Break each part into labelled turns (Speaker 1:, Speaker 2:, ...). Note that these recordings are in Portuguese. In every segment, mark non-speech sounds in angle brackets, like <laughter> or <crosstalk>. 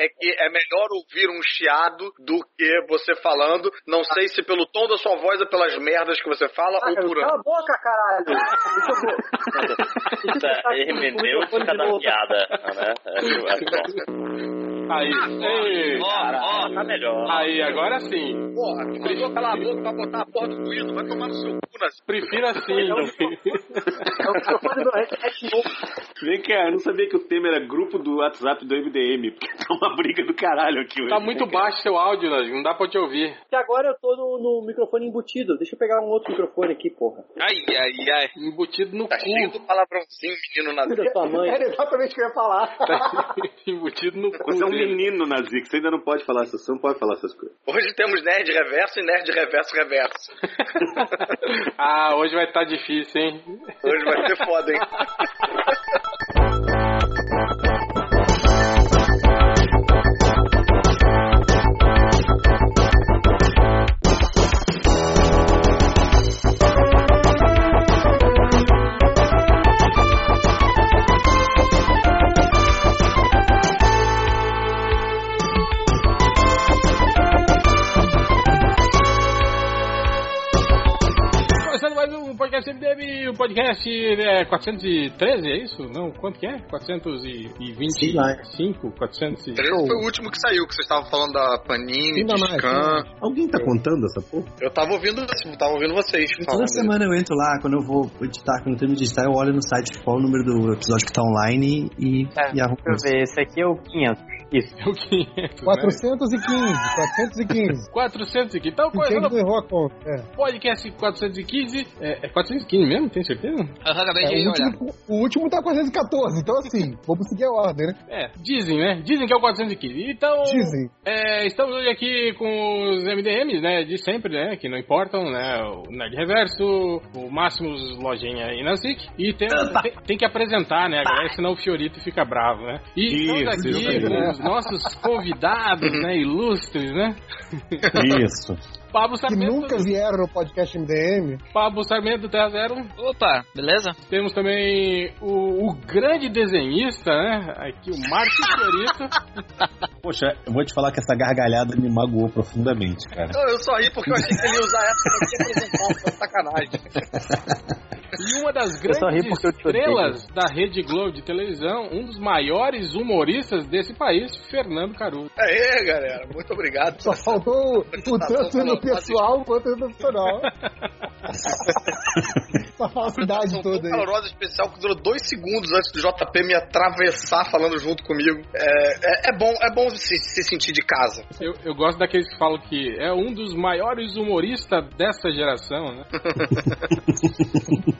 Speaker 1: é que é melhor ouvir um chiado do que você falando. Não sei se pelo tom da sua voz ou pelas merdas que você fala
Speaker 2: Ah,
Speaker 1: ou por.
Speaker 2: cala a boca, caralho!
Speaker 3: Essa hermenêutica da piada, né? Acho, acho bom. <laughs>
Speaker 4: Aí, ei,
Speaker 3: Ó, ó, tá melhor.
Speaker 4: aí, agora sim.
Speaker 1: Porra, tu mandou calar a boca pra botar a porra do ruído, vai tomar no seu cu nas.
Speaker 4: Prefiro assim.
Speaker 2: É o microfone do Red Novo.
Speaker 5: Vem cá, eu não sabia que o tema era grupo do WhatsApp do MDM, porque tá uma briga do caralho aqui hoje.
Speaker 4: Tá muito baixo seu áudio, Nós, não dá pra te ouvir.
Speaker 2: Que agora eu tô no, no microfone embutido. Deixa eu pegar um outro microfone aqui, porra.
Speaker 1: Ai, ai, ai.
Speaker 4: Embutido no
Speaker 1: Tá cheio
Speaker 4: cu.
Speaker 1: do palavrãozinho, menino na
Speaker 2: Filho da tua mãe. <laughs>
Speaker 6: Era exatamente o que eu ia falar.
Speaker 4: Tá <laughs> embutido no cu.
Speaker 5: Você é um. Menino, Nazik, você ainda não pode falar essas, você não pode falar essas coisas.
Speaker 1: Hoje temos nerd reverso e nerd reverso reverso. <laughs>
Speaker 4: ah, hoje vai estar difícil, hein?
Speaker 1: Hoje vai ser foda, hein? <laughs>
Speaker 4: podcast MDM, o podcast é 413, é isso? Não, quanto que é? 425? 400 e...
Speaker 1: Esse foi o último que saiu, que vocês estavam falando da Panini,
Speaker 7: Ainda mais,
Speaker 1: Discan.
Speaker 7: Alguém tá contando essa porra?
Speaker 1: Eu tava ouvindo, tava ouvindo vocês
Speaker 7: Toda semana eu entro lá, quando eu vou editar, quando eu termino de editar, eu olho no site qual o número do episódio que tá online e,
Speaker 8: É,
Speaker 7: e arrumo.
Speaker 8: Deixa eu ver, esse aqui é o 500. Isso.
Speaker 4: É o 500,
Speaker 6: 415, 415.
Speaker 4: 415. Então,
Speaker 6: não errou a conta? É.
Speaker 4: podcast 415. É, é 415 mesmo? Tem certeza?
Speaker 9: Aham, acabei
Speaker 6: É,
Speaker 9: de
Speaker 6: o,
Speaker 9: olhar.
Speaker 6: último, o último tá 414, então assim, vamos seguir a ordem, né?
Speaker 4: É, dizem, né? Dizem que é o 415. Então,
Speaker 6: Dizem.
Speaker 4: é, estamos hoje aqui com os MDMs, né? De sempre, né? Que não importam, né? O Nerd Reverso, o Máximos Lojinha e Nazik. E tem, tem, tem que apresentar, né, galera? Senão o Fiorito fica bravo, né? E estamos
Speaker 5: Isso,
Speaker 4: aqui
Speaker 5: isso.
Speaker 4: com os nossos convidados, né? Ilustres, né?
Speaker 7: Isso. <laughs>
Speaker 4: Pablo
Speaker 6: Que
Speaker 4: Sarmento.
Speaker 6: nunca vieram no podcast MDM.
Speaker 4: Pablo Sarmento Terra Zero.
Speaker 9: Opa, beleza?
Speaker 4: Temos também o, o grande desenhista, né? Aqui o Márcio Fiorito. <laughs>
Speaker 7: Poxa, eu vou te falar que essa gargalhada me magoou profundamente, cara.
Speaker 1: Não, eu só ri porque eu achei que ele ia usar essa pra te apresentar, foi sacanagem. <laughs>
Speaker 4: E uma das grandes estrelas da Rede Globo de televisão, um dos maiores humoristas desse país, Fernando Caruso.
Speaker 1: Aê, galera, muito obrigado.
Speaker 6: Só faltou o, tanto no pessoal quanto no profissional. <laughs> Essa falsidade toda aí.
Speaker 1: calorosa especial que durou dois segundos antes do JP me atravessar falando junto comigo. É, é, é bom, é bom se, se sentir de casa.
Speaker 4: Eu, eu gosto daqueles que falam que é um dos maiores humoristas dessa geração, né? <laughs>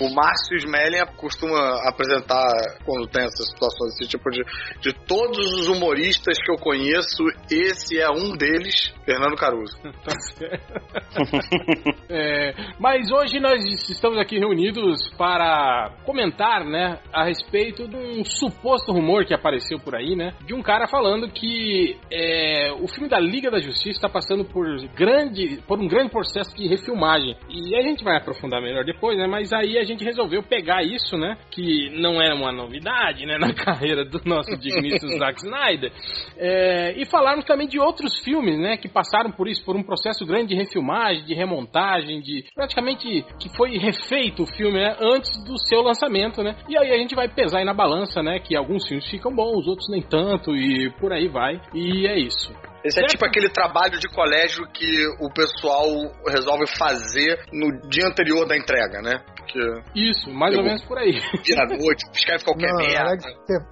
Speaker 1: O Márcio Smelling costuma apresentar, quando tem essas situações, esse tipo de. De todos os humoristas que eu conheço, esse é um deles, Fernando Caruso. <laughs>
Speaker 4: Tá certo. <laughs> É, mas hoje nós estamos aqui reunidos para comentar, né, a respeito de um suposto rumor que apareceu por aí, né, de um cara falando que é, o filme da Liga da Justiça está passando por grande, por um grande processo de refilmagem. E a gente vai aprofundar melhor depois, né, mas aí a gente resolveu pegar isso, né, que não é uma novidade, né, <laughs> na carreira do nosso digníssimo <laughs> Zack Snyder, é, e falarmos também de outros filmes, né, que passaram por isso, por um processo grande de refilmagem, de remontagem, de praticamente que foi refeito o filme né, antes do seu lançamento, né? E aí a gente vai pesar aí na balança, né, que alguns filmes ficam bons, outros nem tanto e por aí vai. E é isso.
Speaker 1: Esse é tipo aquele trabalho de colégio que o pessoal resolve fazer no dia anterior da entrega, né? Porque
Speaker 4: Isso, mais ou menos por aí.
Speaker 1: vira à noite, escreve qualquer
Speaker 6: Não,
Speaker 1: merda.
Speaker 6: verdade,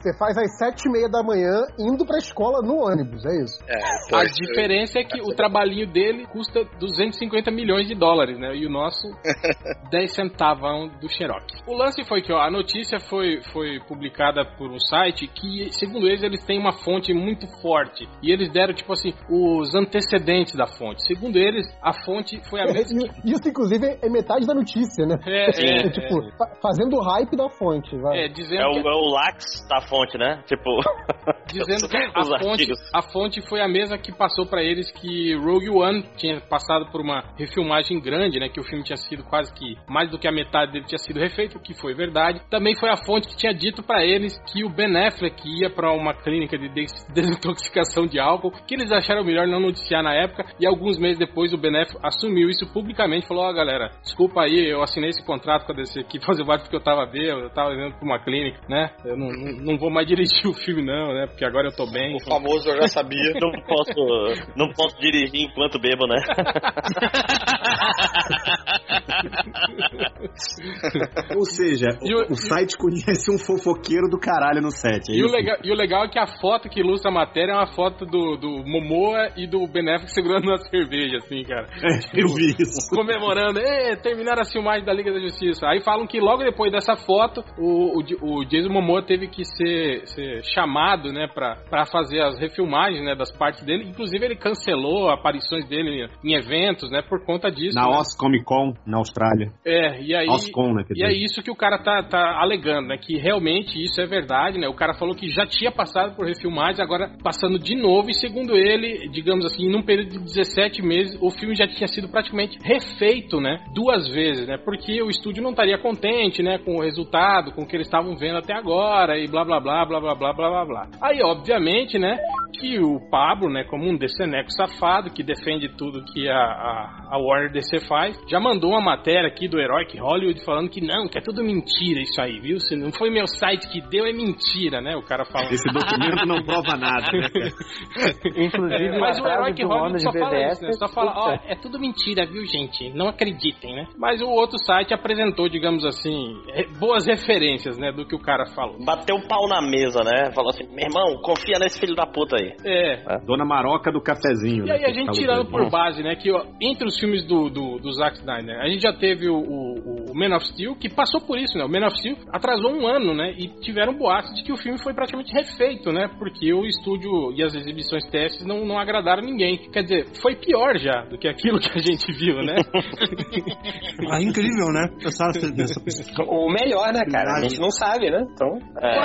Speaker 6: você faz às sete e meia da manhã indo pra escola no ônibus, é isso.
Speaker 1: É,
Speaker 4: A
Speaker 1: pois,
Speaker 4: diferença é que o trabalhinho dele custa 250 milhões de dólares, né? E o nosso <laughs> 10 centavão do Xerox. O lance foi que ó, a notícia foi, foi publicada por um site que, segundo eles, eles têm uma fonte muito forte. E eles deram, tipo assim, os antecedentes da fonte. Segundo eles, a fonte foi a mesma.
Speaker 6: Isso, inclusive, é metade da notícia, né?
Speaker 4: É,
Speaker 6: É, tipo, fa- fazendo o hype da fonte, vai.
Speaker 4: É, dizendo
Speaker 3: É o,
Speaker 4: que,
Speaker 3: é o lax da fonte, né? Tipo. <laughs>
Speaker 4: dizendo que <laughs> a fonte, a fonte foi a mesma que passou pra eles que Rogue One tinha passado por uma refilmagem grande, né? Que o filme tinha sido quase que mais do que a metade dele tinha sido refeito, o que foi verdade. Também foi a fonte que tinha dito pra eles que o Ben Affleck ia pra uma clínica de des- <laughs> desintoxicação de álcool, que eles acharam melhor não noticiar na época. E alguns meses depois o Ben Affleck assumiu isso publicamente, falou: Ó, galera, desculpa aí, eu assinei esse contrato com a DC aqui <laughs> fazer parte porque eu tava bêbado, eu tava indo pra uma clínica, né? Eu não, não, não vou mais dirigir o filme, não, né? Porque agora eu tô bem.
Speaker 1: O famoso eu já sabia. <laughs>
Speaker 3: Não posso, não posso dirigir enquanto bebo, né? <laughs>
Speaker 5: Ou seja, o,
Speaker 4: o-
Speaker 5: site conhece um fofoqueiro do caralho no set. é
Speaker 4: E o, legal, e o legal é que a foto que ilustra a matéria é uma foto do, do Momoa e do Benéfico segurando uma cerveja, assim, cara. <laughs>
Speaker 5: Eu vi isso.
Speaker 4: Comemorando, "Ê, terminaram a filmagem da Liga da Justiça. Aí falam que logo depois dessa foto, o, o, o Jason Momoa teve que ser, ser chamado, né, pra, pra fazer as refilmagens, né, das partes dele. Inclusive ele cancelou aparições dele em eventos, né, por conta disso.
Speaker 5: Na
Speaker 4: né?
Speaker 5: Oz Comic Con, na Austrália.
Speaker 4: É, e aí.
Speaker 5: Oscon, né?
Speaker 4: E é isso que o cara tá, tá alegando, né? Que realmente isso é verdade, né? O cara falou que já tinha passado por refilmagens, agora passando de novo, e segundo ele, digamos assim, num período de 17 meses, o filme já tinha sido praticamente refeito, né? Duas vezes, né? Porque o estúdio não estaria contente, né? Com o resultado, com o que eles estavam vendo até agora, e blá blá blá blá blá blá blá blá blá. Aí, obviamente, né? Que o Pablo, né? Como um deceneco safado que defende tudo que a, a, a Warner DC faz, já mandou uma matéria aqui do Heroic Hollywood falando que não, que é tudo mentira isso aí, viu? Se não foi meu site que deu, é mentira, né? O cara falando.
Speaker 5: Esse documento não prova nada, né? <laughs>
Speaker 8: Inclusive,
Speaker 4: É, mas o Heroic
Speaker 8: do
Speaker 4: Hollywood só fala
Speaker 8: BBS
Speaker 4: isso, né? Só fala, ó, é tudo mentira, viu, gente? Não acreditem, né? Mas o outro site apresentou, digamos assim, boas referências, né, do que o cara falou.
Speaker 3: Bateu o pau na mesa, né? Falou assim: meu irmão, confia nesse filho da puta aí.
Speaker 4: É,
Speaker 5: Dona Maroca do cafezinho.
Speaker 4: E
Speaker 5: né,
Speaker 4: aí a
Speaker 5: que
Speaker 4: gente tirando
Speaker 5: do-
Speaker 4: por base, né, que ó, entre os filmes do, do, do Zack Snyder, a gente já teve o, o, o Man of Steel, que passou por isso, né, o Man of Steel atrasou um ano, né, e tiveram boatos de que o filme foi praticamente refeito, né, porque o estúdio e as exibições testes não, não agradaram ninguém. Quer dizer, foi pior já do que aquilo que a gente viu, né? <laughs>
Speaker 7: Ah, incrível, né? Pensaram nessa
Speaker 9: O melhor, né, cara? A gente não sabe, né? Então.
Speaker 3: É.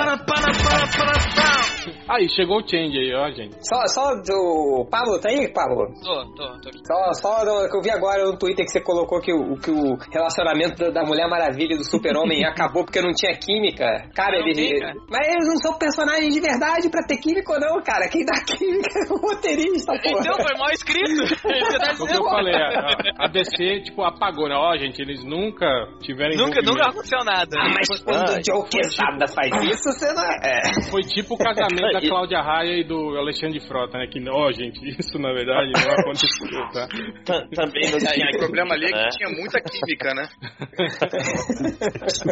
Speaker 4: Aí, chegou o change aí, ó, gente.
Speaker 9: Só, só do. Pablo, tá aí, Pablo?
Speaker 10: Tô, tô, tô aqui.
Speaker 9: Só, só do, que eu vi agora no Twitter que você colocou que o, que o relacionamento da, Mulher Maravilha e do Super-Homem <laughs> acabou porque não tinha química. Cara,
Speaker 10: Não
Speaker 9: ele. Mas eles não são personagens de verdade pra ter química ou não, cara. Quem dá química é o roteirista, pô.
Speaker 10: Então, foi mal escrito. <laughs> Você tá
Speaker 4: O que eu falei, a, a DC, tipo, apagou, né? Ó, gente, eles nunca tiveram
Speaker 10: Nunca, nunca aconteceu nada.
Speaker 9: Ah, mas quando o Joe Quesada faz isso, você não é.
Speaker 4: Foi tipo o casamento da Cláudia Raia e do Alexandre Frota, né? Que, ó, gente, isso na verdade não aconteceu, tá?
Speaker 3: Tam- Também não
Speaker 1: É,
Speaker 3: tinha.
Speaker 1: o problema ali é que tinha muita química, né?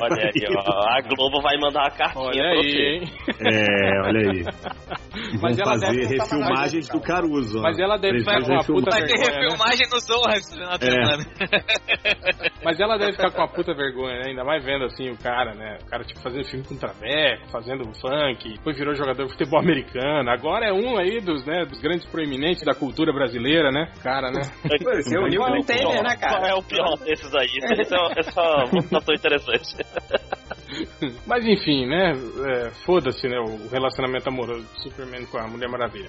Speaker 3: Olha aí, ó. A Globo vai mandar uma cartinha
Speaker 4: Olha
Speaker 3: pra
Speaker 4: aí,
Speaker 3: você.
Speaker 4: hein?
Speaker 5: É, olha aí.
Speaker 4: Mas
Speaker 5: vão fazer
Speaker 4: botar mais,
Speaker 5: do Caruso.
Speaker 4: Mas ela deve ficar com uma puta
Speaker 10: Vai ter
Speaker 4: vergonha, né?
Speaker 10: refilmagem no Zorra esse final de
Speaker 5: É.
Speaker 10: semana.
Speaker 4: Mas ela deve ficar com uma puta vergonha, né? Ainda mais vendo assim o cara, né? O cara, tipo, fazendo filme com traveco, fazendo funk, depois virou jogador de futebol americano. Agora é um aí dos, né, dos grandes proeminentes da cultura brasileira, né? Cara, né? <laughs>
Speaker 9: Uniu com o Temer, né,
Speaker 3: Qual
Speaker 9: cara?
Speaker 3: é o pior desses aí? Isso é, essa é uma situação interessante.
Speaker 4: Mas enfim, né? É, Foda-se, né? O relacionamento amoroso do Superman com a Mulher Maravilha.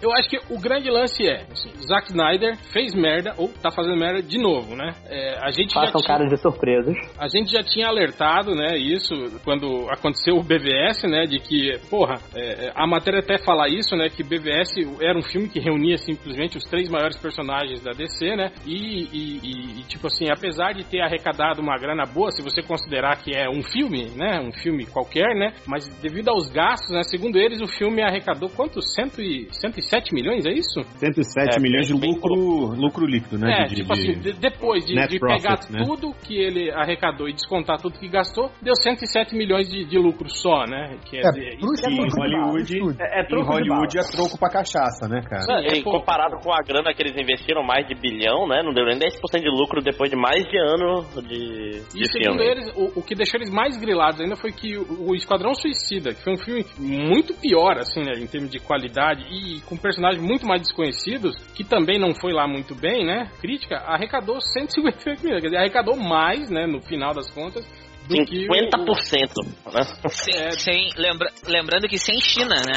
Speaker 4: Eu acho que o grande lance é, assim, Zack Snyder fez merda, ou tá fazendo merda de novo, né? É, a gente já
Speaker 8: Façam
Speaker 4: tinha-
Speaker 8: cara de surpresos.
Speaker 4: A gente já tinha alertado, né, isso quando aconteceu o BVS, né, de que, porra, é, a matéria até fala isso, né, que BVS era um filme que reunia simplesmente os três maiores personagens da DC, né, e, e- e- tipo assim, apesar de ter arrecadado uma grana boa, se você considerar que é um filme, né, um filme qualquer, né, mas devido aos gastos, né, segundo eles, o filme arrecadou quanto? Cento e, 107 milhões, é isso?
Speaker 5: 107
Speaker 3: É,
Speaker 5: milhões de
Speaker 3: bem
Speaker 5: lucro, lucro líquido, né?
Speaker 4: É,
Speaker 5: de-
Speaker 4: tipo
Speaker 5: de-
Speaker 4: assim, de- depois de, de
Speaker 5: profit,
Speaker 4: pegar
Speaker 5: né?
Speaker 4: tudo que ele arrecadou e descontar tudo que gastou, deu 107 milhões de, de lucro só, né? Quer
Speaker 6: É,
Speaker 4: dizer,
Speaker 6: pro
Speaker 4: isso é
Speaker 5: em
Speaker 6: estúdio,
Speaker 5: Hollywood.
Speaker 7: É, é
Speaker 5: em Hollywood é troco pra cachaça, né, cara?
Speaker 4: É
Speaker 3: e comparado com a grana que eles investiram, mais de bilhão, né? Não deu nem 10% de lucro depois de mais de ano de,
Speaker 4: E
Speaker 3: de
Speaker 4: segundo
Speaker 3: filme.
Speaker 4: eles, o, o que deixou eles mais grilados ainda foi que o, o Esquadrão Suicida, que foi um filme muito pior, assim, né, em termos de qualidade e com personagens muito mais desconhecidos, que também não foi lá muito bem, né? Crítica, arrecadou 158 milhões. Quer dizer, arrecadou mais, né, no final das contas, do que o-
Speaker 3: 50%. Né?
Speaker 10: Sem, sem- lembra- lembrando que sem China, né?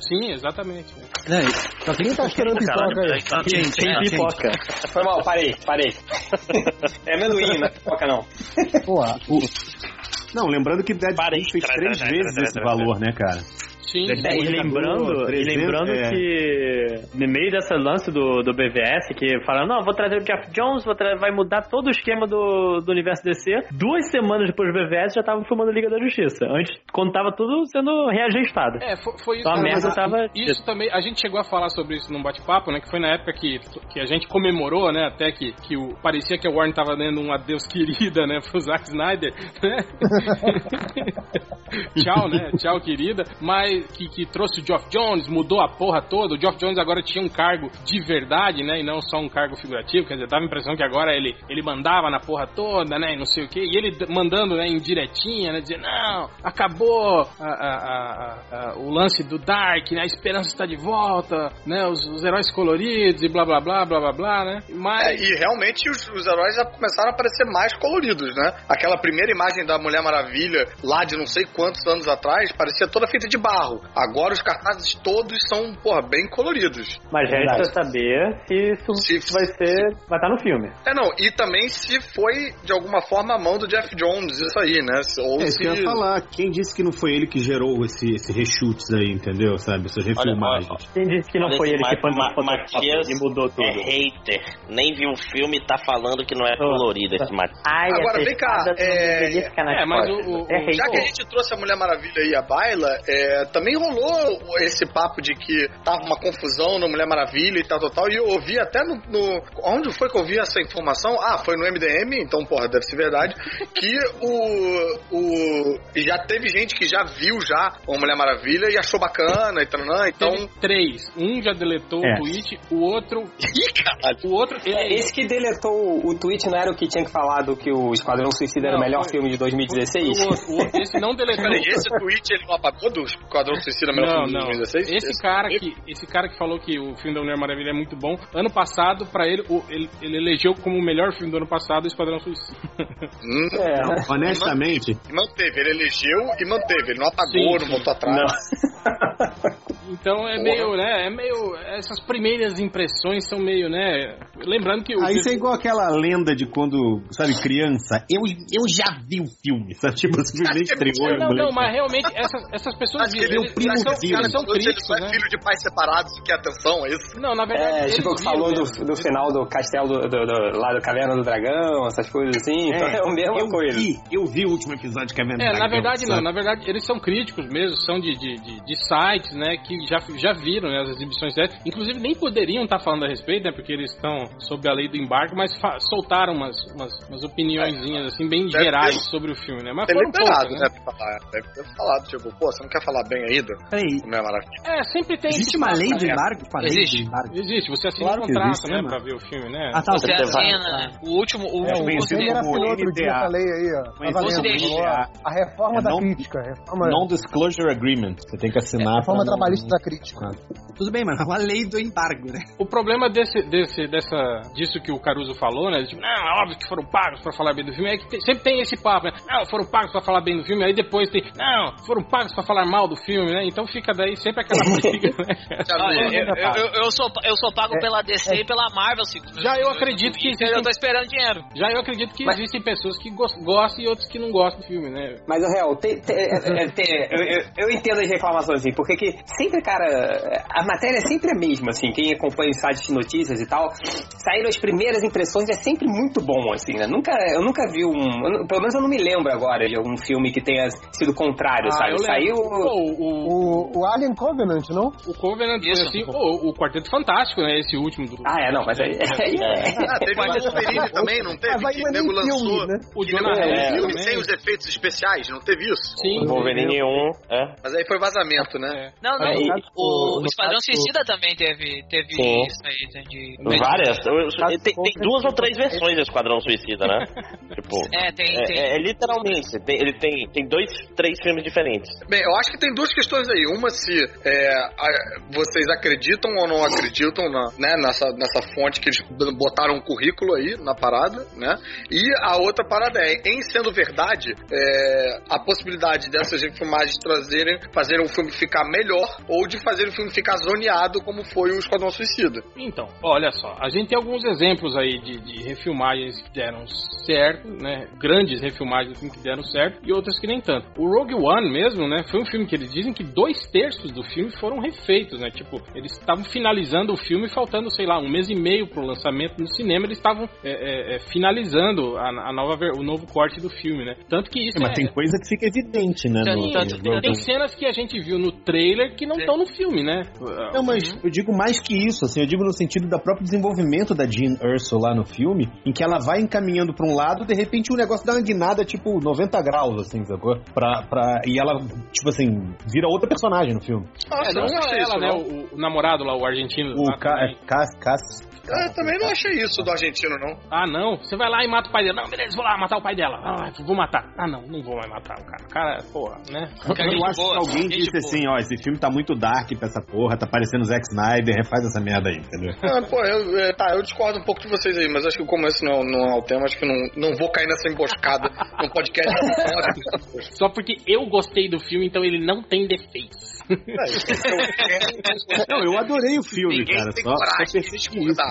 Speaker 4: Sim, exatamente.
Speaker 6: Quem tá esperando pipoca aí?
Speaker 8: Tem pipoca.
Speaker 9: Foi mal, parei, parei. <laughs> É amendoim, não é pipoca não.
Speaker 6: Pô,
Speaker 11: Não, lembrando que Deadpool fez três vezes esse valor, né, cara?
Speaker 4: Sim.
Speaker 8: É, e lembrando, e
Speaker 11: 300,
Speaker 8: lembrando
Speaker 11: é.
Speaker 8: que no meio dessa lance do, do BVS, que falaram, não, vou trazer o Jeff Jones, vou tra- vai mudar todo o esquema do, do universo DC. Duas semanas depois do BVS já estavam filmando Liga da Justiça. Antes, quando tava tudo sendo reajustado.
Speaker 4: É, foi, foi isso.
Speaker 8: Então a merda tava
Speaker 4: Isso também, a gente chegou a falar sobre isso num bate-papo, né? Que foi na época que, que a gente comemorou, né? Até que, que o, parecia que a Warner tava dando um adeus querida, né? Pro Zack Snyder, né? <laughs> <laughs> Tchau, né? Tchau, querida. Mas que, que trouxe o Geoff Jones, mudou a porra toda. O Geoff Jones agora tinha um cargo de verdade, né? E não só um cargo figurativo. Quer dizer, dava a impressão que agora ele, ele mandava na porra toda, né? E não sei o quê. E ele mandando, né, em diretinha, né? Dizer, não, acabou a- a- a- o lance do Dark, né? A esperança está de volta, né? Os, os heróis coloridos e blá blá blá blá blá blá, né?
Speaker 1: É,
Speaker 4: Mas.
Speaker 1: e realmente os, os heróis já começaram a aparecer mais coloridos, né? Aquela primeira imagem da Mulher Maravilha, lá de não sei quantos anos atrás, parecia toda feita de barro. Agora os cartazes todos são, porra, bem coloridos.
Speaker 8: Mas resta
Speaker 7: Verdade.
Speaker 8: saber se isso
Speaker 1: Se-
Speaker 8: vai ser. vai estar no filme.
Speaker 1: É, não, e também se foi, de alguma forma, a mão do Jeff Jones, isso aí, né? Se- Ou
Speaker 11: É
Speaker 1: se...
Speaker 11: eu ia falar. Quem disse que não foi ele que gerou esse, esse reshoots aí, entendeu? Sabe? Essas refilmagens.
Speaker 3: olha,
Speaker 8: Quem disse que não
Speaker 3: olha
Speaker 8: foi ele
Speaker 3: Ma-
Speaker 8: que foi
Speaker 3: Ma- Matias
Speaker 8: e mudou tudo?
Speaker 3: É hater. Nem viu o filme e tá falando que não é colorido esse Matias.
Speaker 8: Ai,
Speaker 1: Agora, vem cá, é-
Speaker 4: É, mas o- o-
Speaker 8: é.
Speaker 1: Já que a gente trouxe a Mulher Maravilha e a Baila, é, também rolou esse papo de que tava uma confusão no Mulher Maravilha e tal, tal, tal. E eu ouvi até no, no- Onde foi que eu ouvi essa informação? Ah, foi no MDM, então, porra, deve ser verdade. <laughs> Que o. o já teve gente que já viu já a Mulher Maravilha e achou bacana e tal, então.
Speaker 4: Teve três. Um já deletou
Speaker 11: É.
Speaker 4: o tweet, o outro. <laughs>
Speaker 1: Ih, caralho.
Speaker 4: O outro.
Speaker 9: É,
Speaker 4: Ele,
Speaker 9: Esse que deletou o tweet não era o que tinha que falar do que o Esquadrão Suicida era o
Speaker 4: Não,
Speaker 9: melhor
Speaker 4: foi-
Speaker 9: filme de 2016?
Speaker 4: o o outro- esse não <laughs> deletou.
Speaker 1: Peraí, esse tweet ele não apagou do Esquadrão Suicida melhor
Speaker 4: Não,
Speaker 1: filme de
Speaker 4: não.
Speaker 1: 2016?
Speaker 4: Esse cara que esse cara que falou que o filme da Mulher Maravilha é muito bom, ano passado pra ele o- ele, ele elegeu como o melhor filme do ano passado o Esquadrão Suicida.
Speaker 1: Hum,
Speaker 9: É.
Speaker 11: Não, honestamente,
Speaker 1: manteve, ele elegeu e manteve, ele não apagou,
Speaker 4: Sim,
Speaker 1: não
Speaker 4: sim.
Speaker 1: botou atrás. <laughs>
Speaker 4: Então é
Speaker 1: Porra.
Speaker 4: meio, né? É meio essas primeiras impressões são meio, né? Lembrando que o
Speaker 11: Aí isso é igual aquela lenda de quando, sabe, criança. Eu, eu já vi o filme, sabe? Tipo, simplesmente estreou.
Speaker 4: não,
Speaker 11: moleque.
Speaker 4: não, mas realmente essas, essas pessoas
Speaker 1: Acho que ele,
Speaker 4: eles,
Speaker 11: primo
Speaker 4: eles são, eles são
Speaker 1: ele
Speaker 4: críticos,
Speaker 1: só é
Speaker 4: né?
Speaker 1: filho de pais separados e quer atenção, é isso?
Speaker 4: Não, na verdade.
Speaker 9: É,
Speaker 4: eles
Speaker 9: tipo, que
Speaker 4: viram
Speaker 9: falou do, do final do castelo do, do- do- lá do Caverna do Dragão, essas coisas assim. então É, a mesma
Speaker 11: eu
Speaker 9: coisa.
Speaker 11: Vi, eu vi o último episódio que a
Speaker 4: É, na verdade não, na verdade eles são críticos mesmo, são de, de, de, de sites, né, que já, já viram né, as exibições deles. Inclusive nem poderiam estar falando a respeito, né, porque eles estão sob a lei do embargo, mas soltaram umas, umas, umas opiniõezinhas assim, bem
Speaker 1: Deve
Speaker 4: gerais
Speaker 1: ter-
Speaker 4: sobre o filme, né, mas
Speaker 1: Ter
Speaker 4: foram
Speaker 1: liberado,
Speaker 4: poucas,
Speaker 1: né,
Speaker 4: né.
Speaker 1: falar. Deve ter falado, tipo, pô, você não quer falar bem aí do Mulher Maravilha?
Speaker 4: É, sempre tem
Speaker 7: existe uma lei do
Speaker 4: né?
Speaker 7: embargo? Uma lei
Speaker 10: Existe.
Speaker 7: embargo?
Speaker 4: Existe, você assina
Speaker 7: Claro
Speaker 4: um contrato,
Speaker 7: existe,
Speaker 4: né,
Speaker 7: né,
Speaker 4: pra ver o filme, né.
Speaker 7: Ah, tá.
Speaker 10: Você
Speaker 7: ok.
Speaker 10: assina, né? O último, o
Speaker 6: É,
Speaker 10: último
Speaker 6: o
Speaker 11: conhecido
Speaker 6: Temer
Speaker 11: como
Speaker 6: assinou outro dia lei aí, ó. Tá valendo. a, a reforma
Speaker 11: É
Speaker 6: da
Speaker 11: não-
Speaker 6: crítica. Reforma,
Speaker 11: Non-disclosure agreement. Você tem que assinar.
Speaker 6: a reforma
Speaker 11: pra não-
Speaker 6: trabalhista da crítica.
Speaker 7: Tudo bem, mas é uma lei do embargo, né?
Speaker 4: O problema desse, desse, dessa, disso que o Caruso falou, né? Tipo, não, é óbvio que foram pagos pra falar bem do filme. É que tem- sempre tem esse papo, né? Não, foram pagos pra falar bem do filme. Aí depois tem, não, foram pagos pra falar mal do filme, né? Então fica daí sempre aquela <laughs> briga, né?
Speaker 10: Eu, eu, eu- eu sou, eu sou pago
Speaker 6: É,
Speaker 10: pela DC e pela Marvel. Se,
Speaker 4: Já eu acredito que
Speaker 10: Eu
Speaker 4: existem,
Speaker 10: tô esperando dinheiro.
Speaker 4: já eu acredito que
Speaker 9: Mas-
Speaker 4: existem pessoas que gos- gostam e outras que não gostam do filme, né?
Speaker 9: Mas, o real, tem, tem- é- é- tem- eu, eu- eu entendo as reclamações, assim, porque que sempre, cara, a matéria é sempre a mesma, assim, quem acompanha os sites de notícias e tal, saíram as primeiras impressões é sempre muito bom, assim, né? Nunca, eu nunca vi um, eu não- pelo menos eu não me lembro agora de algum filme que tenha sido contrário,
Speaker 4: Ah,
Speaker 9: sabe?
Speaker 4: eu
Speaker 9: Saiu...
Speaker 4: Pô, o,
Speaker 6: O, o Alien Covenant, não?
Speaker 4: o Covenant
Speaker 10: Isso.
Speaker 4: assim, o, o Quarteto Fantástico, né? Esse último do.
Speaker 9: Ah, é, não, mas aí... <laughs> aí é-
Speaker 1: Ah, teve o Wolverine <laughs> também, não teve?
Speaker 6: Mas aí
Speaker 1: Que
Speaker 6: não é
Speaker 1: nego lançou.
Speaker 6: filme, né?
Speaker 4: O
Speaker 1: Que nego um
Speaker 4: Hex
Speaker 1: filme sem os efeitos especiais, não teve isso?
Speaker 4: Sim.
Speaker 3: Wolverine 1, é.
Speaker 1: Mas aí foi vazamento, né?
Speaker 4: É.
Speaker 10: Não, não. O,
Speaker 6: o-
Speaker 10: Esquadrão Suicida também teve, teve
Speaker 3: Sim.
Speaker 10: isso aí. De,
Speaker 3: Várias. Tem, tem duas ou três versões do Esquadrão Suicida, né? tipo, <laughs>
Speaker 10: É, tem.
Speaker 3: é,
Speaker 10: tem.
Speaker 3: é- é literalmente. tem- ele tem, tem dois, três filmes diferentes.
Speaker 1: Bem, eu acho que tem duas questões aí. Uma se é, a- vocês acreditam ou não acreditam na, né, nessa, nessa fonte que eles botaram um currículo aí na parada, né? E a outra parada é, em sendo verdade, é, a possibilidade dessas filmagens trazerem, fazerem o filme ficar melhor ou de fazer o filme ficar zoneado como foi o Esquadrão Suicida.
Speaker 4: Então, olha só, a gente tem alguns exemplos aí de, de refilmagens que deram certo, né? Grandes refilmagens assim, que deram certo e outras que nem tanto. O Rogue One mesmo, né? Foi um filme que eles dizem que dois terços do filme foram refeitos, né? Tipo, eles estavam finalizando o filme faltando, sei lá, um mês e meio pro lançamento no cinema, eles estavam é, é, é, finalizando a, a nova, o novo corte do filme, né? Tanto que isso
Speaker 11: Mas
Speaker 4: é-
Speaker 11: tem coisa que fica evidente, né? No-
Speaker 4: tanto-
Speaker 11: no
Speaker 4: tem,
Speaker 11: Rogue
Speaker 4: tem cenas que a gente viu no trailer que não estão no filme, né?
Speaker 11: Não, mas eu digo mais que isso, assim, eu digo no sentido da próprio desenvolvimento da Jean Erso lá no filme, em que ela vai encaminhando pra um lado, de repente o negócio dá uma guinada, tipo, 90 graus, assim, sacou? Pra, pra, e ela, tipo assim, vira outra personagem no filme.
Speaker 4: É, não só ela, né? O, o namorado lá, o argentino.
Speaker 11: O
Speaker 4: lá
Speaker 11: Ca-
Speaker 4: também.
Speaker 11: Cas- Cas-
Speaker 1: Eu também não achei isso do argentino, não.
Speaker 4: Ah, não. Você vai lá e mata o pai dela. Não, beleza, vou lá matar o pai dela. Ah, vou matar. Ah, não, não vou mais matar o cara. O cara, porra, né?
Speaker 11: Eu acho que alguém disse assim, ó, esse filme tá muito dark pra essa porra, tá parecendo Zack Snyder, refaz essa merda aí, entendeu?
Speaker 1: Ah, pô, eu, é, tá, eu discordo um pouco de vocês aí, mas acho que como esse não, não é o tema, acho que não, não vou cair nessa emboscada no podcast. <laughs>
Speaker 4: Só porque eu gostei do filme, então ele não tem defeitos.
Speaker 11: Não, eu adorei o filme,
Speaker 1: Ninguém
Speaker 11: cara.
Speaker 1: tem
Speaker 11: Só, só
Speaker 1: de
Speaker 11: percebi isso.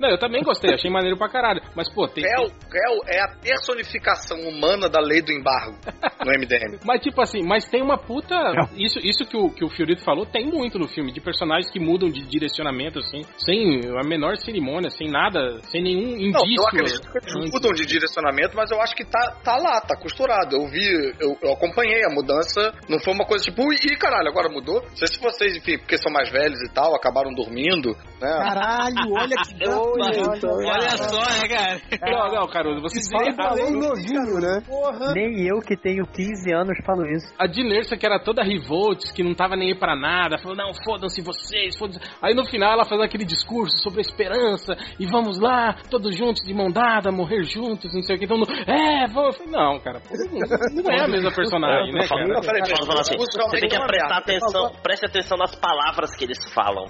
Speaker 4: Não, eu também gostei, achei maneiro pra caralho. Mas, pô, tem.
Speaker 1: Réu, réu é a personificação humana da lei do embargo <laughs> no MDM.
Speaker 4: Mas, tipo assim, mas tem uma puta. Isso, isso que, o, que o Fiorito falou tem muito no filme, de personagens que mudam de direcionamento, assim, sem a menor cerimônia, sem nada, sem nenhum
Speaker 1: Não,
Speaker 4: indício.
Speaker 1: eu acredito que eles mudam de direcionamento, mas eu acho que tá, tá lá, tá costurado. Eu vi, eu, eu acompanhei a mudança, não foi uma coisa tipo, ih, caralho, agora mudou. Não sei se vocês, enfim, porque são mais velhos e tal, acabaram dormindo, né?
Speaker 11: Caralho, olha que <laughs>
Speaker 10: Olha só, né, cara?
Speaker 4: Não, não, Caruso, você
Speaker 6: Fala falei novinho, né? Porra.
Speaker 12: Nem eu que tenho 15 anos falo isso.
Speaker 4: A Dinersa, que era toda revolts, que não tava nem aí pra nada, falou, não, fodam-se vocês, fodam-se. Aí no final ela faz aquele discurso sobre a esperança, e vamos lá, todos juntos, de mão dada, morrer juntos, não sei o que. Então, é, vamos. Não, cara, não, não é a mesma personagem, né, cara?
Speaker 1: Não, peraí, peraí,
Speaker 3: Fala assim, você tem que prestar atenção, preste atenção nas palavras que eles falam.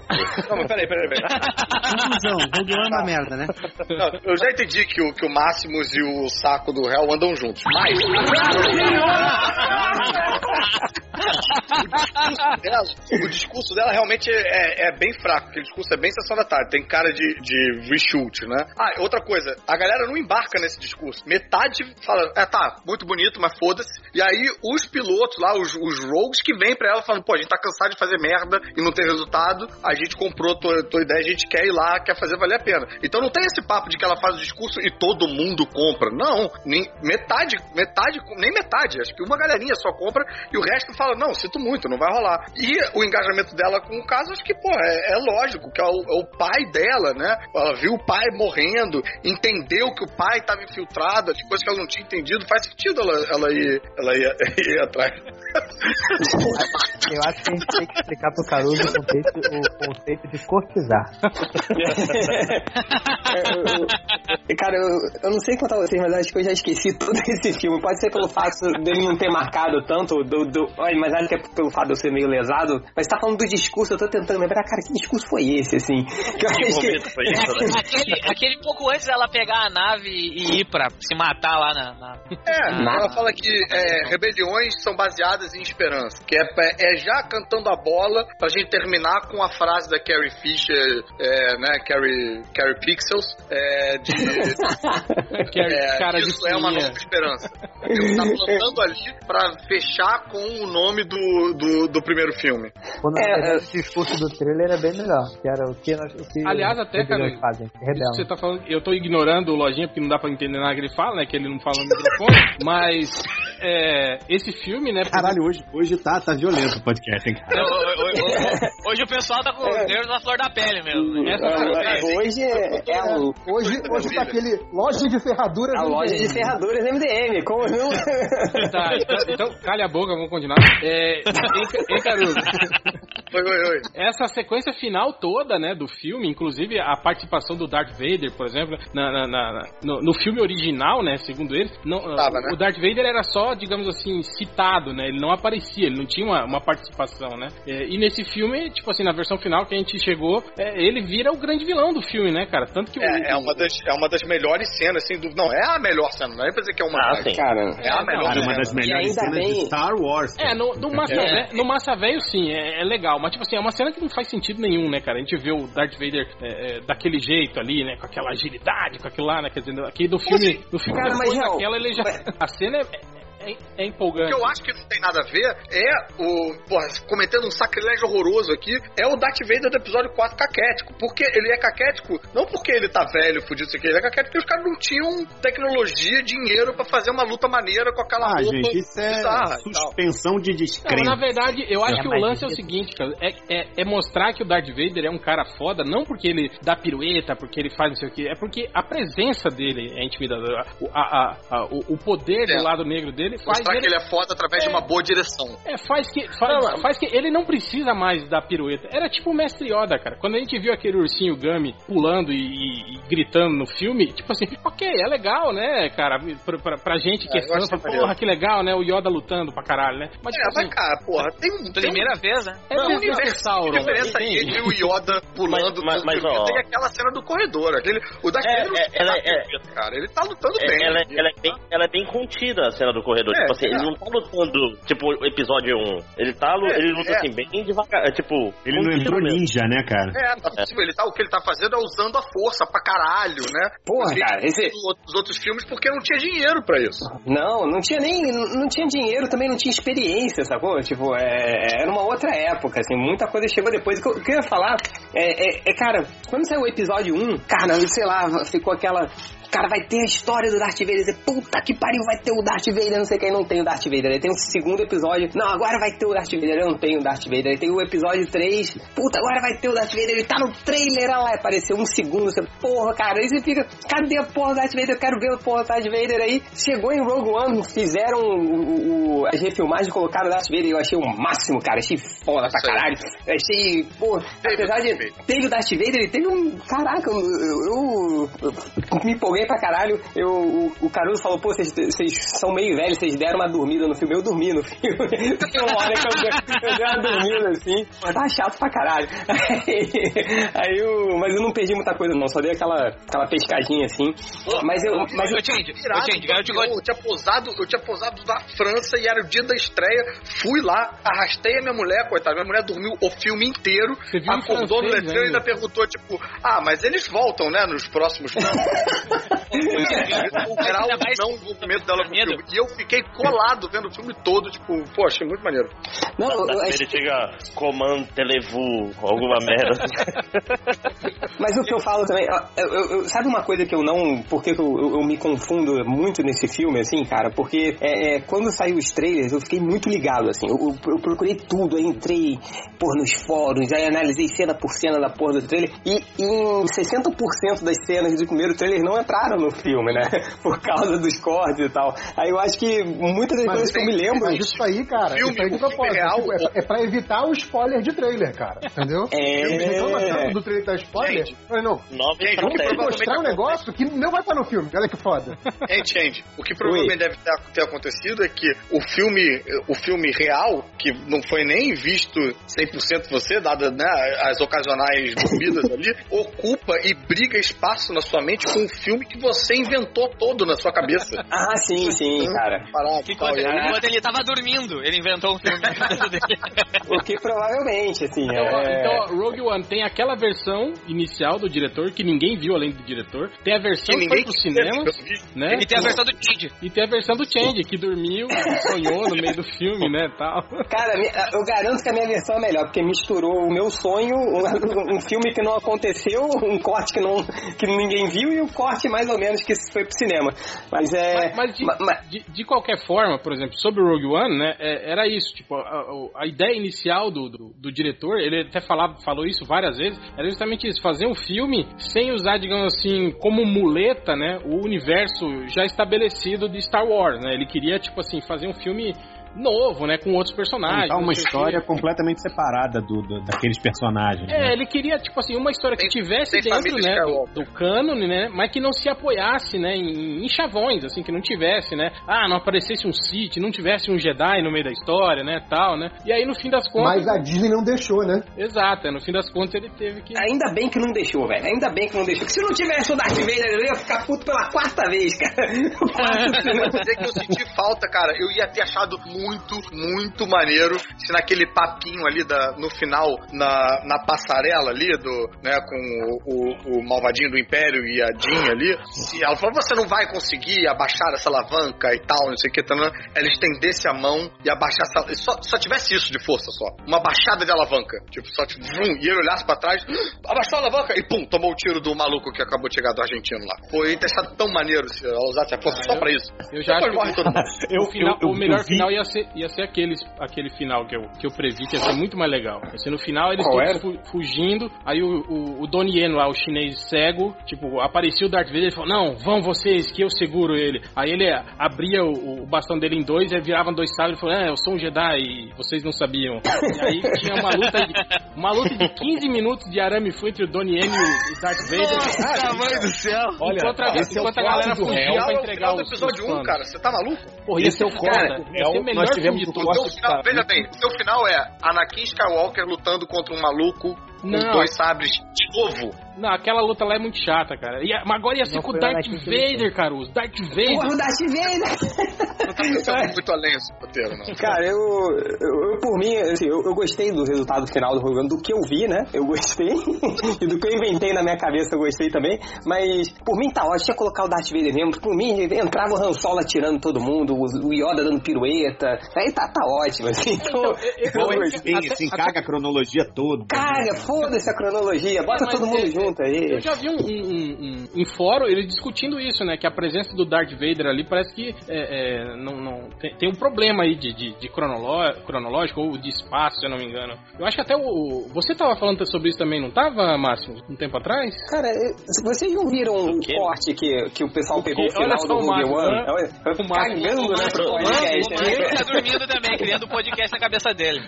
Speaker 1: Não, mas peraí, peraí, peraí.
Speaker 7: Conclusão, Rogue One é uma merda, né?
Speaker 1: Não, eu já entendi que o, que o Máximos e o saco do réu andam juntos. Mas. O, discurso dela, o discurso dela realmente é, é bem fraco, aquele discurso é bem sessão da tarde, tem cara de, de reshoot, né? Ah, outra coisa, a galera não embarca nesse discurso. Metade fala, é tá, muito bonito, mas foda-se. E aí os pilotos lá, os, os rogues que vêm pra ela falando, pô, a gente tá cansado de fazer merda e não ter resultado, a gente comprou tua, tua ideia, a gente quer ir lá, quer fazer valer a pena. Então não tem esse papo de que ela faz o discurso e todo mundo compra. Não, nem metade, metade, nem metade. Acho que uma galerinha só compra e o resto fala, não, sinto muito, não vai rolar. E o engajamento dela com o caso, acho que, pô, é, é lógico, que é o, é o pai dela, né? Ela viu o pai morrendo, entendeu que o pai estava infiltrado, de coisas que ela não tinha entendido, faz sentido ela, ela, ir, ela ir, <laughs> ir atrás.
Speaker 12: Eu acho que a gente tem que explicar pro Caruso o conceito, o conceito de cortizar. <laughs>
Speaker 9: Cara, eu, eu não sei contar vocês, mas acho que eu já esqueci <laughs> todo esse filme. Pode ser pelo fato dele não ter marcado tanto, do, do, olha, mas acho que é pelo fato de eu ser meio lesado. Mas tá falando do discurso, eu tô tentando lembrar, cara, que discurso foi esse, assim? Que eu acho que-
Speaker 10: É, aquele, aquele pouco antes dela pegar a nave e ir pra se matar lá na. na-
Speaker 1: É,
Speaker 9: Nada.
Speaker 1: ela fala que é, rebeliões são baseadas em esperança. Que é, é já cantando a bola pra gente terminar com a frase da Carrie Fisher, é, né, Carrie, Carrie Pixels, é, de... <laughs> <laughs> É,
Speaker 4: cara de
Speaker 1: isso é uma nova esperança. Ele tá plantando ali pra fechar com o nome do, do, do primeiro filme.
Speaker 12: Quando
Speaker 9: É, é.
Speaker 12: o discurso do trailer é bem melhor, que era o que, nós, o que
Speaker 4: Aliás, até, cara,
Speaker 12: fazem,
Speaker 4: Isso que
Speaker 12: rebelam.
Speaker 4: você tá falando, eu tô ignorando o lojinha porque não dá pra entender nada que ele fala, né? Que ele não fala no microfone, <laughs> mas é, esse filme, né?
Speaker 11: Caralho, hoje, hoje tá, tá violento o podcast, hein, cara?
Speaker 10: Hoje o pessoal tá com o nervo na flor da pele mesmo.
Speaker 4: Essa
Speaker 9: É, hoje é, é
Speaker 6: Hoje, hoje tá aquele loja de ferraduras.
Speaker 9: a
Speaker 6: MDM.
Speaker 9: loja de ferraduras MDM, como não?
Speaker 4: Tá, então, calha a boca, vamos continuar. É, hein, hein, Caruso?
Speaker 1: Oi, oi, oi.
Speaker 4: Essa sequência final toda, né, do filme, inclusive a participação do Darth Vader, por exemplo, na, na- na- no, no filme original, né, segundo eles, não,
Speaker 1: Tava, né?
Speaker 4: o Darth Vader era só, digamos assim, citado, né, ele não aparecia, ele não tinha uma, uma participação, né. É, e nesse filme, tipo assim, na versão final que a gente chegou, é, ele vira o grande vilão do filme, né, cara, tanto que o,
Speaker 1: É, é, uma das, é uma das melhores cenas, sem dúvida. Não, é a melhor cena, não é pra dizer que é uma.
Speaker 3: Ah.
Speaker 9: Cara,
Speaker 1: É a melhor
Speaker 11: Cara,
Speaker 1: cena.
Speaker 11: uma das melhores cenas de
Speaker 9: bem-
Speaker 11: Star Wars.
Speaker 4: É, no, no, Massa,
Speaker 9: É.
Speaker 4: No Massa Velho, sim, é, é legal. Mas, tipo assim, é uma cena que não faz sentido nenhum, né, cara? A gente vê o Darth Vader é, é, daquele jeito ali, né? Com aquela agilidade, com aquilo lá, né? Quer dizer, aqui do filme, do filme
Speaker 9: Cara, mas,
Speaker 4: daquela, ele já... A cena é, é, é
Speaker 1: O
Speaker 4: empolgante.
Speaker 1: que eu acho que não tem nada a ver é o. Porra, cometendo um sacrilégio horroroso aqui, é o Darth Vader do episódio 4 caquético. Porque ele é caquético, não porque ele tá velho, fudido, isso aqui, ele é caquético porque os caras não tinham tecnologia, dinheiro pra fazer uma luta maneira com aquela
Speaker 11: Ah,
Speaker 1: roupa
Speaker 11: gente, isso é suspensão de
Speaker 4: Não, mas
Speaker 11: descrença.
Speaker 4: na verdade, eu acho
Speaker 12: É,
Speaker 4: que o lance é o seguinte, cara, é, é, é mostrar que o Darth Vader é um cara foda, não porque ele dá pirueta, porque ele faz não sei o que, é porque a presença dele é intimidadora. O, a- a- a- o, o poder
Speaker 1: É.
Speaker 4: do lado negro dele faz
Speaker 1: Mostrar
Speaker 4: ele...
Speaker 1: que ele é foda através de uma boa direção.
Speaker 4: É, faz que, faz, faz que ele não precisa mais da pirueta. Era tipo o Mestre Yoda, cara. Quando a gente viu aquele ursinho Gummy pulando e, e- e gritando no filme, tipo assim, ok, é legal, né, cara? Pra, pra, pra gente que
Speaker 1: É,
Speaker 4: é, fã, fala, porra, que legal, né? O Yoda lutando pra caralho, né? Mas,
Speaker 1: É,
Speaker 4: tipo
Speaker 1: mas
Speaker 4: assim,
Speaker 1: cara, porra, tem um. tem
Speaker 10: Primeira vez, né?
Speaker 4: é
Speaker 1: Não,
Speaker 4: um dinossauro,
Speaker 1: que diferença
Speaker 4: entende?
Speaker 1: entre o Yoda <laughs> pulando
Speaker 3: Mas- mas- mas, ó.
Speaker 1: tem aquela cena do corredor. Aquele, o Darth
Speaker 3: É,
Speaker 1: não
Speaker 3: é,
Speaker 1: tem
Speaker 3: ela é-
Speaker 1: a cara. Ele tá lutando
Speaker 3: É,
Speaker 1: bem.
Speaker 3: ela, ela é bem, ela é bem contida a cena do corredor.
Speaker 1: É,
Speaker 3: tipo assim,
Speaker 1: é.
Speaker 3: ele não tá lutando, tipo, o episódio 1. Ele tá
Speaker 1: É,
Speaker 3: ele luta
Speaker 1: é.
Speaker 3: assim, bem devagar. é, Tipo,
Speaker 11: Ele não entrou
Speaker 3: mesmo.
Speaker 11: ninja, né, cara?
Speaker 1: É, tá, tipo, ele tá, o que ele tá fazendo é usando a força pra caralho, né?
Speaker 9: Porra,
Speaker 1: Os
Speaker 9: cara, esse-
Speaker 1: Os outros filmes porque não tinha dinheiro pra isso.
Speaker 9: Não, não tinha nem. Não tinha dinheiro, também não tinha experiência, sacou? Tipo, é, era uma outra época, assim, muita coisa chegou depois. O que eu- o que eu ia falar é, é- é, cara, quando saiu o episódio 1, cara, sei lá, ficou aquela. Cara, vai ter a história do Darth Vader. Dizer, Puta que pariu, vai ter o Darth Vader. Sei quem não tem o Darth Vader. Aí tem o segundo episódio. Não, agora vai ter o Darth Vader. Eu não tenho o Darth Vader. Aí tem o episódio 3. Puta, agora vai ter o Darth Vader. Ele tá no trailer. Olha lá, apareceu um segundo. Você, porra, cara. Aí você fica, cadê a porra do Darth Vader? Eu quero ver o porra do Darth Vader aí. Chegou em Rogue One, fizeram o, o, as refilmagens, colocaram o Darth Vader. Eu achei o máximo, cara. Achei foda pra caralho. Eu achei, pô, apesar de. Teve o Darth Vader, ele teve um. Caraca, eu, eu- eu me empolguei pra caralho. Eu, o, o Caruso falou, pô, vocês são meio velhos, vocês deram uma dormida no filme. Eu dormi no filme. <laughs> Tem uma hora que eu, dei- eu dei uma dormida assim, mas tava chato pra caralho. <laughs> Aí, aí eu. Mas eu não perdi muita coisa, não, só dei aquela, aquela pescadinha assim. Mas eu. Mas eu
Speaker 10: Change, Change, eu te
Speaker 1: eu, tinha pousado, eu tinha pousado na França e era o dia da estreia. Fui lá, arrastei a minha mulher, coitada. Minha mulher dormiu o filme inteiro.
Speaker 4: Você viu em
Speaker 1: acordou no letreiro e
Speaker 4: ainda.
Speaker 1: perguntou, tipo, ah, mas eles voltam, né, nos próximos <laughs> filmes. o grau não envolvimento dela com o
Speaker 10: Medo.
Speaker 1: filme. E eu fiquei colado vendo o filme todo, tipo, pô, achei muito maneiro.
Speaker 9: Não, eu, eu
Speaker 3: Ele chega comando televu, alguma merda. <laughs>
Speaker 9: Mas o que eu falo também, eu- eu- eu- sabe uma coisa que eu não. Por que que eu, eu- eu me confundo muito nesse filme, assim, cara? Porque é, é, quando saiu os trailers, eu fiquei muito ligado, assim. Eu, eu- eu procurei tudo, aí entrei por nos fóruns, aí analisei cena por cena da porra do trailer. E em 60% das cenas do primeiro trailer não entraram no filme, né? <laughs> Por causa dos cortes e tal. Aí eu acho que muitas das coisas que eu me lembro.
Speaker 6: Mas isso aí, cara,
Speaker 1: Filme,
Speaker 6: isso aí de
Speaker 1: o filme
Speaker 6: propósito.
Speaker 1: real,
Speaker 6: Tipo, é, é pra evitar o spoiler de trailer, cara. Entendeu?
Speaker 9: É.
Speaker 6: Eles reclamam tanto do trailer da spoiler.
Speaker 1: Gente,
Speaker 6: Mas não.
Speaker 3: Nova
Speaker 1: Gente,
Speaker 6: Vamos
Speaker 1: provavelmente
Speaker 6: mostrar um negócio que não vai estar no filme. Olha que foda.
Speaker 1: Gente, gente, o que provavelmente deve ter, ter acontecido é que o filme, o filme real, que não foi nem visto 100% você, dada né, as ocasionais dormidas ali, <laughs> ocupa e briga espaço na sua mente com um filme que você inventou todo na sua cabeça.
Speaker 9: Ah, sim, sim, cara.
Speaker 10: Que
Speaker 1: tal,
Speaker 10: enquanto,
Speaker 1: aí-
Speaker 10: enquanto ele tava dormindo, ele inventou um filme. <laughs>
Speaker 9: O que provavelmente, assim,
Speaker 4: Então,
Speaker 9: é.
Speaker 4: então, Rogue One tem aquela versão inicial do diretor, que ninguém viu além do diretor. Tem a versão
Speaker 1: Que
Speaker 4: que, foi pro cinema, né?
Speaker 10: e tem a versão do Change.
Speaker 4: E tem a versão do Change, que dormiu, e sonhou no meio do filme, né, tal.
Speaker 9: Cara, eu garanto que a minha versão é melhor, porque misturou o meu sonho, um, <laughs> um filme que não aconteceu, um corte que, não, que ninguém viu e o corte mais ou menos que foi pro cinema. Mas é.
Speaker 4: Mas, mas de,
Speaker 9: ma-
Speaker 4: de, de qualquer forma, por exemplo, sobre o Rogue One, né, é- era isso, tipo, a, a- a ideia inicial do, do, do diretor, ele até falava, falou isso várias vezes, era justamente isso, fazer um filme sem usar, digamos assim, como muleta, né, o universo já estabelecido de Star Wars, né, ele queria, tipo assim, fazer um filme novo, né? Com outros personagens.
Speaker 11: Contar uma história completamente separada do, do- daqueles personagens.
Speaker 4: É,
Speaker 11: né?
Speaker 4: ele queria, tipo assim, uma história que tivesse
Speaker 1: tem
Speaker 4: dentro, né, do, do cânone, né, mas que não se apoiasse, né, em, em chavões, assim, que não tivesse, né, ah, não aparecesse um Sith, não tivesse um Jedi no meio da história, né, tal, né, e aí no fim das contas...
Speaker 6: Mas a Disney não deixou, né?
Speaker 4: Exato, é, no fim das contas ele teve que...
Speaker 9: Ainda bem que não deixou, velho. Ainda bem que não deixou. Porque se não tivesse o Darth Vader, eu ia ficar puto pela quarta vez, cara. <laughs>
Speaker 1: Eu vou dizer que eu senti falta, cara. Eu ia ter achado muito, muito maneiro se naquele papinho ali da, no final, na, na passarela ali, do, né, com o, o, o malvadinho do Império e a Jean ali, se ela falou, você não vai conseguir abaixar essa alavanca e tal, não sei o que, tal, ela estendesse a mão e abaixasse a, só, só tivesse isso de força só. Uma baixada de alavanca. Tipo, só tipo, vrum, e ele olhasse pra trás, abaixou a alavanca e pum, tomou o tiro do maluco que acabou de chegar do argentino lá. Foi ter tão maneiro se ela usasse a força só pra isso.
Speaker 4: Eu já
Speaker 1: Depois
Speaker 4: acho
Speaker 1: morre todo mundo. <laughs>
Speaker 4: que o, final-
Speaker 11: eu-
Speaker 4: o melhor
Speaker 11: eu vi-
Speaker 4: final ia ser, ia ser aquele, aquele final que eu, que eu previ que ia ser muito mais legal. Ia ser no final eles
Speaker 9: Qual
Speaker 4: todos fu- fugindo, aí o, o, o Donnie Yen lá, o chinês cego, tipo, aparecia o Darth Vader e falou, não, vão vocês que eu seguro ele. Aí ele abria o, o bastão dele em dois, aí viravam dois sábios e falou, é, eu sou um Jedi e vocês não sabiam. E aí tinha uma luta de, uma luta de 15 minutos de arame fui entre o Donnie Yen e o Darth Vader.
Speaker 1: Nossa, mãe do céu!
Speaker 11: Olha,
Speaker 4: enquanto a,
Speaker 11: esse é o
Speaker 4: enquanto a
Speaker 11: quarto
Speaker 4: galera fugia
Speaker 11: réu.
Speaker 4: pra
Speaker 1: É o
Speaker 4: entregar
Speaker 1: final do
Speaker 4: os
Speaker 1: episódio
Speaker 4: os
Speaker 1: 1,
Speaker 4: planos.
Speaker 1: cara. Você tá maluco?
Speaker 4: Porra, ia
Speaker 11: Esse
Speaker 4: ser
Speaker 11: é
Speaker 4: o
Speaker 11: o
Speaker 4: Ia
Speaker 11: do
Speaker 4: ser
Speaker 11: réu.
Speaker 4: o melhor
Speaker 11: Nós
Speaker 4: filme
Speaker 11: tivemos
Speaker 4: de
Speaker 11: o
Speaker 4: todos.
Speaker 1: Seu final,
Speaker 11: cara.
Speaker 1: veja bem, seu final é Anakin Skywalker lutando contra um maluco com
Speaker 4: Não.
Speaker 1: dois sabres de novo.
Speaker 4: Não, aquela luta lá é muito chata, cara. Ia- mas agora ia ser
Speaker 12: Não
Speaker 4: com o
Speaker 12: foi
Speaker 4: Darth
Speaker 12: ele
Speaker 4: Vader, Caruso. Darth
Speaker 9: Porra,
Speaker 4: Vader.
Speaker 9: o Darth Vader.
Speaker 1: Não tá pensando muito além esse roteiro, não.
Speaker 9: Cara, eu, eu, eu, por mim, assim, eu, eu gostei do resultado final do Rogue One, do que eu vi, né? Eu gostei. <laughs> e do que eu inventei na minha cabeça, eu gostei também. Mas, por mim, tá ótimo. Tinha que colocar o Darth Vader mesmo. Por mim, entrava o Han Solo atirando todo mundo, o o Yoda dando pirueta. Aí tá, tá ótimo, assim. Então,
Speaker 11: Bom,
Speaker 9: eu-
Speaker 11: enfim, assim, caga a cronologia toda.
Speaker 9: Caga, foda-se a cronologia. Bota
Speaker 4: Mas
Speaker 9: todo mundo
Speaker 4: é-
Speaker 9: junto aí.
Speaker 4: Eu já vi um, um, um- um- em fórum ele discutindo isso, né? Que a presença do Darth Vader ali parece que é, é, não, não- tem, tem um problema aí de, de, de cronoló- cronológico ou de espaço, se eu não me engano. Eu acho que até o. Você tava falando sobre isso também, não tava, Máximo? Um tempo atrás?
Speaker 9: Cara, vocês não viram o corte que, que o pessoal pegou o
Speaker 4: quê? Olha
Speaker 9: final
Speaker 4: só
Speaker 9: do
Speaker 4: o
Speaker 9: Rogue
Speaker 4: Márcio,
Speaker 9: One?
Speaker 4: né? O
Speaker 9: Cagando
Speaker 10: O Márcio-
Speaker 9: podcast.
Speaker 10: o Márcio tá dormindo também, criando um podcast na cabeça dele.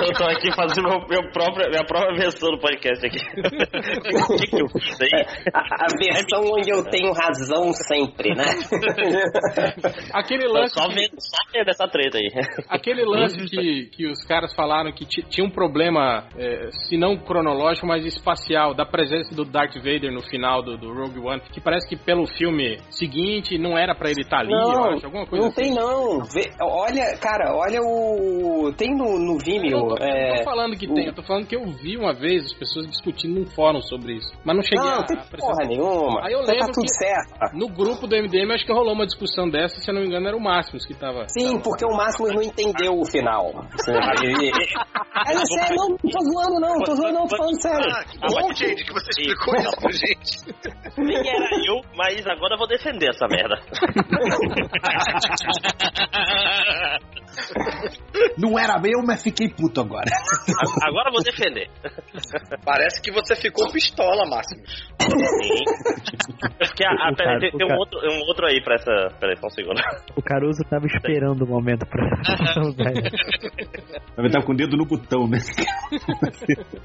Speaker 3: Eu tô aqui fazendo meu, meu próprio, minha própria versão do podcast aqui. O <laughs> que, que eu fiz aí?
Speaker 9: A, a versão <laughs> onde eu tenho razão sempre, né? <laughs>
Speaker 4: Aquele lance.
Speaker 3: só
Speaker 4: que-
Speaker 3: vendo, só vendo essa treta aí.
Speaker 4: Aquele lance que, que os caras falaram que ti- tinha um problema, é, se não cronológico, mas espacial, da presença do Darth Vader no final do, do Rogue One, que parece que pelo filme seguinte não era pra ele estar ali, eu
Speaker 9: Não,
Speaker 4: acho, alguma coisa
Speaker 9: não
Speaker 4: assim.
Speaker 9: tem não. Vê- olha, cara, olha o. Tem no, no
Speaker 4: Eu
Speaker 9: Vimeo.
Speaker 4: não tô,
Speaker 9: é,
Speaker 4: não tô falando que
Speaker 9: o-
Speaker 4: tem, eu tô falando que eu vi uma vez as pessoas discutindo num fórum sobre isso, mas não cheguei
Speaker 9: Não,
Speaker 4: a
Speaker 9: tem
Speaker 4: apresentar.
Speaker 9: porra nenhuma.
Speaker 4: Aí eu
Speaker 9: Então
Speaker 4: lembro
Speaker 9: tá tudo
Speaker 4: que-
Speaker 9: certo.
Speaker 4: No grupo do MDM, acho que rolou uma discussão dessa, se eu não me engano, era o Máximos que tava.
Speaker 9: Sim, porque o Máximo não entendeu o final. É, não sério, não, não tô zoando não, tô zoando não, tô falando sério.
Speaker 1: Ah, que bom, gente, que você explicou isso pra gente.
Speaker 3: Nem era eu, mas agora eu vou defender essa merda. <laughs>
Speaker 11: Não era meu, mas fiquei puto agora.
Speaker 3: Agora eu vou defender. <laughs>
Speaker 1: Parece que você ficou pistola, Máximo.
Speaker 3: Sim. Porque, ah,
Speaker 12: O
Speaker 3: peraí,
Speaker 12: cara-
Speaker 3: tem,
Speaker 12: o
Speaker 3: tem um, outro, um outro aí pra essa. Peraí, só um segundo.
Speaker 12: O Caruso tava esperando o momento pra <laughs>
Speaker 11: Eu tava com o dedo no botão, né?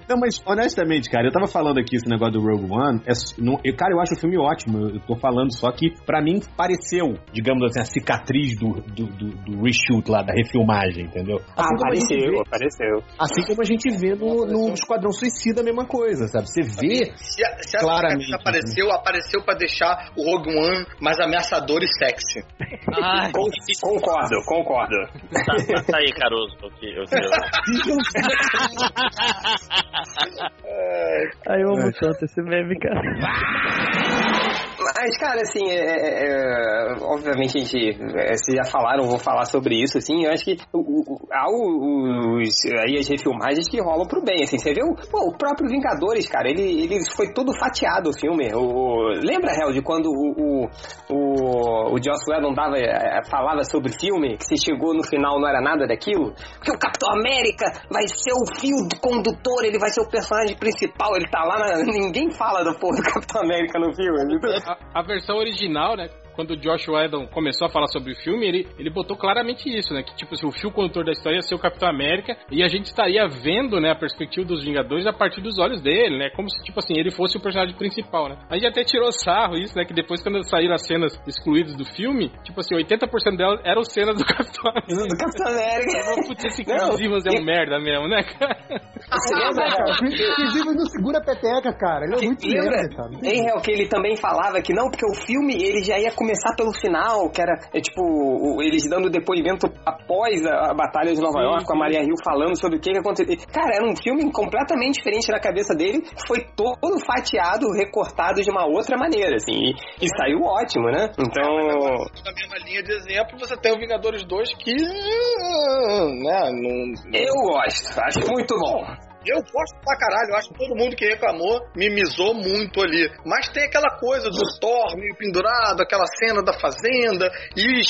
Speaker 11: não, mas honestamente, cara, eu tava falando aqui esse negócio do Rogue One. É, não, eu, cara, eu acho o filme ótimo. Eu, tô falando só que, pra mim, pareceu, digamos assim, a cicatriz do, do, do, do reshoot lá, da refilmagem, entendeu?
Speaker 9: Ah,
Speaker 11: Assim a gente
Speaker 9: apareceu,
Speaker 11: vê-
Speaker 9: apareceu.
Speaker 11: Assim como a gente vê no, no Esquadrão Suicida a mesma coisa, sabe? Você vê
Speaker 1: Se a, se a
Speaker 11: Claramente.
Speaker 1: apareceu, apareceu pra deixar o Rogue One mais ameaçador e sexy.
Speaker 10: Ai,
Speaker 9: Con- concordo, concordo.
Speaker 3: Tá, tá aí, Caruso. Eu, que- eu,
Speaker 12: Aí eu amo tanto esse meme, cara. <laughs>
Speaker 9: Mas, cara, assim, é, é, é, obviamente a gente, é, já falaram, vou falar sobre isso, assim, eu acho que há os, aí as refilmagens que rolam pro bem, assim, você vê o, pô, o próprio Vingadores, cara, ele, ele foi todo fatiado o filme, o, lembra, Hel, de quando o, o, o, o Joss Whedon dava, é, falava sobre o filme, que você chegou no final não era nada daquilo? Porque o Capitão América vai ser o fio condutor, ele vai ser o personagem principal, ele tá lá, na, ninguém fala do porra do Capitão América no filme, <laughs>
Speaker 4: A, versão original, né? Quando o Josh Whedon começou a falar sobre o filme, ele, ele botou claramente isso, né? Que, tipo, assim, o fio condutor da história ia ser o Capitão América e a gente estaria vendo, né, a perspectiva dos Vingadores a partir dos olhos dele, né? Como se, tipo assim, ele fosse o personagem principal, né? A gente até tirou sarro isso, né? Que depois, quando saíram as cenas excluídas do filme, tipo assim, 80% delas eram cenas do Capitão América.
Speaker 9: Do Capitão América.
Speaker 4: Putz, esse é um merda mesmo, né, cara?
Speaker 6: Você lembra, cara? Chris Evans não segura a peteca, cara. Ele é muito
Speaker 9: Lembra,
Speaker 6: merda, cara.
Speaker 9: em real, que ele também falava que não, porque o filme ele já ia começar pelo final, que era é, tipo eles dando depoimento após a, a Batalha de Nova
Speaker 4: Sim,
Speaker 9: York, com a
Speaker 4: sim.
Speaker 9: Maria Hill falando sobre o que, que aconteceu. Cara, era um filme completamente diferente na cabeça dele, foi todo fatiado, recortado de uma outra maneira, assim, e, e saiu ótimo, né? Então.
Speaker 1: Na mesma linha de exemplo, você tem o Vingadores 2 que. né, não.
Speaker 9: Eu gosto, acho muito bom.
Speaker 1: Eu gosto pra caralho, eu acho que todo mundo que reclamou mimizou muito ali. Mas tem aquela coisa do Thor meio pendurado, aquela cena da fazenda, e,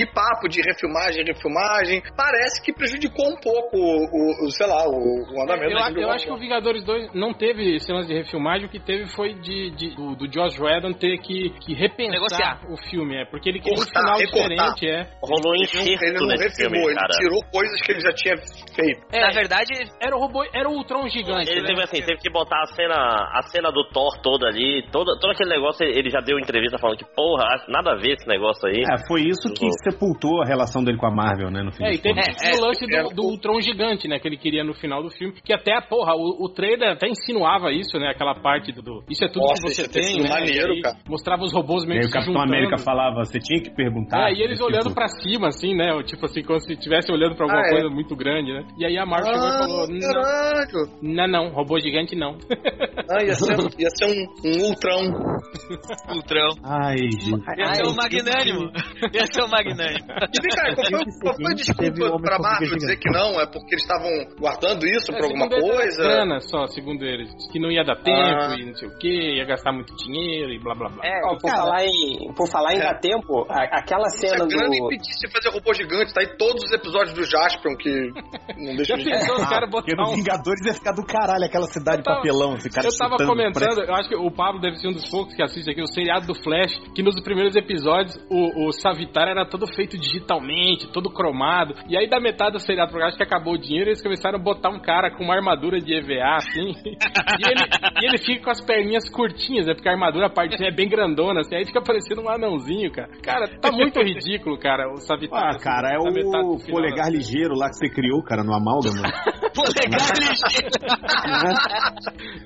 Speaker 1: e papo de refilmagem, refilmagem. Parece que prejudicou um pouco o, o- sei lá, o, o andamento
Speaker 4: Eu, a- eu acho que o Vingadores 2 não teve cenas de refilmagem, o que teve foi de, de- do, do Josh Whedon ter que, que repensar
Speaker 10: Negociar.
Speaker 4: o filme, é, porque ele queria um final
Speaker 1: recortar.
Speaker 4: diferente, é.
Speaker 3: Rolou um
Speaker 1: Ele não refilmou,
Speaker 3: filme,
Speaker 1: ele tirou coisas que ele já tinha feito.
Speaker 4: É,
Speaker 10: Na verdade,
Speaker 4: Era o robô, era o Ultron gigante,
Speaker 3: Ele
Speaker 4: né?
Speaker 3: teve assim, teve que botar a cena, a cena do Thor toda ali, todo, todo aquele negócio, ele já deu entrevista falando que, porra, nada a ver esse negócio aí.
Speaker 11: É, foi isso que sepultou a relação dele com a Marvel, né, no fim
Speaker 4: É, e teve
Speaker 11: contas.
Speaker 4: o lance do, do Ultron gigante, né? Que ele queria no final do filme. Que até, porra, o, o trailer até insinuava isso, né? Aquela parte do. isso é tudo
Speaker 1: Nossa,
Speaker 4: que você
Speaker 1: isso é
Speaker 4: tem, né?
Speaker 1: maneiro,
Speaker 4: E aí
Speaker 1: cara.
Speaker 4: Mostrava os robôs
Speaker 11: E
Speaker 4: meio
Speaker 11: aí
Speaker 4: que
Speaker 11: o Capitão
Speaker 4: juntando.
Speaker 11: América falava, você tinha que perguntar.
Speaker 4: É, e eles
Speaker 11: Tipo,
Speaker 4: olhando pra cima, assim, né? Tipo assim, como se estivesse olhando pra alguma
Speaker 1: Ah, é.
Speaker 4: coisa muito grande, né? E aí a Marvel chegou e
Speaker 1: Ah,
Speaker 4: falou: não, não, robô gigante não.
Speaker 1: Ah, ia ser, ia ser um, um ultrão. <laughs>
Speaker 10: Ultrão.
Speaker 11: Ai, gente.
Speaker 10: Ia ser o Magnânimo. Ia ser o Magnânimo.
Speaker 1: E vem cá, qual foi, qual foi a desculpa pra Marvel dizer que não? É porque eles estavam guardando isso
Speaker 4: É,
Speaker 1: pra alguma coisa?
Speaker 4: grana só, segundo eles. Que não ia dar tempo
Speaker 1: Ah.
Speaker 4: e não sei o que, ia gastar muito dinheiro e blá blá blá.
Speaker 9: É, ó, por, falar em, por falar em
Speaker 1: É.
Speaker 9: dar tempo, a- aquela
Speaker 1: Se a
Speaker 9: cena
Speaker 1: grana
Speaker 9: do.
Speaker 1: impedisse fazer robô gigante, tá aí todos os episódios do Jaspion que não deixa
Speaker 4: Já
Speaker 1: de
Speaker 4: pensou os caras
Speaker 11: Porque
Speaker 4: botar
Speaker 11: no
Speaker 4: um
Speaker 11: Vingadores ia ficar do caralho aquela cidade
Speaker 4: tava-
Speaker 11: papelão, esse cara
Speaker 4: Eu tava
Speaker 11: chutando,
Speaker 4: comentando,
Speaker 11: parece-
Speaker 4: eu acho que o Pablo deve ser um dos poucos que assiste aqui, o seriado do Flash, que nos primeiros episódios o, o Savitar era todo feito digitalmente, todo cromado. E aí, da metade do seriado, porque acho que acabou o dinheiro, eles começaram a botar um cara com uma armadura de EVA, assim. <laughs> e, ele, e ele fica com as perninhas curtinhas, né? Porque a armadura, a parte é bem grandona, assim. Aí fica parecendo um anãozinho, cara. Cara, tá muito ridículo, cara, o Savitar.
Speaker 11: Ah,
Speaker 4: assim,
Speaker 11: cara, é o polegar
Speaker 4: assim.
Speaker 11: ligeiro lá que você criou, cara, no amálgama. <laughs>
Speaker 10: Polegar ligeiro. <laughs>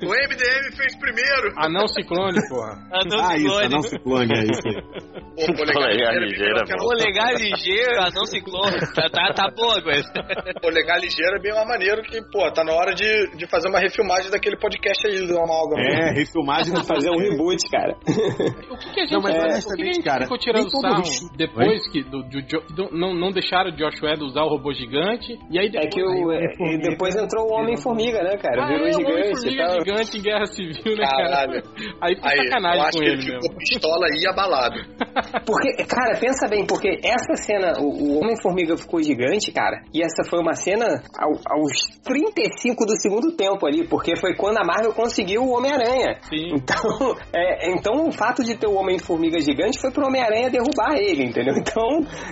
Speaker 1: O MDM fez primeiro.
Speaker 4: Anão ciclone, porra.
Speaker 10: Anão
Speaker 11: ah, isso,
Speaker 10: ciclone.
Speaker 11: não ciclone, é isso aí.
Speaker 1: Pô,
Speaker 3: Polegar
Speaker 1: ligeiro é
Speaker 3: é.
Speaker 10: Polegar ligeiro, anão ciclone. Tá, tá, tá boa a coisa.
Speaker 1: Polegar ligeiro é bem uma maneira que, pô, tá na hora de, de fazer uma refilmagem daquele podcast aí do Amálgama.
Speaker 11: É, refilmagem do
Speaker 9: Fazer um reboot, cara.
Speaker 4: O que, que a gente,
Speaker 11: Não, mas
Speaker 4: o que a gente
Speaker 11: cara,
Speaker 4: ficou tirando sarro depois que do, do do- não, não deixaram o Josh Whedon usar o robô gigante e aí
Speaker 9: É
Speaker 4: depois
Speaker 9: que o, é, e depois entrou o Homem-Formiga, né, cara?
Speaker 4: ah,
Speaker 9: Virou
Speaker 4: é, o
Speaker 9: gigante e
Speaker 4: Homem-Formiga
Speaker 9: tal.
Speaker 4: gigante em Guerra Civil, né, cara?
Speaker 1: Caralho.
Speaker 4: Aí foi
Speaker 1: Aí, eu
Speaker 4: sacanagem
Speaker 1: acho
Speaker 4: com
Speaker 1: que
Speaker 4: ele
Speaker 1: ele
Speaker 4: mesmo.
Speaker 1: ficou pistola e abalado. <laughs>
Speaker 9: Porque, cara, pensa bem, porque essa cena, o, o Homem-Formiga ficou gigante, cara, e essa foi uma cena ao- aos 35 do segundo tempo ali, porque foi quando a Marvel conseguiu o Homem-Aranha.
Speaker 4: Sim.
Speaker 9: Então, <laughs> é, então o fato de ter o Homem-Formiga gigante foi pro Homem-Aranha derrubar ele, entendeu? Então,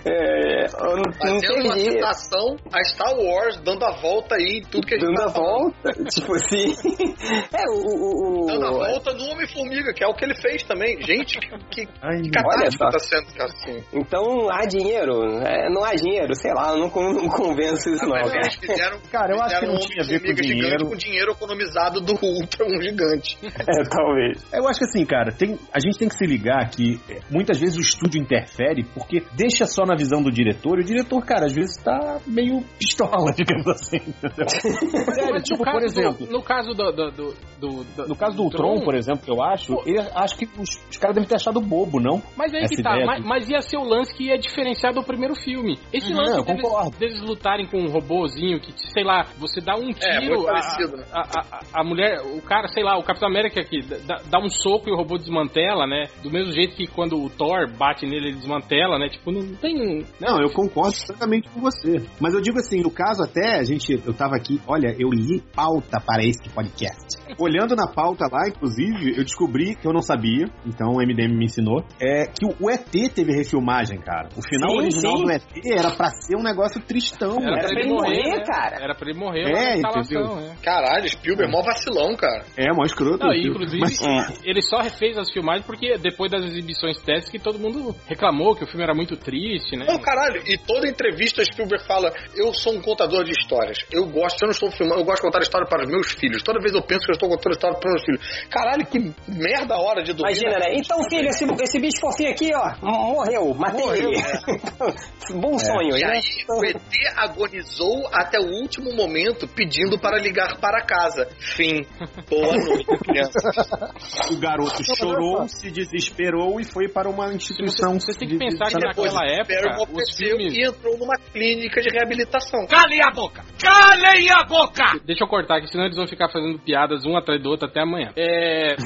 Speaker 9: é, eu não, não
Speaker 1: Fazendo uma citação a Star Wars, dando a volta aí em tudo que a gente
Speaker 9: Dando
Speaker 1: tá
Speaker 9: a
Speaker 1: falando.
Speaker 9: Volta, <laughs> tipo assim. <laughs> É, o. o, o-
Speaker 1: Dando a volta do Homem-Formiga, que é o que ele fez também. Gente, que, que, <laughs>
Speaker 11: Ai,
Speaker 1: que
Speaker 9: Olha
Speaker 1: catástrofe tá sendo, cara, assim.
Speaker 9: Então há dinheiro? É, não há dinheiro, sei lá, eu não, não convenço isso não, cara.
Speaker 1: eles fizeram,
Speaker 11: Cara, eu acho que não
Speaker 1: um
Speaker 11: tinha a ver com dinheiro.
Speaker 1: com dinheiro economizado do Ultra, um gigante.
Speaker 9: É, talvez.
Speaker 11: Eu acho que assim, cara, tem, a gente tem que se ligar que muitas vezes o estúdio interfere porque deixa só na visão do diretor e o diretor, cara, às vezes tá meio pistola, digamos assim. entendeu? Sério,
Speaker 4: Mas
Speaker 11: tipo, por exemplo,
Speaker 4: do, no caso do, do, do, do-
Speaker 11: no caso do
Speaker 4: do
Speaker 11: Ultron, por exemplo, que eu acho, ele, acho que os, os caras devem ter achado bobo, não?
Speaker 4: Mas aí
Speaker 11: Essa
Speaker 4: que tá,
Speaker 11: ideia
Speaker 4: mas, mas ia ser o lance que ia diferenciar do primeiro filme. Esse
Speaker 11: Uhum,
Speaker 4: lance deles, deles lutarem com um robôzinho que, sei lá, você dá um tiro.
Speaker 1: É, muito
Speaker 4: a-
Speaker 1: parecido, né?
Speaker 4: a, a, a- a mulher, o cara, sei lá, o Capitão América aqui, dá, dá um soco e o robô desmantela, né? Do mesmo jeito que quando o Thor bate nele, ele desmantela, né? Tipo, não tem.
Speaker 11: Não, eu concordo exatamente com você. Mas eu digo assim, no caso até, a gente, eu tava aqui, olha, eu li pauta para esse podcast. Olhando na pauta lá, inclusive, eu descobri que eu não sabia, então o MDM me ensinou, é que o ET teve refilmagem, cara. O final
Speaker 9: Sim,
Speaker 11: original
Speaker 9: sim.
Speaker 11: do ET era pra ser um negócio tristão,
Speaker 4: Era
Speaker 11: cara.
Speaker 4: pra ele morrer, né? Era pra ele morrer lá na
Speaker 11: É, entendeu?
Speaker 1: Caralho, Spielberg, mó vacilão, cara.
Speaker 11: É, mó escroto.
Speaker 4: Não, inclusive,
Speaker 11: Mas-
Speaker 4: ele só refez as filmagens porque depois das exibições testes que todo mundo reclamou que o filme era muito triste, né?
Speaker 1: Não, caralho, e toda entrevista Spielberg fala: Eu sou um contador de histórias. Eu gosto, eu não estou filmando, eu gosto de contar história para os meus filhos. Toda vez eu penso que eu estou contando história para os meus filhos. Caralho, que merda a hora de dormir.
Speaker 9: Imagina, né? Então, filho, esse, esse bicho fofinho aqui, ó, morreu, matei
Speaker 1: Morreu,
Speaker 9: ele. <laughs> Bom sonho,
Speaker 1: E
Speaker 9: né?
Speaker 1: aí, o ET agonizou até o último momento pedindo para ligar para casa. Fim. Boa noite, <laughs> criança.
Speaker 11: O garoto chorou, se desesperou e foi para uma instituição.
Speaker 4: Vocês têm que pensar que naquela época os filmes...
Speaker 1: e entrou numa clínica de reabilitação.
Speaker 4: Calem a boca! Calem a boca! Deixa eu cortar aqui, senão eles vão ficar fazendo piadas um atrás do outro até amanhã. É. <laughs>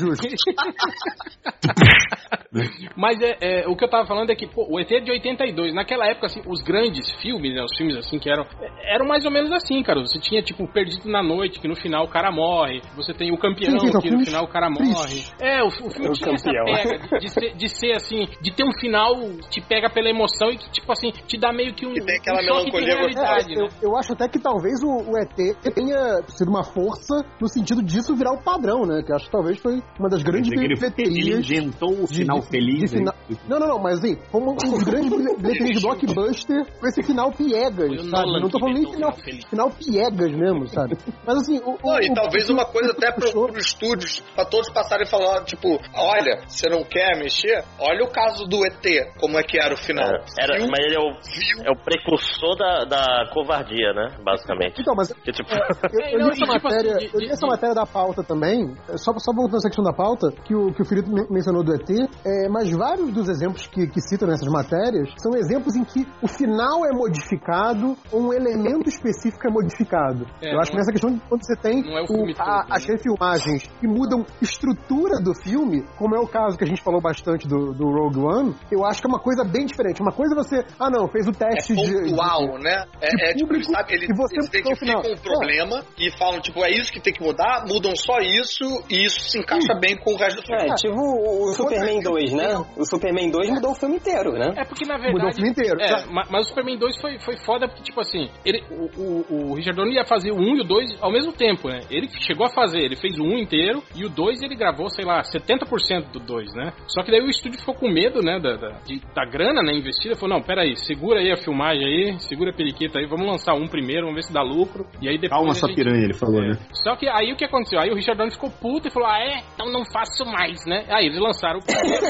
Speaker 4: Mas é, é, o que eu tava falando é que, pô, o ET é de 82. Naquela época, assim, os grandes filmes, né? Os filmes assim que eram. Eram mais ou menos assim, cara. Você tinha, tipo, Perdido na Noite, que no final o cara morre. Você tem o campeão,
Speaker 6: Sim,
Speaker 4: que no final o cara morre. É, o, o filme
Speaker 9: O
Speaker 4: tinha essa
Speaker 9: campeão.
Speaker 4: pega de, de ser, de ser assim, de ter um final te pega pela emoção e que, tipo assim, te dá meio que um,
Speaker 1: tem aquela
Speaker 4: um de
Speaker 1: melancolia
Speaker 4: realidade,
Speaker 6: É, eu,
Speaker 4: né?
Speaker 6: eu acho até que talvez o, o ET tenha sido uma força no sentido disso virar o padrão, né? Que eu acho que talvez foi uma das grandes
Speaker 11: ele-
Speaker 6: bilheterias.
Speaker 11: ele inventou o
Speaker 6: de-
Speaker 11: final
Speaker 6: de-
Speaker 11: feliz,
Speaker 6: de fina-
Speaker 11: hein?
Speaker 6: Não, não, não, mas assim, como <laughs> um dos grandes bilhe- bilheterias de blockbuster com esse final piegas,
Speaker 1: Foi o
Speaker 6: sabe? Não tô falando nem final,
Speaker 1: o final
Speaker 6: piegas mesmo, sabe? Mas assim, o. o-
Speaker 1: Não, e
Speaker 6: o-
Speaker 1: talvez uma coisa até pro, pros estúdios, pra todos passarem e falar, tipo, olha, você não quer mexer? Olha o caso do ET, como é que era o final.
Speaker 3: Era,
Speaker 1: Viu?
Speaker 3: mas ele é o, é o precursor da, da covardia, né? Basicamente.
Speaker 6: Então, mas
Speaker 3: Que, tipo,
Speaker 6: Eu, eu li essa matéria, eu li essa matéria da pauta também, é, só, só voltando essa questão da pauta, que o, que o Felipe men- mencionou do ET, é, mas vários dos exemplos que, que citam nessas matérias são exemplos em que o final é modificado ou um elemento específico é modificado.
Speaker 4: É,
Speaker 6: eu acho que
Speaker 4: é-
Speaker 6: nessa questão de quando você tem
Speaker 4: é o
Speaker 6: o- a-
Speaker 4: todo,
Speaker 6: as refilmagens que mudam estrutura do filme, como é o caso que a gente falou bastante do, do Rogue One, eu acho que é uma coisa bem diferente. Uma coisa é você, ah não, fez o teste de- de,
Speaker 1: pontual, né? É,
Speaker 6: de
Speaker 1: é tipo, sabe, eles,
Speaker 6: e você
Speaker 1: eles
Speaker 6: botou o
Speaker 1: um problema e falam, tipo, é isso que tem que mudar, mudam só isso e isso se encaixa bem com o resto do filme.
Speaker 9: É, tipo o, o Superman 2, né? O Superman 2 mudou o filme inteiro, né?
Speaker 4: É porque, na verdade.
Speaker 6: Mudou o filme inteiro.
Speaker 4: É, ma- mas o Superman 2 foi, foi foda porque, tipo assim, ele, o, o, o Richard Donner ia fazer o 1 e o 2 ao mesmo tempo, né? Ele chegou a fazer, ele fez o 1 inteiro e o 2 ele gravou, sei lá, 70% do 2, né? Só que daí o estúdio ficou com medo, né, da, da, de- da grana, né, investida. Falou, não, peraí, segura aí a filmagem aí, segura a periquita aí, vamos lançar um primeiro, vamos ver se dá lucro. E aí depois.
Speaker 11: Calma essa
Speaker 4: gente-
Speaker 11: piranha, ele falou,
Speaker 4: É.
Speaker 11: né?
Speaker 4: Só que aí o que aconteceu? Aí o Richard Donner ficou puto e falou: Ah, é? Então não faço mais, né? Aí eles lançaram o primeiro.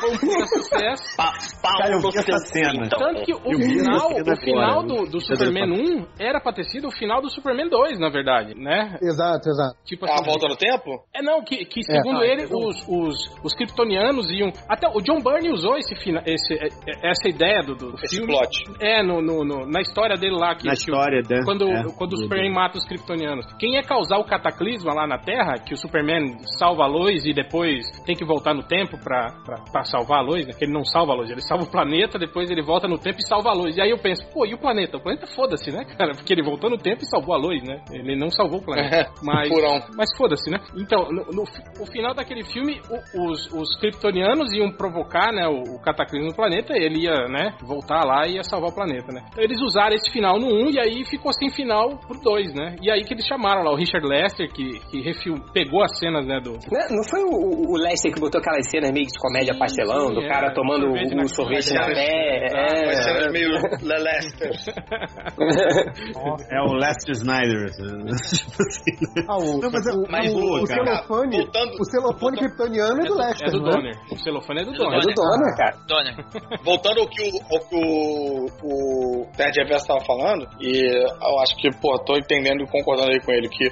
Speaker 4: Foi um puta sucesso.
Speaker 11: Cara, eu vi essa cena.
Speaker 4: Tanto que o final,
Speaker 11: cena
Speaker 4: o final do, do Superman 1 era pra ter sido o final do Superman 2, na verdade, né?
Speaker 6: Exato, exato.
Speaker 4: Tipo
Speaker 1: A volta no tempo?
Speaker 4: É, não, que, que
Speaker 6: É.
Speaker 4: segundo
Speaker 6: Ah,
Speaker 4: ele,
Speaker 6: então-
Speaker 4: os, os, os kryptonianos iam. Até o John Byrne usou esse, fina, esse, é, é, essa ideia do, do
Speaker 1: Esse
Speaker 4: filme.
Speaker 1: plot.
Speaker 4: É, no, no, no- na história dele lá. Que,
Speaker 11: Na
Speaker 4: que
Speaker 11: história, né?
Speaker 4: Quando,
Speaker 11: É.
Speaker 4: quando o Superman mata os kryptonianos. Quem ia causar o cataclisma lá na Terra, que o Superman salva a Lois e depois tem que voltar no tempo pra, pra, pra salvar a Lois, né? Que ele não salva a Lois, ele salva o planeta, depois ele volta no tempo e salva a Lois. E aí eu penso, pô, e o planeta? O planeta foda-se, né, cara? <laughs> Porque ele voltou no tempo e salvou a Lois, né? Ele não salvou o planeta. Mas,
Speaker 1: Furão.
Speaker 4: mas foda-se, né? Então, no, no fi- o final daquele filme, o- os, os kryptonianos iam provocar, né, o, o cataclismo no planeta, ele ia, né, voltar lá e ia salvar o planeta, né? Então eles usaram esse final no 1 e aí ficou sem final pro 2, né? E aí que eles chamaram lá o Richard Lester, que, que refil, pegou as cenas, né, do...
Speaker 9: Não, não foi o, o Lester que botou aquelas cenas meio que de comédia pastelão,
Speaker 4: sim,
Speaker 9: do
Speaker 4: é,
Speaker 9: cara tomando
Speaker 4: sorvete
Speaker 9: o
Speaker 4: na
Speaker 9: sorvete na pé? É.
Speaker 1: cenas meio <laughs> Lelester. <laughs>
Speaker 11: É o Lester Snyder. tipo assim, né?
Speaker 6: Ah, o,
Speaker 11: Não, mas é-
Speaker 6: o,
Speaker 11: mas
Speaker 6: o,
Speaker 11: boa,
Speaker 6: o celofane,
Speaker 1: Voltando-
Speaker 6: o celofane kryptoniano é do Lester,
Speaker 4: É do
Speaker 6: né?
Speaker 4: Donner. O celofane é do
Speaker 10: do
Speaker 4: Donner.
Speaker 9: É do Donner, cara.
Speaker 10: Donner.
Speaker 1: Voltando ao que o, ao que o, o Ted Reverso estava falando, e eu acho que, pô, tô entendendo e concordando aí com ele, que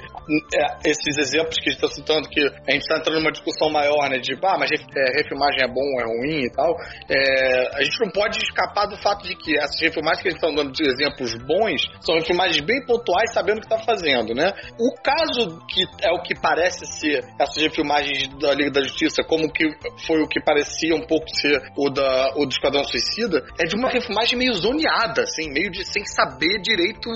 Speaker 1: é, esses exemplos que a gente tá citando, que a gente tá entrando numa discussão maior, né, de, ah, mas é, refilmagem é bom é ruim e tal, é, a gente não pode escapar do fato de que essas refilmagens que a gente está dando de exemplos bons são refilmagens bem pontuais, sabendo o que está fazendo, né? O caso que é o que parece ser essas refilmagens da Liga da Justiça, como que foi o que parecia um pouco ser o, da, o do Esquadrão Suicida, é de uma refilmagem meio zoneada, assim, meio de sem saber direito.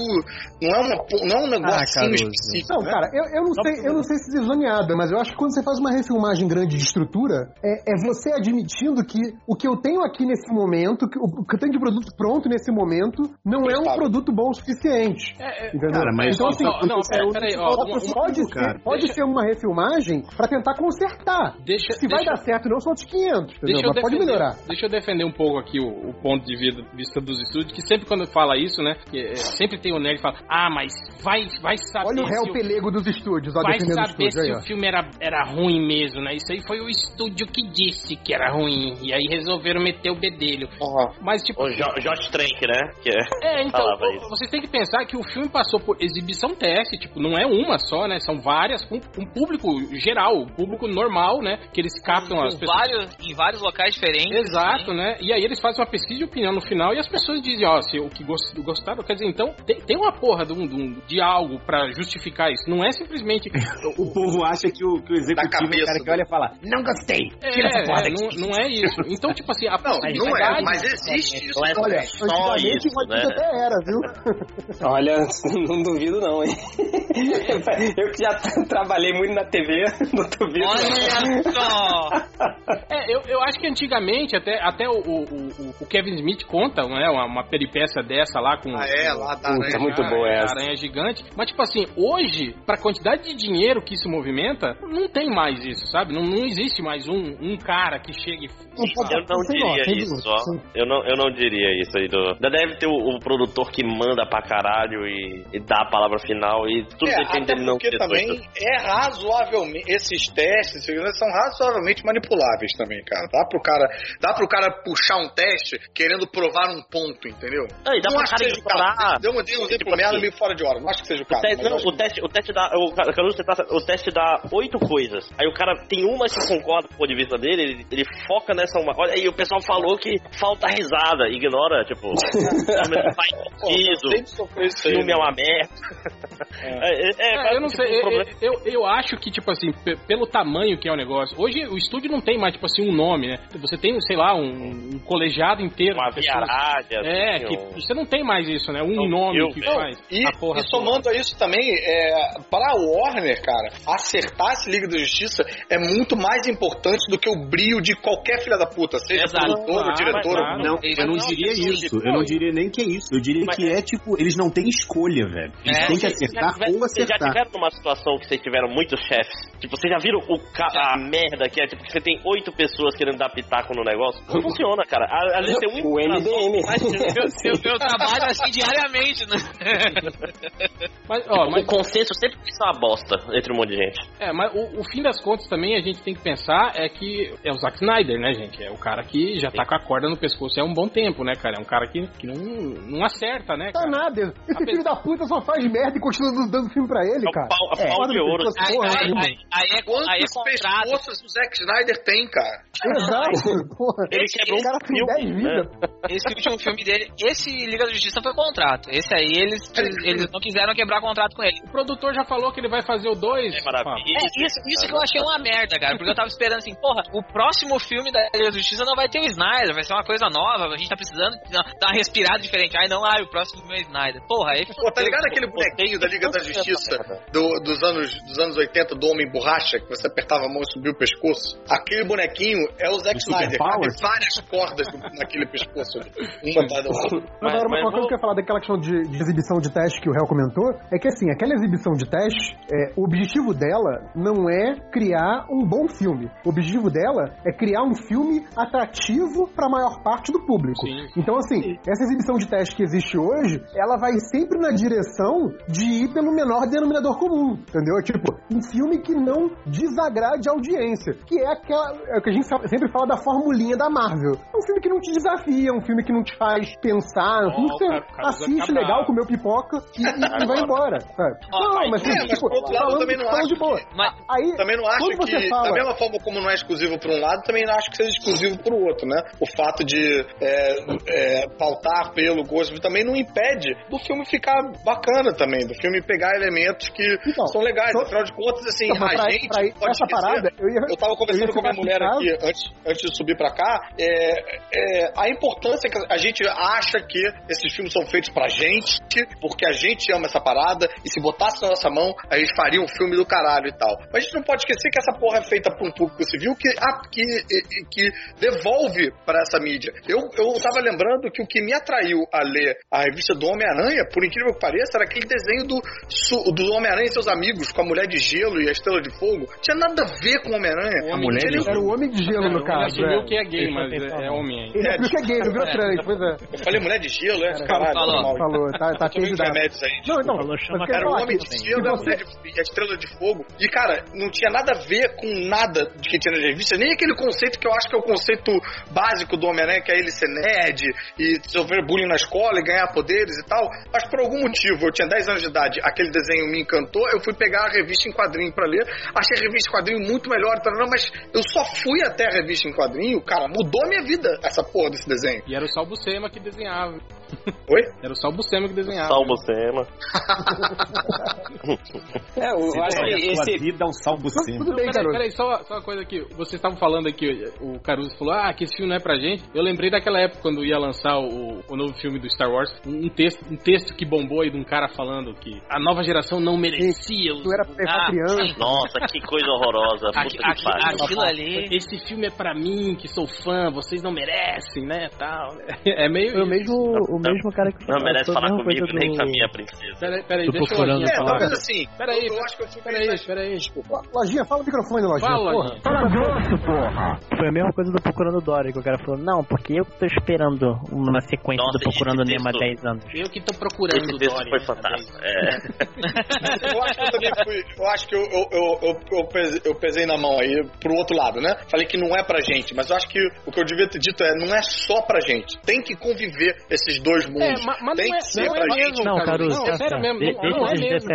Speaker 1: Não é, uma, não é um negocinho específico.
Speaker 6: Não,
Speaker 1: né?
Speaker 6: cara, eu, eu, não sei, eu não sei se diz zoneada, mas eu acho que quando você faz uma refilmagem grande de estrutura, é, é você admitindo que o que eu tenho aqui nesse momento, que o o que eu tenho de produto pronto nesse momento, não é um produto bom o suficiente. entendeu?
Speaker 11: Cara, mas
Speaker 6: então, assim,
Speaker 11: não, não,
Speaker 6: é,
Speaker 4: peraí, ó,
Speaker 6: pode, pode,
Speaker 11: cara.
Speaker 6: ser, pode ser uma refilmagem pra tentar consertar.
Speaker 4: Deixa-
Speaker 6: Se vai
Speaker 4: deixa-
Speaker 6: dar certo, não são outros 500, entendeu?
Speaker 4: Deixa eu,
Speaker 6: Mas pode
Speaker 4: defender,
Speaker 6: melhorar.
Speaker 4: deixa eu defender um pouco aqui o, o ponto de vida- vista dos estúdios, que sempre quando fala isso, né, que, é, sempre tem o nerd que fala, ah, mas vai, vai saber
Speaker 6: Olha o réu pelego dos estúdios, ó,
Speaker 4: vai
Speaker 6: defendendo
Speaker 4: saber
Speaker 6: estúdio aí,
Speaker 4: se
Speaker 6: ó.
Speaker 4: o filme era, era ruim mesmo, né? Isso aí foi o estúdio que disse que era ruim. E aí resolveram meter o bedelho. Mas, tipo.
Speaker 3: O Jo- Josh Trank, né? Que
Speaker 4: É, então,
Speaker 3: falava
Speaker 4: o-
Speaker 3: isso.
Speaker 4: vocês têm que pensar que o filme passou por exibição teste, tipo, não é uma só, né? São várias, com um público geral, um público normal, né? Que eles captam as
Speaker 10: Em
Speaker 4: pessoas.
Speaker 10: vários, em vários locais diferentes.
Speaker 4: Exato, né? E aí eles fazem uma pesquisa de opinião no final e as pessoas dizem, ó, se o que gos- gostaram, quer dizer, então tem, tem uma porra de, um, de, um- de algo pra justificar isso. Não é simplesmente. <laughs>
Speaker 5: O povo acha que o, que o executivo é o cara que olha e fala, não gostei, tira essa porra
Speaker 4: É,
Speaker 5: daqui.
Speaker 4: não, não é isso. Então, tipo assim, a
Speaker 1: Não, não é, mas existe isso.
Speaker 3: Não é
Speaker 6: Olha,
Speaker 3: só
Speaker 6: antigamente
Speaker 3: isso, né?
Speaker 6: Até era, viu? <laughs>
Speaker 9: Olha, <laughs> não duvido não, hein? Eu que já tra- trabalhei muito na TV, não duvido
Speaker 10: Olha
Speaker 9: não.
Speaker 10: só!
Speaker 4: É, eu, eu acho que antigamente, até, até o, o, o- o Kevin Smith conta, né, uma, uma peripécia dessa lá com...
Speaker 1: Ah, é, lá da
Speaker 9: Puta,
Speaker 1: aranha.
Speaker 9: muito
Speaker 4: a-
Speaker 9: boa essa.
Speaker 4: aranha gigante. Mas, tipo assim, hoje, pra quantidade de dinheiro que se movimenta, não tem mais isso, sabe? Não, não existe mais um, um cara que chegue e
Speaker 3: Eu não diria isso,
Speaker 6: duas,
Speaker 3: ó. Eu não, eu não diria isso aí. Do... Ainda deve ter o, o produtor que manda pra caralho e, e dá a palavra final e tudo
Speaker 1: É,
Speaker 3: depende dele não
Speaker 1: porque
Speaker 3: ter
Speaker 1: também é razoavelmente. Esses testes são razoavelmente manipuláveis também, cara. Dá pro cara, dá pro cara puxar um teste querendo provar um ponto, entendeu?
Speaker 3: E dá
Speaker 1: não acho
Speaker 3: cara
Speaker 1: o
Speaker 3: ignorar.
Speaker 1: Deu um, um exemplo
Speaker 3: Tipo assim,
Speaker 1: meio fora de hora. Não acho que seja o
Speaker 3: O
Speaker 1: caso.
Speaker 3: teste,
Speaker 1: mas
Speaker 3: não, o teste, o teste dá. O, Caruso, o teste dá oito coisas. Aí o cara tem uma que concorda com o ponto de vista dele, ele, ele foca nessa uma. Olha aí, o pessoal falou que falta risada, ignora, tipo, <laughs> faz sentido.
Speaker 1: isso aí,
Speaker 3: Filme é
Speaker 1: né?
Speaker 3: uma merda. É, é,
Speaker 4: É,
Speaker 3: é,
Speaker 4: eu não
Speaker 3: tipo,
Speaker 4: sei,
Speaker 3: o
Speaker 4: eu,
Speaker 3: problema-
Speaker 4: eu, eu acho que, tipo assim, pe- pelo tamanho que é o negócio, hoje o estúdio não tem mais, tipo assim, um nome, né? Você tem, sei lá, um, um colegiado inteiro
Speaker 3: Uma viaragem,
Speaker 4: É,
Speaker 3: assim,
Speaker 4: que
Speaker 3: um-
Speaker 4: você não tem mais isso, né? Um
Speaker 3: Não,
Speaker 4: nome
Speaker 3: eu,
Speaker 4: que faz
Speaker 1: E,
Speaker 4: a porra
Speaker 1: e somando a isso também, é, pra Warner, cara, acertar esse Liga da Justiça é muito mais importante do que o brilho de qualquer filha da puta, seja
Speaker 10: Exato.
Speaker 1: produtor ou
Speaker 4: Claro,
Speaker 1: diretor.
Speaker 4: claro.
Speaker 11: Não, eu não
Speaker 10: não,
Speaker 11: diria
Speaker 10: isso.
Speaker 11: Eu não diria nem que é isso. Eu diria
Speaker 3: Mas
Speaker 11: que é tipo, eles não têm escolha, velho. Eles
Speaker 10: É,
Speaker 11: têm que acertar
Speaker 3: tiveram-
Speaker 11: ou
Speaker 3: Vocês já
Speaker 11: acertar.
Speaker 3: tiveram numa situação que vocês tiveram muitos chefes? Tipo, vocês já viram o ca- a merda que é? Tipo, que você tem oito pessoas querendo dar pitaco no negócio? Não <laughs> funciona, cara. A- Às vezes tem um
Speaker 9: O MDM.
Speaker 10: Eu, eu trabalho assim diariamente, né? <laughs>
Speaker 4: Mas, ó, mas,
Speaker 3: O consenso sempre ser uma bosta entre um monte de gente.
Speaker 4: é, mas o, o fim das contas também a gente tem que pensar é que é o Zack Snyder, né, gente? É o cara que já tá com a corda no pescoço há um bom tempo, né, cara? É um cara que, que não, não acerta, né,
Speaker 6: Tá
Speaker 4: cara?
Speaker 6: nada. Esse
Speaker 4: Apesar-
Speaker 6: filho da puta só faz merda e continua dando filme pra ele,
Speaker 3: É o
Speaker 6: cara.
Speaker 3: pau- é o pau de ouro.
Speaker 10: Aí,
Speaker 6: porra,
Speaker 10: aí, aí, aí é, aí é
Speaker 1: Quantos pescoços o Zack Snyder tem, cara?
Speaker 6: Exato, <laughs> porra.
Speaker 3: Ele
Speaker 10: Esse-
Speaker 3: quebrou
Speaker 6: O cara tem
Speaker 3: filme,
Speaker 6: 10
Speaker 3: né?
Speaker 6: vidas.
Speaker 10: Esse último filme dele, esse Liga da Justiça foi contrato. Esse aí, eles, eles não quiseram quebrar contrato com ele.
Speaker 4: O produtor já falou que ele vai fazer o 2.
Speaker 3: É maravilha.
Speaker 10: É, isso, isso que eu achei uma merda, cara. Porque eu tava esperando assim, porra, o próximo filme da Liga da Justiça não vai ter o Snyder, vai ser uma coisa nova, a gente tá precisando dar uma respirada diferente. Ai, não, ai, o próximo filme é o Snyder. Porra, aí
Speaker 1: Pô, tá ligado aquele bonequinho da Liga da Justiça do- dos, anos, dos anos 80 do Homem Borracha, que você apertava a mão e subia o pescoço? Aquele bonequinho é o Zack Snyder. Tem várias cordas naquele pescoço. Uma outra.
Speaker 6: Mas, agora,
Speaker 3: mas
Speaker 6: uma coisa que eu ia falar daquela questão de, de exibição de teste que o réu comentou é que, assim, aquela exibição de teste, é, o objetivo dela não é criar um bom filme. O objetivo dela é criar um filme atrativo para a maior parte do público.
Speaker 4: Sim.
Speaker 6: Então, assim, essa exibição de teste que existe hoje, ela vai sempre na direção de ir pelo menor denominador comum, entendeu? Tipo, um filme que não desagrade a audiência, que é aquela é o que a gente sempre fala da formulinha da Marvel. É um filme que não te desafia, um filme que não te faz pensar, é um filme que você assiste legal, comeu pipoca e, e- e vai embora, sabe? Não,
Speaker 10: mas-
Speaker 6: mas,
Speaker 1: é, mas
Speaker 6: tipo,
Speaker 1: por outro lado, eu também não acho
Speaker 6: de boa.
Speaker 10: Mas,
Speaker 6: Aí,
Speaker 1: Também não acho que,
Speaker 6: fala...
Speaker 1: da mesma forma como não é exclusivo para um lado, também acho que seja exclusivo pro outro, né? O fato de é, é, pautar pelo gosto também não impede do filme ficar bacana também, do filme pegar elementos que são legais. Afinal de contas, assim,
Speaker 6: Então,
Speaker 1: a gente
Speaker 6: pra
Speaker 1: pode
Speaker 6: essa
Speaker 1: esquecer.
Speaker 6: parada, eu ia-
Speaker 1: eu tava conversando
Speaker 6: eu
Speaker 1: com minha mulher aqui antes, antes de subir pra cá, é, é, a importância que a gente acha que esses filmes são feitos pra gente, porque a gente ama essa parada, e se botasse na nossa mão, a gente faria um filme do caralho e tal. Mas a gente não pode esquecer que essa porra é feita pra um público civil que, ah, que, que devolve pra essa mídia. Eu, eu tava lembrando que o que me atraiu a ler a revista do Homem-Aranha, por incrível que pareça, era aquele desenho do, do Homem-Aranha e seus amigos, com a Mulher de Gelo e a Estrela de Fogo. Tinha nada a ver com o Homem-Aranha.
Speaker 6: A
Speaker 1: Não
Speaker 6: mulher
Speaker 1: tinha
Speaker 6: de
Speaker 1: nenhum-
Speaker 6: Era o Homem de Gelo, no
Speaker 4: Ele
Speaker 6: caso.
Speaker 4: assumiu
Speaker 6: é.
Speaker 4: que é gay, mas é, é homem ainda.
Speaker 6: Ele assumiu que é gay, não virou
Speaker 4: É.
Speaker 6: trans, <laughs> pois é.
Speaker 1: Eu falei mulher de gelo, é? Caralho,
Speaker 6: Falou,
Speaker 1: mal.
Speaker 6: falou, tá, tá candidato.
Speaker 1: remédios aí.
Speaker 6: Não, então,
Speaker 8: Falou, chama
Speaker 1: Era o homem de gelo
Speaker 6: que
Speaker 1: a
Speaker 6: você-
Speaker 1: mulher de- a estrela de fogo. E, cara, não tinha nada a ver com nada de que tinha na revista, nem aquele conceito que eu acho que é o conceito básico do Homem-Aranha, que é ele ser nerd e sofrer bullying na escola e ganhar poderes e tal. Mas por algum motivo, eu tinha 10 anos de idade, aquele desenho me encantou, eu fui pegar a revista em quadrinho pra ler. Achei a revista em quadrinho muito melhor, mas eu só fui até a revista em quadrinho, cara, mudou a minha vida essa porra desse desenho.
Speaker 4: E era o Sal Buscema que desenhava.
Speaker 1: Oi?
Speaker 4: Era o Sal Buscema que desenhava.
Speaker 3: Sal Buscema. <laughs>
Speaker 9: É, eu acho que
Speaker 11: Sua
Speaker 9: esse.
Speaker 11: vida é um salvo sempre.
Speaker 6: Tudo bem,
Speaker 4: Peraí,
Speaker 6: garoto.
Speaker 4: peraí, só, só uma coisa aqui. Vocês estavam falando aqui, o Caruso falou, ah, que esse filme não é pra gente. Eu lembrei daquela época quando ia lançar o, o novo filme do Star Wars, um texto, um texto que bombou aí de um cara falando que a nova geração não merecia os...
Speaker 6: Tu era pra
Speaker 10: Ah,
Speaker 6: criança.
Speaker 3: Nossa, que coisa hororosa. Puta
Speaker 10: Aqui-
Speaker 3: que
Speaker 10: aqui-
Speaker 3: pariu.
Speaker 10: aquilo ali.
Speaker 4: Esse filme é pra mim, que sou fã, vocês não merecem, né, tal. <laughs> É meio
Speaker 12: o
Speaker 4: isso.
Speaker 12: mesmo, o mesmo cara que
Speaker 3: Não merece falar comigo
Speaker 12: coisa
Speaker 3: nem
Speaker 12: do-
Speaker 3: com a minha princesa.
Speaker 4: Peraí, peraí,
Speaker 8: Tô
Speaker 4: deixa eu
Speaker 8: procurando
Speaker 4: Lojinha
Speaker 1: É,
Speaker 4: falar.
Speaker 1: talvez assim.
Speaker 4: Peraí,
Speaker 1: eu, eu acho que eu
Speaker 4: Peraí, peraí.
Speaker 6: Lojinha, fala o microfone, Lojinha.
Speaker 4: Fala,
Speaker 6: porra.
Speaker 4: Lojinha.
Speaker 12: Foi a mesma coisa do Procurando Dory, que o cara falou, não, porque eu tô esperando uma sequência
Speaker 3: Nossa,
Speaker 12: do Procurando Nemo há
Speaker 3: texto-
Speaker 12: 10 anos.
Speaker 4: Eu que tô procurando
Speaker 3: Esse texto
Speaker 4: Dory,
Speaker 3: foi fantástico. É. <laughs>
Speaker 1: Eu acho que eu também fui. Eu acho que eu, eu, eu, eu, eu pesei, eu pesei na mão aí pro outro lado, né? Falei que não é pra gente, mas eu acho que o que eu devia ter dito é: não é só pra gente. Tem que conviver esses dois
Speaker 4: É,
Speaker 1: mundos.
Speaker 4: mas, mas
Speaker 1: Tem
Speaker 4: não é,
Speaker 1: que ser
Speaker 4: não é
Speaker 1: pra
Speaker 4: mesmo,
Speaker 1: gente.
Speaker 12: Não, Caruso,
Speaker 4: Não, é sério mesmo.
Speaker 12: De-
Speaker 4: Não, não é mesmo.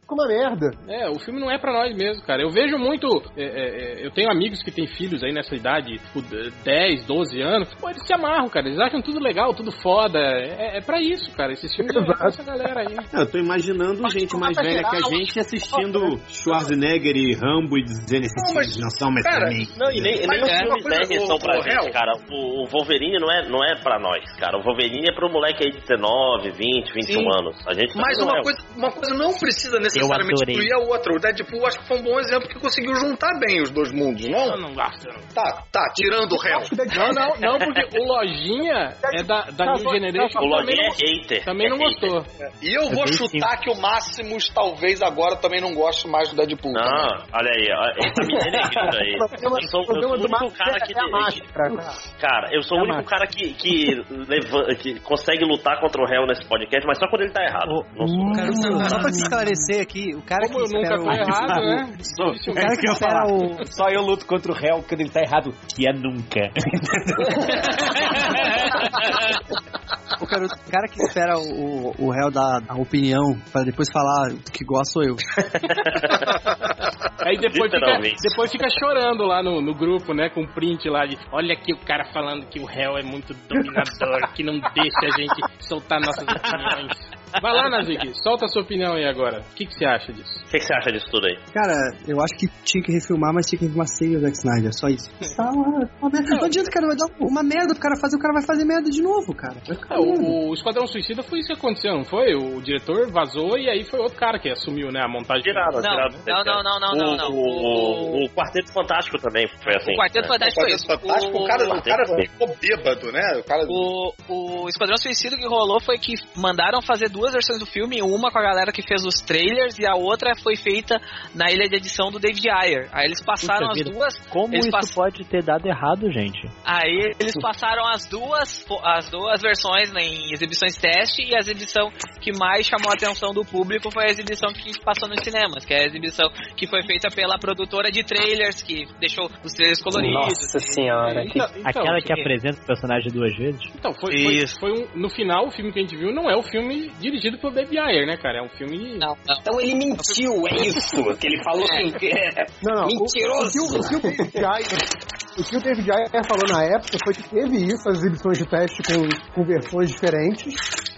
Speaker 6: Ficou uma merda.
Speaker 4: É, o filme não é pra nós mesmo, cara. Eu vejo muito. é, é, é, eu tenho amigos que têm filhos aí nessa idade, tipo, 10, 12 anos. Pô, eles se amarram, cara. Eles acham tudo legal, tudo foda. É, é pra isso, cara. Esses filmes é pra essa galera aí.
Speaker 11: É, Eu tô imaginando gente mais velha que a gente assistindo Schwarzenegger e Rambo e dizendo esses
Speaker 1: Não, mas,
Speaker 11: filmes não são mais
Speaker 1: cara,
Speaker 11: pra mim.
Speaker 3: Não, e nem, nem
Speaker 1: Mas
Speaker 3: os
Speaker 1: é
Speaker 3: filmes
Speaker 1: coisa,
Speaker 3: velhos
Speaker 1: o-
Speaker 3: são pra gente, cara. O, o Wolverine não é, não é pra nós, cara. O Wolverine é pro moleque aí de 19, 20, 21
Speaker 1: Sim.
Speaker 3: anos. A gente
Speaker 1: Mas
Speaker 3: não
Speaker 1: uma
Speaker 3: é.
Speaker 1: coisa, uma coisa não precisa necessariamente
Speaker 12: adorei.
Speaker 1: incluir a outra. O Deadpool acho que foi um bom exemplo que conseguiu juntar bem os dois mundos,
Speaker 4: Eu
Speaker 1: não?
Speaker 4: não gosto. não.
Speaker 1: Tá, tá, tirando o réu.
Speaker 4: Não, não, não, porque o Lojinha é da, da New Generation.
Speaker 3: O Lojinha
Speaker 4: não-
Speaker 3: é hater.
Speaker 4: Também não
Speaker 3: É
Speaker 4: gostou.
Speaker 1: E eu vou
Speaker 12: bem
Speaker 1: chutar que o Máximos talvez agora também não goste mais do Deadpool.
Speaker 3: Não,
Speaker 1: também.
Speaker 3: olha aí, ele tá me denegrindo aí. Eu sou, eu sou o
Speaker 6: problema do
Speaker 3: único cara
Speaker 6: é-
Speaker 3: que.
Speaker 6: é a máscara.
Speaker 3: Cara, eu sou o
Speaker 6: É
Speaker 3: único cara que, que, leva, que consegue lutar contra o réu nesse podcast, mas só quando ele tá errado. Sou.
Speaker 7: Cara, só, só pra te esclarecer aqui, o cara
Speaker 4: Como eu
Speaker 7: que
Speaker 4: nunca
Speaker 7: espera
Speaker 4: tô
Speaker 7: o...
Speaker 4: errado, né?
Speaker 7: O cara que espera o...
Speaker 11: Só eu luto contra o réu quando ele tá errado, que é nunca. <laughs>
Speaker 7: O cara, o cara que espera o, o réu dar a opinião pra depois falar que gosta sou eu.
Speaker 4: Aí depois fica,
Speaker 3: Literalmente.
Speaker 4: depois fica chorando lá no, no grupo, né? Com print lá de olha aqui o cara falando que o réu é muito dominador, que não deixa a gente soltar nossas opiniões. Vai lá, Nazik, solta a sua opinião aí agora. O que, que você acha disso?
Speaker 3: O que, que você acha disso tudo aí?
Speaker 7: Cara, eu acho que tinha que refilmar, mas tinha que refilmar sem o Zack Snyder, só isso. <laughs> Tá uma, uma merda. Não adianta, cara, vai dar uma merda pro cara fazer, o cara vai fazer merda de novo, cara.
Speaker 4: É,
Speaker 7: merda.
Speaker 4: o, o Esquadrão Suicida foi isso que aconteceu, não foi? O diretor vazou e aí foi outro cara que assumiu, né? A montagem.
Speaker 3: Tiraram,
Speaker 10: Não,
Speaker 3: tiraram.
Speaker 10: não, não, não, não,
Speaker 3: o,
Speaker 10: não, não.
Speaker 3: O, o, o Quarteto Fantástico também foi assim.
Speaker 10: O Quarteto
Speaker 3: né?
Speaker 10: Fantástico foi
Speaker 1: Quarteto
Speaker 10: isso.
Speaker 1: Fantástico, o cara, o cara ficou bêbado, né? O cara...
Speaker 10: O, o Esquadrão Suicida que rolou foi que mandaram fazer duas versões do filme, uma com a galera que fez os trailers e a outra foi feita na ilha de edição do David Ayer. Aí eles passaram
Speaker 12: Puxa
Speaker 10: as
Speaker 12: vida.
Speaker 10: duas.
Speaker 12: Como isso
Speaker 10: pass-
Speaker 12: pode ter dado errado, gente?
Speaker 10: Aí eles passaram as duas, as duas versões né, em exibições teste e a exibição que mais chamou a atenção do público foi a exibição que passou nos cinemas, que é a exibição que foi feita pela produtora de trailers, que deixou os trailers coloridos.
Speaker 9: Nossa senhora. que-
Speaker 4: Então, então,
Speaker 12: Aquela que apresenta o personagem duas vezes?
Speaker 4: Então, foi, foi,
Speaker 10: Isso.
Speaker 4: foi um, no final, o filme que a gente viu não é o filme dirigido pelo David Ayer, né, cara? É um filme.
Speaker 10: Não, não.
Speaker 9: Então ele mentiu, é isso que ele falou. que-
Speaker 6: Não, não. o-
Speaker 9: Mentiroso.
Speaker 6: O, que o- o o Ayer- o que o David Ayer falou na época foi que teve isso, as exibições de teste com, com versões diferentes,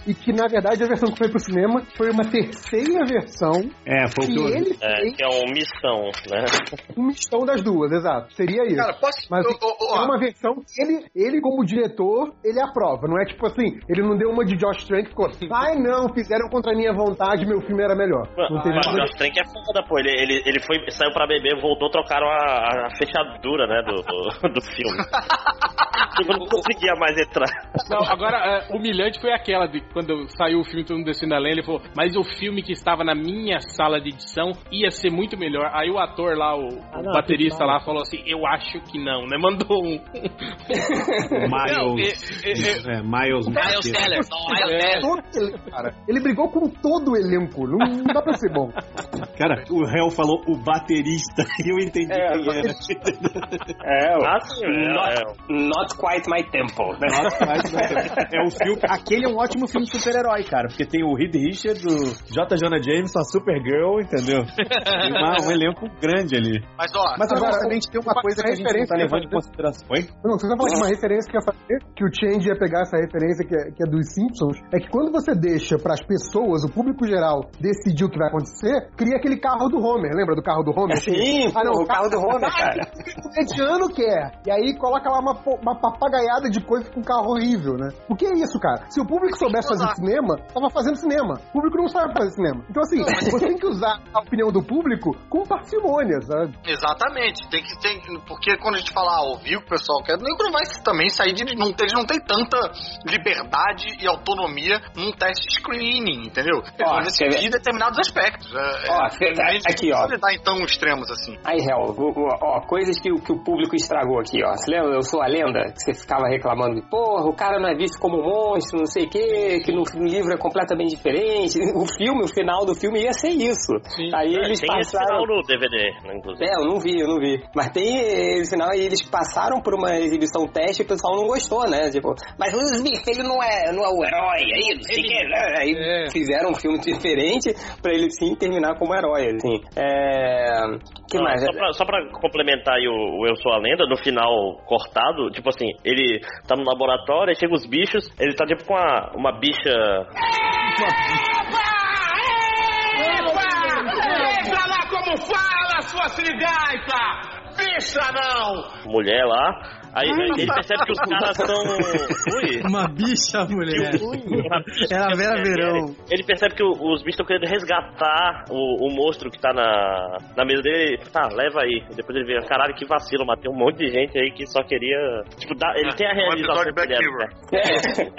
Speaker 6: e que na verdade a versão que foi pro cinema foi uma terceira versão.
Speaker 11: É, foi o
Speaker 6: que
Speaker 11: que eu
Speaker 6: ele
Speaker 3: É,
Speaker 6: fez
Speaker 3: que é uma missão, né? <laughs>
Speaker 6: um mistão das duas, exato. Seria isso.
Speaker 1: Cara, posso.
Speaker 6: Mas
Speaker 1: eu- eu-
Speaker 6: é uma versão que ele, ele, como diretor, ele aprova. Não é tipo assim, ele não deu uma de Josh Trank e ficou, ai não, fizeram contra a minha vontade, meu filme era melhor. Não teve
Speaker 3: Mas Josh Trank é foda, pô. Ele, ele, ele foi, saiu pra beber, voltou, trocaram a, a fechadura, né, do, do, <laughs> do filme. <laughs> tipo, não conseguia mais entrar.
Speaker 4: Não, agora, é, humilhante foi aquela de quando saiu o filme Todo Mundo Descendo a Lenha, ele falou, mas o filme que estava na minha sala de edição ia ser muito melhor. Aí o ator lá, o, o
Speaker 8: não,
Speaker 4: baterista lá, falou assim, eu acho que não, né? Mandou um.
Speaker 11: Miles. é, Miles.
Speaker 10: Miles Teller. Miles
Speaker 4: É.
Speaker 10: Teller.
Speaker 6: Cara. Ele brigou com todo o elenco. Não, não dá pra ser bom.
Speaker 11: Cara, o réu falou o baterista e <laughs> eu entendi
Speaker 9: É,
Speaker 11: quem era.
Speaker 9: É,
Speaker 3: Ah, <laughs> é,
Speaker 9: not,
Speaker 3: é.
Speaker 9: not quite my temple. né? <laughs>
Speaker 11: É o filme. Aquele é um ótimo filme de super-herói, cara. Porque tem o Reed Richards, o J. Jonah Jameson, a Supergirl, entendeu? Tem uma- um elenco grande ali.
Speaker 1: Mas ó,
Speaker 11: Mas agora a gente tem uma
Speaker 6: uma
Speaker 11: coisa que a gente não
Speaker 6: referência
Speaker 11: tá levando em
Speaker 6: que
Speaker 11: consideração. Oi?
Speaker 6: Não, você tá falando de uma referência que eu ia fazer, que o Change ia pegar essa referência que é, que é dos Simpsons, é que quando você deixa pras pessoas, o público geral, decidir o que vai acontecer, cria aquele carro do Homer, lembra do carro do Homer?
Speaker 9: Sim,
Speaker 6: Ah, não,
Speaker 9: o carro do Homer, cara.
Speaker 6: O mediano quer. E aí coloca lá uma, uma papagaiada de coisa com um carro horrível, né? O que é isso, cara? Se o público soubesse fazer cinema, tava fazendo cinema. O público não sabe fazer cinema. Então, assim, você tem que usar a opinião do público com parcimônia, sabe?
Speaker 1: Exatamente, tem que tem, porque quando a gente fala ah, ouvir o que o pessoal quer, não vai também sair de não eles não tem tanta liberdade e autonomia num teste screening, entendeu? Eles
Speaker 9: Ó,
Speaker 1: vão decidir determinados aspectos. É,
Speaker 9: Ó,
Speaker 1: é, a gente
Speaker 9: aqui,
Speaker 1: não
Speaker 9: ó.
Speaker 1: pode dar em tão extremos assim.
Speaker 9: Aí, Hel, ó, coisas que, o- que o público estragou aqui, ó. Você lembra? Eu sou a lenda, que você ficava reclamando de, porra, o cara não é visto como um monstro, não sei o quê, que no, no livro é completamente diferente. O filme, o final do filme ia ser isso. Aí
Speaker 3: É,
Speaker 9: eles
Speaker 3: tem esse
Speaker 9: passaram.
Speaker 3: final no DVD, né, inclusive.
Speaker 9: É, eu não vi, eu não vi. Mas tem esse final aí, eles passaram por uma exibição teste e o pessoal não gostou, né? Tipo, mas o Smith, ele não é, não é o herói, aí, não sei o que, né? Aí
Speaker 4: É.
Speaker 9: fizeram um filme <laughs> diferente pra ele sim terminar como herói, assim. É. que
Speaker 3: Não,
Speaker 9: mais?
Speaker 3: Só pra, só pra complementar aí o, o Eu Sou a Lenda, no final cortado, tipo assim, ele tá no laboratório, aí chega os bichos, ele tá tipo com uma, uma bicha.
Speaker 13: Veja lá como fala, sua sirigaita! Bicha não!
Speaker 3: mulher lá. Aí ele percebe que os caras são. Ui.
Speaker 7: Uma bicha, mulher.
Speaker 3: Uma bicha
Speaker 7: Era a Vera
Speaker 3: mulher.
Speaker 7: Verão.
Speaker 3: Ele percebe que os bichos estão querendo resgatar o, o monstro que tá na, na mesa dele. Ele, Tá, leva aí. Depois ele vê, caralho, que vacilo, matei um monte de gente aí que só queria. Tipo, dar, ele tem a realização
Speaker 1: episódio de Black
Speaker 3: que ele
Speaker 1: Mirror.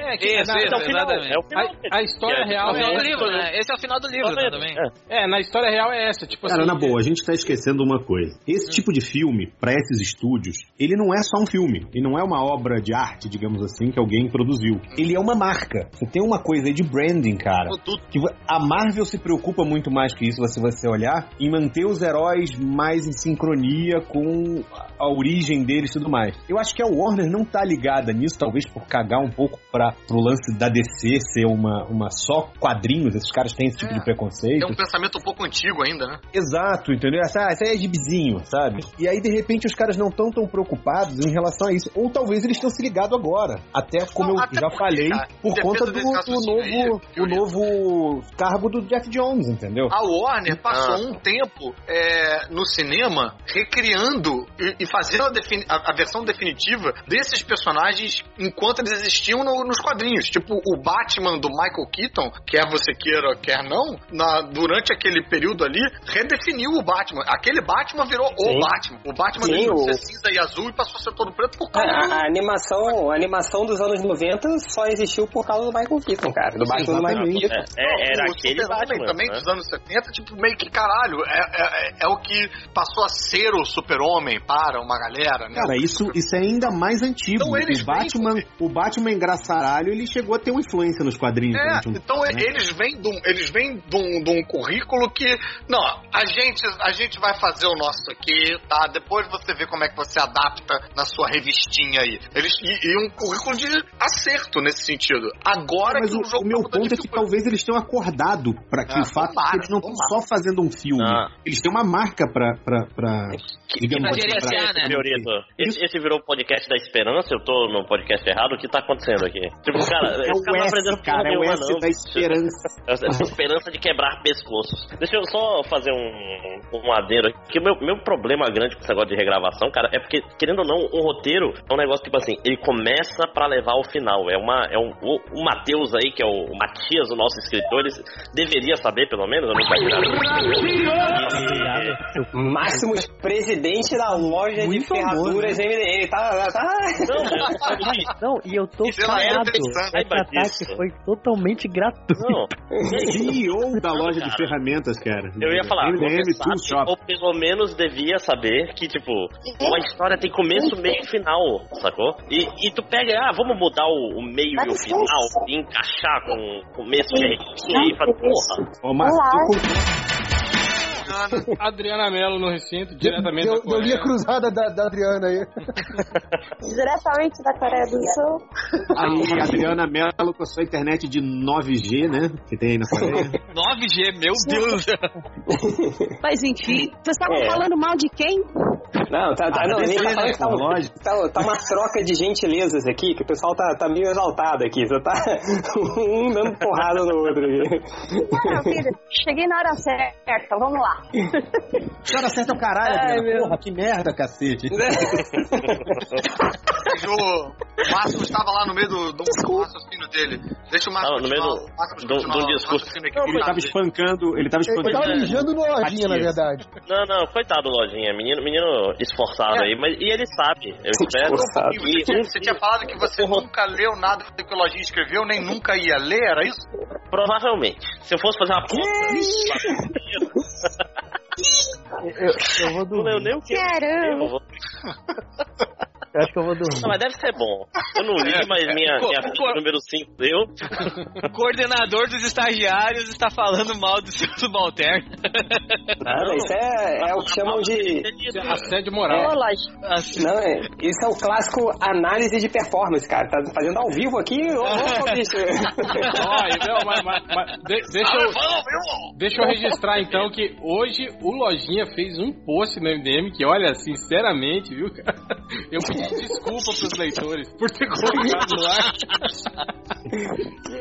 Speaker 3: é,
Speaker 10: É, que
Speaker 3: é,
Speaker 10: isso,
Speaker 3: é,
Speaker 10: isso,
Speaker 3: é o final,
Speaker 10: exatamente.
Speaker 3: é o final.
Speaker 4: A, a história
Speaker 3: É,
Speaker 4: real
Speaker 10: É o final
Speaker 4: é
Speaker 10: do livro, né? Esse é o final do livro né, também.
Speaker 4: É, na história real é essa, tipo
Speaker 11: Cara,
Speaker 4: assim.
Speaker 11: na boa, a gente tá esquecendo uma coisa. Esse tipo de filme, pra esses estúdios, ele não é só um filme. E não é uma obra de arte, digamos assim, que alguém produziu. Ele é uma marca. Você tem uma coisa aí de branding, cara. Que a Marvel se preocupa muito mais que isso, se você olhar, em manter os heróis mais em sincronia com a origem deles e tudo mais. Eu acho que a Warner não tá ligada nisso, talvez por cagar um pouco para pro lance da DC ser uma, uma só quadrinhos. Esses caras têm esse tipo de preconceito.
Speaker 1: É um pensamento um pouco antigo ainda, né?
Speaker 11: Exato, entendeu? Essa, essa aí é gibizinho, sabe? E aí, de repente, os caras não estão tão preocupados em relação a isso. Ou talvez eles tenham se ligado agora. Até como
Speaker 1: Não,
Speaker 11: eu
Speaker 1: até
Speaker 11: já
Speaker 1: porque,
Speaker 11: falei,
Speaker 1: cara,
Speaker 11: por conta do, do
Speaker 1: raciocínio aí,
Speaker 11: novo, o novo cargo do Jeff Jones, entendeu?
Speaker 1: A Warner passou
Speaker 11: Ah.
Speaker 1: um tempo é, no cinema recriando e, e fazendo a, defini- a- a versão definitiva desses personagens enquanto eles existiam no- nos quadrinhos. Tipo, o Batman do Michael Keaton, quer você queira, quer não, na- durante aquele período ali, redefiniu o Batman. Aquele Batman virou
Speaker 9: Sim.
Speaker 1: o Batman. O Batman
Speaker 9: Sim,
Speaker 1: deixou de
Speaker 9: o-
Speaker 1: ser cinza e azul e passou a ser todo preto por
Speaker 9: A,
Speaker 1: causa do...
Speaker 9: a- a animação, a animação dos anos 90 só existiu por causa do Michael Keaton, cara. Do Batman do Michael. Keaton.
Speaker 3: É, era
Speaker 1: o
Speaker 3: aquele Batman,
Speaker 1: também
Speaker 3: né?
Speaker 1: dos anos 70, tipo, meio que caralho, é, é, é o que passou a ser o Super-Homem para uma galera, né?
Speaker 11: Cara, isso, isso é ainda mais antigo.
Speaker 1: Então eles
Speaker 11: o Batman, o Batman engraçaralho, ele chegou a ter uma influência nos quadrinhos.
Speaker 1: É,
Speaker 11: um
Speaker 1: então
Speaker 11: tempo, né?
Speaker 1: eles vêm de um, eles vêm de um, de um currículo que, não, a gente, a gente vai fazer o nosso aqui, tá? Depois você vê como é que você adapta na sua revistinha aí. Eles, e, e um currículo de acerto nesse sentido. Agora
Speaker 11: Mas
Speaker 1: que
Speaker 11: o,
Speaker 1: o jogo
Speaker 11: o meu
Speaker 1: tá
Speaker 11: ponto é que talvez eles tenham acordado para que
Speaker 1: Ah,
Speaker 11: o fato
Speaker 1: tomara,
Speaker 11: de que eles não estão só fazendo um filme,
Speaker 3: Ah.
Speaker 11: eles têm uma marca pra, pra, pra digamos
Speaker 10: pra gerenciar,
Speaker 3: Esse, esse, esse virou o podcast da esperança, eu tô no podcast errado, o que tá acontecendo aqui? Tipo, cara,
Speaker 11: É
Speaker 3: esse
Speaker 11: o
Speaker 3: cara não aprendendo
Speaker 11: cara,
Speaker 3: porra
Speaker 11: é o S
Speaker 3: não.
Speaker 11: da esperança.
Speaker 3: Essa esperança de quebrar pescoços. Deixa eu só fazer um, um adendo aqui. Porque o meu, meu problema grande com esse negócio de regravação, cara, é porque, querendo ou não, um roteiro é um negócio tipo assim, ele começa pra levar ao final. É uma. É um, o, o Matheus aí, que é o Matias, o nosso escritor, ele deveria saber, pelo menos, eu vi nada.
Speaker 9: Máximos presidente da loja de ferraduras MDM. Tá, tá...
Speaker 12: Não, e eu tô
Speaker 9: é intenção.
Speaker 12: Esse
Speaker 3: Saiba
Speaker 12: ataque foi totalmente gratuito.
Speaker 3: Não.
Speaker 11: CEO da loja de ferramentas, cara.
Speaker 3: Eu ia falar,
Speaker 11: MDM
Speaker 3: você
Speaker 11: Tool
Speaker 3: sabe,
Speaker 11: Shop.
Speaker 3: ou pelo menos devia saber que, tipo, uma história tem começo, meio e final, sacou? E, e tu pega, ah, vamos mudar o, o meio e o final e encaixar com o começo certinho e fala, porra.
Speaker 11: Ô,
Speaker 4: Adriana Mello no recinto, diretamente
Speaker 6: Deu,
Speaker 4: da Coreia.
Speaker 6: linha cruzada da, da Adriana aí. <laughs>
Speaker 14: Diretamente da Coreia do Sul.
Speaker 11: Aí, Adriana Mello com a sua internet de 9G, né? Que tem aí na Coreia. <laughs>
Speaker 10: 9G, meu Deus. <laughs>
Speaker 15: Mas enfim, vocês estavam
Speaker 9: É.
Speaker 15: falando mal de quem?
Speaker 9: Não, tá, tá,
Speaker 11: Ah,
Speaker 9: não, a gente tá
Speaker 11: beleza,
Speaker 9: falando tá,
Speaker 11: lógico.
Speaker 9: tá, tá uma troca de gentilezas aqui, que o pessoal tá, tá meio exaltado aqui. Só tá um dando porrada no outro aqui.
Speaker 14: Não, filho, cheguei na hora certa, vamos lá.
Speaker 11: Que hora certa é o caralho,
Speaker 14: Ai,
Speaker 11: Adriana.
Speaker 14: meu.
Speaker 11: Porra, que merda, cacete. <laughs>
Speaker 1: O Márcio estava lá no meio do, do, do raciocínio dele. Deixa o Márcio
Speaker 3: Não, no meio do-
Speaker 1: o Márcio
Speaker 3: do-
Speaker 1: continuar
Speaker 3: do
Speaker 1: o
Speaker 3: discurso.
Speaker 11: Ele tava espancando, ele tava
Speaker 6: Ele
Speaker 11: espancando.
Speaker 6: tava mijando no lojinha, na verdade.
Speaker 3: Não, não, coitado do Lojinha, menino, menino esforçado aí, mas e ele sabe, eu espero.
Speaker 9: Esforçado.
Speaker 1: Você, tinha, você tinha falado que você nunca leu nada do que o Lojinha escreveu, nem nunca ia ler, era isso?
Speaker 3: Provavelmente. Se eu fosse fazer uma conta. <laughs>
Speaker 12: Eu, eu vou
Speaker 3: Não leu
Speaker 12: dormir.
Speaker 3: nem o que eu
Speaker 14: Caramba. <laughs>
Speaker 3: eu
Speaker 12: acho que eu vou dormir.
Speaker 3: Não, mas deve ser bom. Eu não li, mas minha, minha filha número 5 deu. <laughs>
Speaker 10: O coordenador dos estagiários está falando mal do seu subalterno.
Speaker 9: Nada, <laughs> isso é, é o que chamam de.
Speaker 4: Assédio moral.
Speaker 14: lógico.
Speaker 9: Não, é, isso é o clássico análise de performance, cara. Tá fazendo ao vivo aqui, ô, ô, bicho. <laughs>
Speaker 4: Olha, não, mas, mas- mas de- deixa, eu, deixa eu registrar então que hoje o Lojinha fez um post no MDM que, olha, sinceramente, viu, cara? Eu desculpa pros leitores por ter colocado no ar.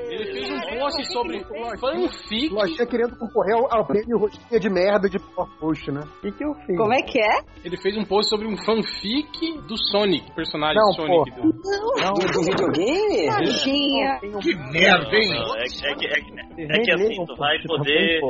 Speaker 4: Ele fez um post sobre fanfic.
Speaker 6: Lojinha querendo concorrer ao, ao prêmio rosquinha de merda de post, né?
Speaker 12: O que, que eu fiz?
Speaker 14: Como é que é?
Speaker 4: Ele fez um post sobre um fanfic do Sonic, personagem
Speaker 6: Não,
Speaker 4: Sonic. Do...
Speaker 12: Não,
Speaker 9: Do, do videogame?
Speaker 12: Que
Speaker 1: merda, hein?
Speaker 3: Não, é, que- é, que- é, que- é que assim, tu vai poder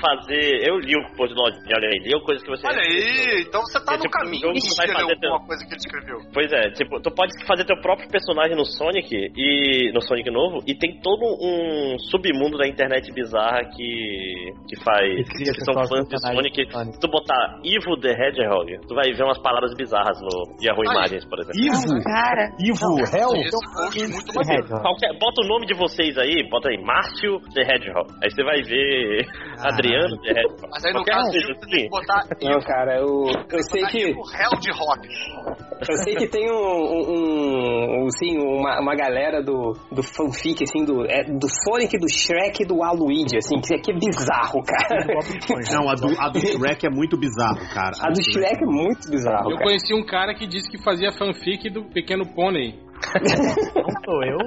Speaker 3: fazer. Eu li o post do Lojinha, olha aí, li coisas que você.
Speaker 1: Olha aí, então você tá
Speaker 3: É
Speaker 1: no
Speaker 3: tipo um
Speaker 1: caminho
Speaker 3: que vai fazer
Speaker 1: alguma coisa que ele escreveu.
Speaker 3: Pois é, tipo, tu pode fazer teu próprio personagem no Sonic e no Sonic novo e tem todo um submundo da internet bizarra que que faz
Speaker 12: Que
Speaker 3: que são fãs de Sonic. Se tu botar Ivo the Hedgehog, tu vai ver umas palavras bizarras no Yahoo
Speaker 1: Aí.
Speaker 3: Imagens, por exemplo.
Speaker 11: Ivo,
Speaker 14: Cara.
Speaker 11: Ivo, Hell.
Speaker 12: É
Speaker 1: maneiro.
Speaker 12: Hedgehog.
Speaker 3: Qualquer, bota o nome de vocês aí, bota aí, Márcio the Hedgehog. Aí você vai ver Adriano the Hedgehog.
Speaker 1: Mas aí no
Speaker 3: Qualquer
Speaker 1: caso, tem que botar
Speaker 9: Não, cara, eu, eu sei que.
Speaker 1: Ivo Hell de Rock.
Speaker 9: Eu sei que tem um, um, um assim, uma, uma galera do, do fanfic, assim, do, é, do Sonic, do Shrek e do Waluigi, assim, que, que é bizarro, cara.
Speaker 11: Não, a do, a do Shrek é muito bizarro, cara.
Speaker 9: A do Shrek é muito bizarro,
Speaker 4: Eu
Speaker 9: cara.
Speaker 4: conheci um cara que disse que fazia fanfic do Pequeno Pônei.
Speaker 12: Não sou eu.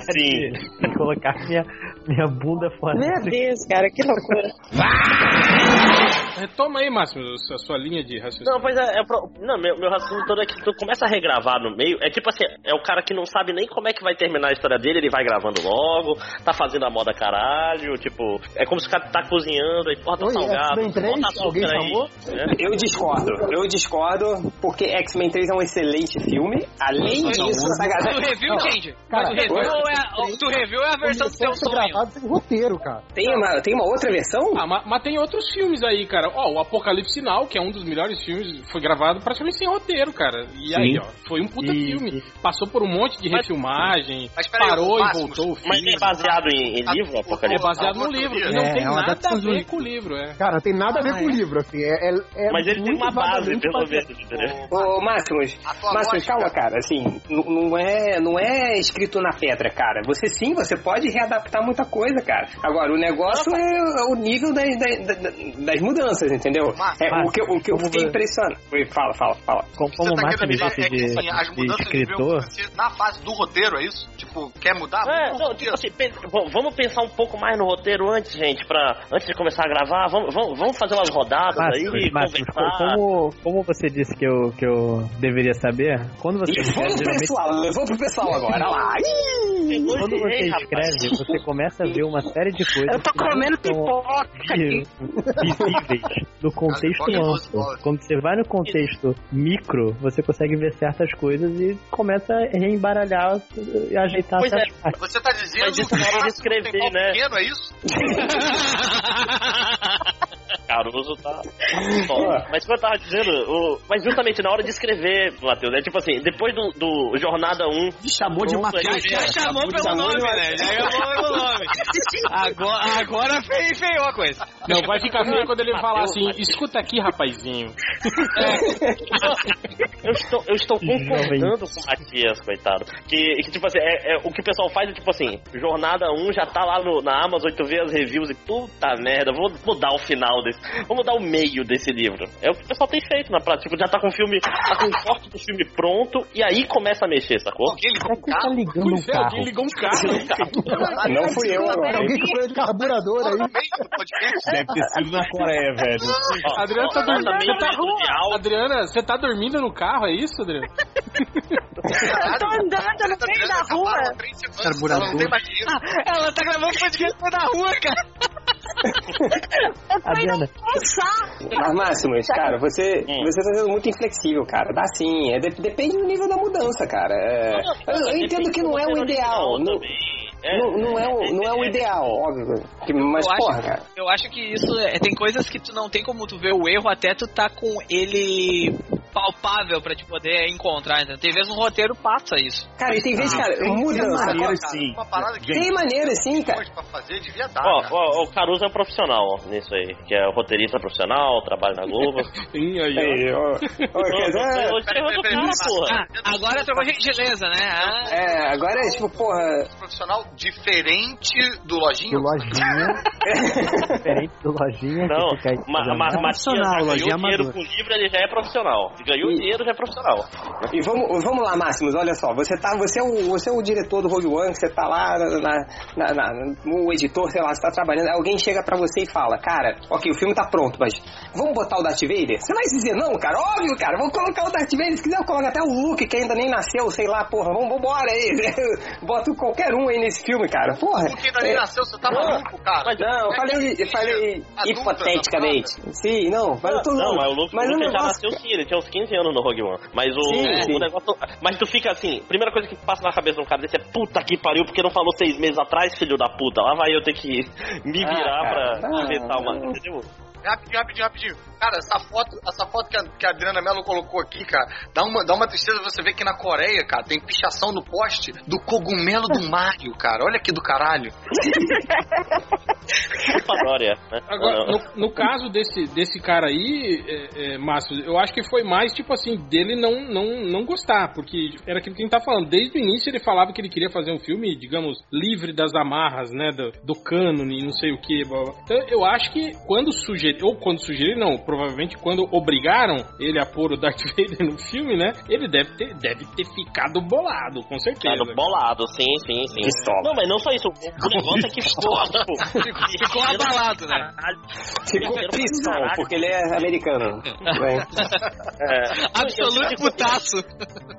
Speaker 3: Sim.
Speaker 12: De colocar minha, minha bunda fora.
Speaker 14: Meu Deus, cara, que loucura.
Speaker 4: Retoma aí, Máximo, a sua linha de raciocínio.
Speaker 3: Não, pois é, é pro- não, meu, meu raciocínio todo é que tu começa a regravar no meio, é tipo assim, é o cara que não sabe nem como é que vai terminar a história dele, ele vai gravando logo, tá fazendo a moda caralho, tipo, é como se o cara tá cozinhando, aí porra, tá
Speaker 6: Oi,
Speaker 3: salgado,
Speaker 6: X-Men 3,
Speaker 3: bota açúcar
Speaker 6: alguém
Speaker 3: aí,
Speaker 6: chamou?
Speaker 3: né?
Speaker 9: Eu discordo, eu discordo, porque X-Men 3 é um excelente filme. Além disso, essa
Speaker 10: Tu
Speaker 9: galera.
Speaker 10: review, gente?
Speaker 6: Cara,
Speaker 10: tu review é, a- review é a versão do seu
Speaker 6: a
Speaker 10: sonho.
Speaker 6: gravado sem roteiro, cara.
Speaker 9: Tem uma, tem uma outra versão?
Speaker 4: Ah, mas, mas tem outros filmes aí, cara. Ó, o Apocalipse Sinal, que é um dos melhores filmes, foi gravado praticamente sem roteiro, cara. E aí,
Speaker 11: Sim.
Speaker 4: ó, foi um puta
Speaker 12: E-
Speaker 4: filme. Passou por um monte de
Speaker 3: Mas-
Speaker 4: refilmagem,
Speaker 1: Mas
Speaker 4: parou e
Speaker 1: Máximo,
Speaker 4: voltou o
Speaker 3: Mas
Speaker 4: filme.
Speaker 3: é baseado em, em livro,
Speaker 4: É
Speaker 3: Apocalipse?
Speaker 4: baseado no livro, e
Speaker 1: teoria?
Speaker 4: não
Speaker 7: É,
Speaker 4: tem
Speaker 7: é
Speaker 4: nada a ver com o livro, é.
Speaker 6: Cara, tem nada a ver
Speaker 7: Ah,
Speaker 6: com o
Speaker 7: é?
Speaker 6: livro, assim. É, é, é
Speaker 3: Mas ele tem uma base, pelo menos, entendeu?
Speaker 9: Ô, Máximos,
Speaker 1: A
Speaker 9: Máximos, calma, cara, assim, não é, não é escrito na pedra, cara. Você sim, você pode readaptar muita coisa, cara. Agora, o negócio é o nível das, das, das- mudanças, entendeu? É, o que, o que eu fiquei impressionado. Fala, fala, fala.
Speaker 8: Como,
Speaker 1: Você tá
Speaker 8: Márcio
Speaker 1: querendo
Speaker 8: me
Speaker 1: dizer
Speaker 8: disse
Speaker 1: é que
Speaker 8: de,
Speaker 1: assim, as mudanças
Speaker 8: escritor,
Speaker 1: na fase do roteiro, é isso? Tipo, quer mudar?
Speaker 3: É,
Speaker 1: Vamos
Speaker 3: não, tipo assim, vamos pensar um pouco mais no roteiro antes, gente, pra, antes de começar a gravar, vamos, vamos, vamos fazer umas rodadas
Speaker 8: Márcio,
Speaker 3: aí,
Speaker 8: Márcio,
Speaker 3: conversar.
Speaker 8: como, como você disse que eu, que eu deveria saber, quando você
Speaker 9: E pro
Speaker 8: geralmente
Speaker 9: eu vou pro pessoal agora, olha lá. <laughs> Ih!
Speaker 8: Quando você escreve, você começa a ver uma série de coisas.
Speaker 15: Eu tô comendo pipoca aqui.
Speaker 8: visíveis no contexto
Speaker 1: é
Speaker 8: amplo.
Speaker 1: gostosa.
Speaker 8: Quando você vai no contexto micro, você consegue ver certas coisas e começa a reembaralhar e ajeitar
Speaker 3: Pois é.
Speaker 8: certas partes.
Speaker 1: Você tá dizendo
Speaker 3: Mas isso
Speaker 1: que tem
Speaker 3: escrever,
Speaker 1: pau
Speaker 3: né?
Speaker 1: pequeno, é isso? <laughs>
Speaker 3: Caruso tá. Mas como eu tava dizendo, o... mas justamente na hora de escrever, Matheus, é tipo assim, depois do, do Jornada 1.
Speaker 11: Chamou de Matheus.
Speaker 3: aí
Speaker 10: Já chamou pelo
Speaker 9: chamou
Speaker 10: nome,
Speaker 9: de-
Speaker 10: né? Já chamou pelo nome. Agora, agora fe- feiou a coisa.
Speaker 4: Não, vai ficar feio quando ele falar assim, escuta aqui, rapazinho.
Speaker 3: Eu estou, eu estou concordando com o Matias, coitado. Que, que, tipo assim, é, é- o que o pessoal faz é tipo assim, Jornada 1 já tá lá no- na Amazon, tu vê as reviews e puta merda, vou mudar o final desse. <laughs> Vou mudar o meio desse livro. É o que o pessoal tem feito na prática. Tipo, já tá com o filme, tá com o corte do filme pronto e aí começa a mexer, sacou?
Speaker 1: Alguém ligou pro
Speaker 8: que tá
Speaker 1: carro?
Speaker 8: ligando um
Speaker 4: Pois é,
Speaker 8: carro?
Speaker 4: alguém ligou um carro. <laughs>
Speaker 9: Não fui eu agora.
Speaker 6: Alguém que foi de carburador aí.
Speaker 1: Podcast?
Speaker 11: Deve ter sido na Coreia, velho.
Speaker 3: Ó,
Speaker 4: Adriana tá
Speaker 3: ó,
Speaker 4: dormindo.
Speaker 3: também
Speaker 4: Você tá,
Speaker 3: de áudio.
Speaker 4: Adriana, você tá dormindo no carro, é isso, Adriana?
Speaker 14: Eu tô andando no meio da rua.
Speaker 1: Três semanas, Ela não
Speaker 10: tá gravando podcast da rua, cara. <laughs>
Speaker 14: Eu tô indo
Speaker 8: Adriana.
Speaker 14: almoçar.
Speaker 9: Mas, Máximos, cara, você,
Speaker 3: Hum.
Speaker 9: você tá sendo muito inflexível, cara. Dá sim. É, de- depende do nível da mudança, cara. É, eu, eu entendo que não é o ideal. Não, não, não é, o, não é o <laughs> ideal, óbvio. Mas,
Speaker 10: eu,
Speaker 9: porra,
Speaker 10: acho,
Speaker 9: cara.
Speaker 10: eu acho que isso é, tem coisas que tu não tem como tu ver o erro até tu tá com ele palpável pra te poder encontrar. Então, tem vezes um roteiro passa isso.
Speaker 9: Cara, e tem vezes, cara,
Speaker 11: maneira
Speaker 9: cara.
Speaker 11: sim.
Speaker 1: Uma parada que
Speaker 9: Tem maneira sim, cara.
Speaker 1: hoje pra fazer, devia dar,
Speaker 3: Ó,
Speaker 1: cara.
Speaker 3: ó, o Caruso é um profissional ó, nisso aí, que é roteirista profissional, trabalha na Globo. <laughs>
Speaker 4: Sim, aí, ó.
Speaker 9: Aí, ó,
Speaker 3: é.
Speaker 10: Ah, agora trocou gentileza, né? Ah,
Speaker 9: é, agora é tipo, porra.
Speaker 1: Profissional diferente do lojinho.
Speaker 12: Do lojinha. <laughs> diferente do lojinha.
Speaker 3: Não,
Speaker 12: fica aí
Speaker 3: ma,
Speaker 12: fazendo-
Speaker 3: ma, Matias
Speaker 7: lojinha
Speaker 3: ganhou dinheiro
Speaker 7: amadora.
Speaker 3: com livro, ele já é profissional. Ganhou
Speaker 9: E-
Speaker 3: dinheiro, já é profissional.
Speaker 9: E vamos, vamos lá, Máximos, olha só, você tá, você é o, você é o diretor do Rogue One, você tá lá na, na, na- no editor, sei lá, você tá trabalhando, alguém chega pra você e fala, cara, ok, o filme tá pronto, mas vamos botar o Darth Vader? Você vai dizer não, cara, óbvio, cara, vamos colocar o Darth Vader, se quiser coloca até o Luke, que ainda nem nasceu, sei lá, porra, vamos, vambora aí, <laughs> bota qualquer um aí nesse filme, cara, porra.
Speaker 1: Porque ainda nem
Speaker 9: É,
Speaker 1: nasceu, você tá maluco, cara.
Speaker 3: Mas
Speaker 9: não, eu
Speaker 1: É
Speaker 9: falei, falei
Speaker 1: adulta,
Speaker 9: hipoteticamente. Sim, não, mas eu tô
Speaker 3: Não, mas o Luke,
Speaker 9: mas
Speaker 3: o
Speaker 9: o
Speaker 3: Luke já
Speaker 9: negócio-
Speaker 3: nasceu sim, ele tinha uns 15 anos no Rogue One. Mas o,
Speaker 9: Sim,
Speaker 3: o
Speaker 9: sim.
Speaker 3: negócio. Mas tu fica assim, primeira coisa que passa na cabeça de um cara desse é puta que pariu, porque não falou seis meses atrás, filho da puta. Lá vai eu ter que me
Speaker 9: Ah,
Speaker 3: virar
Speaker 9: cara,
Speaker 3: pra
Speaker 9: ah,
Speaker 3: inventar uma. Entendeu?
Speaker 1: Rapidinho, rapidinho, rapidinho. Cara, essa foto, essa foto que a, que a Adriana Mello colocou aqui, cara, dá uma, dá uma tristeza você ver que na Coreia, cara, tem pichação no poste do cogumelo do Mario, cara. Olha que do caralho.
Speaker 3: Dória, né?
Speaker 4: Agora, no, no caso desse, desse cara aí, é, é, Márcio, eu acho que foi mais, tipo assim, dele não, não, não gostar, porque era aquilo que a gente tá falando. Desde o início ele falava que ele queria fazer um filme, digamos, livre das amarras, né, do, do cânone, não sei o que. Então eu acho que quando sugeriram, ou quando sugeriram, não, provavelmente quando obrigaram ele a pôr o Darth <laughs> Vader no filme, né, ele deve ter, deve ter ficado bolado, com certeza.
Speaker 3: Ficado bolado, sim, sim, sim.
Speaker 9: Pistola.
Speaker 3: Não, mas não só isso. O <laughs> negócio é que ficou, tipo,
Speaker 10: Ficou <laughs> abalado, né?
Speaker 9: Ficou pistol, porque ele é americano. Bem.
Speaker 3: É,
Speaker 10: Absoluto putaço.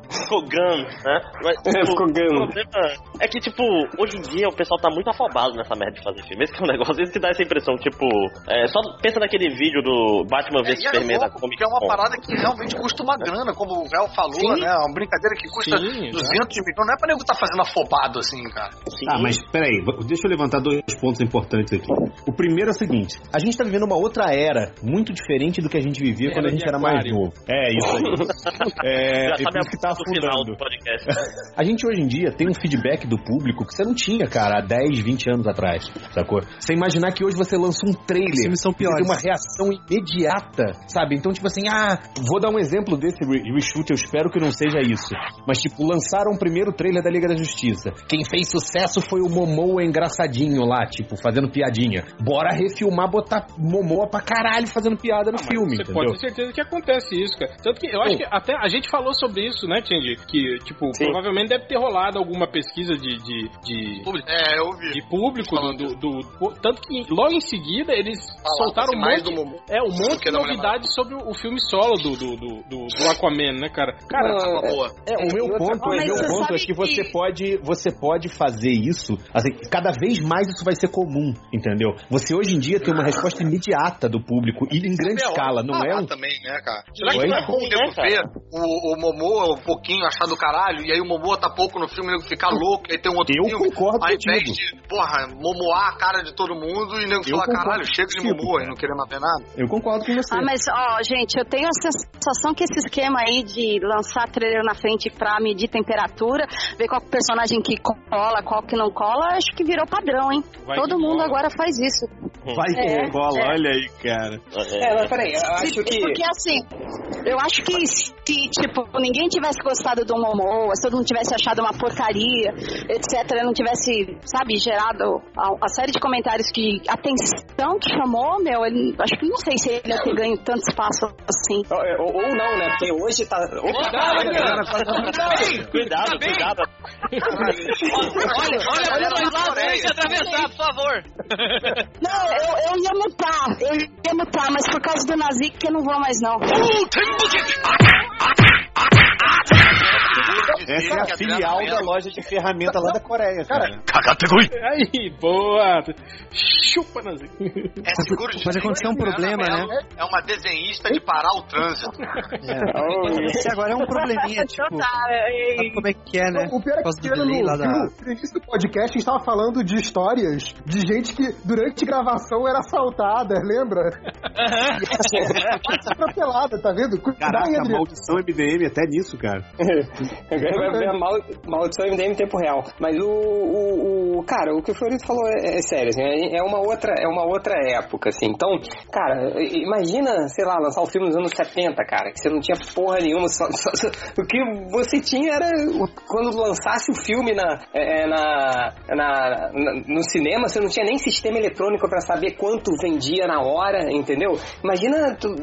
Speaker 3: ficou gun, né? Mas,
Speaker 9: É, ficou gun.
Speaker 3: O problema é que, tipo, hoje em dia o pessoal tá muito afobado nessa merda de fazer filme. Esse que é um negócio, esse que dá essa impressão, tipo, é, só pensa naquele vídeo do Batman vs
Speaker 1: e é
Speaker 3: Superman da Comic
Speaker 1: porque é uma
Speaker 3: Con.
Speaker 1: parada que realmente custa uma grana, como o Véu falou,
Speaker 3: Sim.
Speaker 1: né? É uma brincadeira que custa
Speaker 4: Sim,
Speaker 1: 200 milhões. Não é pra nego tá fazendo afobado assim, cara.
Speaker 3: Sim.
Speaker 11: Tá, mas peraí, deixa eu levantar dois pontos importantes aqui. O primeiro é o seguinte: a gente tá vivendo uma outra era, muito diferente do que a gente vivia
Speaker 4: Era
Speaker 11: quando a gente era mais
Speaker 4: aquário.
Speaker 11: novo. É, isso aí. <laughs> É,
Speaker 3: Já sabe
Speaker 11: isso que tá
Speaker 3: a
Speaker 11: afundando.
Speaker 3: do podcast. <laughs>
Speaker 11: A gente hoje em dia tem um feedback do público que você não tinha, cara, há 10, 20 anos atrás, sacou? Você imaginar que hoje você lança um
Speaker 7: Os
Speaker 11: trailer,
Speaker 7: filmes são piores.
Speaker 11: Uma reação imediata, sabe? Então, tipo assim, ah, vou dar um exemplo desse re- reshoot, eu espero que não seja isso. Mas, tipo, lançaram o primeiro trailer da Liga da Justiça. Quem fez sucesso foi o Momoa engraçadinho lá, tipo, fazendo piadinha. Bora refilmar, botar Momoa pra caralho fazendo piada no filme,
Speaker 4: Você
Speaker 11: entendeu?
Speaker 4: pode ter certeza que acontece isso, cara. Tanto que eu acho
Speaker 11: Sim.
Speaker 4: que até a gente falou sobre isso, né, Change? Que, tipo,
Speaker 9: Sim.
Speaker 4: provavelmente deve ter rolado alguma pesquisa de. de, de
Speaker 1: É, eu vi.
Speaker 4: de público do, do, do- tanto que logo em seguida eles soltaram um
Speaker 1: mais
Speaker 4: monte,
Speaker 1: do
Speaker 4: é um monte
Speaker 1: que
Speaker 4: de
Speaker 1: Mulher
Speaker 4: novidades sobre o, filme solo do, do, do, do, do Aquaman, né, cara? Cara,
Speaker 9: Não,
Speaker 1: Boa.
Speaker 11: É, o meu
Speaker 9: outra
Speaker 11: ponto, o meu ponto é
Speaker 15: sabe
Speaker 11: que você
Speaker 15: que-
Speaker 11: pode, você pode fazer isso, assim, cada vez mais isso vai ser comum, entendeu? Você hoje em dia tem uma resposta imediata do público e em grande
Speaker 1: É,
Speaker 11: escala, não é
Speaker 1: falar
Speaker 11: um
Speaker 1: também, né, cara? Será que não é bom o
Speaker 3: Né,
Speaker 1: o, o Momoa um pouquinho achar do caralho, e aí o Momoa tá pouco no filme, o nego ficar louco, e aí tem um outro
Speaker 11: Eu
Speaker 1: filme,
Speaker 11: concordo
Speaker 1: ao invés
Speaker 11: contigo.
Speaker 1: de, porra, momoar a cara de todo mundo e o nego
Speaker 11: Eu
Speaker 1: falar, caralho, chega de Momoa e não querer ver nada.
Speaker 11: Eu concordo com você.
Speaker 14: Ah, mas, ó, gente, eu tenho a sensação que esse esquema aí de lançar trailer na frente pra medir temperatura, ver qual personagem que cola, qual que não cola, acho que virou padrão, hein?
Speaker 4: Vai
Speaker 14: Todo
Speaker 4: que
Speaker 14: mundo
Speaker 4: cola.
Speaker 14: agora faz isso.
Speaker 11: Vai que
Speaker 14: É,
Speaker 11: rola,
Speaker 14: é.
Speaker 11: olha aí, cara.
Speaker 9: É, mas peraí, eu acho que.
Speaker 14: Porque assim, eu acho que se, tipo, ninguém tivesse gostado do Momoa, se todo mundo tivesse achado uma porcaria, etc., não tivesse, sabe, gerado a, a série de comentários que a atenção que chamou, meu, ele, acho que não sei se ele ia ter ganho tanto espaço assim.
Speaker 9: Ou, ou não, né? Porque hoje tá. Opa,
Speaker 3: Cuidado, cuidado.
Speaker 10: Olha, olha para os dois lados antes de atravessar, por favor.
Speaker 14: Não, eu, eu ia mutar, eu ia mutar, mas por causa do Nazik eu não vou mais não.
Speaker 11: Essa é a filial da loja de ferramenta lá da Coreia, cara.
Speaker 4: Aí, boa! Chupa, Nazi.
Speaker 1: É seguro de
Speaker 7: Pode acontecer um problema, né?
Speaker 1: É uma desenhista de parar o trânsito.
Speaker 7: É. Esse agora é um probleminha, tipo. Sabe como é que é, né?
Speaker 6: O pior é que no,
Speaker 7: delay lá da.
Speaker 6: no início do podcast a gente tava falando de histórias de gente que durante gravação era assaltada, lembra? <laughs> Atropelada, tá vendo? Cuidado,
Speaker 11: Caraca,
Speaker 6: hein,
Speaker 11: a
Speaker 6: Adriano?
Speaker 11: maldição MDM até nisso, cara.
Speaker 9: Agora vai ver a mal, maldição MDM em tempo real. Mas o, o, o- cara, o que o Fiorito falou é, é sério, assim, é é uma outra, é uma outra época, assim. Então, cara, imagina, sei lá, lançar o filme nos anos 70, cara, que você não tinha porra nenhuma, só- só- só- o que você tinha era quando lançasse o filme na, é, é, na, na- na- no cinema, você não tinha nem sistema eletrônico pra saber quanto vendia na hora, entendeu? Imagina tu-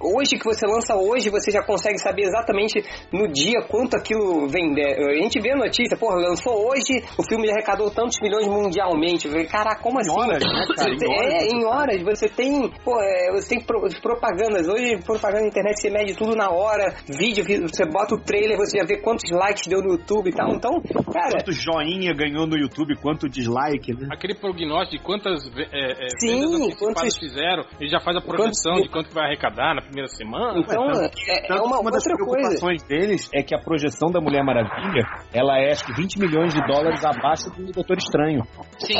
Speaker 9: hoje que você lança hoje, você já consegue saber exatamente no dia quanto aquilo vende. A gente vê a notícia, porra, lançou hoje, o filme arrecadou tantos milhões mundialmente. Caraca, como assim?
Speaker 11: horas, né, cara? <laughs> Em
Speaker 9: Você-
Speaker 11: horas,
Speaker 9: é,
Speaker 11: você-
Speaker 9: em horas. Você tem, pô, é, você tem pro- propagandas. Hoje, propaganda na internet, você mede tudo na hora. Vídeo, você bota o trailer, você já vê quantos likes deu no YouTube e tal. Então, cara,
Speaker 11: Quanto joinha ganhou no YouTube, quanto dislike, né?
Speaker 4: Aquele prognóstico de quantas é, é,
Speaker 9: Sim, quantos-
Speaker 4: fizeram, ele já faz a projeção de quanto vai arrecadar na primeira semana.
Speaker 9: Então, é, é uma
Speaker 11: uma das
Speaker 9: outra coisa.
Speaker 11: preocupações deles é que a projeção da Mulher Maravilha, ela é acho que 20 milhões de dólares abaixo do Doutor Estranho.
Speaker 10: Sim.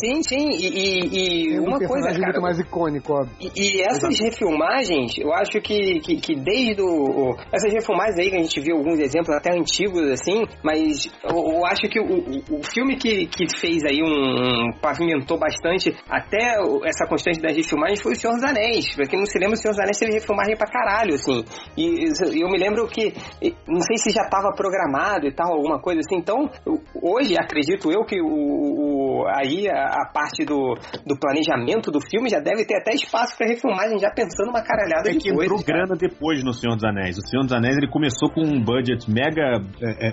Speaker 9: Sim, sim. E, e- e
Speaker 6: Tem um
Speaker 9: uma coisa, cara.
Speaker 6: muito mais icônico, óbvio.
Speaker 9: E, e essas refilmagens, eu acho que, que, que desde o, o- Essas refilmagens aí que a gente viu alguns exemplos até antigos, assim, mas eu, eu acho que o, o, o filme que, que fez aí um, um. pavimentou bastante até essa constante das refilmagens foi o Senhor dos Anéis. Pra quem não se lembra, o Senhor dos Anéis teve refilmagem pra caralho, assim. E eu me lembro que. Não sei se já tava programado e tal, alguma coisa assim. Então, hoje, acredito eu que o, o- aí a, a parte do, do planejamento do filme já deve ter até espaço pra refilmagem, já pensando uma caralhada
Speaker 11: É
Speaker 9: de
Speaker 11: que
Speaker 9: coisas.
Speaker 11: entrou grana depois no Senhor dos Anéis. O Senhor dos Anéis ele começou com um budget mega é, é,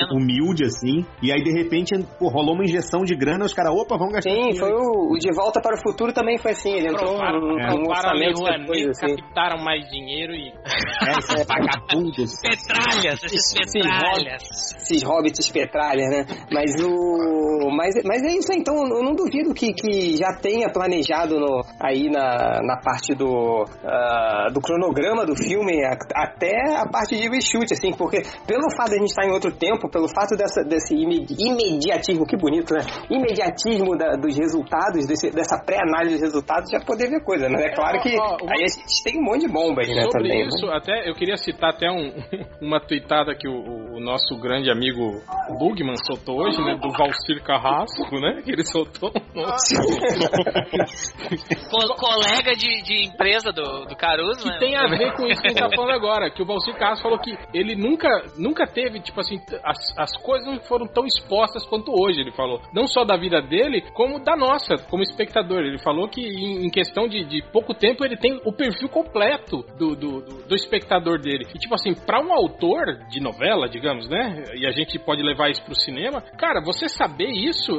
Speaker 11: é, humilde, assim, e aí de repente pô, rolou uma injeção de grana, os caras, opa, vamos gastar.
Speaker 9: Sim,
Speaker 11: dinheiro.
Speaker 9: foi o, o De Volta para o Futuro também foi assim, ele entrou
Speaker 4: Provaram,
Speaker 9: num,
Speaker 11: é.
Speaker 4: ali
Speaker 9: orçamento depois, assim.
Speaker 4: captaram mais dinheiro e.
Speaker 11: É, esses vagabundos. <laughs>
Speaker 10: Petralhas, esses petralhas.
Speaker 9: Esses hobbits petralhas, né? Mas o. Mas, mas é isso aí, então eu não duvido que, que já tenha planejado no, aí na, na parte do, ah, do cronograma do filme a- até a parte de reshoot, assim, porque pelo fato de a gente estar em outro tempo, pelo fato dessa, desse ime- imediatismo, que bonito, né? Imediatismo da- dos resultados, desse- dessa pré-análise dos resultados, já poder ver coisa, né? É claro que
Speaker 4: Ó, ó, uma-
Speaker 9: aí a gente tem um monte de bomba aí, né?
Speaker 4: Sobre
Speaker 9: também,
Speaker 4: isso,
Speaker 9: né?
Speaker 4: até eu queria citar até um, <laughs> uma tweetada que o, o o nosso grande amigo Bugman soltou hoje, né? Do Valcir Carrasco, né? Que ele soltou. <laughs>
Speaker 10: Co- colega de, de empresa do, do Caruso, né?
Speaker 4: que tem a ver com isso que a gente tá falando agora, que o Valcir Carrasco falou que ele nunca, nunca teve, tipo assim, as, as coisas não foram tão expostas quanto hoje, ele falou. Não só da vida dele, como da nossa, como espectador. Ele falou que em, em questão de, de pouco tempo ele tem o perfil completo do, do, do- do espectador dele. E tipo assim, pra um autor de novela, digamos, né? E a gente pode levar isso pro cinema, cara, você saber isso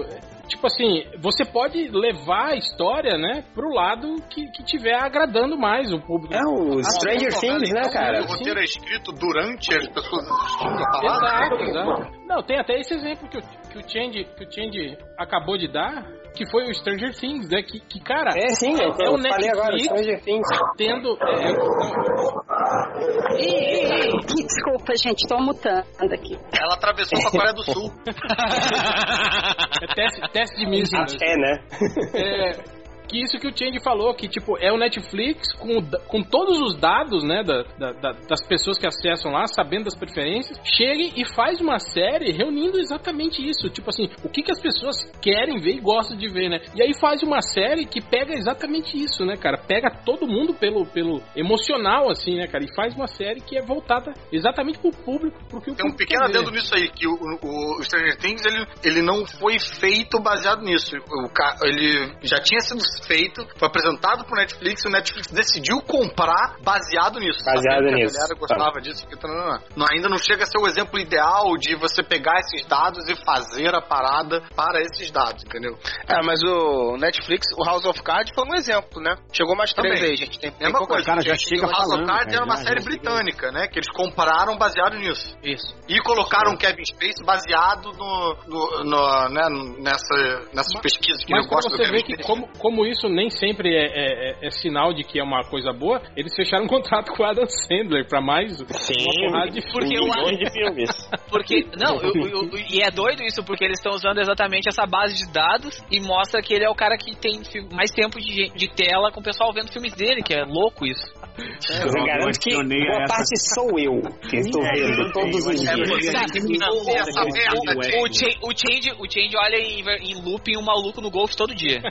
Speaker 4: tipo assim, você pode levar a história, né, pro lado que, que tiver agradando mais o público.
Speaker 9: É, o Stranger
Speaker 1: Ah,
Speaker 9: Things, né, cara?
Speaker 1: O roteiro é escrito durante as pessoas assistindo a parada?
Speaker 4: Exato, exato. Não, tem até esse exemplo que o, que o Change, que o Change acabou de dar, que foi o Stranger Things, né? Que, que cara.
Speaker 9: É, sim, eu,
Speaker 4: é
Speaker 9: eu
Speaker 4: o
Speaker 9: falei agora,
Speaker 4: Netflix
Speaker 9: Stranger Things.
Speaker 4: tendo. é, é,
Speaker 14: Ih, ih, ih, Desculpa, gente, tô mutando aqui.
Speaker 1: Ela atravessou pra Coreia do Sul. <laughs>
Speaker 4: é teste, teste de mísseis.
Speaker 9: É, né? <laughs>
Speaker 4: É, que isso que o Change falou, que tipo, é o Netflix com, com todos os dados, né, da, da- da- das pessoas que acessam lá, sabendo das preferências, chega e faz uma série reunindo exatamente isso. Tipo assim, o que, que as pessoas querem ver e gostam de ver, né? E aí faz uma série que pega exatamente isso, né, cara? Pega todo mundo pelo, pelo emocional, assim, né, cara? E faz uma série que é voltada exatamente pro público, pro que o
Speaker 1: Tem um pequeno adendo nisso aí, que o, o, o Stranger Things, ele, ele não foi feito baseado nisso. O, ele já tinha sido feito, foi apresentado pro Netflix, e o Netflix decidiu comprar baseado nisso.
Speaker 9: Baseado nisso.
Speaker 1: A galera gostava disso. Que, não, não, não. ainda não chega a ser o exemplo ideal de você pegar esses dados e fazer a parada para esses dados, entendeu?
Speaker 16: É, mas o Netflix, o House of Cards foi um exemplo, né? Chegou mais três
Speaker 1: Também.
Speaker 16: aí, gente. Tem, tem
Speaker 1: Mesma
Speaker 16: pouca
Speaker 1: coisa.
Speaker 16: gente.
Speaker 1: o House of Cards era uma série britânica, né? Que eles compraram baseado nisso.
Speaker 16: Isso.
Speaker 1: E colocaram o Kevin Space baseado no, no, no- né, nessa, nessas pesquisas que
Speaker 4: Mas
Speaker 1: eu gosto do
Speaker 4: você
Speaker 1: Kevin
Speaker 4: ver que como, como isso nem sempre é, é- é- é sinal de que é uma coisa boa, eles fecharam um <laughs> contrato com o Adam Sandler pra mais uma porrada de
Speaker 10: porque o
Speaker 3: milhões de filmes. <laughs>
Speaker 10: Porque, não, eu- eu- eu- e é doido isso, porque eles estão usando exatamente essa base de dados e mostra que ele é o cara que tem mais tempo de, de tela com o pessoal vendo filmes dele, que é louco isso.
Speaker 9: Eu garanto que boa parte sou eu que estou vendo todos os dias.
Speaker 10: O Change olha em, em looping um maluco no golfe todo dia.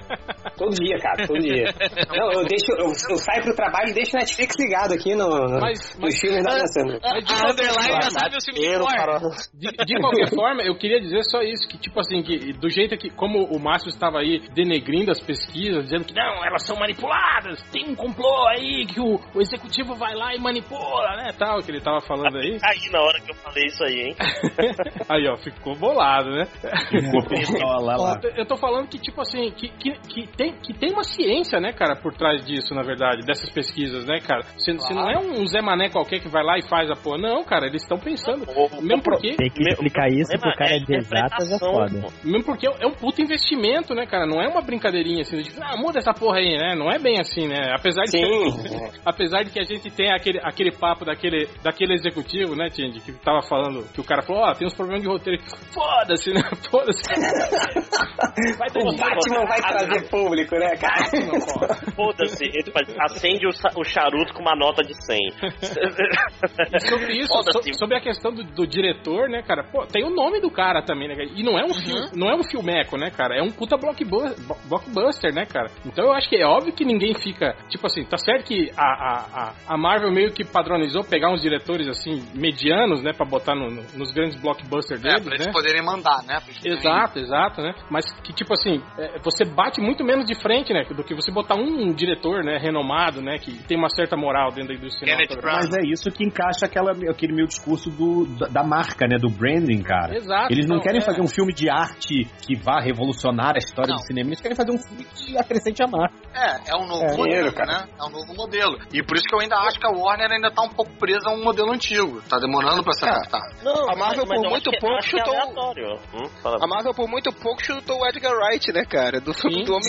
Speaker 9: Todo <laughs> dia, cara, todo dia. <laughs> Não, eu deixo, eu, eu saio pro trabalho e deixo o Netflix ligado aqui no, no,
Speaker 4: Mas-
Speaker 9: nos filmes da.
Speaker 4: Mas de
Speaker 10: Underline
Speaker 4: forma-
Speaker 10: já sabe os filmes de.
Speaker 4: De, de qualquer forma, eu queria dizer só isso, que tipo assim, que do jeito que, como o Márcio estava aí denegrindo as pesquisas, dizendo que não, elas são manipuladas, tem um complô aí, que o, o executivo vai lá e manipula, né, tal, que ele tava falando aí. <laughs>
Speaker 3: Aí na hora que eu falei isso aí, hein? <laughs>
Speaker 4: Aí, ó, ficou bolado, né?
Speaker 11: Ficou pistola lá.
Speaker 4: Eu- Eu tô falando que, tipo assim, que, que, que, tem, que tem uma ciência, né, cara, por trás disso, na verdade, dessas pesquisas, né, cara? Você você não é um Zé Mané qualquer que vai lá e faz a porra. Não, cara, eles estão pensando. Mesmo porque.
Speaker 12: Tem que explicar isso pro cara de exatas é foda.
Speaker 4: Mesmo porque é um puto investimento, né, cara? Não é uma brincadeirinha assim, tipo, ah, muda essa porra aí, né? Não é bem assim, né? Apesar de,
Speaker 9: Sim.
Speaker 4: que, <laughs> apesar de que a gente tem aquele, aquele papo daquele, daquele executivo, né, Tindy, que tava falando, que o cara falou, ó, tem uns problemas de roteiro. <laughs> Foda-se, né? Foda-se. <laughs> Vai
Speaker 9: O Batman vai trazer público, né, cara?
Speaker 3: Foda-se, ele faz- acende o, charuto com uma nota de 100. <laughs>
Speaker 4: E sobre isso, so- sobre a questão do, do diretor, né, cara? Pô, tem o nome do cara também, né? cara? E não é um filme, não é um filmeco, né, cara? É um puta blockbuster, né, cara? Então eu acho que é óbvio que ninguém fica. Tipo assim, tá certo que a, a, a, Marvel meio que padronizou pegar uns diretores assim, medianos, né, pra botar no- no- nos grandes blockbusters
Speaker 1: É,
Speaker 4: deles,
Speaker 1: pra eles
Speaker 4: né?
Speaker 1: poderem mandar, né?
Speaker 4: Exato, exato, né? Mas que tipo assim, é, você bate muito menos de frente, né? Do que você botar um diretor, né, renomado, né? Que tem uma certa moral dentro da indústria cinematográfica.
Speaker 11: Mas é isso que encaixa aquela, aquele meu discurso do, da, da marca, né? Do branding, cara.
Speaker 4: Exato,
Speaker 11: Eles não
Speaker 4: então,
Speaker 11: querem
Speaker 4: é.
Speaker 11: fazer um filme de arte que vá revolucionar a história do cinema, eles querem fazer um filme que acrescente a marca.
Speaker 1: É, é um novo
Speaker 11: É,
Speaker 1: modelo,
Speaker 11: dinheiro, cara.
Speaker 1: né? É um novo modelo. E por isso que eu ainda acho que a Warner ainda tá um pouco presa a um modelo antigo. Tá demorando pra se adaptar.
Speaker 3: Não,
Speaker 16: A Marvel
Speaker 3: mas
Speaker 16: por
Speaker 3: eu
Speaker 16: muito
Speaker 3: acho que-
Speaker 16: pouco
Speaker 3: acho que é
Speaker 16: chutou-.
Speaker 3: Hum.
Speaker 16: A Marvel por muito pouco chutou o Edgar Wright, né, cara? Do
Speaker 4: Sim,
Speaker 16: do Homem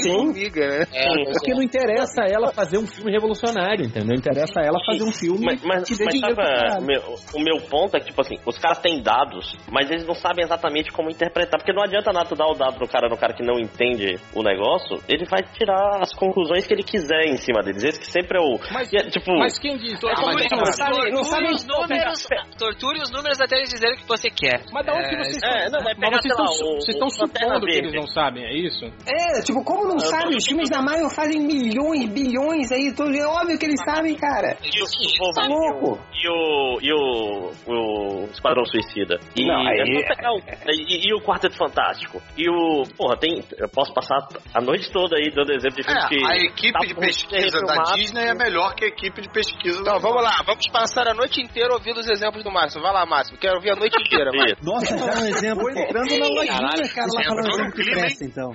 Speaker 9: sim,
Speaker 16: Homem-Formiga, né?
Speaker 11: Porque não interessa a ela fazer um filme revolucionário, entendeu? Interessa a ela fazer um filme
Speaker 3: Mas, mas,
Speaker 11: que dê
Speaker 3: mas
Speaker 11: dinheiro
Speaker 3: meu- o meu ponto é que, tipo assim, os caras têm dados, mas eles não sabem exatamente como interpretar. Porque não adianta nada tu dar o dado pro cara, no cara que não entende o negócio, ele vai tirar as conclusões que ele quiser em cima deles. Esse que sempre é o.
Speaker 4: Mas,
Speaker 3: é, tipo,
Speaker 4: mas quem diz? É isso,
Speaker 10: não sabe,
Speaker 9: não sabe-
Speaker 10: os números, torture os números até eles dizerem o que você quer.
Speaker 4: Mas da onde que vocês
Speaker 3: é, não, vai
Speaker 4: Mas
Speaker 3: pegar,
Speaker 4: vocês
Speaker 3: sei lá,
Speaker 4: estão,
Speaker 3: o-
Speaker 4: vocês estão
Speaker 3: o Lanterna
Speaker 4: supondo que eles não sabem, é isso?
Speaker 9: É, tipo, como não
Speaker 3: Eu
Speaker 9: sabe? Os filmes da Marvel fazem milhões, bilhões aí, tudo. É óbvio que eles sabem, cara.
Speaker 3: E o,
Speaker 9: Tá louco.
Speaker 3: e o, e o, o Esquadrão Suicida. E,
Speaker 9: Não, aí-
Speaker 3: é o- e, e o Quarteto Fantástico. E o. Porra, tem. Eu posso passar a noite toda aí dando exemplo de filmes
Speaker 1: É,
Speaker 3: que.
Speaker 1: a equipe
Speaker 3: tá
Speaker 1: de pesquisa da. Disney é melhor que a equipe de pesquisa
Speaker 16: Então, vamos lá, vamos passar a noite inteira ouvindo os exemplos do Márcio. Vai lá, Márcio, quero ouvir a noite inteira. Márcio.
Speaker 11: Nossa, tá um <laughs> exemplo.
Speaker 7: Entrando na lojinha, cara, lá falando
Speaker 1: entrou no
Speaker 7: exemplo que presta, então.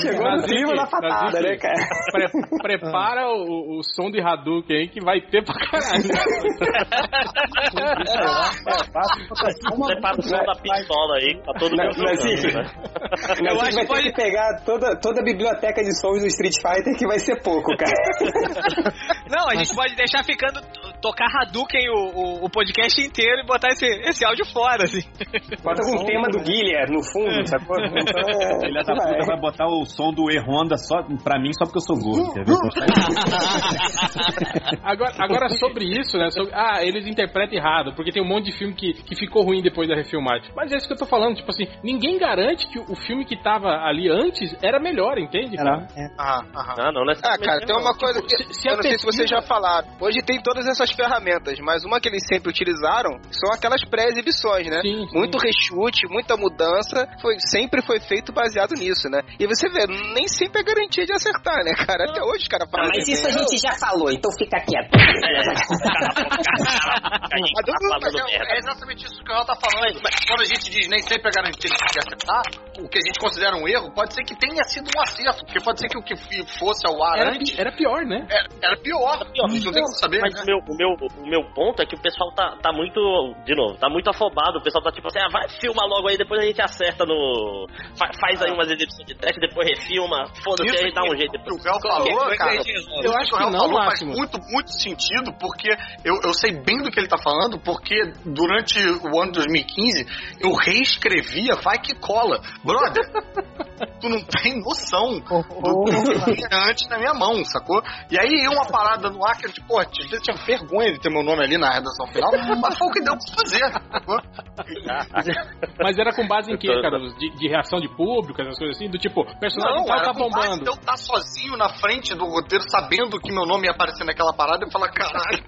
Speaker 9: Chegou no clima da né, cara?
Speaker 4: Pre- prepara o, o som de Hadouken aí que vai ter pra caralho.
Speaker 3: Prepara o som da pistola aí, tá todo mundo
Speaker 9: assim,
Speaker 3: né?
Speaker 10: Eu acho que
Speaker 9: ter que pegar toda, toda a biblioteca de sons do Street Fighter, que vai ser pouco, cara. <laughs>
Speaker 10: Não, a gente pode deixar ficando, tocar Hadouken o, o, o podcast inteiro e botar esse, esse áudio fora, assim.
Speaker 9: Bota com o tema do Guilherme no fundo, sacou? Então, é,
Speaker 11: Filha da
Speaker 9: vai.
Speaker 11: puta vai botar o som do E-Honda só pra mim, só porque eu sou gordo, entendeu? <laughs>
Speaker 4: Agora, agora sobre isso, né? sobre- ah, eles interpretam errado, porque tem um monte de filme que, que ficou ruim depois da refilmagem. Mas é isso que eu tô falando, tipo assim, ninguém garante que o filme que tava ali antes era melhor, entende? cara?
Speaker 7: Era, é.
Speaker 1: Aham.
Speaker 3: Ah, não,
Speaker 16: Ah,
Speaker 3: necessariamente
Speaker 16: cara, tem
Speaker 3: não.
Speaker 16: uma coisa que
Speaker 4: se- se
Speaker 16: eu não sei se
Speaker 4: pesquisa-
Speaker 16: vocês já falaram. Hoje tem todas essas ferramentas, mas uma que eles sempre utilizaram são aquelas pré-exibições, né?
Speaker 4: Sim, sim.
Speaker 16: Muito rechute, muita mudança, foi, sempre foi feito baseado nisso, né? E você vê, nem sempre é garantia de acertar, né, cara? Até hoje os caras
Speaker 9: Ah,
Speaker 16: falam.
Speaker 9: mas isso a gente já falou, então fica quieto. <laughs>
Speaker 3: Tá falando
Speaker 1: É, é exatamente isso que o Real tá falando. Quando a gente diz nem sempre é garantido de acertar, o que a gente considera um erro pode ser que tenha sido um acerto, porque pode ser que o que fosse ao ar
Speaker 4: Era,
Speaker 1: antes
Speaker 4: era pior, né?
Speaker 1: era, era pior. A gente não tem como saber.
Speaker 3: Mas
Speaker 1: né?
Speaker 3: o meu, o, meu, o meu ponto é que o pessoal tá, tá muito. De novo, tá muito afobado. O pessoal tá tipo assim, ah, vai filma logo aí, depois a gente acerta no. fa- faz aí umas exibições de teste, depois refilma. Foda-se,
Speaker 1: Isso
Speaker 3: aí dá um
Speaker 1: que
Speaker 3: jeito
Speaker 1: o. Réu falou, cara.
Speaker 10: a gente.
Speaker 4: Eu acho
Speaker 1: que o
Speaker 4: que não,
Speaker 1: falou faz muito, muito sentido, porque eu, eu sei bem do que ele tá falando, porque durante o ano de 2015 eu reescrevia Vai Que Cola. Brother, <laughs> tu não tem noção do que tinha antes na minha mão, sacou? E aí ia uma parada no ar que eu, tipo, pô, eu tinha vergonha de ter meu nome ali na redação final, mas foi o que deu pra fazer?
Speaker 4: Mas era com base em quê, cara? De, de reação de público, essas coisas assim? Do tipo, personagem
Speaker 1: Não,
Speaker 4: tal tá bombando.
Speaker 1: De eu estar sozinho na frente do roteiro, sabendo que meu nome ia aparecer naquela parada, e falar, caralho.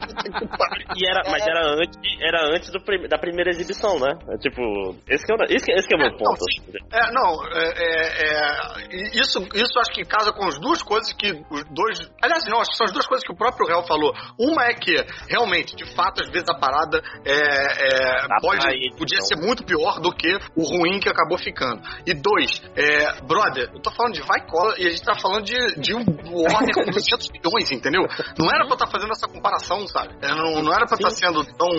Speaker 3: E era, mas era antes, era antes do da primeira exibição, né? É, tipo, esse que é, o- esse esse que é o meu
Speaker 1: Não,
Speaker 3: ponto.
Speaker 1: sim. É, não, é, é, é, isso, isso acho que casa com as duas coisas que os dois. Aliás, não, acho que são as duas coisas que o próprio Real falou. Uma é que, realmente, de fato, às vezes a parada é, é,
Speaker 3: Dá
Speaker 1: pode,
Speaker 3: ir,
Speaker 1: podia
Speaker 3: então.
Speaker 1: ser muito pior do que o ruim que acabou ficando. E dois, é, brother, eu tô falando de vai cola e a gente tá falando de, de um ordem com 200 milhões, entendeu? Não era pra estar fazendo essa comparação, sabe? É, não, não era pra estar sendo tão,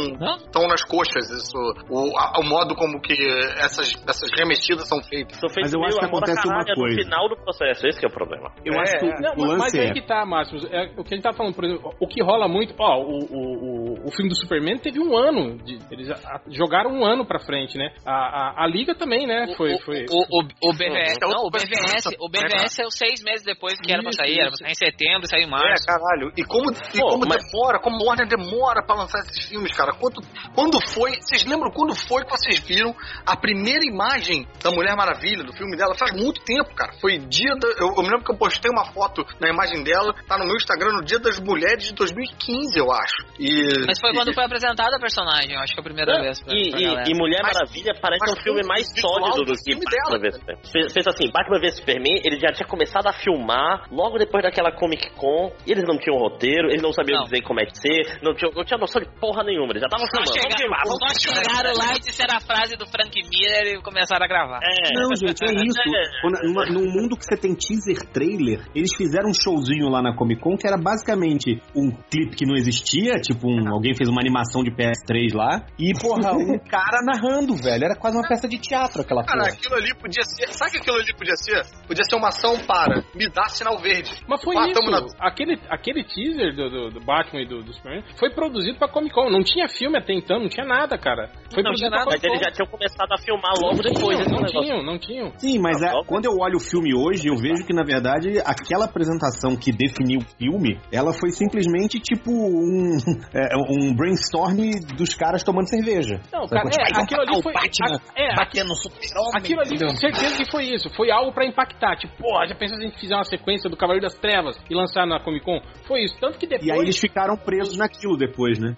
Speaker 1: tão nas coxas isso, o, a- o modo como que essas, essas remexidas são feitas.
Speaker 3: São feitos
Speaker 11: Mas eu acho que acontece uma
Speaker 3: caralho
Speaker 11: coisa.
Speaker 3: no final do processo, esse que é o problema.
Speaker 11: Eu acho que o-
Speaker 4: Não,
Speaker 11: o
Speaker 4: mas
Speaker 11: lance
Speaker 4: aí
Speaker 11: é...
Speaker 4: que tá, Márcio. É, o que a gente tá falando, por exemplo, o que rola muito. Ó, o, o, o, o filme do Superman teve um ano. De, eles a- jogaram um ano pra frente, né? A, a, a Liga também, né? Foi. foi
Speaker 10: O, o, o BVS,
Speaker 1: É
Speaker 10: não, o BVS, o BVS é os seis meses depois que era pra
Speaker 4: Isso,
Speaker 10: sair, era pra
Speaker 4: isso.
Speaker 10: sair em setembro, saiu em
Speaker 1: É,
Speaker 10: março.
Speaker 1: caralho. E como, e
Speaker 3: Pô,
Speaker 1: como
Speaker 3: mas-
Speaker 1: demora, como Warner demora pra lançar esses filmes, cara. Quando, quando foi. Vocês lembram quando foi que vocês viram a primeira imagem da Mulher Maravilha, do filme dela? Faz muito tempo, cara. Foi dia da. Eu, eu me lembro que eu postei uma foto na imagem dela, tá no meu Instagram no Dia das Mulheres de 2015, eu acho. E.
Speaker 10: Mas foi
Speaker 1: e-
Speaker 10: quando foi apresentada a personagem, eu acho que é a primeira vez. Pra,
Speaker 3: E,
Speaker 10: pra
Speaker 3: e- e Mulher
Speaker 1: Mas-
Speaker 3: Maravilha parece
Speaker 1: mas
Speaker 3: um filme mais sólido
Speaker 1: do
Speaker 3: que
Speaker 1: filme
Speaker 3: Batman
Speaker 1: dela.
Speaker 3: vs Superman. Pensa pensa assim, Batman vs Superman, ele já tinha começado a filmar logo depois daquela Comic Con, e eles não tinham roteiro, eles não sabiam
Speaker 10: Não.
Speaker 3: dizer como é que ser, não tinham, não tinha noção de porra nenhuma, eles já tava
Speaker 10: Só,
Speaker 3: filmando. Vamos
Speaker 10: chegaram,
Speaker 3: filmar, vamos
Speaker 10: só
Speaker 3: filmar.
Speaker 10: chegaram lá e disseram a frase do Frank Miller e começaram a gravar.
Speaker 11: Não, gente, é isso. <laughs> Quando- numa- num mundo que você tem teaser trailer, eles fizeram um showzinho lá na Comic Con que era basicamente um clipe que não existia, tipo um, alguém fez uma animação de PS3 lá, e porra, um <laughs> cara narrando, velho. Era quase uma peça de teatro aquela
Speaker 1: Cara,
Speaker 11: porra.
Speaker 1: aquilo ali podia ser. Sabe o que aquilo ali podia ser? Podia ser uma ação para me dar sinal verde.
Speaker 4: Mas foi
Speaker 1: Ah,
Speaker 4: isso.
Speaker 1: na-
Speaker 4: Aquele, aquele teaser do, do, do Batman e do, do Superman foi produzido pra Comic Con. Não tinha filme até então, não tinha nada, cara. Foi
Speaker 3: Não
Speaker 4: produzido
Speaker 3: tinha
Speaker 4: pra
Speaker 3: nada. Mas
Speaker 4: Comic Con.
Speaker 3: eles já tinham começado a filmar logo depois desse
Speaker 4: Não
Speaker 3: negócio.
Speaker 4: tinham, não tinham.
Speaker 11: Sim, mas é- quando eu olho o filme hoje, eu vejo que, na verdade, aquela apresentação que definiu o filme, ela foi simplesmente tipo um, <laughs> é, um brainstorm dos caras tomando cerveja.
Speaker 4: Não,
Speaker 11: Sabe?
Speaker 4: cara, é,
Speaker 11: "Ai, vamos
Speaker 4: aquilo ali
Speaker 11: o
Speaker 4: foi.
Speaker 11: Batman
Speaker 4: a- é,
Speaker 11: batendo no super-homem.
Speaker 4: Aquilo ali, com certeza que foi isso. Foi algo pra impactar. Tipo, porra, já pensou a gente fizer uma sequência do Cavaleiro das Trevas e lançar na Comic Con? Foi isso. Tanto que depois.
Speaker 11: E aí eles ficaram presos naquilo depois, né?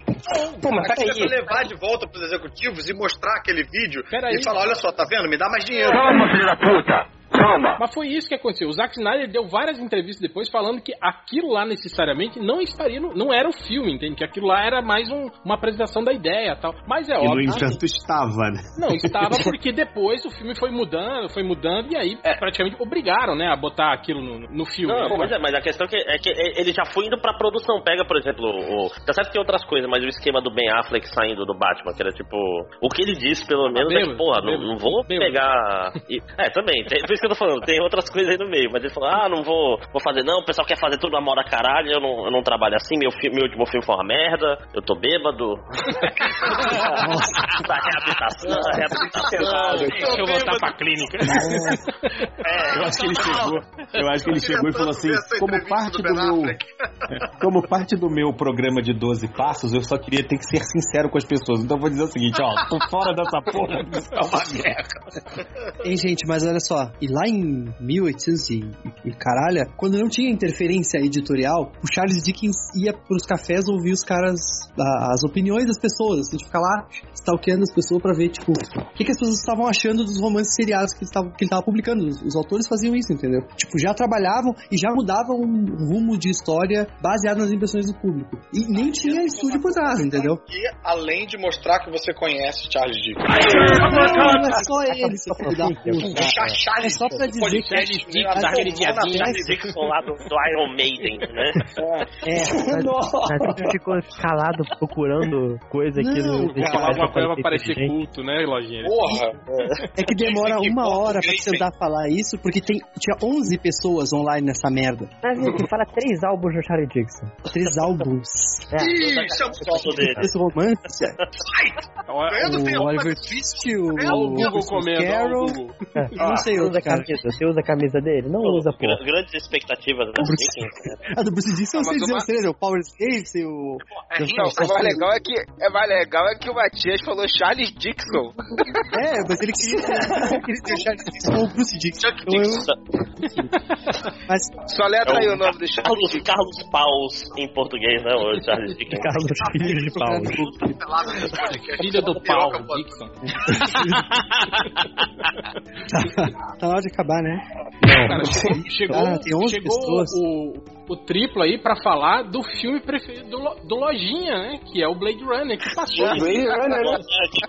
Speaker 1: Pô, mas peraí. Pra levar de volta pros executivos e mostrar aquele vídeo
Speaker 4: Peraí.
Speaker 1: e falar, olha só, tá vendo? Me dá mais dinheiro.
Speaker 4: filho da puta! Mas foi isso que aconteceu. O Zack Snyder deu várias entrevistas depois falando que aquilo lá necessariamente não estaria no, não era o filme, entende? Que aquilo lá era mais um- uma apresentação da ideia tal. Mas é
Speaker 11: E no
Speaker 4: óbvio.
Speaker 11: entanto estava, né?
Speaker 4: Não, estava <laughs> porque depois o filme foi mudando, foi mudando e aí praticamente obrigaram, né, a botar aquilo no, no filme.
Speaker 3: Não,
Speaker 4: né?
Speaker 3: pois é, mas a questão é que, é que ele já foi indo pra produção. Pega, por exemplo, o. Tá certo que tem outras coisas, mas o esquema do Ben Affleck saindo do Batman, que era tipo. O que ele disse, pelo menos, é que,
Speaker 4: bêbado,
Speaker 3: porra, não, não vou pegar. e- é, também, tem, por isso que eu tô falando, tem outras coisas aí no meio. Mas ele falou, ah, não vou, vou fazer, não, o pessoal quer fazer tudo na moda caralho, eu não, eu não trabalho assim, meu, fi- meu último filme foi uma merda, eu tô bêbado. da <laughs> reabilitação, reabilitação.
Speaker 4: Deixa eu voltar pra clínica.
Speaker 3: É,
Speaker 11: Eu acho que ele chegou. Eu acho que ele chegou e falou assim: como parte do meu. <laughs> Como parte do meu programa de 12 passos, eu só queria ter que ser sincero com as pessoas. Então eu vou dizer o seguinte, ó, tô fora dessa porra, isso <laughs> é uma merda.
Speaker 7: Hein, gente, mas olha só, e lá em 1800 e, e caralho, quando não tinha interferência editorial, o Charles Dickens ia pros cafés ouvir os caras, a- as opiniões das pessoas, assim, de ficar lá stalkeando as pessoas pra ver, tipo, o que, que as pessoas estavam achando dos romances seriados que ele tava, que ele tava publicando. Os, os autores faziam isso, entendeu? Tipo, já trabalhavam e já mudavam um rumo de história baseado nas impressões do público. E nem tinha estúdio por trás, entendeu?
Speaker 1: E além de mostrar que você conhece Charles Dickens.
Speaker 7: Não é só ele, seu filho da puta.
Speaker 1: Chachado.
Speaker 7: É só pra dizer que
Speaker 3: Charles Dickens, daquele diabinho Charles Dickson lá do, do Iron Maiden, né? <laughs>
Speaker 12: Mas, mas ele ficou calado procurando coisa aqui
Speaker 4: Não,
Speaker 12: no.
Speaker 4: falar alguma coisa vai parecer culto, né, Lojinha?
Speaker 1: Porra!
Speaker 7: É que demora uma hora pra tentar falar isso, porque tem, tinha 11 pessoas online nessa merda.
Speaker 12: Mas ele fala três álbuns do Charlie Dixon.
Speaker 7: Três álbuns.
Speaker 12: É.
Speaker 1: Isso é muito
Speaker 7: Esse romance.
Speaker 1: Ganhando
Speaker 7: O Oliver Twist, o,
Speaker 4: o Google comendo, o
Speaker 7: Carol. Não sei
Speaker 12: Você camisa? Você usa a camisa dele? Não usa, pô.
Speaker 3: Gra- Grandes expectativas né? do Dickens.
Speaker 7: A do Bruce Dixon eu
Speaker 16: Ah,
Speaker 7: sei dizer o Power Escape e o...
Speaker 16: Não, o mais legal é que, é mais legal é que o Matias falou Charles Dixon.
Speaker 7: É, mas ele queria, ele queria deixar de Dixon ou o Bruce Dixon. Então eu- Mas
Speaker 16: Só letra aí
Speaker 3: É
Speaker 16: o nome do Charles
Speaker 3: Carlos,
Speaker 16: Dixon.
Speaker 3: Carlos Paus em português, né? O Charles Dickens. <laughs>
Speaker 12: Carlos Filho de Paulo.
Speaker 4: Filho do pau, Dixon.
Speaker 7: tá na hora de acabar, né?
Speaker 4: Cara, chegou, <laughs> chegou,
Speaker 7: Ah, tem 11
Speaker 4: chegou
Speaker 7: pessoas.
Speaker 4: o, o triplo aí pra falar do filme preferido do, do Lojinha, né? Que é o Blade Runner, que passou.
Speaker 16: Blade Runner, né?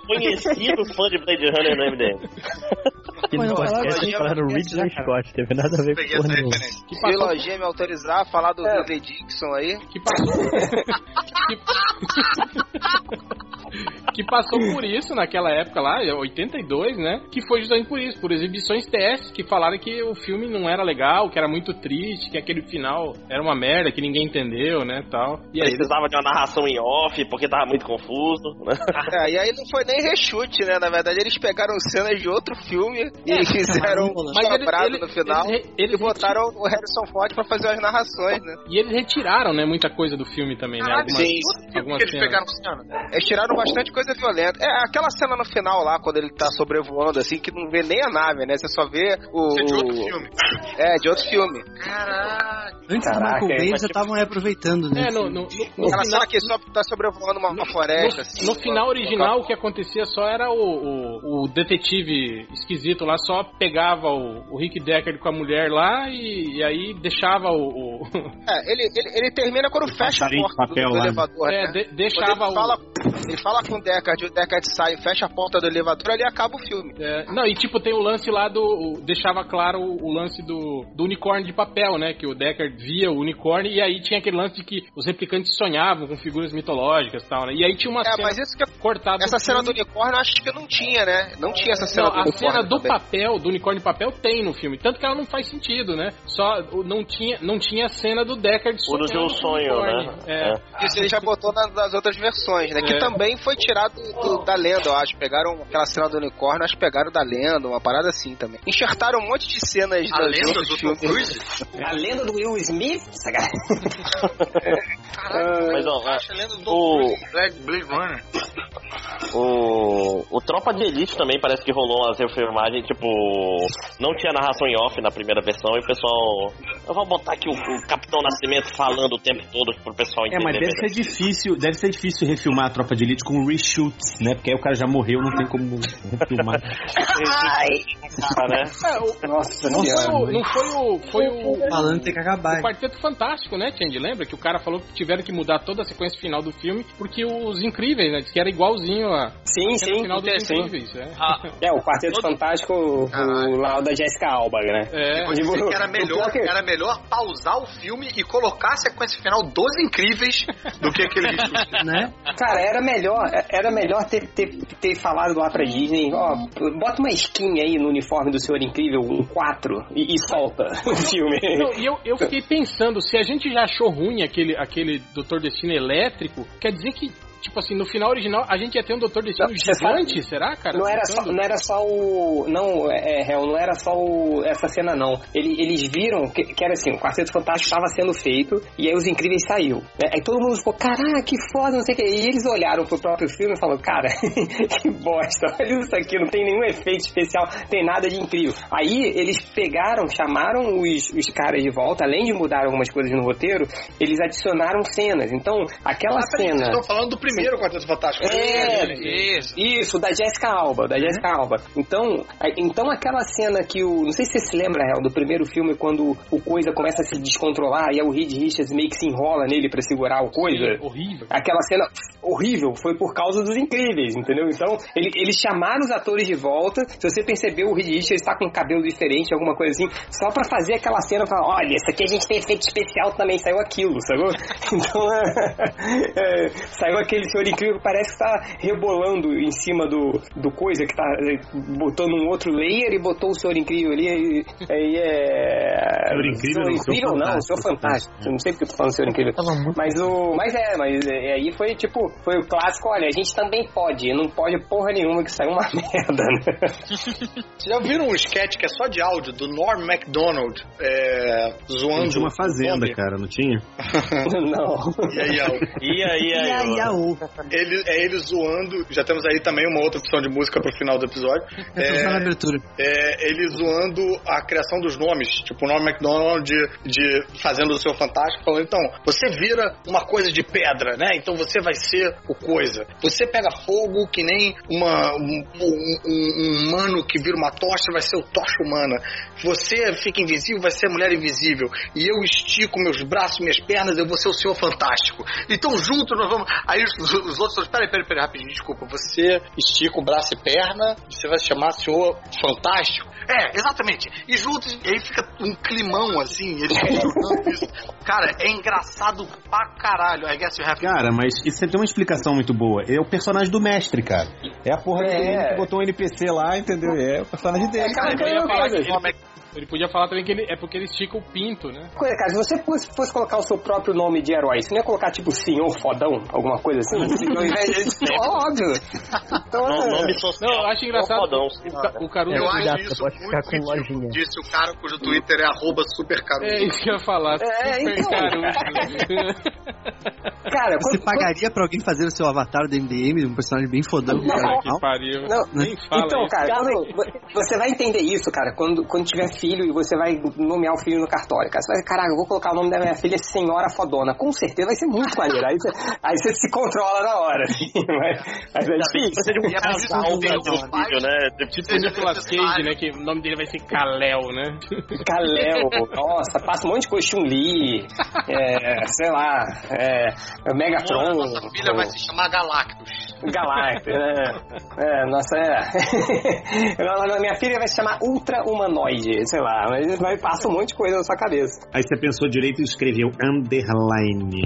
Speaker 3: Conhecido fã de Blade Runner no MDM. <laughs>
Speaker 12: Que no podcast falaram Ridley Scott. Teve nada a ver com nenhuma.
Speaker 4: Que
Speaker 16: Se
Speaker 4: passou,
Speaker 16: Elogia me autorizar a falar do Ridley Dixon aí.
Speaker 4: que passou, <laughs> que, <laughs> que passou por isso naquela época lá, 82, né? Que foi justamente por isso, por exibições testes, que falaram que o filme não era legal, que era muito triste, que aquele final era uma merda, que ninguém entendeu, né, tal. E aí,
Speaker 3: Precisava de uma narração em off, porque tava muito confuso. Né? <laughs>
Speaker 16: É, e aí não foi nem reshoot, né? Na verdade, eles pegaram cenas de outro filme e fizeram um sobrado no final
Speaker 4: eles- eles
Speaker 16: e botaram o Harrison Ford pra fazer as narrações, né?
Speaker 4: e eles retiraram, né, muita coisa do filme também, né? Algumas,
Speaker 16: sim.
Speaker 4: algumas
Speaker 1: eles
Speaker 4: cenas.
Speaker 1: pegaram cena.
Speaker 16: Eles tiraram bastante coisa violenta. É aquela cena no final lá, quando ele tá sobrevoando, assim, que não vê nem a nave, né? Você só vê o.
Speaker 1: Isso é de outro filme.
Speaker 16: É, de outro filme.
Speaker 1: Caralho.
Speaker 7: Antes do
Speaker 9: Caraca,
Speaker 7: Michael Bay, eles já estavam aproveitando, né?
Speaker 4: É, no, no, no, no
Speaker 16: Aquela
Speaker 4: final,
Speaker 16: cena que só tá sobrevoando uma, uma floresta. assim,
Speaker 4: no final original, o que acontecia só era o, o, o detetive esquisito lá, só pegava o, o Rick Deckard com a mulher lá e, e aí deixava o. o-
Speaker 16: É, ele, ele, ele termina quando fecha a porta do,
Speaker 11: papel
Speaker 16: do
Speaker 11: lá, né?
Speaker 16: elevador.
Speaker 4: É,
Speaker 16: né?
Speaker 4: de- deixava
Speaker 16: ele
Speaker 4: o-
Speaker 16: Fala, ele fala com o Deckard, o Deckard sai, fecha a porta do elevador, ali acaba o filme.
Speaker 4: É, não, e tipo, tem o lance lá do. o- deixava claro o, o lance do, do unicórnio de papel, né? Que o Deckard via o unicórnio e aí tinha aquele lance de que os replicantes sonhavam com figuras mitológicas e tal, né? E aí tinha uma
Speaker 16: É,
Speaker 4: cena
Speaker 16: mas isso que
Speaker 4: cortada.
Speaker 16: Essa
Speaker 4: do
Speaker 16: cena
Speaker 4: filme.
Speaker 16: do unicórnio acho que não tinha, né? Não tinha essa cena
Speaker 4: Não,
Speaker 16: do
Speaker 4: a
Speaker 16: unicórnio.
Speaker 4: cena do
Speaker 16: também.
Speaker 4: papel, do unicórnio de papel, tem no filme. Tanto que ela não faz sentido, né? Só não tinha, não tinha a cena do Deckard
Speaker 3: um
Speaker 4: sonhando com o
Speaker 3: sonho, né?
Speaker 4: É.
Speaker 16: Isso ele já botou nas, nas outras versões, né? Que
Speaker 4: É.
Speaker 16: também foi tirado do- da lenda, eu acho. Pegaram aquela cena do unicórnio, acho que pegaram da lenda, uma parada assim também. Enxertaram um monte de cenas
Speaker 1: A lenda do Tom. Cruise?
Speaker 9: A lenda do Will Smith? <laughs>
Speaker 3: Mas ó,
Speaker 1: Acho a lenda do
Speaker 3: o,
Speaker 1: Blade, Blade Runner.
Speaker 3: o, o Tropa de Elite também parece que rolou umas refilmagens, tipo, não tinha narração em off na primeira versão e o pessoal. Eu vou botar aqui o, o Capitão Nascimento falando o tempo todo pro pessoal
Speaker 11: É,
Speaker 3: entender.
Speaker 11: mas deve ser difícil, deve ser difícil refilmar a Tropa de Elite com reshoots, né? Porque aí o cara já morreu, não tem como refilmar.
Speaker 3: Né?
Speaker 4: É, o-
Speaker 9: Nossa
Speaker 4: não, foi o, não foi o. Foi o.
Speaker 7: Falando que tem que acabar.
Speaker 4: O Quarteto Fantástico, né, Change? Lembra que o cara falou que tiveram que mudar toda a sequência final do filme porque os incríveis, né? Diz que era igualzinho a
Speaker 9: Sim, sim.
Speaker 4: final dos
Speaker 9: sim.
Speaker 4: incríveis. É.
Speaker 10: Ah,
Speaker 9: É, o Quarteto Fantástico, o, lá da Jessica Alba, né?
Speaker 4: É.
Speaker 1: Vou dizer que era melhor, era melhor pausar o filme e colocar a sequência final dos incríveis do que aquele <laughs> reshoot.
Speaker 7: Né?
Speaker 9: Cara, era melhor, era melhor ter, ter, ter falado lá pra Disney, ó, bota uma skin aí no uniforme do Senhor Incrível, um 4, e, e solta <laughs> o filme.
Speaker 4: E eu, eu fiquei pensando, se a gente já achou ruim aquele, aquele Doutor Destino elétrico, quer dizer que, tipo assim, no final original a gente ia ter um Doutor Destino
Speaker 9: Não,
Speaker 4: gigante, será, cara?
Speaker 9: Não era, só, não era só o. Não, é, é, não era só o, essa cena, não. Ele- eles viram que, que era assim: o Quarteto Fantástico estava sendo feito e aí os incríveis saiu. né? Aí todo mundo ficou, caraca, que foda, não sei o que. E eles olharam pro próprio filme e falaram, cara, <laughs> que bosta, olha isso aqui, não tem nenhum efeito especial, tem nada de incrível. Aí eles pegaram, chamaram os, os caras de volta, além de mudar algumas coisas no roteiro, eles adicionaram cenas. Então, aquela
Speaker 1: Ah,
Speaker 9: cena.
Speaker 1: Vocês estão falando do primeiro Quarteto Fantástico.
Speaker 9: É,
Speaker 10: isso.
Speaker 9: isso, da Jessica Alba, da Jessica Alba. Então, então aquela cena que o. Não sei se você se lembra, Real, do primeiro filme, quando o coisa começa a se descontrolar e aí o Reed Richards meio que se enrola nele pra segurar o coisa.
Speaker 4: horrível.
Speaker 9: Aquela cena horrível foi por causa dos incríveis, entendeu? Então, ele- eles chamaram os atores de volta. Se você percebeu, o Reed Richards tá com um cabelo diferente, alguma coisa assim, só pra fazer aquela cena falar: olha, isso aqui a gente tem efeito especial também, saiu aquilo, sacou? <laughs> Então, <laughs> é, saiu aquele senhor incrível parece que tá rebolando em cima do, do coisa que tá. é, botou num outro layer e botou o senhor incrível ali. Aí, aí é.
Speaker 11: Senhor Incrível,
Speaker 9: Senhor
Speaker 11: não, Senhor
Speaker 9: incrível não,
Speaker 11: Fantástico.
Speaker 9: senhor fantástico. Eu não sei porque eu tô falando senhor incrível. Mas o. Mas é, mas é, aí foi tipo, foi o clássico, olha, a gente também pode, não pode porra nenhuma que saiu uma <laughs> merda, né?
Speaker 1: Vocês já viram um sketch que é só de áudio do Norm MacDonald é, zoando
Speaker 11: Tinha uma fazenda,
Speaker 1: o
Speaker 11: cara, não tinha? <laughs> <laughs>
Speaker 9: não.
Speaker 1: E aí, Al?
Speaker 3: E aí,
Speaker 7: E aí,
Speaker 1: Ele, é ele zoando. Já temos aí também uma outra opção de música pro final do episódio. <laughs>
Speaker 7: Essa foi na abertura.
Speaker 1: é, ele zoando a criação dos nomes. Tipo, o nome McDonald de, de Fazendo o Seu Fantástico, falando, então, você vira uma coisa de pedra, né? Então você vai ser o coisa. Você pega fogo que nem uma, um, um- um humano que vira uma tocha, vai ser o tocha humana. Você fica invisível, vai ser a mulher invisível. E eu estico meus braços, minhas pernas, eu vou ser o Senhor Fantástico. Então juntos nós vamos. Aí os, os outros peraí, peraí, peraí, rapidinho, desculpa. Você estica o braço e perna, você vai se chamar Senhor Fantástico. É, exatamente. E juntos, e aí fica um climão assim, eles <laughs> isso. Cara, é engraçado pra caralho. I guess you have to
Speaker 11: Cara, mas isso tem uma explicação muito boa. É o personagem do mestre, cara. É a porra
Speaker 9: É.
Speaker 11: dele que botou um NPC lá, entendeu? É o personagem dele.
Speaker 9: Aquela
Speaker 4: Ele podia
Speaker 9: mesma
Speaker 4: falar
Speaker 9: coisa.
Speaker 4: que ele- podia falar também que ele, é porque ele estica o pinto, né?
Speaker 9: Coisa, cara, se você fosse, fosse colocar o seu próprio nome de herói, você não ia colocar tipo Senhor Fodão? Alguma coisa assim? Ao invés de- Óbvio. Então, é-
Speaker 3: nome social.
Speaker 4: Não, eu acho engraçado.
Speaker 3: Fodão.
Speaker 4: O, o Caruso.
Speaker 1: Eu
Speaker 12: cuidado,
Speaker 1: acho isso
Speaker 12: pode
Speaker 1: muito
Speaker 12: ficar com lojinha.
Speaker 1: disse o cara cujo Twitter é arroba supercaruso.
Speaker 4: É isso que eu ia falar.
Speaker 9: É,
Speaker 4: Super
Speaker 9: então.
Speaker 4: Caruso. <laughs>
Speaker 9: Cara,
Speaker 7: Você
Speaker 9: quando-
Speaker 7: pagaria pra alguém fazer o seu avatar do MDM, um personagem bem fodão?
Speaker 9: Não,
Speaker 7: cara?
Speaker 4: Que pariu.
Speaker 9: Não,
Speaker 4: Nem fala
Speaker 9: então,
Speaker 4: isso.
Speaker 9: cara, quando- vo- você vai entender isso, cara, quando, quando tiver filho e você vai nomear o filho no cartório, cara. Você vai, eu vou colocar o nome da minha filha Senhora Fodona. Com certeza vai ser muito maneiro. Aí você, aí você se controla na hora, assim. <laughs> Mas, mas é difícil.
Speaker 3: Precisa de um casal filho, né?
Speaker 4: Tipo o Nicolas Cage, né? Que o nome dele vai ser Kalel, né?
Speaker 9: Kalel, nossa, passa um monte de coisa Chun-Li, é, sei lá, é, é Megatron.
Speaker 1: Nossa filha vai se chamar Galactus.
Speaker 9: Galactus, é, é, nossa, é. <laughs> Não, Minha filha vai se chamar Ultra Humanoide, sei lá, mas, mas passa um monte de coisa na sua cabeça.
Speaker 11: Aí você pensou direito e escreveu underline.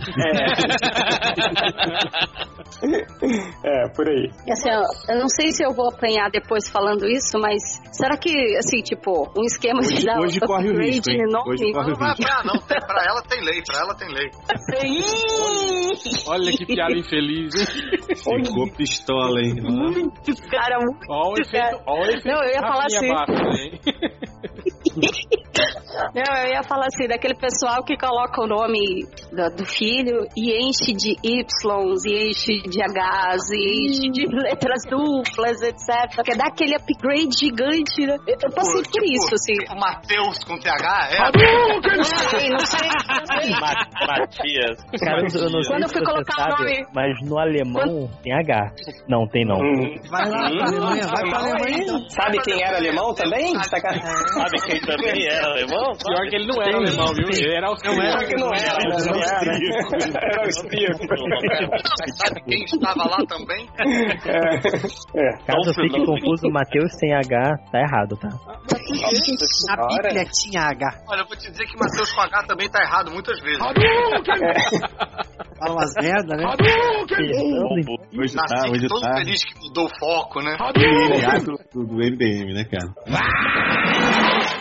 Speaker 9: É, <laughs> por aí.
Speaker 14: Assim, eu não sei se eu vou apanhar depois falando isso, mas será que, assim, tipo, um esquema de
Speaker 11: Hoje-
Speaker 14: dar
Speaker 11: hoje corre o risco, hein? Hoje corre o
Speaker 1: Não vai apanhar, não. Tem- Pra ela tem lei, pra ela tem lei.
Speaker 4: Olha que piada infeliz, hein?
Speaker 11: Ficou pistola, hein?
Speaker 14: Muito cara, muito
Speaker 4: Ó o efeito, ó o efeito
Speaker 14: Não, eu ia falar assim.
Speaker 4: Hein? <laughs>
Speaker 14: Não, eu ia falar assim, daquele pessoal que coloca o nome do, do filho e enche de Ys, e enche de Hs, e enche de letras duplas, etc. Quer dar aquele upgrade gigante, né? Eu, eu passei por isso, assim.
Speaker 1: Tipo Matheus com TH, é?
Speaker 14: Não sei, não sei. não sei.
Speaker 3: Ma- <laughs> Matias.
Speaker 12: Cara, eu não sei
Speaker 14: Quando eu fui colocar o
Speaker 12: sabe,
Speaker 14: nome-
Speaker 12: mas no alemão tem H. Não, tem não.
Speaker 7: Vai lá pra Alemanha, vai pra Alemanha. então.
Speaker 9: Sabe quem era alemão também?
Speaker 3: Sabe quem também era alemão?
Speaker 4: Pior que ele não era alemão, viu? Ele era austríaco.
Speaker 9: Pior que não era, né? não era. Era austríaco.
Speaker 1: Sabe quem estava lá também?
Speaker 9: É.
Speaker 12: Caso fique confuso, Matheus sem H, tá errado, tá?
Speaker 7: Na Bíblia tinha H.
Speaker 1: Olha, eu vou te dizer que Matheus com H também tá errado muitas vezes.
Speaker 7: Fala umas merda, né?
Speaker 11: Hoje tá,
Speaker 1: Nasci
Speaker 11: hoje
Speaker 1: todo
Speaker 11: tá.
Speaker 1: feliz que mudou o foco, né?
Speaker 11: Teatro do, do MDM, né, cara?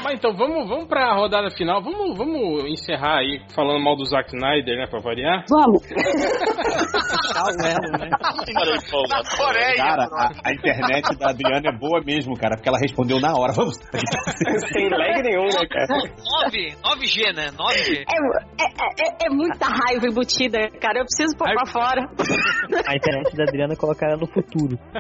Speaker 4: Mas então, vamos, vamos pra rodada final. Vamos, vamos encerrar aí falando mal do Zack Snyder, né? Pra variar.
Speaker 14: Vamos.
Speaker 7: Tá elo, né?
Speaker 1: Na Coreia,
Speaker 11: Cara, a, a internet da Adriana é boa mesmo, cara, porque ela respondeu na hora. Vamos.
Speaker 9: Sem lag nenhum, né, cara?
Speaker 10: 9, 9G, né? 9G.
Speaker 14: É, é, é, é muita raiva embutida, cara. Eu preciso pôr pra fora.
Speaker 12: A internet da Adriana colocar ela no futuro. <laughs>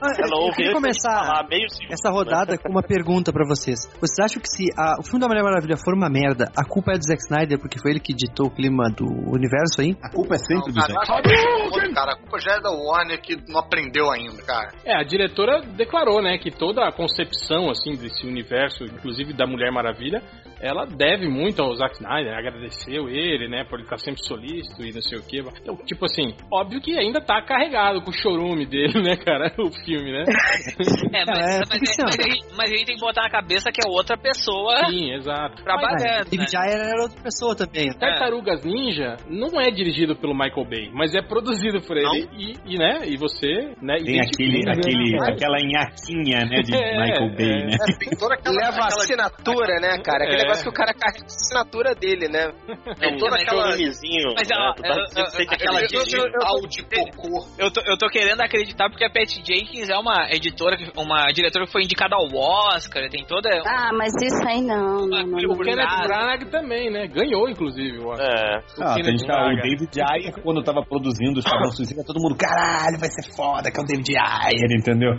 Speaker 3: Ela ouve
Speaker 7: começar
Speaker 3: falar meio segundo,
Speaker 7: essa rodada uma pergunta pra vocês. Vocês acham que se a- o filme da Mulher Maravilha for uma merda, a culpa é do Zack Snyder porque foi ele que ditou o clima do universo aí?
Speaker 11: A culpa é sempre do
Speaker 1: Cara, eu
Speaker 11: Zack.
Speaker 1: é cara, a culpa já é da Warner que não aprendeu ainda, cara.
Speaker 4: É, a diretora declarou, né, que toda a concepção, assim, desse universo, inclusive da Mulher Maravilha, ela deve muito ao Zack Snyder, agradeceu ele, né, por ele estar sempre solícito e não sei o que. Então, tipo assim, óbvio que ainda tá carregado com o chorume dele, né, cara, <laughs> o filme, né? <laughs>
Speaker 10: É, mas,
Speaker 7: É,
Speaker 10: mas, mas, a gente, mas a gente tem que botar na cabeça que é outra pessoa
Speaker 4: Sim, exato.
Speaker 10: trabalhando.
Speaker 7: Ele
Speaker 10: né?
Speaker 7: já era outra pessoa também.
Speaker 4: Tartarugas Ninja não é dirigido pelo Michael Bay, mas é produzido por ele e, e, né, e você, né,
Speaker 11: Tem aquele,
Speaker 4: né?
Speaker 11: aquele, aquela nhaquinha, né, de <laughs>
Speaker 4: É,
Speaker 11: Michael Bay,
Speaker 4: é.
Speaker 11: né?
Speaker 1: É, tem toda aquela.
Speaker 16: Leva a
Speaker 1: aquela-
Speaker 16: assinatura, né, cara? Aquele
Speaker 4: É.
Speaker 16: negócio que o cara carrega a assinatura dele, né?
Speaker 1: tem toda
Speaker 10: mas
Speaker 1: aquela.
Speaker 10: Mas,
Speaker 3: né?
Speaker 10: ó, eu- tô, eu tô querendo acreditar porque a Patty Jenkins é uma editora, uma diretora que foi indicada ao Oscar, tem toda.
Speaker 14: Ah, mas isso aí não, não, não.
Speaker 4: O. Kenneth. Branagh também, né? Ganhou, inclusive, eu acho.
Speaker 3: É.
Speaker 11: Ah,
Speaker 4: Kenneth
Speaker 11: tem que tá, o. David Ayer, quando tava produzindo o Esquadrão Suicida, todo mundo, caralho, vai ser foda, que é o David Ayer, entendeu?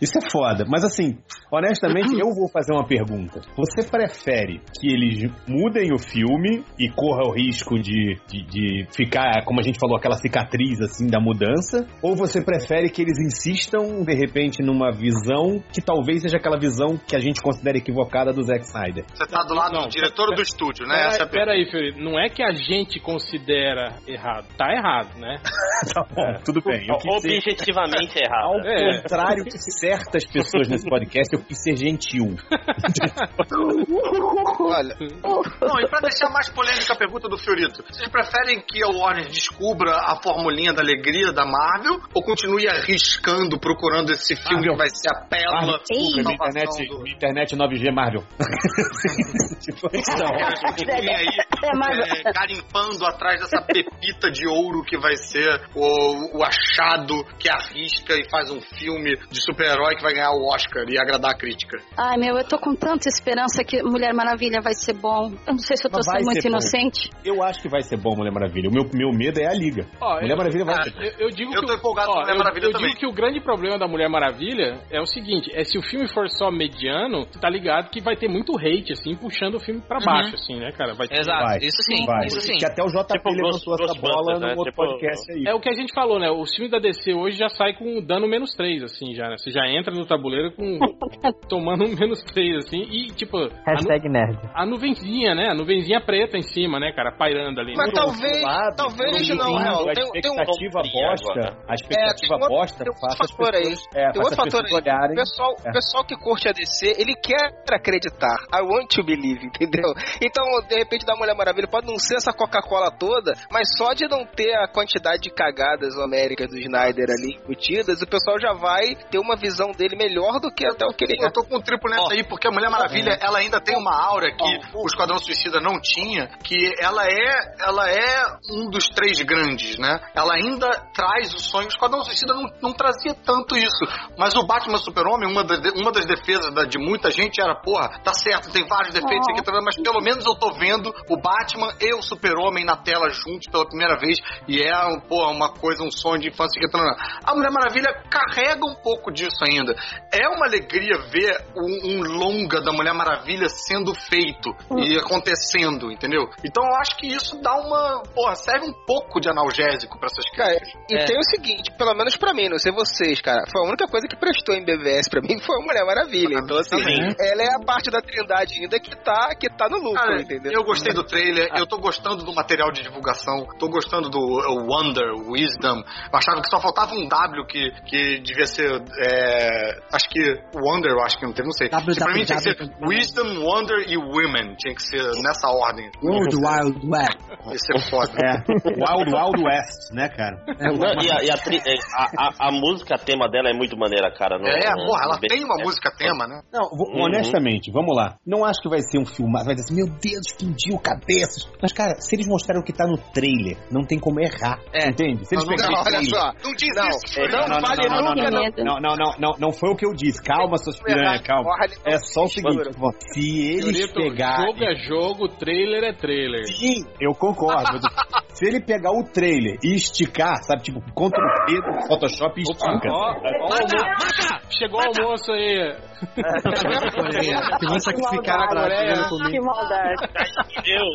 Speaker 11: Isso é foda. Mas assim, honestamente, eu vou fazer uma pergunta. Você prefere que eles mudem o filme e corra o risco de, de, de ficar, como a gente falou, aquela cicatriz assim da mudança? Ou você prefere que eles insistam, de repente, numa visão que talvez seja aquela visão que a gente considera equivocada do Zack Snyder?
Speaker 1: Você tá do lado
Speaker 4: Não,
Speaker 1: do diretor
Speaker 4: pera-
Speaker 1: do estúdio, né? Essa é
Speaker 4: Pera, pera aí, Fiorito. Não é que a gente considera errado. Tá errado, né? <laughs>
Speaker 11: Tá bom, tudo bem. Eu quis ser-
Speaker 3: Objetivamente <laughs> errado.
Speaker 11: Ao
Speaker 4: É.
Speaker 11: contrário de certas pessoas nesse podcast, eu quis ser gentil. <laughs>
Speaker 16: Olha,
Speaker 1: Não, e pra deixar mais polêmica a pergunta do Fiorito, vocês preferem que a Warner descubra a formulinha da alegria da Marvel ou continue arriscando, procurando esse filme
Speaker 11: Marvel.
Speaker 1: que vai ser a pérola
Speaker 11: Marvel, desculpa, minha internet,
Speaker 1: do...
Speaker 11: minha internet 9G Marvel. <laughs> tipo,
Speaker 1: Vem aí,
Speaker 14: É, mas-
Speaker 1: é, garimpando atrás dessa pepita de ouro que vai ser o, o achado que arrisca e faz um filme de super-herói que vai ganhar o Oscar e agradar a crítica.
Speaker 14: Ai, meu, eu tô com tanta esperança que Mulher Maravilha vai ser bom. Eu não sei se eu tô sendo muito
Speaker 11: ser bom.
Speaker 14: inocente.
Speaker 11: Eu acho que vai ser bom Mulher Maravilha. O meu, meu medo é a Liga.
Speaker 4: Ó,
Speaker 11: Mulher
Speaker 4: eu-
Speaker 11: Maravilha vai
Speaker 4: ah,
Speaker 11: ser.
Speaker 4: Eu, eu digo
Speaker 1: Eu
Speaker 4: que
Speaker 1: tô
Speaker 4: o-
Speaker 1: empolgado
Speaker 4: ó,
Speaker 1: com Mulher
Speaker 4: eu-
Speaker 1: Maravilha
Speaker 4: eu
Speaker 1: também.
Speaker 4: digo que o grande problema da Mulher Maravilha é o seguinte: é se o filme for só mediano, tu tá ligado que vai ter muito hate, assim, puxando o filme pra baixo, assim, né, cara? Vai ter-
Speaker 10: Exato,
Speaker 11: Vai.
Speaker 10: isso sim,
Speaker 11: Vai.
Speaker 10: isso sim.
Speaker 11: Que até o JP
Speaker 3: Tipo
Speaker 11: levantou essa bola
Speaker 3: Ghostbusters,
Speaker 11: no
Speaker 3: né?
Speaker 11: outro
Speaker 3: Tipo-
Speaker 11: podcast aí.
Speaker 4: É o que a gente falou, né? Os filmes da DC hoje já saem com dano menos 3, assim, já, né? Você já entra no tabuleiro com. <laughs> tomando um menos 3, assim, e tipo.
Speaker 12: Hashtag
Speaker 4: a nuvenzinha, né? A nuvenzinha preta em cima, né, cara? Pairando ali.
Speaker 16: Mas talvez,
Speaker 11: lado,
Speaker 16: talvez
Speaker 11: um
Speaker 16: não,
Speaker 11: a
Speaker 16: Tem, tem um
Speaker 11: expectativa
Speaker 3: frio
Speaker 11: bosta, a expectativa
Speaker 16: É, tem
Speaker 11: bosta
Speaker 16: tem outro
Speaker 11: faça as
Speaker 16: fator aí.
Speaker 11: pessoas, é,
Speaker 16: Tem outro
Speaker 11: as
Speaker 16: fator
Speaker 11: pessoas
Speaker 16: aí.
Speaker 11: olharem.
Speaker 16: O pessoal,
Speaker 11: É.
Speaker 16: o pessoal que curte a DC, ele quer acreditar. I want to believe, entendeu? Então, de repente, da Mulher Maravilha pode não ser essa Coca-Cola toda, mas só de não ter a quantidade de cagadas homéricas do Snyder ali embutidas, o pessoal já vai ter uma visão dele melhor do que até o que ele
Speaker 1: Eu tô com um triplo nessa aí, porque a Mulher Maravilha,
Speaker 11: É.
Speaker 1: ela ainda tem uma que o Esquadrão Suicida não tinha, que ela é, ela é um dos três grandes, né? Ela ainda traz o sonho. O Esquadrão Suicida não, não trazia tanto isso. Mas o Batman Super-Homem, uma, das- uma das defesas da- de muita gente era, porra, tá certo, tem vários defeitos aqui, tá, mas pelo menos eu tô vendo o Batman e o Super-Homem na tela juntos pela primeira vez, e é, porra, uma coisa, um sonho de infância que tá A Mulher Maravilha carrega um pouco disso ainda. É uma alegria ver um, um longa da Mulher Maravilha sendo feito e acontecendo, entendeu? Então eu acho que isso dá uma. Porra, serve um pouco de analgésico pra essas
Speaker 16: Cara,
Speaker 1: crianças.
Speaker 16: e
Speaker 10: É.
Speaker 16: tem o seguinte, pelo menos pra mim, não sei vocês, cara, foi a única coisa que prestou em BVS pra mim <laughs> foi a Mulher Maravilha. Então, assim,
Speaker 1: Também.
Speaker 16: ela é a parte da trindade ainda que tá, que tá no lucro,
Speaker 1: Cara,
Speaker 16: entendeu?
Speaker 1: eu gostei do trailer, eu tô gostando do material de divulgação, tô gostando do uh, Wonder, Wisdom. Eu achava que só faltava um W que, que devia ser. é, acho que Wonder, eu acho que não tem, não sei.
Speaker 7: W,
Speaker 1: Que pra mim tinha que ser
Speaker 7: W,
Speaker 1: Wisdom, Wonder e Women. Tinha que ser nessa ordem.
Speaker 7: World Wild Web.
Speaker 1: Isso é foda.
Speaker 11: É, Wild Wild West, né, cara?
Speaker 7: É,
Speaker 3: Não, e a, e a, tri- é, a, a, a música tema dela é muito maneira, cara. No,
Speaker 1: É,
Speaker 3: no-
Speaker 1: porra, ela tem uma
Speaker 3: BTS.
Speaker 1: música tema, né?
Speaker 11: Não,
Speaker 3: Uhum.
Speaker 11: honestamente, vamos lá. Não acho que vai ser um filme, vai dizer assim, meu Deus, explodiu cabeças. Mas, cara, se eles mostraram o que tá no trailer, não tem como errar.
Speaker 10: É.
Speaker 11: Entende? Se eles
Speaker 1: Não, não,
Speaker 11: pegarem o
Speaker 16: olha
Speaker 11: trailer-
Speaker 16: só.
Speaker 1: Não diz
Speaker 16: Não,
Speaker 1: isso.
Speaker 16: é, não,
Speaker 11: não, não,
Speaker 16: vale
Speaker 11: não, não,
Speaker 16: nunca,
Speaker 11: não,
Speaker 16: não.
Speaker 11: não, não, não, não, não foi o que eu disse. Calma, suas piranhas, calma. É só o seguinte, se eles Pegarem...
Speaker 4: Jogo é jogo, trailer é trailer.
Speaker 11: Sim, eu concordo. <laughs> Se ele pegar o trailer e esticar, sabe, tipo, contra o P do Photoshop e estica.
Speaker 4: Ó, ó, Chegou o almoço aí.
Speaker 7: Que vão sacrificar a
Speaker 4: Coreia.
Speaker 7: Coreia comigo.
Speaker 14: Que maldade.
Speaker 3: Eu.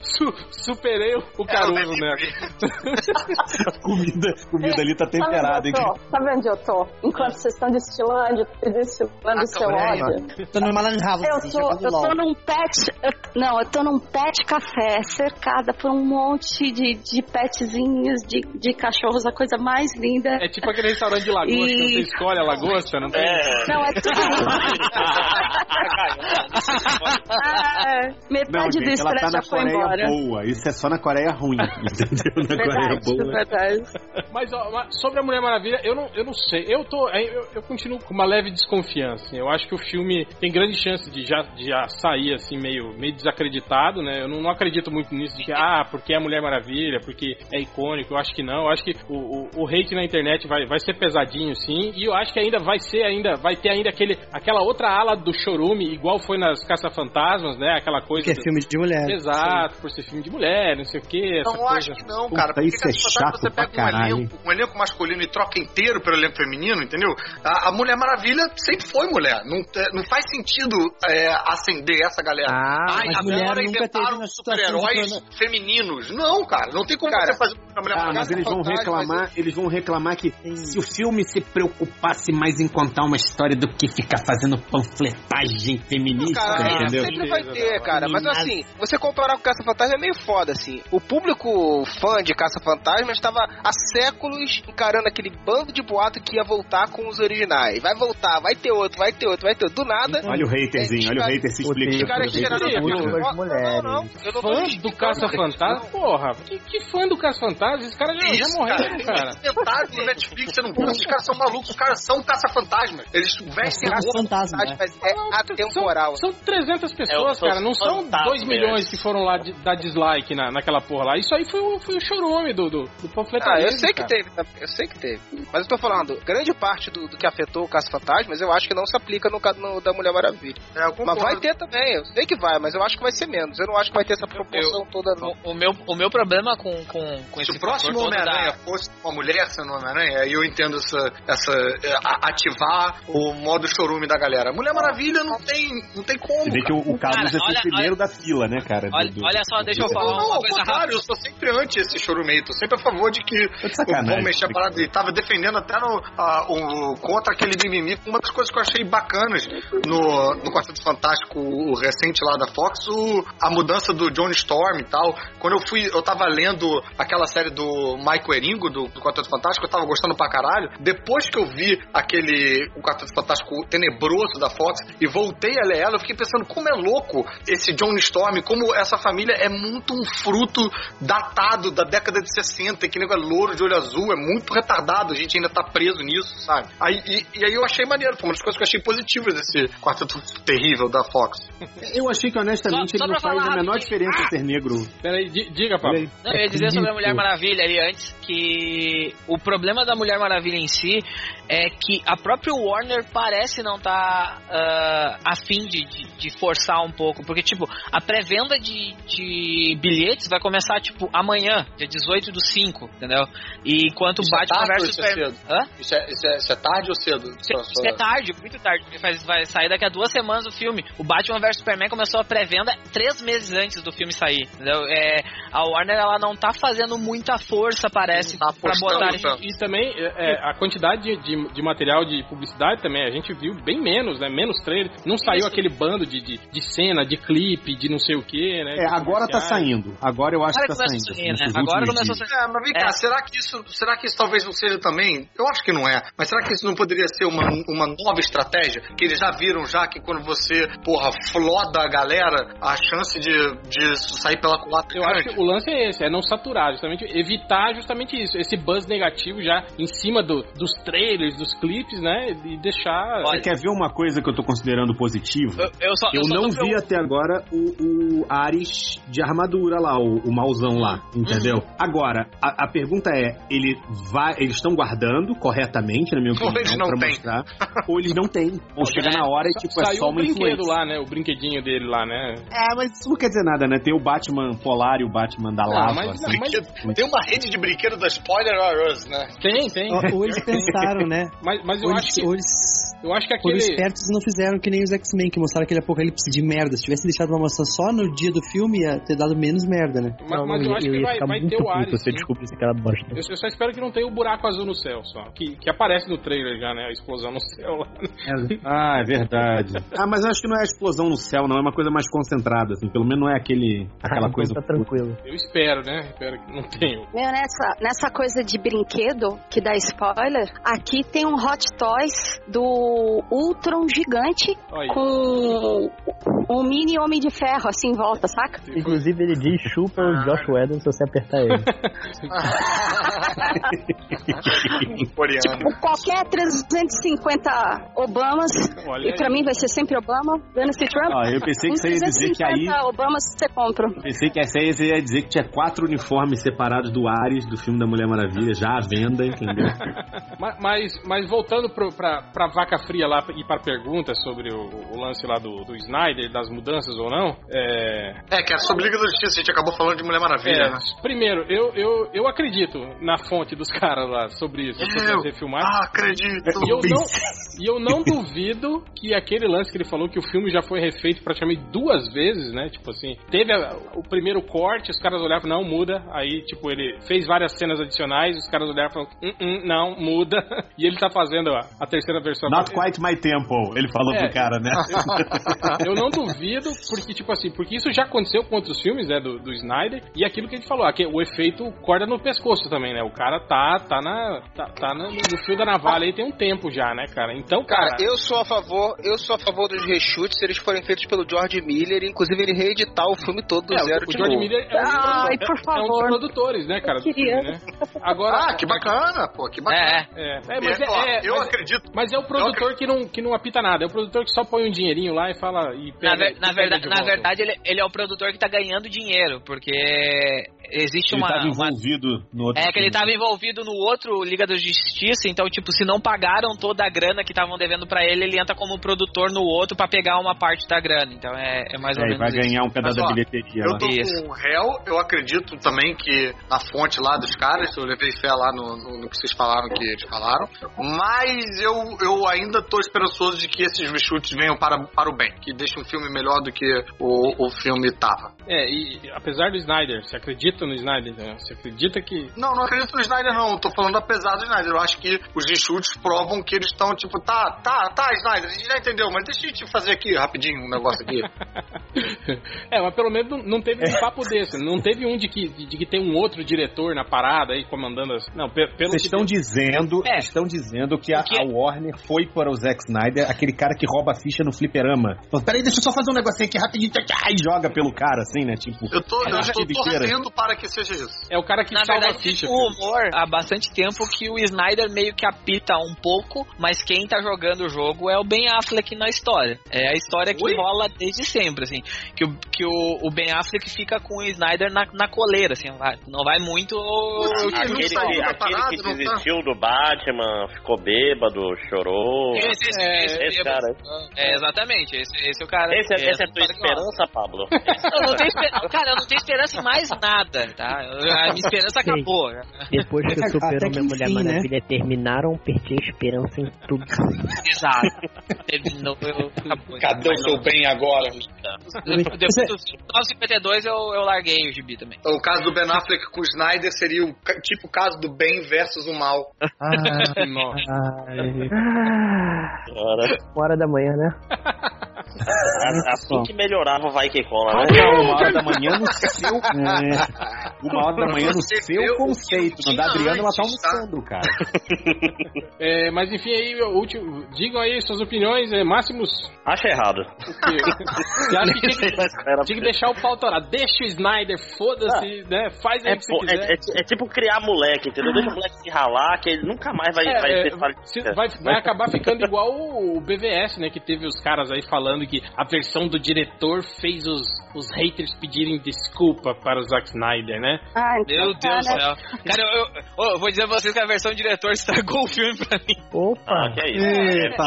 Speaker 4: Su- superei o Caruso, né? <laughs>
Speaker 11: comida, comida ali tá temperada, hein?
Speaker 14: Sabe onde eu tô? Enquanto vocês estão destilando, destilando o seu ódio.
Speaker 7: Tô no Malan House.
Speaker 14: Eu tô, eu tô num pet. eu- não, eu tô num pet café, cercada por um monte de, de petzinhos, de, de cachorros, a coisa mais linda.
Speaker 4: É tipo aquele restaurante de lagosta,
Speaker 14: E-
Speaker 4: que você escolhe a lagosta, não tem?
Speaker 3: É.
Speaker 14: Não, é tudo <laughs> Ah,
Speaker 11: Não,
Speaker 14: metade do
Speaker 11: gente, ela tá
Speaker 14: estresse
Speaker 11: na
Speaker 14: já foi
Speaker 11: Coreia
Speaker 14: embora.
Speaker 11: boa. Isso é só na Coreia ruim, <laughs> entendeu? Na Coreia
Speaker 14: Verdade,
Speaker 11: boa.
Speaker 14: verdade.
Speaker 4: Mas, ó, mas sobre a Mulher Maravilha, eu não, eu não sei. Eu tô. Eu, eu continuo com uma leve desconfiança. Eu acho que o filme tem grande chance de já, de já sair assim, meio, meio desacreditado, né? Eu não, não acredito muito nisso de que, ah, porque é a Mulher Maravilha, porque é icônico. Eu acho que não. Eu acho que o, o, o hate na internet vai, vai ser pesadinho, sim. E eu acho que ainda vai ser ainda. Vai ter ainda aquele, aquela outra ala do chorume, igual foi nas Caça-Fantasmas, né? Aquela coisa.
Speaker 7: Que é
Speaker 4: do-
Speaker 7: filme de mulher.
Speaker 4: Exato, por ser filme de mulher, não sei o que.
Speaker 1: Não, eu acho que não, cara.
Speaker 11: Puta,
Speaker 1: Porque
Speaker 11: isso é
Speaker 1: Caça-Fantasma,
Speaker 11: chato
Speaker 1: você
Speaker 11: pra
Speaker 1: pega um
Speaker 11: caralho.
Speaker 1: elenco, um elenco masculino e troca inteiro pelo elenco feminino, entendeu? A, a Mulher Maravilha sempre foi mulher. Não, te- não faz sentido é, acender essa galera.
Speaker 12: Ah,
Speaker 1: Ai,
Speaker 7: mas
Speaker 1: agora inventaram super-heróis femininos. Não, cara. Não tem como
Speaker 16: Cara,
Speaker 1: você fazer uma Mulher
Speaker 11: Ah, mas eles vão reclamar, eles vão reclamar que se o filme se preocupasse mais em contar uma história do que ficar fazendo panfletagem feminista,
Speaker 16: Cara,
Speaker 11: entendeu?
Speaker 16: sempre vai ter, cara. Mas assim, você comparar com Caça Fantasma Caça-Fantasma é meio foda, assim. O público fã de Caça-Fantasma estava há séculos encarando aquele bando de boato que ia voltar com os originais. Vai voltar, vai ter outro, vai ter outro, vai ter outro. Do nada.
Speaker 11: Olha o haterzinho, olha o hater se explica.
Speaker 16: Os caras tiraram
Speaker 4: sim.
Speaker 16: Não,
Speaker 12: mulheres.
Speaker 16: não, eu não tô
Speaker 4: Fã do Caça-Fantasma? Porra, que, que fã do Caça-Fantasma? Esses caras já, já morreram, cara.
Speaker 1: Eles tentaram no Netflix, você não viu? Os caras são malucos, os caras são caça-fantasmas. Eles vestem
Speaker 7: Caça-fantasma, né?
Speaker 16: Mas é atemporal.
Speaker 4: São 300 pessoas,
Speaker 3: É, são
Speaker 4: cara. Não são
Speaker 3: fantasmas.
Speaker 4: 2 milhões que foram lá dar dislike na, naquela porra lá. Isso aí foi o, chorume do, do, do
Speaker 16: Ah, eu sei que teve, eu sei que teve. Mas eu tô falando, grande parte do, do que afetou o Caça-Fantasmas, eu acho que não se aplica no, ca- no da Mulher Maravilha.
Speaker 1: É, eu
Speaker 16: Mas vai ter também, eu sei que vai, mas eu acho que vai ser menos. Eu não acho que vai ter essa proporção toda, não.
Speaker 10: O, o meu, o meu problema com, com, com
Speaker 1: Se
Speaker 10: esse
Speaker 1: o próximo Homem-Aranha
Speaker 10: da-
Speaker 1: fosse uma mulher sendo Homem-Aranha, aí eu entendo essa, essa é, a- ativar o modo chorume da galera. Mulher Maravilha não tem, não tem como.
Speaker 11: Você vê que o, o
Speaker 10: Cara,
Speaker 11: Carlos é
Speaker 10: olha-
Speaker 11: o primeiro da fila, né, cara?
Speaker 10: Olha,
Speaker 11: do-
Speaker 10: olha só, deixa eu falar
Speaker 1: Não, ao
Speaker 10: coisa
Speaker 1: contrário,
Speaker 10: rápida.
Speaker 1: eu sou sempre anti esse chorumeio, tô sempre a favor de que
Speaker 11: Tô de sacanagem.
Speaker 1: vamos mexer a parada. E tava defendendo até no, a- o, contra aquele mimimi. Uma das coisas que eu achei bacanas no, no Quarteto Fantástico, o recente lá da Fox, o, a mudança do John Storm e tal. Quando eu fui, eu tava lendo aquela série do Michael Eringo, do, do Quarteto Fantástico, eu tava gostando pra caralho. Depois que eu vi aquele, o Quarteto Fantástico tenebroso da Fox e voltei a ler ela, eu fiquei pensando como é louco esse John Storm, como essa família é muito um fruto datado da década de 60, que negócio é louro de olho azul, é muito retardado, a gente ainda tá preso nisso, sabe? Aí, e, e aí eu achei maneiro, foi uma das coisas que eu achei positivas desse quarteto terrível da Fox.
Speaker 11: Eu achei que, honestamente,
Speaker 10: Só- só
Speaker 11: ele não faz a menor
Speaker 10: rapidinho.
Speaker 11: diferença ser negro.
Speaker 4: Peraí, di- diga, Pablo.
Speaker 10: Não, eu ia dizer sobre a Mulher Maravilha ali antes que o problema da Mulher Maravilha em si é que a própria Warner parece não estar tá, a fim de, de, de forçar um pouco, porque tipo, a pré-venda de, de bilhetes vai começar tipo amanhã, dia 18 do 5, entendeu? E enquanto
Speaker 1: Isso é
Speaker 10: Batman
Speaker 1: tarde ou
Speaker 10: vs
Speaker 1: isso é?
Speaker 10: Hã?
Speaker 1: Isso é, isso é- isso é tarde ou cedo?
Speaker 10: Isso é tarde, muito tarde. porque Vai, vai sair daqui a duas semanas o filme. O Batman vs Superman começou a pré-venda três meses antes do filme sair. Entendeu? É, a Warner ela não tá fazendo muita força, parece,
Speaker 1: Tá
Speaker 10: pra botar.
Speaker 1: então.
Speaker 4: E também é, é, a quantidade de, de, de material de publicidade também, a gente viu bem menos, né? Menos trailer. Não saiu aquele bando de, de, de cena, de clipe, de não sei o que, né?
Speaker 11: É, agora tá saindo. Agora eu acho
Speaker 10: Agora
Speaker 11: que tá
Speaker 10: começa
Speaker 11: saindo.
Speaker 10: a sair, né? Agora começou a sair.
Speaker 1: É, mas vem cá,
Speaker 10: É.
Speaker 1: será que isso, será que isso talvez não seja também? Eu acho que não é. Mas será que isso não poderia ser uma, uma nova estratégia? Que eles já viram já que quando você, porra, floda a galera, a chance de, de sair pela culatra é
Speaker 4: Eu acho que o lance é esse, é não saturar, justamente evitar justamente isso, esse buzz negativo já em cima do, dos trailers, dos clipes, né? E deixar.
Speaker 11: Você quer ver uma coisa que eu tô considerando positiva?
Speaker 10: Eu, eu só,
Speaker 11: Eu
Speaker 10: só
Speaker 11: não vi até agora o, o Ares de armadura lá, o, o mauzão lá, entendeu?
Speaker 10: Uhum.
Speaker 11: Agora, a, a pergunta é, ele vai, eles estão guardando corretamente, na minha
Speaker 1: Ou
Speaker 11: opinião,
Speaker 1: eles não
Speaker 11: pra
Speaker 1: têm.
Speaker 11: mostrar, ou eles não têm, <laughs> ou chega na hora e tipo é só uma
Speaker 4: brinquedo lá, né? O brinquedinho dele lá, né?
Speaker 11: É, mas isso não quer dizer nada, né? Tem o Batman polar e o Batman da
Speaker 4: Não,
Speaker 11: lava.
Speaker 4: mas-
Speaker 11: assim.
Speaker 4: não, mas-
Speaker 1: Tem uma rede de brinquedo da Spoiler Us, né?
Speaker 4: Tem, tem.
Speaker 7: Ou, ou eles pensaram, né? <laughs>
Speaker 4: Mas, mas eu
Speaker 7: ou
Speaker 4: acho
Speaker 7: eles,
Speaker 4: que.
Speaker 7: ou eles
Speaker 4: Eu acho que
Speaker 7: foram
Speaker 4: aquele.
Speaker 7: espertos e não fizeram que nem os X-Men, que mostraram aquele apocalipse de merda. Se tivesse deixado pra mostrar só no dia do filme, ia ter dado menos merda, né?
Speaker 4: Mas, mas eu acho que
Speaker 12: ia
Speaker 4: vai,
Speaker 12: ficar
Speaker 4: vai
Speaker 12: muito
Speaker 4: ter o Ares.
Speaker 12: se eu
Speaker 4: sim.
Speaker 12: descobrisse que era bosta.
Speaker 4: Eu, eu só espero que não tenha o buraco azul no céu, só. Que, que aparece no trailer já, né? A explosão no céu lá.
Speaker 11: Ah, é verdade. ah, mas eu acho que não é a explosão no céu, não. É uma coisa mais concentrada, assim. Pelo menos não é aquele, aquela
Speaker 12: Ah, então
Speaker 11: coisa...
Speaker 12: Tá tranquilo.
Speaker 4: Eu espero, né? Espero que não tenha.
Speaker 14: Meu, nessa, nessa coisa de brinquedo que dá spoiler, aqui tem um Hot Toys do Ultron gigante
Speaker 4: Olha
Speaker 14: com um mini Homem de Ferro assim em volta, saca?
Speaker 12: Inclusive ele diz chupa o Josh Whedon se você apertar ele. <laughs>
Speaker 14: Tipo, qualquer 350 Obamas,
Speaker 4: Olha
Speaker 14: e pra
Speaker 4: aí.
Speaker 14: mim vai ser sempre Obama, Donald Trump.
Speaker 11: Ah, eu pensei que você ia dizer que aí-
Speaker 14: 350 Obamas você compra.
Speaker 11: Pensei que essa aí você ia dizer que tinha quatro uniformes separados do Ares, do filme da Mulher Maravilha, já à venda, entendeu? <laughs>
Speaker 4: Ma- Mas, mas voltando pro, pra, pra vaca fria lá e pra pergunta sobre o, o lance lá do, do Snyder, das mudanças ou não, é.
Speaker 1: É, que é sobre Liga da Justiça, a gente acabou falando de Mulher Maravilha,
Speaker 4: é,
Speaker 1: né?
Speaker 4: Primeiro, eu, eu, eu acredito na fonte dos <laughs> caras lá sobre isso, sobre refilmagens.
Speaker 1: Ah, acredito.
Speaker 4: E eu, não, <laughs> e eu não duvido que aquele lance que ele falou que o filme já foi refeito praticamente duas vezes, né? Tipo assim, teve a- o primeiro corte, os caras olhavam, não, muda. Aí, tipo, ele fez várias cenas adicionais, os caras olhavam e falaram, "Hum, hum, não, muda. <laughs> E ele tá fazendo a, a terceira versão
Speaker 11: Not Not quite my tempo, ele falou
Speaker 4: É.
Speaker 11: pro cara, né? <laughs>
Speaker 4: Eu não duvido, porque, tipo assim, porque isso já aconteceu com outros filmes, né, do, do Snyder, e aquilo que a gente falou, aqui, o efeito corda no pescoço também, né? O cara tá, tá, na, tá, tá na- no fio da navalha aí tem um tempo já, né, cara? Então, cara.
Speaker 16: Cara, eu sou a favor, eu sou a favor dos reshoots se eles forem feitos pelo George Miller, inclusive ele reeditar o filme todo do
Speaker 4: É,
Speaker 16: zero
Speaker 4: o
Speaker 16: de
Speaker 4: George
Speaker 16: novo.
Speaker 4: Miller é um,
Speaker 14: Ai,
Speaker 4: é-
Speaker 14: por
Speaker 4: é um
Speaker 14: favor.
Speaker 4: dos produtores, né, cara? filme, né? Agora,
Speaker 1: Ah, que bacana, pô, que bacana.
Speaker 4: É, é, mas, é,
Speaker 1: ó,
Speaker 4: é,
Speaker 1: eu
Speaker 4: mas-
Speaker 1: acredito.
Speaker 4: mas é o produtor que não, que não apita nada, é o produtor que só põe um dinheirinho lá e fala. E
Speaker 10: Na,
Speaker 4: pega,
Speaker 10: ver-
Speaker 4: e
Speaker 10: na verdade,
Speaker 4: de
Speaker 10: na verdade ele, ele é o produtor que tá ganhando dinheiro, porque existe
Speaker 11: Ele
Speaker 10: uma,
Speaker 11: tava
Speaker 10: uma-
Speaker 11: envolvido no outro
Speaker 10: É que ele
Speaker 11: filme.
Speaker 10: tava envolvido no outro Liga da Justiça, então, tipo, se não pagaram toda a grana que estavam devendo pra ele, ele entra como produtor no outro pra pegar uma parte da grana. Então é, é mais ou
Speaker 11: É, e
Speaker 10: menos
Speaker 11: vai
Speaker 10: isso.
Speaker 11: ganhar um pedaço
Speaker 1: Mas, ó,
Speaker 11: da bilheteria
Speaker 1: Eu tô
Speaker 10: Isso.
Speaker 1: com o réu, eu acredito também que na fonte lá dos caras, eu levei fé lá no, no- no que vocês falaram que eles falaram, mas eu, eu ainda tô esperançoso de que esses reshoots venham para, para o bem, que deixem um filme melhor do que o, o filme tava.
Speaker 4: É, e e apesar do Snyder, você acredita no Snyder? Né? Você acredita que.
Speaker 1: Não, não acredito no Snyder não, eu tô falando apesar do Snyder, eu acho que os reshoots provam que eles estão tipo, tá, tá, tá, Snyder, a gente já entendeu, mas deixa eu te fazer aqui rapidinho um negócio aqui. <laughs>
Speaker 4: É, mas pelo menos não, teve um papo desse. Não teve um de que, de que tem um outro diretor na parada aí comandando as. Não, pe- pelo
Speaker 11: Vocês
Speaker 4: que
Speaker 11: estão dizendo,
Speaker 10: É.
Speaker 11: vocês estão dizendo que a,
Speaker 10: que-
Speaker 11: a Warner foi para o Zack Snyder, aquele cara que rouba a ficha no fliperama. Peraí, deixa eu só fazer um negocinho aqui rapidinho, e joga pelo cara, assim, né? Tipo,
Speaker 1: Eu tô, eu
Speaker 11: a
Speaker 1: tô
Speaker 11: partida
Speaker 1: para que seja isso.
Speaker 4: É o cara que
Speaker 10: Na
Speaker 4: salva
Speaker 10: verdade,
Speaker 4: a ficha.
Speaker 10: o humor há bastante tempo que o Snyder meio que apita um pouco, mas quem tá jogando o jogo é o Ben Affleck na história. É a história que
Speaker 1: Oi?
Speaker 10: rola desde sempre, assim. Que o, que o, o Ben Affleck fica com o Snyder na, na coleira, assim. não vai muito.
Speaker 1: Putz,
Speaker 10: o-
Speaker 1: ele não
Speaker 3: Aquele,
Speaker 1: saiu
Speaker 3: que, aquele
Speaker 1: parada,
Speaker 3: que
Speaker 1: não tá?
Speaker 3: desistiu do Batman, ficou bêbado, chorou.
Speaker 10: Esse, esse,
Speaker 4: É,
Speaker 10: esse-
Speaker 3: esse cara.
Speaker 10: É, exatamente. Esse, esse é o cara.
Speaker 3: Esse, é- essa é a tua esperança, Pablo? <laughs>
Speaker 10: Eu não tenho esper- Cara, eu não tenho esperança em mais nada, tá? Eu- A minha esperança <laughs>
Speaker 12: Sim.
Speaker 10: acabou.
Speaker 12: Depois que o
Speaker 7: Até
Speaker 12: Super
Speaker 7: que
Speaker 12: e Mulher
Speaker 7: né?
Speaker 12: Maravilha terminaram, perdi a esperança em tudo. <laughs>
Speaker 10: Exato. Terminou. eu- acabou.
Speaker 1: Cadê o seu bem agora?
Speaker 10: Depois dos 952 eu, eu larguei o gibi também.
Speaker 1: O caso do Ben Affleck com o Snyder seria o tipo o caso do bem versus o mal.
Speaker 12: Ah,
Speaker 4: Nossa. <laughs>
Speaker 12: ai. Uma hora da manhã, né?
Speaker 3: Assim que melhorava o vai que cola, né?
Speaker 11: Ah, uma hora da manhã no <laughs> seu. É, uma hora da manhã no seu conceito. No da Adriana, ela tá almoçando, cara. <laughs>
Speaker 4: É, mas enfim, aí, o último, digam aí suas opiniões, é, máximos.
Speaker 3: Acho errado.
Speaker 4: Você acha que tinha que, tinha que deixar o pau torar? Deixa o Snyder, foda-se, né? Faz aí
Speaker 3: É,
Speaker 4: o que você
Speaker 3: pô, é,
Speaker 4: quiser.
Speaker 3: é- é tipo criar moleque, entendeu? Deixa o moleque se ralar, que ele nunca mais vai,
Speaker 4: É,
Speaker 3: vai
Speaker 4: é,
Speaker 3: ter
Speaker 4: vai, vai acabar ficando igual o BVS, né? Que teve os caras aí falando que a versão do diretor fez os, os haters pedirem desculpa para o Zack Snyder, né?
Speaker 14: Ai,
Speaker 10: Meu Deus do céu. Cara, eu, eu- eu vou dizer pra vocês que a versão diretor estragou o filme pra mim.
Speaker 12: Opa!
Speaker 3: Ah, que é isso.
Speaker 7: Eita,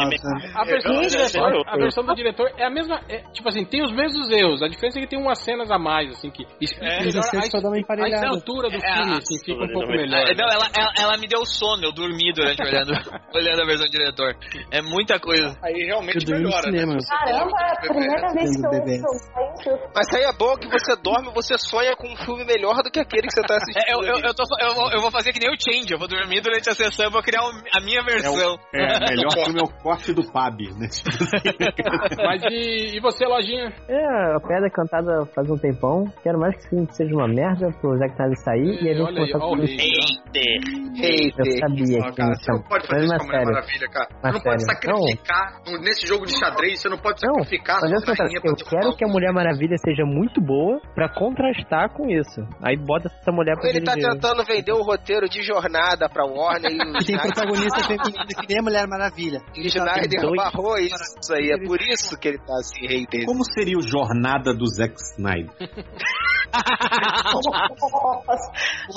Speaker 4: A versão, do diretor, a versão do diretor é a mesma. é, tipo assim, tem os mesmos erros. A diferença é que tem umas cenas a mais, assim, que explica
Speaker 10: É,
Speaker 4: melhor
Speaker 7: Mas
Speaker 4: a, a
Speaker 7: emparelhada.
Speaker 4: estrutura do
Speaker 10: É,
Speaker 4: filme,
Speaker 10: a-
Speaker 4: assim, fica um pouco melhor.
Speaker 10: Não, ela, ela, ela me deu sono, eu dormi durante olhando, <laughs> olhando a versão do diretor. É muita coisa.
Speaker 1: Aí realmente melhora, né?
Speaker 17: Caramba, é a
Speaker 1: o
Speaker 17: primeira vez que eu isso.
Speaker 16: Mas aí é bom que você dorme você sonha com um filme melhor do que aquele que você tá assistindo.
Speaker 10: É, eu, eu, eu, tô, eu, vou, eu vou fazer que nem o Change, eu vou dormir durante a sessão e vou criar um- a minha versão.
Speaker 11: É, melhor filme é o corte do Pab, né? <laughs>
Speaker 4: Mas e, e você, lojinha?
Speaker 12: É, a pedra cantada faz um tempão. Quero mais que esse filme seja uma merda pro Zack Snyder sair e a gente começar
Speaker 4: o
Speaker 12: com isso.
Speaker 3: Hater.
Speaker 12: Eu
Speaker 16: Hater.
Speaker 12: sabia
Speaker 1: Não,
Speaker 12: que
Speaker 1: cara,
Speaker 12: ia
Speaker 1: você não pode fazer isso com
Speaker 12: é
Speaker 1: a Mulher. Maravilha, cara. Você não pode sacrificar nesse jogo de xadrez, você não pode
Speaker 12: Não, Mas eu
Speaker 1: derrubar
Speaker 12: quero que a Mulher Maravilha seja muito boa pra contrastar com isso. Aí bota essa mulher pra
Speaker 16: Ele tá
Speaker 12: dirigir.
Speaker 16: tentando vender o roteiro de jornada pra Warner e o
Speaker 7: E <laughs> tem protagonista feminino que nem a Mulher Maravilha. <laughs>
Speaker 16: o Snyder
Speaker 12: dois-
Speaker 16: barrou isso aí. É por isso que ele tá assim, hater.
Speaker 11: Como seria o Jornada do Zack Snyder?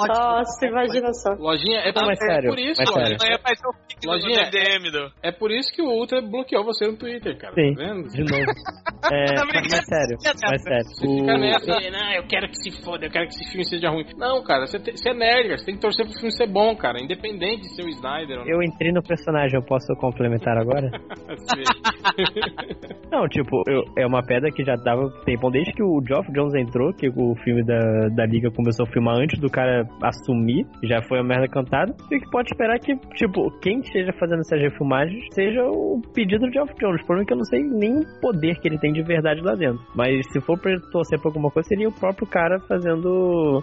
Speaker 17: Nossa, imaginação.
Speaker 4: Lojinha, é,
Speaker 12: Não,
Speaker 4: é
Speaker 12: sério,
Speaker 4: por isso,
Speaker 12: mas
Speaker 4: olha,
Speaker 12: sério.
Speaker 4: Lojinha,
Speaker 10: MDM do.
Speaker 4: é por isso que o Ultra bloqueou você no Twitter, cara.
Speaker 12: Sim,
Speaker 4: Tá vendo?
Speaker 12: Novo. <laughs> É, mas, sério, mas sério.
Speaker 4: Você fica nessa, não, eu quero que se foda, eu quero que esse filme seja ruim. Não, cara, você, te- você é nerd, cara, você tem que torcer pro filme ser bom, cara, independente de ser o Snyder ou não.
Speaker 12: Eu entrei no personagem, eu posso complementar agora? <laughs> <laughs> Não, tipo, eu- é uma pedra que já dava tempão desde que o Geoff Jones entrou, que o
Speaker 8: o filme da, da Liga começou a filmar antes do cara assumir, já foi a merda cantada. E o que pode esperar é que, tipo, quem esteja fazendo essas refilmagens seja o pedido de Geoff Jones. O problema é que eu não sei nem o poder que ele tem de verdade lá dentro. Mas se for pra torcer pra alguma coisa, seria o próprio cara fazendo.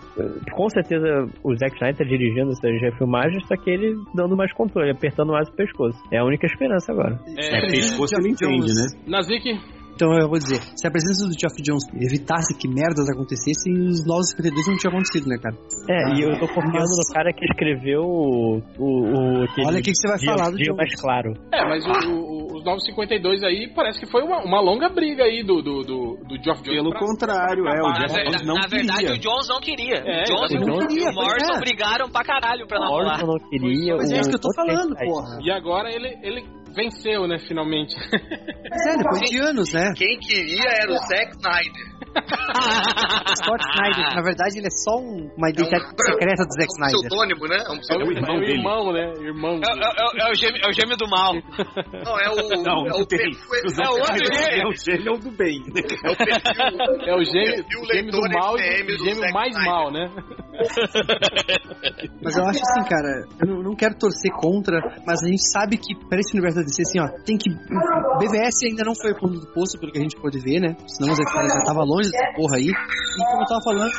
Speaker 8: Com certeza o Zack Snyder dirigindo essas refilmagens, só que ele dando mais controle, apertando mais o pescoço. É a única esperança agora.
Speaker 11: É, pescoço ele entende, né?
Speaker 4: Nazik,
Speaker 7: Então eu vou dizer, se a presença do Geoff Jones evitasse que merdas acontecessem, os 952 não tinha acontecido, né, cara?
Speaker 8: É, e eu tô confiando no cara que escreveu o. o, o
Speaker 7: Olha o que que você vai
Speaker 8: dia-
Speaker 7: falar do
Speaker 8: dia
Speaker 7: Jones.
Speaker 8: mais claro.
Speaker 4: É, mas o- o- os 952 aí parece que foi uma, uma longa briga aí do, do, do, do Geoff Jones.
Speaker 11: Pelo
Speaker 4: pra-
Speaker 11: contrário, é, o
Speaker 10: Na,
Speaker 11: Geoff Jones não
Speaker 10: na verdade,
Speaker 11: queria.
Speaker 10: o Jones não queria.
Speaker 4: É,
Speaker 10: o Jones
Speaker 8: o
Speaker 10: e o-
Speaker 8: Jones
Speaker 10: e
Speaker 7: queria,
Speaker 10: o Morrison
Speaker 7: é.
Speaker 10: brigaram pra caralho pra não rolar.
Speaker 8: Morrison não queria.
Speaker 7: Mas é isso que eu tô falando, porra.
Speaker 4: E agora ele, ele venceu, né, finalmente.
Speaker 7: Sério, depois de anos, né?
Speaker 1: Quem queria era o Zack Snyder.
Speaker 7: Scott Snyder, na verdade, ele é só um- uma identidade
Speaker 1: É um- <laughs>
Speaker 7: secreta do Zack
Speaker 1: É um
Speaker 7: Snyder.
Speaker 1: pseudônimo, né? É um
Speaker 4: É o,
Speaker 1: pseudônimo.
Speaker 11: irmão
Speaker 4: é o
Speaker 11: dele.
Speaker 4: irmão, né? Irmão.
Speaker 10: É, é- é- é o gêmeo, é o gêmeo do mal. <laughs>
Speaker 1: Não, é o.
Speaker 11: Não,
Speaker 1: é o
Speaker 11: tem. O
Speaker 10: É o outro
Speaker 11: Snyder
Speaker 10: gêmeo.
Speaker 11: é o gêmeo do bem.
Speaker 1: É o perfil.
Speaker 4: É o gêmeo,
Speaker 1: perfil
Speaker 4: gêmeo do mal e o gêmeo mais
Speaker 1: Snyder.
Speaker 4: mal, né? <laughs>
Speaker 7: Mas eu acho assim, cara, eu não, não quero torcer contra, mas a gente sabe que pra esse universo da DC, assim, ó, tem que. BVS ainda não foi o fundo do poço, pelo que a gente pode ver, né? Senão o Zack Snyder já tava longe dessa porra aí. E como eu tava falando,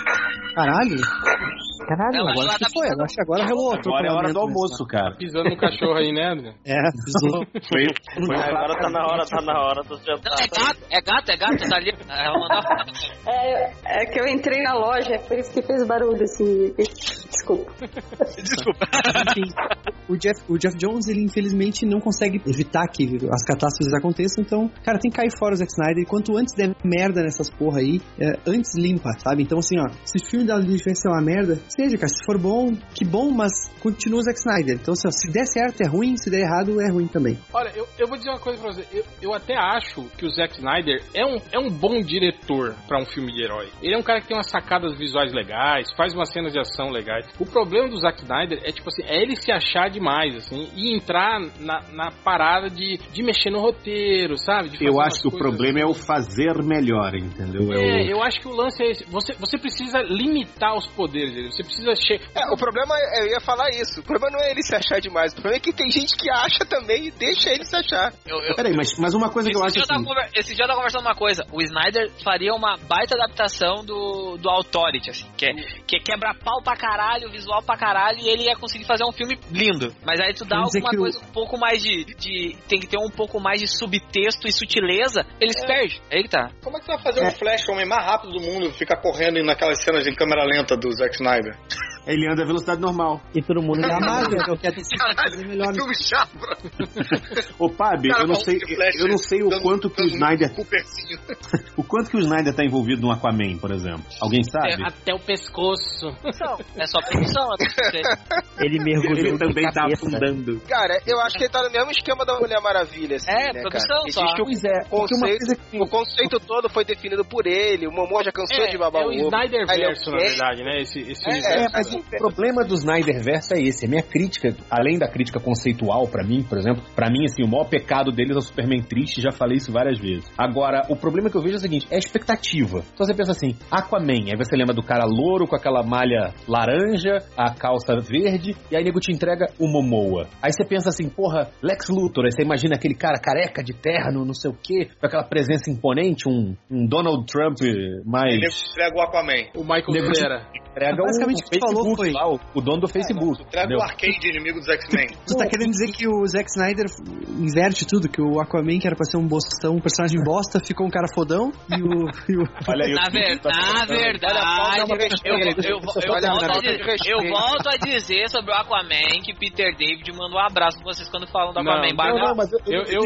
Speaker 7: caralho,
Speaker 12: Caralho,
Speaker 10: Ela-
Speaker 7: agora
Speaker 10: ela
Speaker 7: acho que
Speaker 10: tá
Speaker 7: foi, eu acho que agora rolou
Speaker 11: Agora é a hora do almoço, cara.
Speaker 4: Pisando no cachorro aí, né, André?
Speaker 7: É, pisou.
Speaker 11: Foi, foi
Speaker 3: Agora tá na hora, tá na hora do
Speaker 10: Não,
Speaker 3: jantar.
Speaker 10: é gato, é gato, é gato, tá ali. Ela <laughs> mandou.
Speaker 14: É, é que eu entrei na loja, é por isso que fez barulho, assim. Desculpa.
Speaker 10: Desculpa.
Speaker 7: Enfim, o Jeff, o Jeff Jones, ele infelizmente não consegue evitar que as catástrofes aconteçam, então, cara, tem que cair fora o Zack Snyder. E quanto antes der merda nessas porra aí, é, antes limpa, sabe? Então, assim, ó, se o filme da Liga vai ser uma merda, seja, cara, se for bom, que bom, mas continua o Zack Snyder. Então, assim, ó, se der certo é ruim, se der errado é ruim também.
Speaker 4: Olha, eu, eu vou dizer uma coisa pra você. Eu, eu até acho que o Zack Snyder é um, é um bom diretor pra um filme de herói. Ele é um cara que tem umas sacadas visuais legais, faz umas cenas de ação legais. O problema do Zack Snyder é, tipo assim, é ele se achar demais, assim, e entrar na, na parada de, de mexer no roteiro, sabe? De
Speaker 11: Eu acho que o problema é o fazer melhor, entendeu?
Speaker 4: É,
Speaker 11: o...
Speaker 4: eu acho que o lance é esse. Você, você precisa limitar os poderes dele. Você precisa. Che...
Speaker 16: É, o problema, é- eu ia falar isso. O problema não é ele se achar demais. O problema é que tem gente que acha também e deixa ele se achar.
Speaker 10: Eu, eu,
Speaker 11: Peraí, mas, mas uma coisa que eu acho
Speaker 10: dia eu
Speaker 11: assim.
Speaker 10: conver- esse dia eu tava conversando uma coisa. O Snyder faria uma baita adaptação do, do Authority, assim. Que é, que é quebra pau pra caralho, visual pra caralho, e ele ia conseguir fazer um filme lindo. Mas aí tu dá
Speaker 7: Quer
Speaker 10: alguma coisa um pouco mais de, de. Tem que ter um pouco mais de subtexto e sutileza, ele se perde. Aí que tá.
Speaker 1: Como é que você vai fazer o Flash, o homem mais rápido do mundo, ficar correndo naquelas cenas em câmera lenta do Zack Snyder? here.
Speaker 11: Ele anda a velocidade normal.
Speaker 8: E todo mundo já
Speaker 7: Marvel, eu quero fazer
Speaker 1: Caralho,
Speaker 7: melhor.
Speaker 1: que filme chato, bro.
Speaker 11: Ô,
Speaker 1: Cara,
Speaker 11: eu não sei, eu não sei o quanto que o
Speaker 1: um
Speaker 11: Snyder, <laughs> o quanto que o Snyder tá envolvido no Aquaman, por exemplo. Alguém sabe?
Speaker 4: Até o pescoço.
Speaker 10: É só sei.
Speaker 8: Ele mergulhou
Speaker 11: Ele também tá afundando.
Speaker 16: Cara, eu acho que ele tá no mesmo esquema da Mulher Maravilha, assim,
Speaker 10: É,
Speaker 16: né,
Speaker 10: produção
Speaker 16: cara?
Speaker 10: só.
Speaker 16: Existe o
Speaker 7: Pois é, uma
Speaker 16: conceito,
Speaker 7: coisa que...
Speaker 16: o conceito todo foi definido por ele. O Momoa já cansou
Speaker 4: É,
Speaker 16: de babar
Speaker 4: é o
Speaker 16: ovo.
Speaker 4: Snyder
Speaker 16: Aí ele
Speaker 4: verso, na verdade, né? Esse, esse
Speaker 16: É,
Speaker 11: É, o problema do Snyder Verso é esse. A minha crítica, além da crítica conceitual pra mim, por exemplo, pra mim, assim, o maior pecado deles é o Superman triste, já falei isso várias vezes. Agora, o problema que eu vejo é o seguinte, é a expectativa. Então você pensa assim, Aquaman, aí você lembra do cara louro com aquela malha laranja, a calça verde, e aí nego te entrega o Momoa. Aí você pensa assim, porra, Lex Luthor, aí você imagina aquele cara careca de terno, não sei o quê, com aquela presença imponente, um, um Donald Trump mais...
Speaker 1: Ele entrega o Aquaman.
Speaker 4: O Michael Cera.
Speaker 11: Entrega
Speaker 7: Basicamente
Speaker 11: o,
Speaker 7: tu falou
Speaker 11: Facebook
Speaker 7: foi-
Speaker 11: lá, o, o dono do Facebook.
Speaker 1: Entrega
Speaker 11: entendeu?
Speaker 1: o arcade inimigo dos X-Men.
Speaker 7: Tu tá querendo dizer que o Zack Snyder inverte tudo, que o Aquaman, que era pra ser um bostão, um personagem bosta, ficou um cara fodão, e o... e o- <laughs>
Speaker 11: Olha aí,
Speaker 10: Na,
Speaker 11: o-
Speaker 10: ver-
Speaker 11: tá
Speaker 10: na verdade, eu, eu, eu, eu volto a dizer, sobre o Aquaman que Peter David mandou um abraço pra vocês quando falam do Aquaman.
Speaker 4: Não,
Speaker 11: Não, não, mas eu,
Speaker 4: Eu, eu,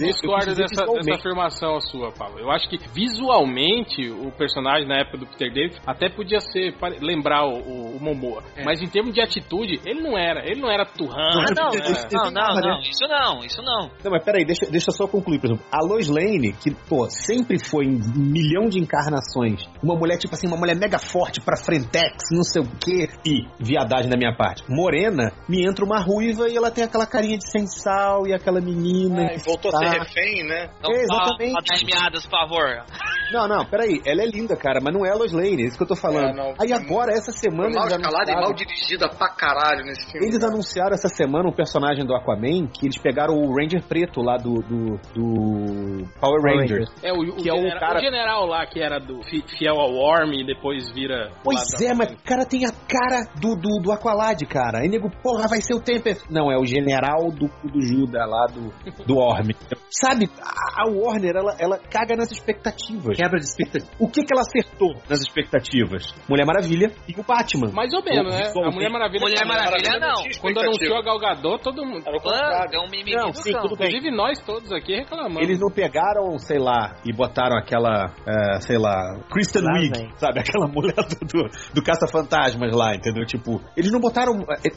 Speaker 4: discordo dessa, dessa afirmação sua, Paulo. Eu acho que visualmente o personagem na época do Peter David até podia ser lembrar o, o- o Momoa, mas em termos de atitude ele não era, ele não era turrão.
Speaker 10: Ah, não, não, não, não, isso não, isso não.
Speaker 11: Não, mas peraí, deixa, deixa eu só concluir, por exemplo. A Lois Lane, que, pô, sempre foi em um milhão de encarnações, uma mulher, tipo assim, uma mulher mega forte pra frentex, não sei o quê, e, viadagem da minha parte, morena, me entra uma ruiva e ela tem aquela carinha de sem sal e aquela menina.
Speaker 1: É, voltou a ser
Speaker 11: tá-
Speaker 1: refém, né?
Speaker 10: Então,
Speaker 11: É, exatamente.
Speaker 10: 10 meadas, por favor.
Speaker 11: Não, não, peraí. Ela é linda, cara, mas não é a Lois Lane, é isso que eu tô falando.
Speaker 1: É, não.
Speaker 11: Aí agora, essa semana.
Speaker 1: Mal
Speaker 11: eles
Speaker 1: escalada e mal dirigida pra caralho nesse filme.
Speaker 11: Eles anunciaram essa semana um personagem do Aquaman que eles pegaram o Ranger preto lá do, do, do Power Rangers.
Speaker 4: É, o, o,
Speaker 11: Que é o
Speaker 4: general,
Speaker 11: cara-
Speaker 4: o general lá que era do fi- fiel ao Worm e depois vira.
Speaker 11: Pois é, mas o cara tem a cara do, do, do Aqualad, cara. Aí nego, porra, vai ser o Tempest. Não, é o general do, do Juda lá do, do Orm. Sabe, a, Warner, ela, ela caga nas expectativas.
Speaker 7: Quebra de expectativa.
Speaker 11: O que que ela acertou nas expectativas? Mulher Maravilha e o Batman.
Speaker 4: Mais ou menos, né? A Mulher Maravilha.
Speaker 10: Mulher Maravilha, não.
Speaker 4: Quando anunciou a Gal Gadot, todo mundo.
Speaker 10: Ah, deu um mimimi
Speaker 11: Não, sim, tudo bem.
Speaker 4: Inclusive nós todos aqui reclamamos.
Speaker 11: Eles não pegaram, sei lá, e botaram aquela, é, sei lá, Kristen Wiig, sabe? <laughs> Aquela mulher do, do, do Caça-Fantasmas lá, entendeu? Tipo, eles não botaram.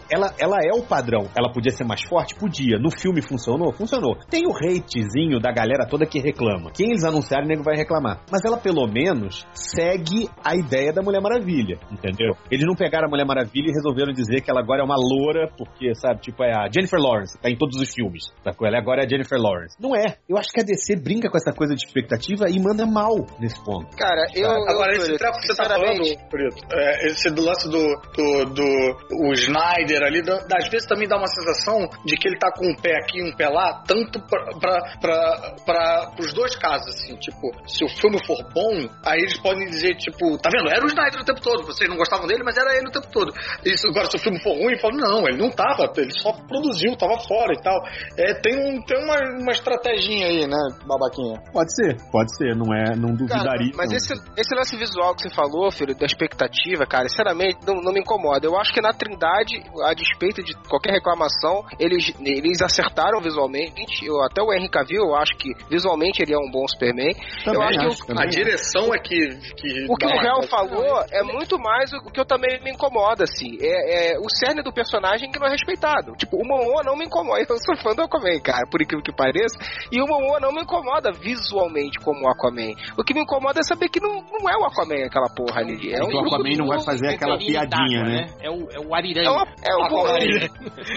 Speaker 11: Ela, ela é o padrão. Ela podia ser mais forte? Podia. No filme funcionou? Funcionou. Tem o hatezinho da galera toda que reclama. Quem eles anunciarem, o nego vai reclamar. Mas ela, pelo menos, segue a ideia da Mulher Maravilha, entendeu? Eles não pegaram a Mulher Maravilha e resolveram dizer que ela agora é uma loura, porque, sabe, tipo, é a Jennifer Lawrence, tá em todos os filmes. Sacou? Ela agora é a Jennifer Lawrence. Não é. Eu acho que a DC brinca com essa coisa de expectativa e manda mal nesse ponto.
Speaker 16: Cara, eu.
Speaker 1: Agora,
Speaker 16: eu,
Speaker 1: esse treco que você tá falando, Preto, é, esse do lance do, do, do o Snyder ali, da- às vezes também dá uma sensação de que ele tá com um pé aqui e um pé lá, tanto pra, pra, pra, pra, pros dois casos, assim, tipo, se o filme for bom, aí eles podem dizer, tipo, tá vendo, era o Snyder o tempo todo, vocês não gostavam dele, mas era ele o tempo todo. Isso, agora, se o filme for ruim, falam, não, ele não tava, ele só produziu, tava fora e tal. É, tem um, tem uma, uma estratégia aí, né, babaquinha?
Speaker 11: Pode ser, pode ser, não é, não
Speaker 16: Cara,
Speaker 11: duvidaria.
Speaker 16: mas
Speaker 11: não.
Speaker 16: esse, esse lance visual que você falou, filho, da expectativa, cara, sinceramente, não, não me incomoda. Eu acho que na Trindade, a despeito de qualquer reclamação, eles, eles acertaram visualmente. Eu, até o Henry Cavill, eu acho que visualmente ele é um bom Superman. eu acho que o-
Speaker 1: A direção é que. que
Speaker 16: o que o Real falou é muito mais o que eu também me incomoda, assim. É, é o cerne do personagem que não é respeitado. Tipo, o Momoa não me incomoda. <laughs> Eu sou fã do Aquaman, cara, por incrível que pareça. E o Momoa não me incomoda visualmente como o Aquaman. O que me incomoda é saber que não, não é o Aquaman aquela porra ali. É
Speaker 11: É
Speaker 16: um
Speaker 11: que o Aquaman não vai fazer aquela piadinha, né?
Speaker 4: É o, é o Ariranha.
Speaker 16: É, uma, é, o,
Speaker 4: Aquamarine.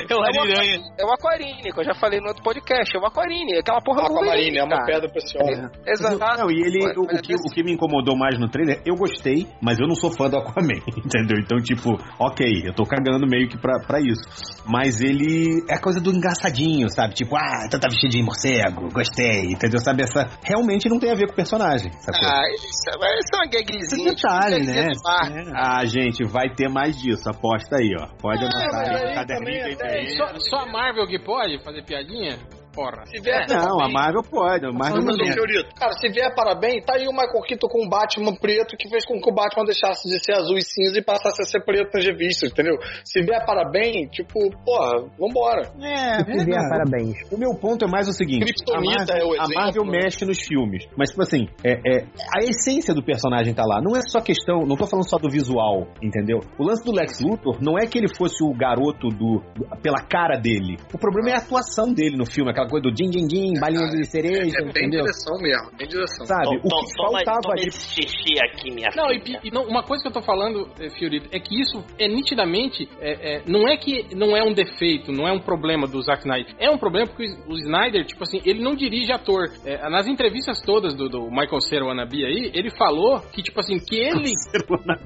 Speaker 16: é, o Aquamarine. <laughs> <laughs> É o Aquarine, que eu já falei no outro podcast. É o Aquarine. Aquela porra do
Speaker 1: Aquamarine, é uma pedra preciosa.
Speaker 16: Exato.
Speaker 11: Não, e ele, o, o que, o que me incomodou mais no trailer, eu gostei, mas eu não sou fã do Aquaman, entendeu? Então, tipo, ok, eu tô cagando meio que pra, pra isso. Mas ele é a coisa do engraçadinho, sabe? Tipo, ah, tu tá vestido de morcego, gostei, entendeu? Sabe? Essa realmente não tem a ver com o personagem, sacou?
Speaker 16: Ah, isso, é- isso é uma gagzinha.
Speaker 7: Detalhe,
Speaker 16: tipo,
Speaker 7: né?
Speaker 16: mar.
Speaker 11: Ah, gente, vai ter mais disso, aposta aí, ó. Pode anotar
Speaker 1: mas
Speaker 11: aí
Speaker 1: aí
Speaker 11: no caderninho
Speaker 1: também
Speaker 11: aí.
Speaker 4: Só, só a Marvel que pode fazer piadinha? Porra.
Speaker 1: Se vier
Speaker 11: Não, a Marvel pode, a Marvel
Speaker 1: Mas,
Speaker 11: não
Speaker 1: Fiorito, Cara, se vier parabéns, tá aí o Michael Keaton com o Batman preto que fez com que o Batman deixasse de ser azul e cinza e passasse a ser preto nas revistas, entendeu? Se vier parabéns, tipo, porra, vambora.
Speaker 11: É,
Speaker 12: Se vier, parabéns.
Speaker 11: O meu ponto é mais o seguinte: a
Speaker 1: Kryptonita é o
Speaker 11: a
Speaker 1: exemplo,
Speaker 11: Marvel
Speaker 1: né?
Speaker 11: mexe nos filmes. Mas, tipo assim, é, é, a essência do personagem tá lá. Não é só questão. Não tô falando só do visual, entendeu? O lance do Lex Luthor não é que ele fosse o garoto do, do- pela cara dele. O problema é a atuação dele no filme, aquela coisa do din din din, balinha de cereja,
Speaker 1: É bem
Speaker 11: entendeu?
Speaker 1: direção mesmo, bem direção.
Speaker 11: Sabe? O
Speaker 3: Tom,
Speaker 11: que
Speaker 3: toma,
Speaker 11: faltava
Speaker 3: toma
Speaker 11: ali.
Speaker 3: esse xixi aqui, minha
Speaker 4: Não, e,
Speaker 3: filha.
Speaker 4: e não, uma coisa que eu tô falando, eh, Fiorito, é que isso é nitidamente. é, é, não é que não é um defeito, não é um problema do Zack Snyder. É um problema porque o Snyder, tipo assim, ele não dirige ator. É, nas entrevistas todas do, do Michael Cera Wannabe aí, ele falou que, tipo assim, que ele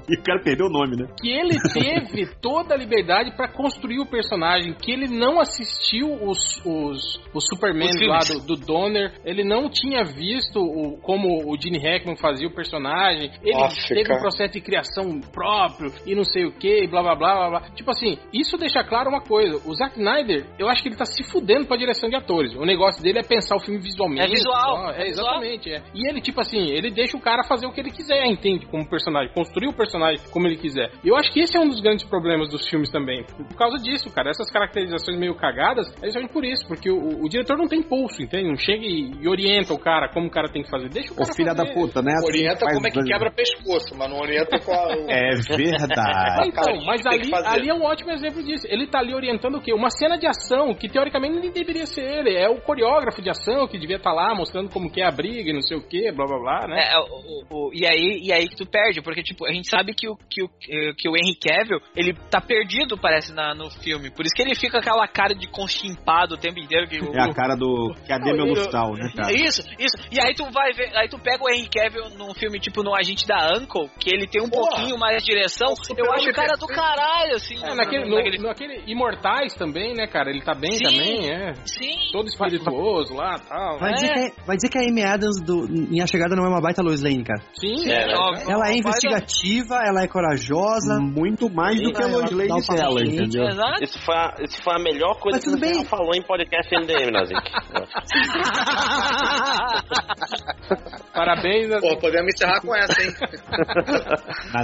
Speaker 11: E o cara perdeu o nome, né?
Speaker 4: que ele teve toda a liberdade pra construir o personagem, que ele não assistiu os, os, os Superman lá do, do Donner, ele não tinha visto o, como o Gene Hackman fazia o personagem, ele
Speaker 1: Nossa,
Speaker 4: teve
Speaker 1: cara.
Speaker 4: um processo de criação próprio e não sei o que, blá blá blá blá blá. Tipo assim, isso deixa claro uma coisa: o Zack Snyder, eu acho que ele tá se fudendo pra direção de atores. O negócio dele é pensar o filme visualmente.
Speaker 10: É visual,
Speaker 4: só.
Speaker 10: é
Speaker 4: É,
Speaker 10: visual.
Speaker 4: exatamente. É. E ele, tipo assim, ele deixa o cara fazer o que ele quiser, entende? Como personagem, construir o personagem como ele quiser. E eu acho que esse é um dos grandes problemas dos filmes também. Por, causa disso, cara. Essas caracterizações meio cagadas, é justamente por isso. Porque o, o diretor não tem pulso, entende? Não chega e, e orienta o cara como o cara tem que fazer. Deixa o
Speaker 11: Ô,
Speaker 4: cara
Speaker 11: filha da
Speaker 4: fazer.
Speaker 11: puta, né?
Speaker 1: Orienta
Speaker 11: Faz-
Speaker 1: como é que quebra pescoço, mas não orienta com a. o- <laughs>
Speaker 11: É verdade.
Speaker 4: Então, mas ali, ali é um ótimo exemplo disso. Ele tá ali orientando o quê? Uma cena de ação que teoricamente nem deveria ser ele. É o coreógrafo de ação que devia estar lá mostrando como que é a briga e não sei o que, blá blá blá, né?
Speaker 10: É, o- o- o- e, aí, e aí que tu perde, porque, tipo, a gente sabe que o, que o, que o Henry Cavill, ele tá perdido, parece, na, no filme. Por isso que ele fica com aquela cara de constimpado o tempo inteiro. Que o, <laughs>
Speaker 11: É a cara do. que é a Demi Lovato, né, cara?
Speaker 10: Isso, isso. E aí tu vai ver, aí tu pega o Henry Cavill num filme tipo no Agente da Uncle, que ele tem um pouquinho mais de direção. Eu acho o cara do caralho, assim.
Speaker 4: É, naquele, no, naquele Imortais também, né, cara? Ele tá bem
Speaker 10: Sim,
Speaker 4: também, é.
Speaker 10: Sim.
Speaker 4: Todo espirituoso lá e tal.
Speaker 7: Vai,
Speaker 4: É.
Speaker 7: dizer que, a- vai dizer que a Amy Adams do, em A Chegada não é uma baita Lois Lane, cara.
Speaker 4: Sim,
Speaker 10: É, né?
Speaker 7: Ela é investigativa, ela é corajosa.
Speaker 11: Muito mais do que a Lois Lane ela,
Speaker 7: paciente.
Speaker 11: entendeu?
Speaker 3: Isso foi, a, isso foi a melhor coisa
Speaker 7: Mas
Speaker 3: que você
Speaker 7: bem.
Speaker 3: falou em podcast MDM, Nazik. <laughs>
Speaker 4: Parabéns,
Speaker 1: Pô, podemos encerrar com essa, hein?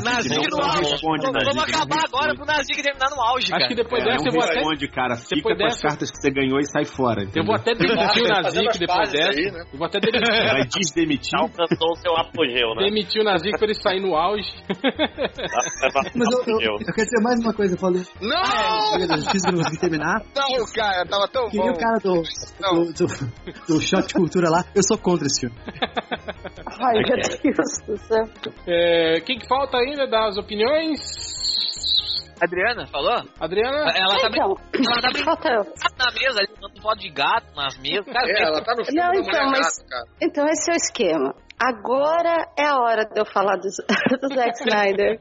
Speaker 10: Nazik no auge. Vamos
Speaker 11: Nazik,
Speaker 10: acabar agora pro Nazik terminar no auge,
Speaker 4: Acho
Speaker 10: cara.
Speaker 4: que depois
Speaker 11: É,
Speaker 4: dessa eu vou até.
Speaker 11: responde, cara. Fica
Speaker 4: depois
Speaker 11: com as
Speaker 4: dessa-
Speaker 11: cartas que você ganhou e sai fora.
Speaker 4: Eu vou até demitir o Nazik
Speaker 1: as
Speaker 4: depois dessa.
Speaker 1: aí, né?
Speaker 4: Eu vou até demitir,
Speaker 11: Vai desdemitir.
Speaker 3: Alcançou o seu apogeu, né?
Speaker 4: demitir o Nazik pra ele sair no auge.
Speaker 7: Mas eu, eu, eu quero dizer mais uma coisa, eu falei.
Speaker 16: Não!
Speaker 7: Que eu não consegui terminar.
Speaker 16: Não, cara, tava tão
Speaker 7: Queria
Speaker 16: bom.
Speaker 7: o cara do, do, do, do choque de cultura lá. Eu sou contra esse filme. <laughs>
Speaker 14: Ai, meu Deus do céu.
Speaker 4: É, quem que falta ainda das opiniões?
Speaker 10: Adriana, falou?
Speaker 4: Adriana?
Speaker 10: Ela tá,
Speaker 14: Então,
Speaker 10: ela tá brincando <laughs> na mesa, ali, dando foto de gato nas mesas. Cara,
Speaker 1: É, ela tá no filme
Speaker 14: Não,
Speaker 1: da
Speaker 14: então, mas-
Speaker 1: Gato, cara.
Speaker 14: Então, esse é o esquema. Agora é a hora de eu falar do, <laughs> do Zack Snyder.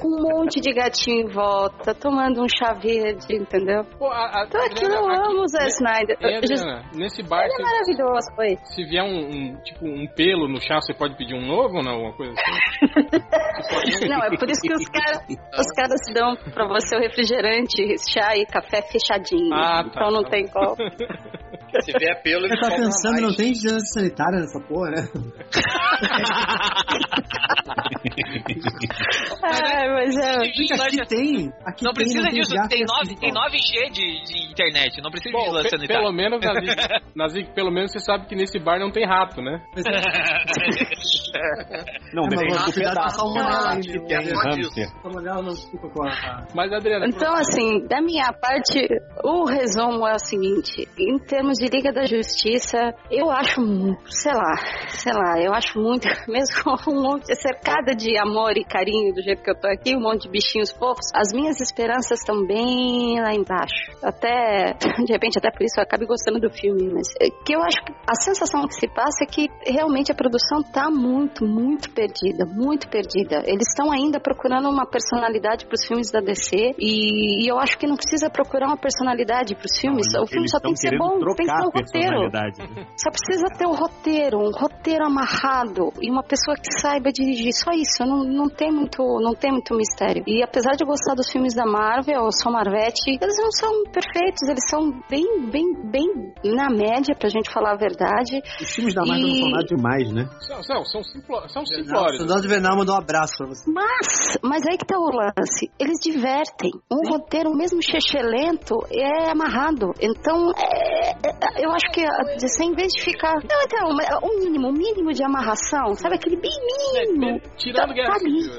Speaker 14: Com <laughs> um monte de gatinho em volta, tomando um chá verde, entendeu?
Speaker 4: Pô, a, a,
Speaker 14: Então aquilo eu amo o Zack Snyder. Eu just-
Speaker 4: Adriana, nesse bar,
Speaker 14: Ele é
Speaker 4: se,
Speaker 14: maravilhoso, foi.
Speaker 4: se vier um, um, tipo, um pelo no chá, você pode pedir um novo ou não? Alguma coisa assim? <laughs>
Speaker 14: Não, é por isso que os caras os caras dão pra você o refrigerante, chá e café fechadinho.
Speaker 4: Ah, tá.
Speaker 14: Então não tem como.
Speaker 1: Se vier pelo,
Speaker 7: Você
Speaker 1: ele
Speaker 7: tá
Speaker 1: cobra
Speaker 7: pensando,
Speaker 1: mais.
Speaker 7: não tem vigilância sanitária nessa porra, né?
Speaker 14: Ai, mas é.
Speaker 7: Aqui tem. Aqui
Speaker 10: Não precisa
Speaker 7: tem
Speaker 10: disso, tem,
Speaker 7: e
Speaker 10: nove,
Speaker 7: assim,
Speaker 10: tem
Speaker 7: ó.
Speaker 10: 9G de, de internet, não precisa de
Speaker 4: Bom,
Speaker 10: vigilância
Speaker 4: pe-
Speaker 10: sanitária.
Speaker 4: pelo menos, Nazik, <laughs> Nazik, pelo menos você sabe que nesse bar não tem rato, né?
Speaker 11: Não,
Speaker 7: É, mas
Speaker 11: depende do pedaço.
Speaker 7: salmonela aí,
Speaker 11: que
Speaker 7: meu.
Speaker 11: tem
Speaker 1: É,
Speaker 11: hamster.
Speaker 7: Salmonela não fica com a...
Speaker 4: Mas, Adriana,
Speaker 14: Então, assim, da minha parte, o resumo é o seguinte: em termos de Liga da Justiça, eu acho, sei lá, sei lá, eu acho muito, <laughs> mesmo com um monte, cercada de amor e carinho do jeito que eu tô aqui, um monte de bichinhos fofos, as minhas esperanças estão bem lá embaixo. Até, <laughs> de repente, até por isso eu acabo gostando do filme, mas é que eu acho que a sensação que se passa é que realmente a produção tá muito, muito perdida, muito perdida. Eles estão ainda procurando uma personalidade pros filmes da DC e, e eu acho que não precisa procurar uma personalidade pros filmes. o filme só tem que ser bom, tem que ter um roteiro. Só precisa ter um roteiro, um roteiro amarrado e uma pessoa que saiba dirigir. Só isso, não, não tem muito, não tem muito mistério. E apesar de gostar dos filmes da Marvel, eu sou Marvete, eles não são perfeitos, eles são bem, bem, bem na média, pra gente falar a verdade.
Speaker 11: Os filmes da Marvel não
Speaker 14: E-
Speaker 11: são nada demais, né?
Speaker 4: São, são, são, simplo, são simplórios.
Speaker 7: Soldado de Vernal mandou um abraço pra você.
Speaker 14: Mas, mas aí que tá o lance. Eles divertem. Um roteiro, mesmo lento, é amarrado. Então, é- é- eu acho que a DC, em vez de ficar. Não, então, o mínimo, o mínimo de amarração, sabe aquele bem mínimo?
Speaker 4: Tirando
Speaker 14: tá,
Speaker 4: Guerra
Speaker 14: tá ali.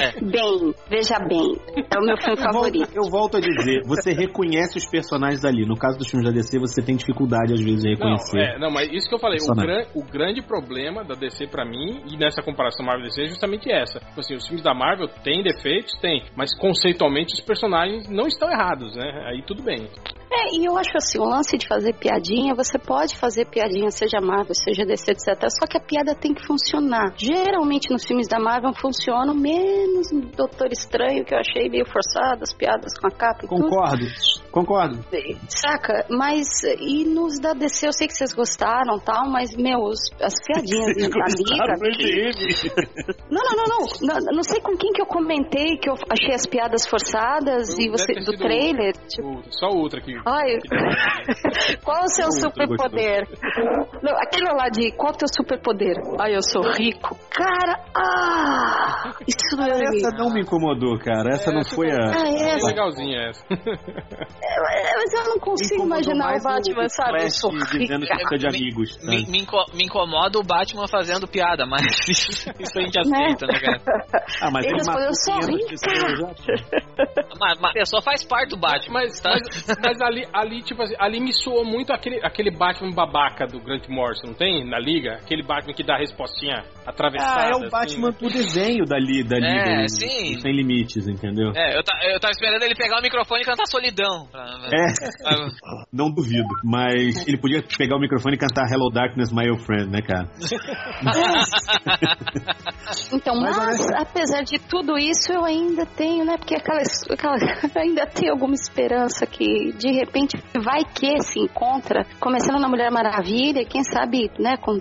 Speaker 4: É.
Speaker 14: Bem, veja bem. É o meu filme
Speaker 11: Eu volto,
Speaker 14: favorito.
Speaker 11: eu volto a dizer, você reconhece os personagens ali. No caso dos filmes da DC, você tem dificuldade às vezes em
Speaker 4: Não,
Speaker 11: reconhecer.
Speaker 4: é, não, mas isso que eu falei, o, gran- o grande problema da DC pra mim, e nessa comparação Marvel-DC, é justamente essa. Tipo assim, os filmes da Marvel têm defeitos? Tem, mas conceitualmente os personagens não estão errados, né? Aí tudo bem.
Speaker 14: É, e eu acho assim, o lance de fazer piadinha, você pode fazer piadinha, seja Marvel, seja DC, etc. Só que a piada tem que funcionar. Geralmente nos filmes da Marvel funcionam, menos no Doutor Estranho, que eu achei meio forçado, as piadas com a capa e tudo.
Speaker 11: Concordo, concordo.
Speaker 14: Saca? Mas, e nos da DC, eu sei que vocês gostaram tal, mas, meu, as piadinhas <laughs> da Liga. Não, não, não, não, não. Não sei com quem que eu comentei que eu achei as piadas forçadas e você, do trailer. Tipo,
Speaker 4: O- só o Ultra aqui.
Speaker 14: Ai, <laughs> qual o seu superpoder? Aquele lá de qual o teu superpoder? Ai, eu sou rico. Cara, ah! Isso não é.
Speaker 11: Essa não me incomodou, cara. Essa não foi a.
Speaker 14: Ah, é?
Speaker 4: Bem legalzinha essa.
Speaker 14: É, Mas eu não consigo imaginar o Batman,
Speaker 11: o
Speaker 14: sabe? Eu sou
Speaker 11: dizendo
Speaker 14: rica.
Speaker 11: que fica de amigos.
Speaker 10: Me, me inco- me incomoda o Batman fazendo piada, mas isso, <laughs> isso a gente aceita, né, cara?
Speaker 11: Ah, mas
Speaker 14: Ele respondeu, eu sou
Speaker 11: 500 pessoas já.
Speaker 10: Mas, mas a pessoa faz parte do Batman.
Speaker 4: Mas,
Speaker 10: tá?
Speaker 4: mas, mas ali, ali, tipo assim, ali me soou muito aquele, aquele Batman babaca do Grant Morrison, não tem? Na liga? Aquele Batman que dá a respostinha atravessada.
Speaker 11: Ah, é o
Speaker 4: assim,
Speaker 11: Batman
Speaker 4: né?
Speaker 11: do desenho dali, dali
Speaker 10: É,
Speaker 11: do-
Speaker 10: sim.
Speaker 11: do Sem Limites, entendeu?
Speaker 10: É, eu, ta- eu tava esperando ele pegar o microfone e cantar Solidão. Pra-
Speaker 11: É, <laughs> não duvido. Mas ele podia pegar o microfone e cantar Hello Darkness, My Old Friend, né, cara? <laughs>
Speaker 14: Então,
Speaker 11: Mas
Speaker 14: mas, apesar de tudo isso, eu ainda tenho, né? Porque aquela, aquela eu <laughs> ainda tenho alguma esperança que de repente vai que se encontra, começando na Mulher Maravilha, quem sabe, né? Com...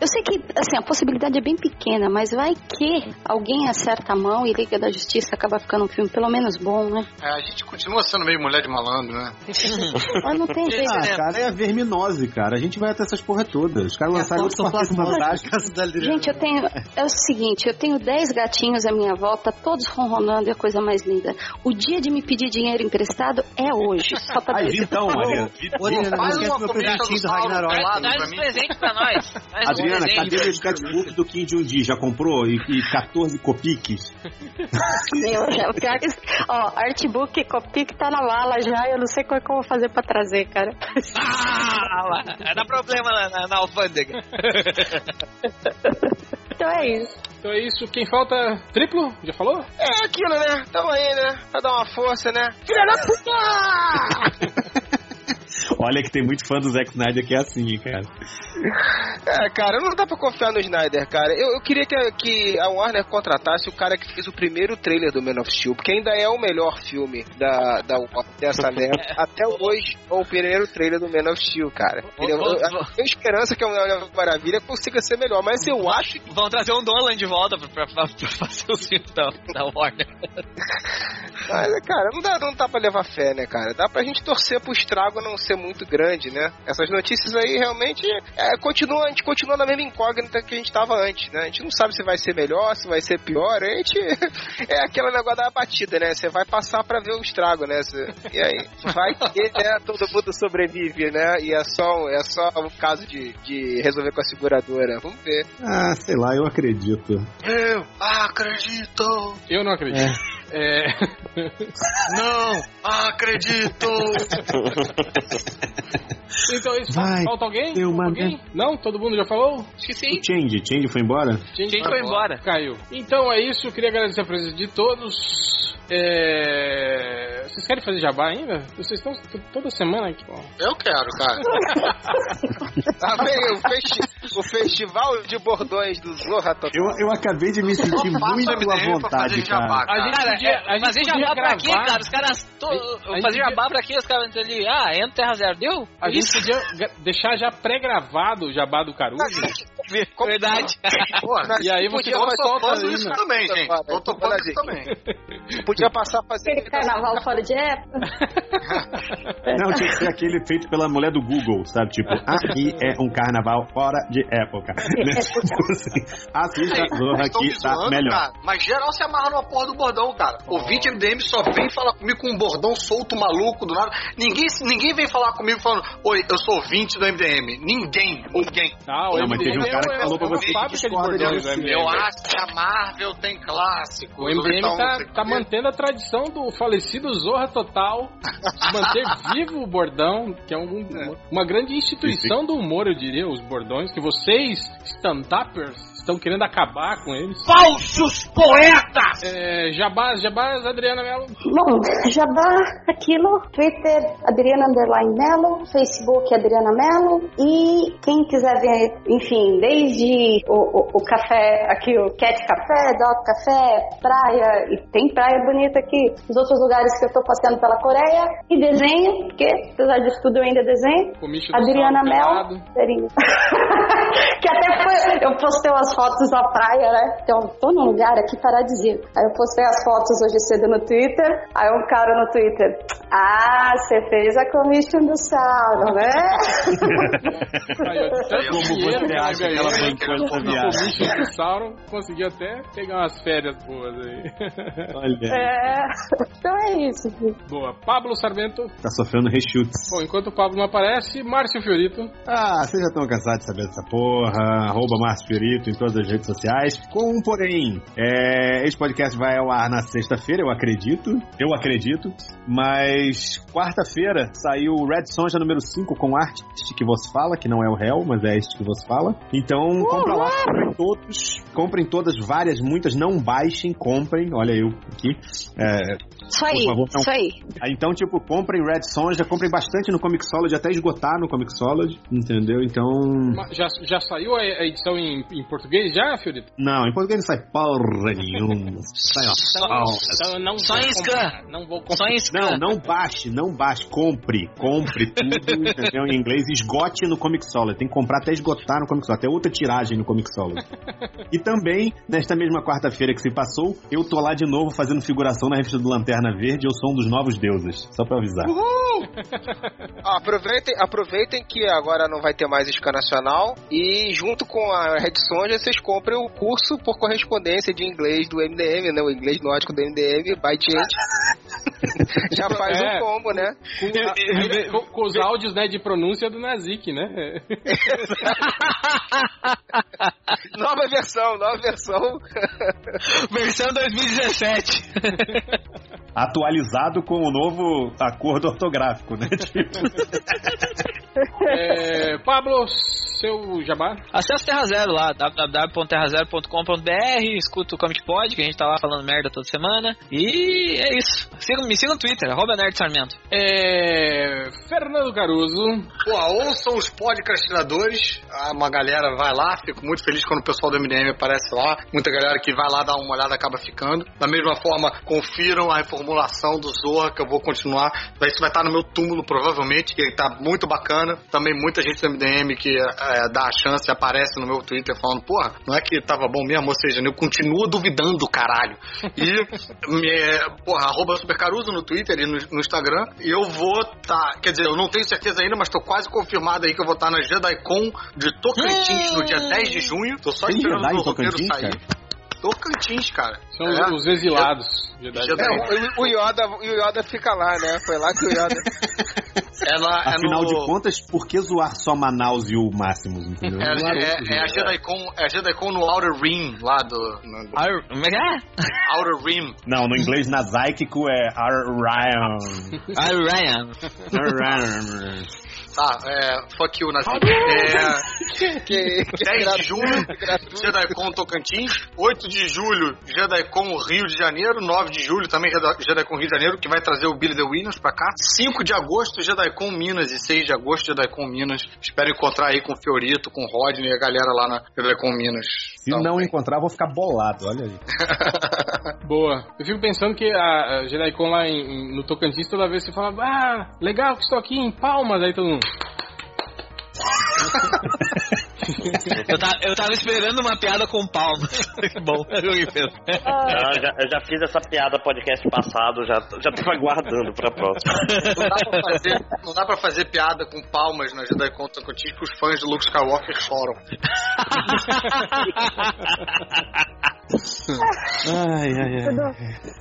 Speaker 14: Eu sei que assim, a possibilidade é bem pequena, mas vai que alguém acerta a mão e Liga da Justiça acaba ficando um filme pelo menos bom, né?
Speaker 1: É, a gente continua sendo meio mulher de malandro, né? <laughs>
Speaker 14: Mas não tem jeito.
Speaker 11: Ah, cara, é a verminose, cara. A gente vai até essas porra todas. Os caras lançaram outros partidos fantásticos. <laughs>
Speaker 14: Gente, eu tenho. É o seguinte, eu tenho 10 gatinhos à minha volta, todos ronronando, é a coisa mais linda. O dia de me pedir dinheiro emprestado é hoje. Só pra.
Speaker 7: Ô, Adriana, não
Speaker 1: Faz uma
Speaker 7: meu
Speaker 1: comida
Speaker 7: presentinho do Ragnarok.
Speaker 10: Dá esse presente pra nós. Faz
Speaker 11: Adriana,
Speaker 10: presente.
Speaker 11: cadê meu sketchbook do Kim Jong-un? Já comprou? E, e 14 copiques? <laughs>
Speaker 14: Meu, é o pior que. Ó, artbook e Copic tá na mala já, eu não sei como é que eu vou fazer pra trazer, cara.
Speaker 10: Ah, vai dar problema na, na, na alfândega.
Speaker 14: Então é isso.
Speaker 4: Então é isso. Quem falta? Triplo? Já falou?
Speaker 16: É aquilo, né? Tamo aí, né? Pra dar uma força, né? Filha da puta! <laughs>
Speaker 11: Olha que tem muito fã do Zack Snyder que é assim, cara.
Speaker 16: É, cara, não dá pra confiar no Snyder, cara. Eu, eu queria que, a- que a Warner contratasse o cara que fez o primeiro trailer do Man of Steel, porque ainda é o melhor filme da, da dessa <laughs> leva. Até hoje, é o primeiro trailer do Man of Steel, cara. Entendeu? Eu, eu tenho esperança que a Mulher Maravilha consiga ser melhor, mas eu acho que.
Speaker 10: Vão trazer um Dolan de volta pra, pra, pra- pra fazer o filme da, da Warner. <laughs>
Speaker 16: Mas, cara, não dá, não dá pra levar fé, né, cara? Dá pra gente torcer pro estrago não ser muito grande, né? Essas notícias aí realmente é, continua, a gente continua na mesma incógnita que a gente tava antes, né? A gente não sabe se vai ser melhor, se vai ser pior. A gente <laughs> é aquele negócio da batida, né? Você vai passar pra ver o estrago, né? Cê- e aí, vai que né, todo mundo sobrevive, né? E é só, é só um caso de, de resolver com a seguradora. Vamos ver.
Speaker 11: Ah, sei lá, eu acredito.
Speaker 1: Eu acredito!
Speaker 4: Eu não acredito. É. <laughs> <laughs>
Speaker 1: Não acredito!
Speaker 4: Então é isso.
Speaker 11: Vai
Speaker 4: Falta alguém? Falta alguém? Não? Todo mundo já falou?
Speaker 10: Acho que sim.
Speaker 11: O Change, Change foi embora?
Speaker 4: Gente,
Speaker 10: foi embora.
Speaker 4: Caiu. Então é isso. Eu queria agradecer a presença de todos. É... Vocês querem fazer jabá ainda? Vocês estão toda semana aqui. Ó.
Speaker 1: Eu quero, cara. <laughs>
Speaker 16: Tá bem, o, festi- o festival de bordões do Zorra Total.
Speaker 11: Eu, eu acabei de me sentir muito à vontade,
Speaker 1: fazer jabá,
Speaker 11: cara.
Speaker 4: A gente
Speaker 10: Cara,
Speaker 4: podia,
Speaker 10: é,
Speaker 4: a gente
Speaker 10: fazer
Speaker 4: podia
Speaker 10: jabá pra quê,
Speaker 4: gravar.
Speaker 10: cara? Os caras. To...
Speaker 4: A gente
Speaker 10: Fazer
Speaker 4: podia-
Speaker 10: jabá pra quê? Os caras ali. Ah, entra Terra Zero. Deu?
Speaker 4: A gente
Speaker 10: Isso.
Speaker 4: podia deixar já pré-gravado o jabá do Caruso.
Speaker 10: Verdade. <laughs>
Speaker 1: Pô,
Speaker 4: E aí você
Speaker 16: Podia
Speaker 4: solta
Speaker 1: isso
Speaker 4: né?
Speaker 1: também, gente. Tô topando isso também.
Speaker 16: Podia passar a fazer.
Speaker 14: Aquele carnaval fora de época. <laughs>
Speaker 11: Não, tinha que ser aquele feito pela mulher do Google, sabe? Tipo, aqui é um carnaval fora de época. Né? <laughs> Tipo assim, Assista a que
Speaker 1: me
Speaker 11: tá melhor.
Speaker 1: cara. Mas geral se amarra numa porra do bordão, cara. O 20 MDM só vem falar comigo com um bordão solto, maluco, do nada. Ninguém, ninguém vem falar comigo falando, oi, eu sou 20 do MDM. Ninguém, ninguém.
Speaker 4: Não,
Speaker 11: Não, mas teve um
Speaker 4: MDM
Speaker 11: cara que
Speaker 4: é-
Speaker 11: falou pra
Speaker 4: é uma
Speaker 11: você que
Speaker 4: de
Speaker 11: discorda
Speaker 4: o MDM.
Speaker 1: Eu acho que a Marvel tem clássicos.
Speaker 4: O MDM
Speaker 1: então,
Speaker 4: tá, tá mantendo a tradição do falecido Zorra Total, de manter <laughs> vivo o bordão, que é um- uma grande instituição do humor, eu diria, os bordões, que vocês, stand-uppers, estão querendo acabar com eles.
Speaker 13: Falsos poetas!
Speaker 4: É, jabás, jabás, Adriana Mello.
Speaker 14: Bom, Jabá, aquilo, Twitter, Adriana Underline Melo, Facebook, Adriana Melo, e quem quiser ver, enfim, desde o, o, o café, aqui o Cat Café, Dog Café, praia, e tem praia bonita aqui, os outros lugares que eu tô passeando pela Coreia, e desenho, porque apesar disso tudo eu ainda desenho, Adriana
Speaker 4: Saulo
Speaker 14: Mel,
Speaker 4: pelado.
Speaker 14: serinho. <laughs> que até foi, eu postei umas fotos na praia, né? Então, tô num lugar aqui paradisíaco. Aí eu postei as fotos hoje cedo no Twitter. Aí um cara no Twitter,
Speaker 15: Ah, você fez a commission do Sauron, né? <laughs> <laughs>
Speaker 4: Como
Speaker 11: você acha que ela bancou essa viagem?
Speaker 4: Commission do Sauron conseguiu até pegar umas férias boas aí. <laughs>
Speaker 11: Olha.
Speaker 15: É. Então é isso. gente.
Speaker 4: Boa. Pablo Sarmento.
Speaker 11: Tá sofrendo rechutes.
Speaker 4: Bom, enquanto o Pablo não aparece, Márcio Fiorito.
Speaker 11: Ah, vocês já estão cansados de saber dessa porra. Arroba Márcio Fiorito em todas as redes sociais. Com um porém, é, esse podcast vai ao ar na sexta-feira, eu acredito. Eu acredito. Mas quarta-feira saiu o Red Sonja número 5 com arte que você fala, que não é o réu, mas é este que você fala. Então, compra lá, comprem todos. Comprem todas, várias, muitas. Não baixem, comprem. Olha eu aqui. É,
Speaker 14: Isso aí,
Speaker 11: favor,
Speaker 14: isso aí.
Speaker 11: Então, tipo, comprem Red Sonja, comprem bastante no Comixology, até esgotar no Comixology, entendeu? Então...
Speaker 4: Já, já saiu a edição em, em português já, Fiorito?
Speaker 11: Não, em português não sai porra nenhuma. Sai porra.
Speaker 4: Então eu não
Speaker 10: Só em scan.
Speaker 4: Não vou
Speaker 10: Só
Speaker 4: comprar.
Speaker 10: em scan.
Speaker 11: Não, não baixe, não baixe, compre, compre tudo, entendeu? Em inglês, esgote no Comixology. Tem que comprar até esgotar no Comixology, até outra tiragem no Comixology. E também, nesta mesma quarta-feira que se passou, eu tô lá de novo fazendo figuração na revista do Lanterna Verde, eu sou um dos novos deuses, só pra avisar.
Speaker 16: Ó, <laughs> aproveitem, aproveitem que agora não vai ter mais Scan Nacional e junto com a Red Sonja vocês comprem o curso por correspondência de inglês do MDM, né? O inglês nórdico do MDM, by gente. <laughs> Já faz
Speaker 4: É.
Speaker 16: um combo, né?
Speaker 4: Ainda com, com os áudios né, de pronúncia do Nazik, né? <laughs>
Speaker 16: nova versão, nova versão.
Speaker 10: Versão 2017.
Speaker 11: Atualizado com o novo acordo ortográfico, né? Tipo, <laughs>
Speaker 4: É, Pablo, seu jabá?
Speaker 10: Acesse Terra Zero lá, www.terrazero.com.br, escuta o Comic Pod, que a gente tá lá falando merda toda semana. E é isso. Siga, me siga no Twitter, arroba Nerd Sarmento.
Speaker 4: É, Fernando Caruso.
Speaker 1: Pô, ouçam os podcastinadores. Ah, Uma galera vai lá, fico muito feliz quando o pessoal do MDM aparece lá. Muita galera que vai lá dar uma olhada acaba ficando. Da mesma forma, confiram a reformulação do Zorra, que eu vou continuar. Isso vai estar no meu túmulo, provavelmente, que tá muito bacana. Também muita gente do MDM que é, dá a chance aparece no meu Twitter falando, porra, não é que tava bom mesmo? Ou seja, eu continuo duvidando, caralho. E, <laughs> me, porra, arroba Supercaruso no Twitter e no, no Instagram. E eu vou tá, quer dizer, eu não tenho certeza ainda, mas tô quase confirmado aí que eu vou estar na JediCon de Tocantins no dia 10 de junho. Tô só
Speaker 11: Tem
Speaker 1: esperando o roteiro sair. Tocantins, cara.
Speaker 4: São
Speaker 1: É.
Speaker 4: os, os exilados.
Speaker 16: É, o, o Yoda, o Yoda fica lá, né? Foi lá que o Yoda. <laughs>
Speaker 1: É, na, é
Speaker 11: Afinal
Speaker 1: no...
Speaker 11: de contas, por que zoar só Manaus e o Máximos, entendeu?
Speaker 1: É, é, é a? JediCon, é a JediCon no Outer Rim, lá do... no- do
Speaker 10: Como é que é?
Speaker 1: Outer Rim.
Speaker 11: Não, no inglês nasáico é Orion.
Speaker 10: Ah, Ryan.
Speaker 11: Orion.
Speaker 1: Tá, é... Fuck you, Nazi. É...
Speaker 16: Que, que
Speaker 1: 10 de junho, JediCon Tocantins. 8 de julho, JediCon Rio de Janeiro. 9 de julho, também JediCon Rio de Janeiro, que vai trazer o Billy the Winners pra cá. 5 de agosto, JediCon Minas. E 6 de agosto, JediCon Minas. Espero encontrar aí com o Fiorito, com o Rodney e a galera lá na JediCon Minas.
Speaker 11: Se não encontrar, eu vou ficar bolado, olha aí. <laughs>
Speaker 4: Boa. Eu fico pensando que a, a JediCon lá em- em- no Tocantins, toda vez você fala, ah, legal que estou aqui em Palmas, aí todo mundo... <laughs>
Speaker 10: Eu, ta- eu tava esperando uma piada com palmas. <laughs> que bom. <laughs> Eu.
Speaker 3: Ah, já, eu já fiz essa piada podcast passado, já, já tava aguardando pra próxima.
Speaker 1: Não dá, pra fazer, não dá pra fazer piada com palmas na JediCon Tocantins que os fãs de Luke Skywalker choram. <laughs>
Speaker 11: Ai, ai, ai.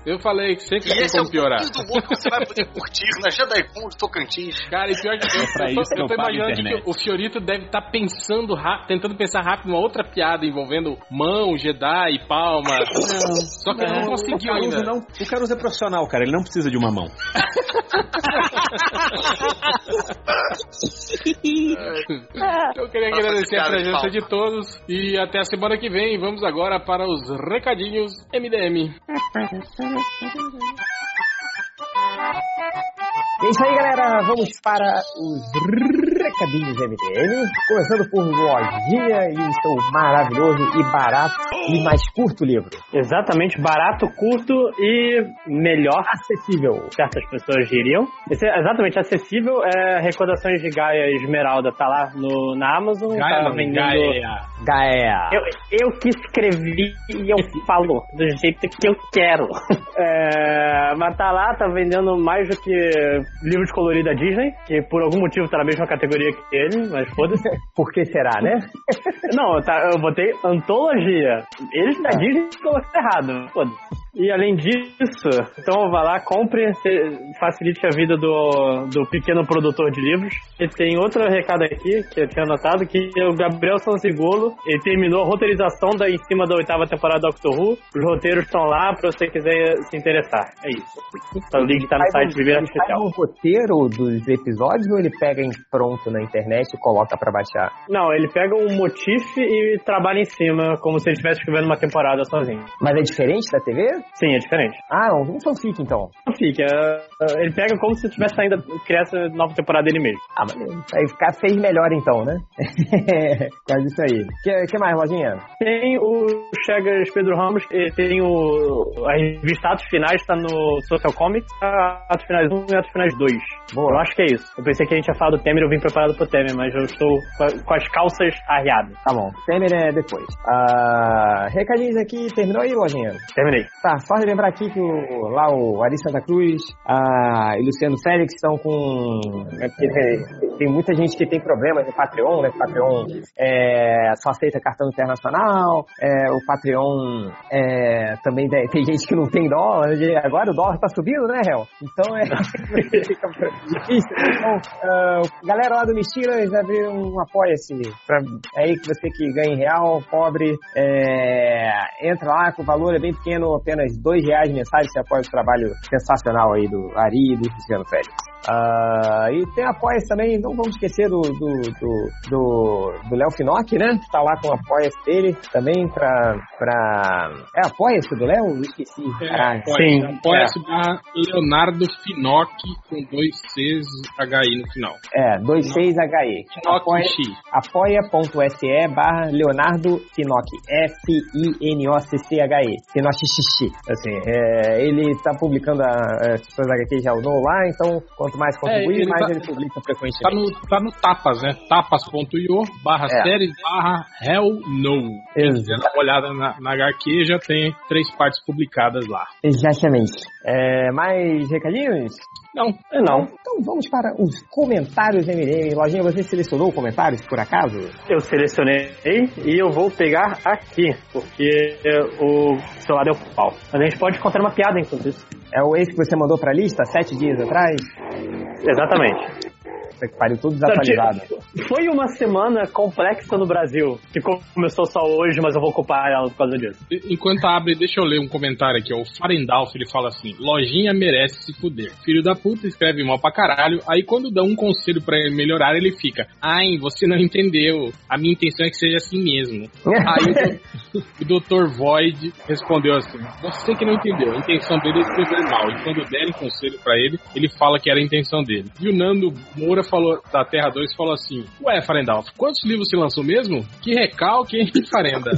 Speaker 4: Eu falei que sempre tem
Speaker 1: esse é
Speaker 4: como
Speaker 1: o
Speaker 4: piorar.
Speaker 1: do mundo que você vai poder curtir na JediCon de Tocantins.
Speaker 4: Cara, e pior que eu,
Speaker 11: pra
Speaker 4: eu, tô- eu tô imaginando que o Fiorito deve estar pensando rápido, tentando pensar rápido uma outra piada envolvendo mão, Jedi, palma. Só que ele não
Speaker 11: o
Speaker 4: conseguiu
Speaker 11: Caruso
Speaker 4: ainda.
Speaker 11: não, o Caruso é profissional, cara. Ele não precisa de uma mão. <laughs>
Speaker 4: Eu queria
Speaker 1: Nossa,
Speaker 4: agradecer a
Speaker 1: de
Speaker 4: presença de todos e até a semana que vem. Vamos agora para os recadinhos MDM. <laughs>
Speaker 12: É isso aí, galera. Vamos para os recadinhos MDM, começando por Lojinha e o seu maravilhoso e barato e mais curto livro.
Speaker 8: Exatamente, barato, curto e melhor.
Speaker 12: Acessível.
Speaker 8: Certas pessoas diriam. Esse é exatamente, acessível é Recordações de Gaia Esmeralda, tá lá no, na Amazon.
Speaker 4: Gaia
Speaker 8: tá vendendo...
Speaker 4: Gaia.
Speaker 12: Gaia.
Speaker 8: Eu, eu que escrevi e eu falo do jeito que eu quero. <laughs> É, mas tá lá, tá vendendo mais do que livro de colorido da Disney, que por algum motivo tá na mesma categoria que ele, mas foda-se. <laughs>
Speaker 12: Por que será, né?
Speaker 8: Não, tá, eu botei antologia. Eles da Disney colocaram errado, foda-se. E além disso, então vá lá, compre, facilite a vida do, do pequeno produtor de livros. E tem outro recado aqui que eu tinha anotado, que o Gabriel Sanzigolo, ele terminou a roteirização da, em cima da oitava temporada do Doctor Who. Os roteiros estão lá pra você quiser se interessar. É isso. Então, o link tá no site Artificial.
Speaker 12: Faz um roteiro dos episódios ou ele pega em pronto na internet e coloca pra baixar?
Speaker 8: Não, ele pega um motif e trabalha em cima, como se ele estivesse escrevendo uma temporada sozinho.
Speaker 12: Mas é diferente da TV?
Speaker 8: Sim, é diferente.
Speaker 12: Ah, um fanfic então.
Speaker 8: Fanfic, é, é, ele pega como se estivesse ainda criar essa nova temporada dele mesmo.
Speaker 12: Ah, mas aí ficar fez melhor então, né? <laughs> Quase isso aí. O que, que mais, Lojinha?
Speaker 8: Tem o Chegas Pedro Ramos, tem o. A revista Atos Finais tá no Social Comics, tá Atos Finais 1 e Atos Finais 2.
Speaker 12: Boa.
Speaker 8: Eu acho que é isso. Eu pensei que a gente ia falar do Temer, eu vim preparado pro Temer, mas eu estou com as calças arriadas.
Speaker 12: Tá bom. Temer é depois. Ah, recadinhos aqui, terminou aí, Lojinha?
Speaker 8: Terminei.
Speaker 12: Tá, só relembrar aqui que o, lá o Ari Santa Cruz a, e Luciano Félix estão com. é porque tem, tem muita gente que tem problemas no Patreon, né? O Patreon é, só aceita cartão internacional, é, o Patreon é, também tem, tem gente que não tem dólar, e agora o dólar tá subindo, né, Réu? Então é. <laughs> fica difícil. Então, ah, galera lá do Mistiras abriu um apoia-se. É aí que você que ganha em real, pobre, é, entra lá com o valor é bem pequeno, apenas dois reais mensais, você apoia o trabalho sensacional aí do Ari e do Cristiano Félix. Ah, e tem apoia também, não vamos esquecer do do do, do, do Léo Finocchi, né? Que tá lá com o apoia-se dele também pra, pra... É apoia-se do Léo? Eu Esqueci. Caralho.
Speaker 4: Apoia-se apoia-se barra Leonardo Finocchi com dois Cs HI no final.
Speaker 12: É, 26HE. Apoia, apoia.se barra Leonardo Finocchi. F-I-N-O-C-C-H-E. Finocchi xixi. Assim, é, ele tá publicando as suas HQ já no lá, então quanto mais contribuir,
Speaker 4: É, ele
Speaker 12: mais
Speaker 4: tá-
Speaker 12: ele publica frequentemente.
Speaker 4: Tá no, tá no Tapas, né? Tapas.io barra
Speaker 12: É.
Speaker 4: séries barra Hell No. Quiser dar uma olhada na, na HQ já tem três partes publicadas lá.
Speaker 12: Exatamente. É, mais recadinhos?
Speaker 4: Não.
Speaker 8: Não.
Speaker 12: Então vamos para os comentários MDM. Lojinha, você selecionou comentários, por acaso?
Speaker 8: Eu selecionei e eu vou pegar aqui, porque o celular deu pau. Mas a gente pode contar uma piada enquanto isso.
Speaker 12: É o ex que você mandou pra lista sete dias atrás?
Speaker 8: Exatamente.
Speaker 12: Puta que pariu, tudo desatualizado.
Speaker 8: Foi uma semana complexa no Brasil, que começou só hoje, mas eu vou ocupar ela por causa disso.
Speaker 4: Enquanto abre, deixa eu ler um comentário aqui. ó. O Farendalf, ele fala assim: Lojinha merece se fuder. Filho da puta escreve mal pra caralho. Aí quando dá um conselho pra ele melhorar, ele fica: Ai, você não entendeu. A minha intenção é que seja assim mesmo. Aí o, do- o Dr. Void respondeu assim: Você que não entendeu. A intenção dele é escrever mal. E quando derem conselho pra ele, ele fala que era a intenção dele. E o Nando Moura falou, da Terra 2 falou assim: Ué, Farendalf, quantos livros você lançou mesmo? Que recalque, hein, Farenda? <laughs>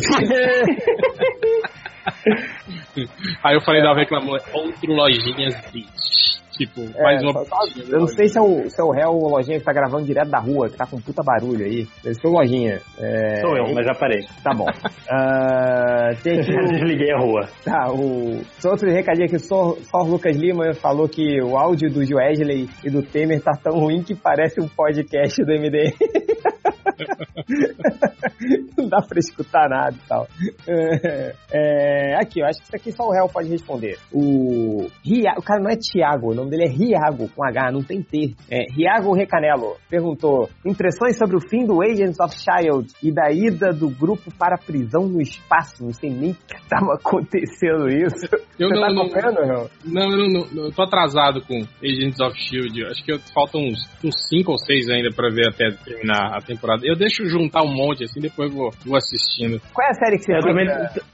Speaker 4: Aí eu falei, da reclamou, outro lojinhas bitch. Tipo, mais
Speaker 12: É,
Speaker 4: uma.
Speaker 12: só- só- eu não sei se é o, se é o réu ou o Lojinha que tá gravando direto da rua, que tá com puta barulho aí. Deve ser o Lojinha. É,
Speaker 8: Sou eu, mas já parei.
Speaker 12: Tá bom. <laughs> Ah, tem aqui o-
Speaker 8: desliguei a rua.
Speaker 12: Tá, o só outro recadinho aqui, só, só o Lucas Lima falou que o áudio do Wesley e do Temer tá tão ruim que parece um podcast do MD. <laughs> Não dá pra escutar nada e tal. É, aqui, eu acho que isso aqui só o réu pode responder. O, o cara não é Tiago, o nome dele é Riago, com H, não tem T. É, Riago Recanelo perguntou: impressões sobre o fim do Agents of Shield e da ida do grupo para a prisão no espaço. Não sei nem que estava acontecendo isso.
Speaker 4: Eu
Speaker 12: Você
Speaker 4: não,
Speaker 12: tá
Speaker 4: não,
Speaker 12: acompanhando,
Speaker 4: não, eu não, não, eu tô atrasado com Agents of Shield. Acho que faltam uns, uns cinco ou seis ainda pra ver até terminar a temporada. Eu deixo juntar um monte assim, depois vou, vou assistindo.
Speaker 12: Qual é a série que você
Speaker 4: Eu
Speaker 12: fica...
Speaker 4: também-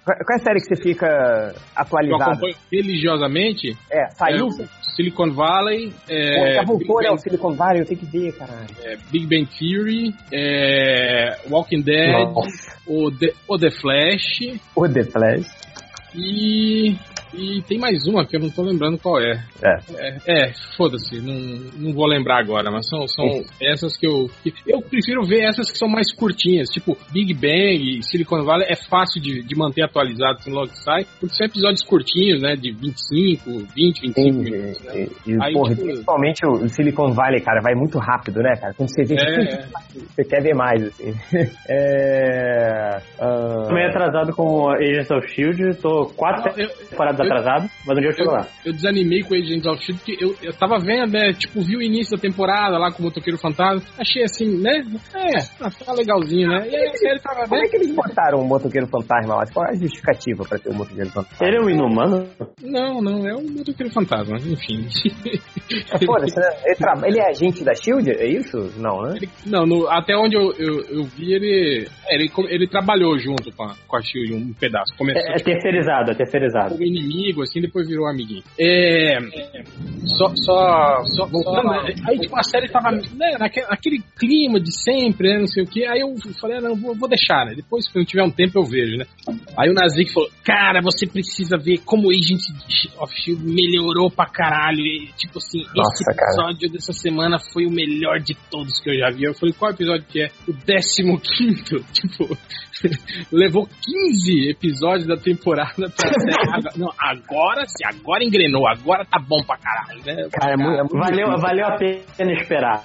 Speaker 12: Qual é a série que você fica
Speaker 4: Eu
Speaker 12: atualizado?
Speaker 4: acompanho religiosamente.
Speaker 12: É, saiu?
Speaker 4: é, Silicon Valley.
Speaker 12: Pô,
Speaker 4: É,
Speaker 12: já voltou,
Speaker 4: Big
Speaker 12: né?
Speaker 4: Bang-
Speaker 12: O Silicon Valley, eu tenho que ver, caralho.
Speaker 4: é, Big Bang Theory, é, Walking Dead, o The, o The Flash
Speaker 12: O The Flash.
Speaker 4: e, e tem mais uma que eu não tô lembrando qual é.
Speaker 12: É.
Speaker 4: É, é, foda-se, não, não vou lembrar agora, mas são, são essas que eu. que- eu prefiro ver essas que são mais curtinhas, tipo Big Bang e Silicon Valley é fácil de, de manter atualizado assim logo que sai, porque são episódios curtinhos, né? De 25, 20, 25 minutos. Né?
Speaker 12: E,
Speaker 4: Aí,
Speaker 12: porra,
Speaker 4: tipo,
Speaker 12: principalmente o Silicon Valley, cara, vai muito rápido, né, cara? Quando você vê,
Speaker 4: É. <laughs>
Speaker 12: você quer ver mais, assim. <laughs> É... ah,
Speaker 8: Tô meio atrasado com Agents of Shield, tô quatro temporadas atrasado, mas um dia eu chego lá.
Speaker 4: Eu desanimei com Agents of Shield porque eu, eu tava vendo, né? Tipo, vi o início da temporada lá com o Motoqueiro Fantasma. Achei assim, né? É, tá tá legalzinho, né? E aí a série tava
Speaker 12: Como é que eles botaram o motoqueiro fantasma lá? Qual é a justificativa pra ter o motoqueiro fantasma?
Speaker 8: Ele é um inumano?
Speaker 4: Não, não, é o Motoqueiro Fantasma, enfim.
Speaker 12: É, Foda-se, né? Ele, tra- ele é agente da SHIELD? É isso? Não, né?
Speaker 4: Não, no- até onde eu, eu, eu vi, ele, é, ele. Ele trabalhou junto com a, com a Shield um pedaço. Começou
Speaker 8: É, é terceirizado, é terceirizado.
Speaker 4: como inimigo, assim, depois virou amiguinho. É. Só. Só. só voltando, né? Aí, tipo, a série tava né, naquele, naquele clima de sempre, né? Não sei o que. Aí eu falei, ah, não, vou, vou deixar, né? Depois, quando tiver um tempo, eu vejo, né? Aí o Nazik falou, cara, você precisa ver como o Agent of Shield melhorou pra caralho. E, tipo assim,
Speaker 12: Nossa,
Speaker 4: esse
Speaker 12: cara.
Speaker 4: episódio dessa semana foi o melhor de todos que eu já vi. Eu falei, qual episódio que é? O 15 <laughs> Tipo, <laughs> levou 15 episódios da temporada pra <laughs> série. Agora- Não, agora sim, agora engrenou, agora tá bom pra caralho, né?
Speaker 12: Cara, é muito, é muito
Speaker 8: Valeu,
Speaker 12: difícil.
Speaker 8: valeu a pena esperar.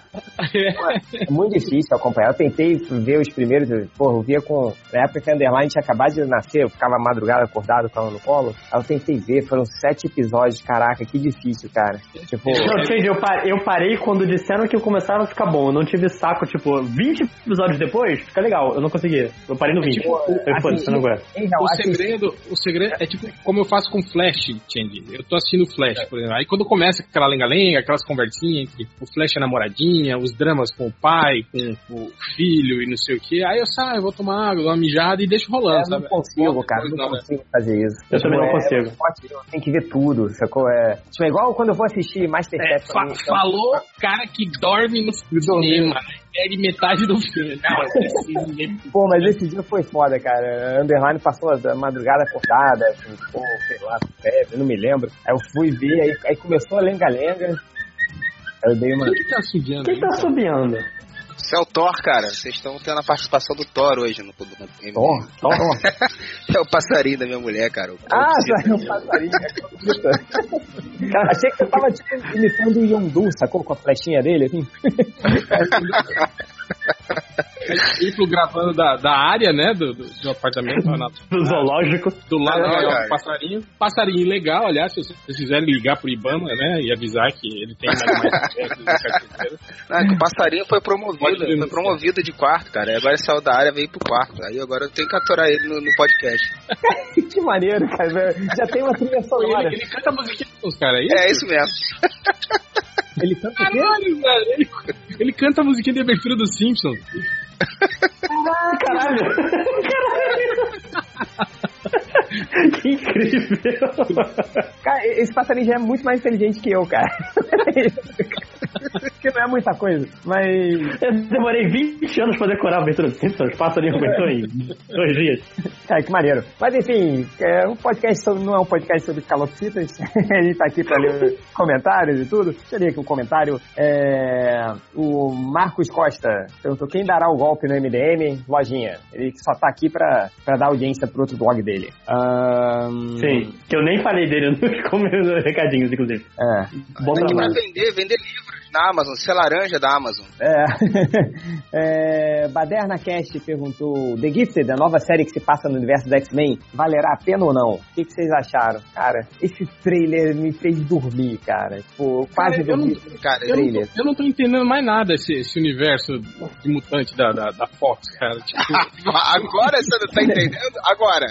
Speaker 12: É muito difícil acompanhar. Eu tentei ver os primeiros, porra, eu via com. Na época que a Underline tinha acabado de nascer, eu ficava madrugada acordado com ela no colo. Aí eu tentei ver, foram sete episódios. Caraca, que difícil, cara. Tipo.
Speaker 8: Não, entendi, eu, pa- eu parei quando disseram que começaram a ficar bom. Eu não tive saco, tipo, 20 episódios depois, fica legal. Eu não consegui. Eu parei no 20.
Speaker 4: tipo,
Speaker 8: eu
Speaker 4: assim,
Speaker 8: eu não aguento.
Speaker 4: o segredo, o segredo é tipo como eu faço com Flash, Change. Eu tô assistindo Flash, por exemplo. Aí quando começa aquela lenga-lenga, aquelas conversinhas entre o Flash e a namoradinha, os dramas com o pai, com o filho e não sei o que, aí eu saio, vou tomar água, dou uma mijada e deixo rolando,
Speaker 12: Eu não
Speaker 4: sabe?
Speaker 12: consigo, cara,
Speaker 4: Depois
Speaker 12: não
Speaker 4: não, né?
Speaker 12: consigo fazer isso.
Speaker 8: Eu também não
Speaker 12: é-
Speaker 8: consigo.
Speaker 12: é- tenho que ver tudo, sacou? É, tipo, é igual quando eu vou assistir Masterchef.
Speaker 4: É, fa- falou cara que dorme no cinema, né? Perde metade do filme. Não, ver.
Speaker 12: Pô, mas esse dia foi foda, cara. A Underline passou a madrugada acordada, assim, pô, sei lá, febre, não me lembro. Aí eu fui ver, aí, aí começou a lenga-lenga. Aí eu dei uma.
Speaker 4: Quem que tá subiando?
Speaker 8: Quem tá subiando?
Speaker 16: Isso é o Thor, cara. Vocês estão tendo a participação do Thor hoje no, no, no
Speaker 12: Thor? Thor? <laughs>
Speaker 16: é o passarinho da minha mulher, cara. O
Speaker 12: Ah, saiu um passarinho. Cara, achei que você tava tipo, imitando o Yondu, sacou? Com a flechinha dele, assim. <laughs>
Speaker 4: Triplo gravando da, da área, né? Do, do, do apartamento. na- <laughs>
Speaker 8: Do zoológico.
Speaker 4: Do lado
Speaker 16: Ah,
Speaker 4: da gaiola
Speaker 16: cara.
Speaker 4: do passarinho. Passarinho legal, aliás, se vocês quiserem ligar pro Ibama, né? E avisar que ele tem mais mais <laughs>
Speaker 16: Ah, que o passarinho foi promovido, foi promovido de quarto, cara. Agora ele saiu da área veio pro quarto. Aí agora eu tenho que aturar ele no, no podcast. <laughs>
Speaker 12: que maneiro, cara. Já tem uma trilha sonora.
Speaker 4: Ele, ele canta musiquinha dos caras aí?
Speaker 16: É isso mesmo.
Speaker 12: Ele canta o quê?
Speaker 4: Caralho, velho. Ele, ele canta a musiquinha de abertura dos Simpsons.
Speaker 8: Caralho! <laughs> <laughs> que incrível!
Speaker 12: Cara, esse passarinho já é muito mais inteligente que eu, cara. <laughs> que não é muita coisa, mas.
Speaker 8: Eu demorei 20 anos pra decorar a abertura do Simpsons, o passarinho aguentou em dois dias.
Speaker 12: Cara, que maneiro. Mas enfim, é um podcast sobre, não é um podcast sobre calopsitas. <laughs> a gente tá aqui pra ler comentários e tudo. Deixa eu ler aqui um comentário. É, o Marcos Costa perguntou quem dará o golpe no MDM? Lojinha. Ele só tá aqui pra, pra dar audiência pro outro blog dele. Ahn,
Speaker 8: Sim, que eu nem falei dele <laughs> nos recadinhos, inclusive.
Speaker 12: É.
Speaker 16: Que vai
Speaker 8: trabalho.
Speaker 16: vender, vender livros na Amazon, ser laranja da Amazon.
Speaker 12: É. <laughs> é, Baderna Cast perguntou: The Gifted, a nova série que se passa no universo do X-Men, valerá a pena ou não? O que, que vocês acharam? Cara, esse trailer me fez dormir, cara. Tipo, eu quase
Speaker 4: Cara, eu
Speaker 12: dormi
Speaker 4: não-
Speaker 16: cara,
Speaker 4: Eu não,
Speaker 12: trailer.
Speaker 4: tô, eu não tô entendendo mais nada esse, esse universo de mutante da, da, da Fox, cara. Tipo, <laughs>
Speaker 16: Agora você não tá entendendo? Agora.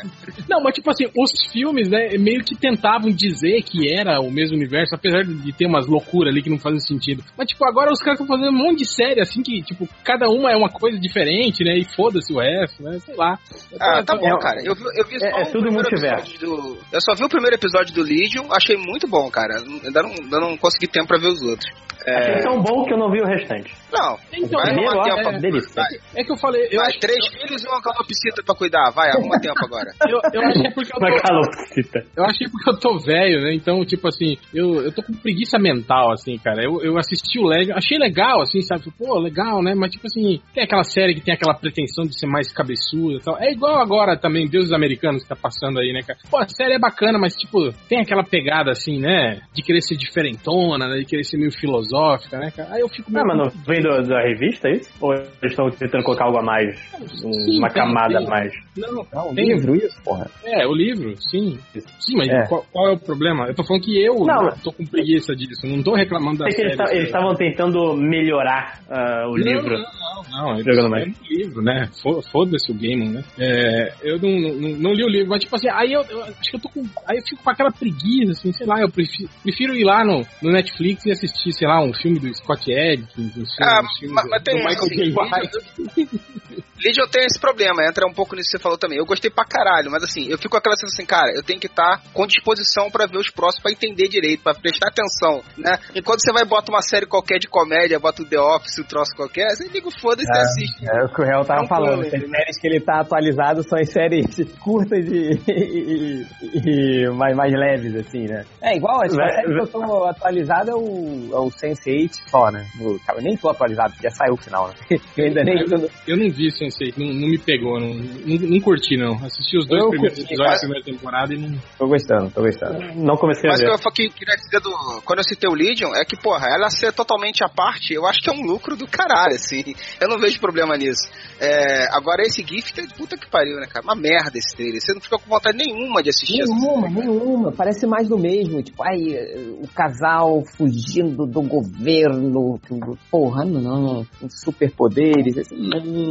Speaker 4: não, mas tipo assim, os filmes, né, meio que tentavam dizer que era o mesmo universo, apesar de ter umas loucuras ali que não fazem sentido. Mas, tipo, agora os caras estão fazendo um monte de série, assim, que, tipo, cada uma é uma coisa diferente, né? E foda-se o resto, né? Sei lá.
Speaker 16: Ah, tá bom, cara. Eu, vi- eu vi só
Speaker 8: É- é
Speaker 16: o
Speaker 8: tudo
Speaker 16: primeiro
Speaker 8: multiverso.
Speaker 16: episódio Do... Eu só vi o primeiro episódio do Legion, achei muito bom, cara. Ainda não, ainda não consegui tempo pra ver os outros.
Speaker 8: Achei
Speaker 16: É...
Speaker 8: tão bom que eu não vi o restante.
Speaker 16: Não,
Speaker 4: Então,
Speaker 16: vai
Speaker 8: primeiro,
Speaker 16: arrumar tempo.
Speaker 8: é delícia.
Speaker 4: É que eu falei, eu
Speaker 16: vai,
Speaker 4: acho,
Speaker 16: três filhos e uma calopsita pra cuidar. Vai, arruma tempo agora. <laughs>
Speaker 4: eu, eu achei porque eu
Speaker 8: Uma
Speaker 4: tô,
Speaker 8: calopsita.
Speaker 4: eu achei porque eu tô velho, né? Então, tipo assim, eu, eu tô com preguiça mental, assim, cara. Eu, eu assisti o Legion, achei legal, assim, sabe? Pô, legal, né? Mas, tipo assim, tem aquela série que tem aquela pretensão de ser mais cabeçuda e tal. É igual agora também, Deuses Americanos que tá passando aí, né, cara? Pô, a série é bacana, mas, tipo, tem aquela pegada, assim, né? De querer ser diferentona, né? De querer ser meio filosófica, né, cara? Aí eu fico
Speaker 8: Ah,
Speaker 4: meio...
Speaker 8: mas não vem do- da revista, é isso? Ou eles estão tentando colocar algo a mais? Um-
Speaker 4: Sim,
Speaker 8: uma
Speaker 4: tem-
Speaker 8: camada
Speaker 4: tem.
Speaker 8: a mais?
Speaker 4: Não,
Speaker 12: Não,
Speaker 4: tem-
Speaker 12: livro isso, porra.
Speaker 4: É, o livro, sim. Sim, mas
Speaker 12: É.
Speaker 4: Qual, qual é o problema? Eu tô falando que eu
Speaker 8: Não.
Speaker 4: tô com preguiça disso. Não tô reclamando da
Speaker 8: É que eles
Speaker 4: série.
Speaker 8: eles estavam tentando melhorar ah, o
Speaker 4: Não,
Speaker 8: livro.
Speaker 4: Não, não, não.
Speaker 8: Jogando
Speaker 4: é
Speaker 8: mais.
Speaker 4: um livro, né? Fo- Foda-se o game, né? É, eu não, não, não li o livro, mas tipo assim, aí eu, eu acho que eu tô com. Aí eu fico com aquela preguiça, assim, sei lá, eu prefiro, prefiro ir lá no, no Netflix e assistir, sei lá, um filme do Scott Adkins, um filme,
Speaker 16: Ah,
Speaker 4: um filme
Speaker 16: mas-
Speaker 4: do,
Speaker 16: mas tem
Speaker 4: do Michael J. White. <laughs> <laughs>
Speaker 16: Legion tem esse problema, entra um pouco nisso que você falou também. Eu gostei pra caralho, mas assim, eu fico com aquela sensação assim, cara, eu tenho que estar com disposição pra ver os próximos, pra entender direito, pra prestar atenção, né? Enquanto você vai e bota uma série qualquer de comédia, bota o The Office, o troço qualquer, você liga o foda-se e assiste.
Speaker 12: É o que o Real tava falando. As
Speaker 16: entendeu?
Speaker 12: séries que ele tá atualizado são as séries curtas e, e- e mais, mais leves, assim, né? É igual, a série que eu tô atualizado é o, é o Sense8 só, né? Eu nem tô atualizado, porque já saiu o final, né? <laughs> Eu ainda nem tô...
Speaker 4: Eu não vi Sensei, não, não me pegou, não, não, não curti não. Assisti os dois
Speaker 12: Eu
Speaker 4: primeiros
Speaker 12: curti,
Speaker 4: episódios
Speaker 16: mas-
Speaker 4: da primeira temporada e não.
Speaker 12: Tô gostando, tô gostando.
Speaker 8: Não comecei a
Speaker 16: Mas o
Speaker 8: ver.
Speaker 16: que eu que- queria dizer do. Quando eu citei o Legion, é que, porra, ela ser totalmente à parte, eu acho que é um lucro do caralho, assim. Eu não vejo problema nisso. É, agora, esse gift é de puta que pariu, né, cara? Uma merda esse trailer. Você não fica com vontade nenhuma de assistir essa
Speaker 12: Nenhuma, nenhuma. Parece mais do mesmo. Tipo, ai, o casal fugindo do governo. Porra, não, não. Com superpoderes. Assim.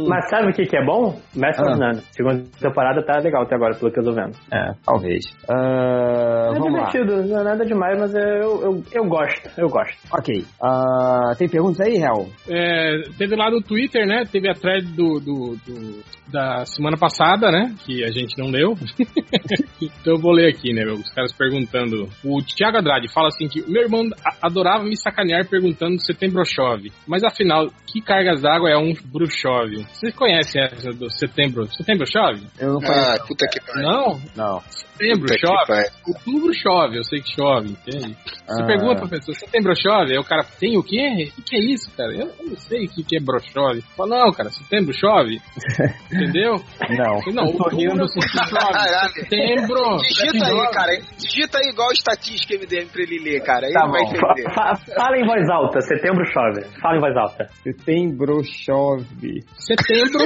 Speaker 8: Mas sabe o que, que é bom? Master
Speaker 12: Ah.
Speaker 8: None. Segunda temporada tá legal até agora, pelo que eu tô vendo.
Speaker 12: É, talvez. Ah,
Speaker 8: É
Speaker 12: vamos lá.
Speaker 8: divertido, não é nada demais, mas eu, eu, eu gosto, eu gosto.
Speaker 12: Ok. Ah, tem perguntas aí, Hel?
Speaker 4: É, teve lá no Twitter, né? Teve a thread do, do- do- da semana passada, né? Que a gente não leu. <laughs> então eu vou ler aqui, né? Os caras perguntando. O Thiago Andrade fala assim que meu irmão adorava me sacanear perguntando se setembro chove. Mas afinal, que cargas d'água é um bruxove? Vocês conhecem essa do setembro? Setembro chove?
Speaker 12: Eu não
Speaker 16: Ah, puta que pariu.
Speaker 4: Não?
Speaker 12: Não.
Speaker 4: Setembro
Speaker 16: Puta
Speaker 4: chove? Outubro chove, eu sei que chove, entende? Você
Speaker 12: Ah.
Speaker 4: pergunta pra pessoa, setembro chove? Aí o cara, tem o quê? O que, é isso, cara? Eu, eu não sei o que, que é brochove. Fala, não, cara, setembro chove. <laughs> Entendeu?
Speaker 12: Não.
Speaker 4: Eu Não,
Speaker 12: Eu tô
Speaker 4: outubro chove. Setembro.
Speaker 16: Digita aí, cara. Digita aí igual estatística MDM pra ele ler, cara. Aí
Speaker 12: Tá
Speaker 16: ele vai entender.
Speaker 8: Fa- Fala em voz alta, setembro chove. Fala em voz alta.
Speaker 12: Setembro chove.
Speaker 4: Setembro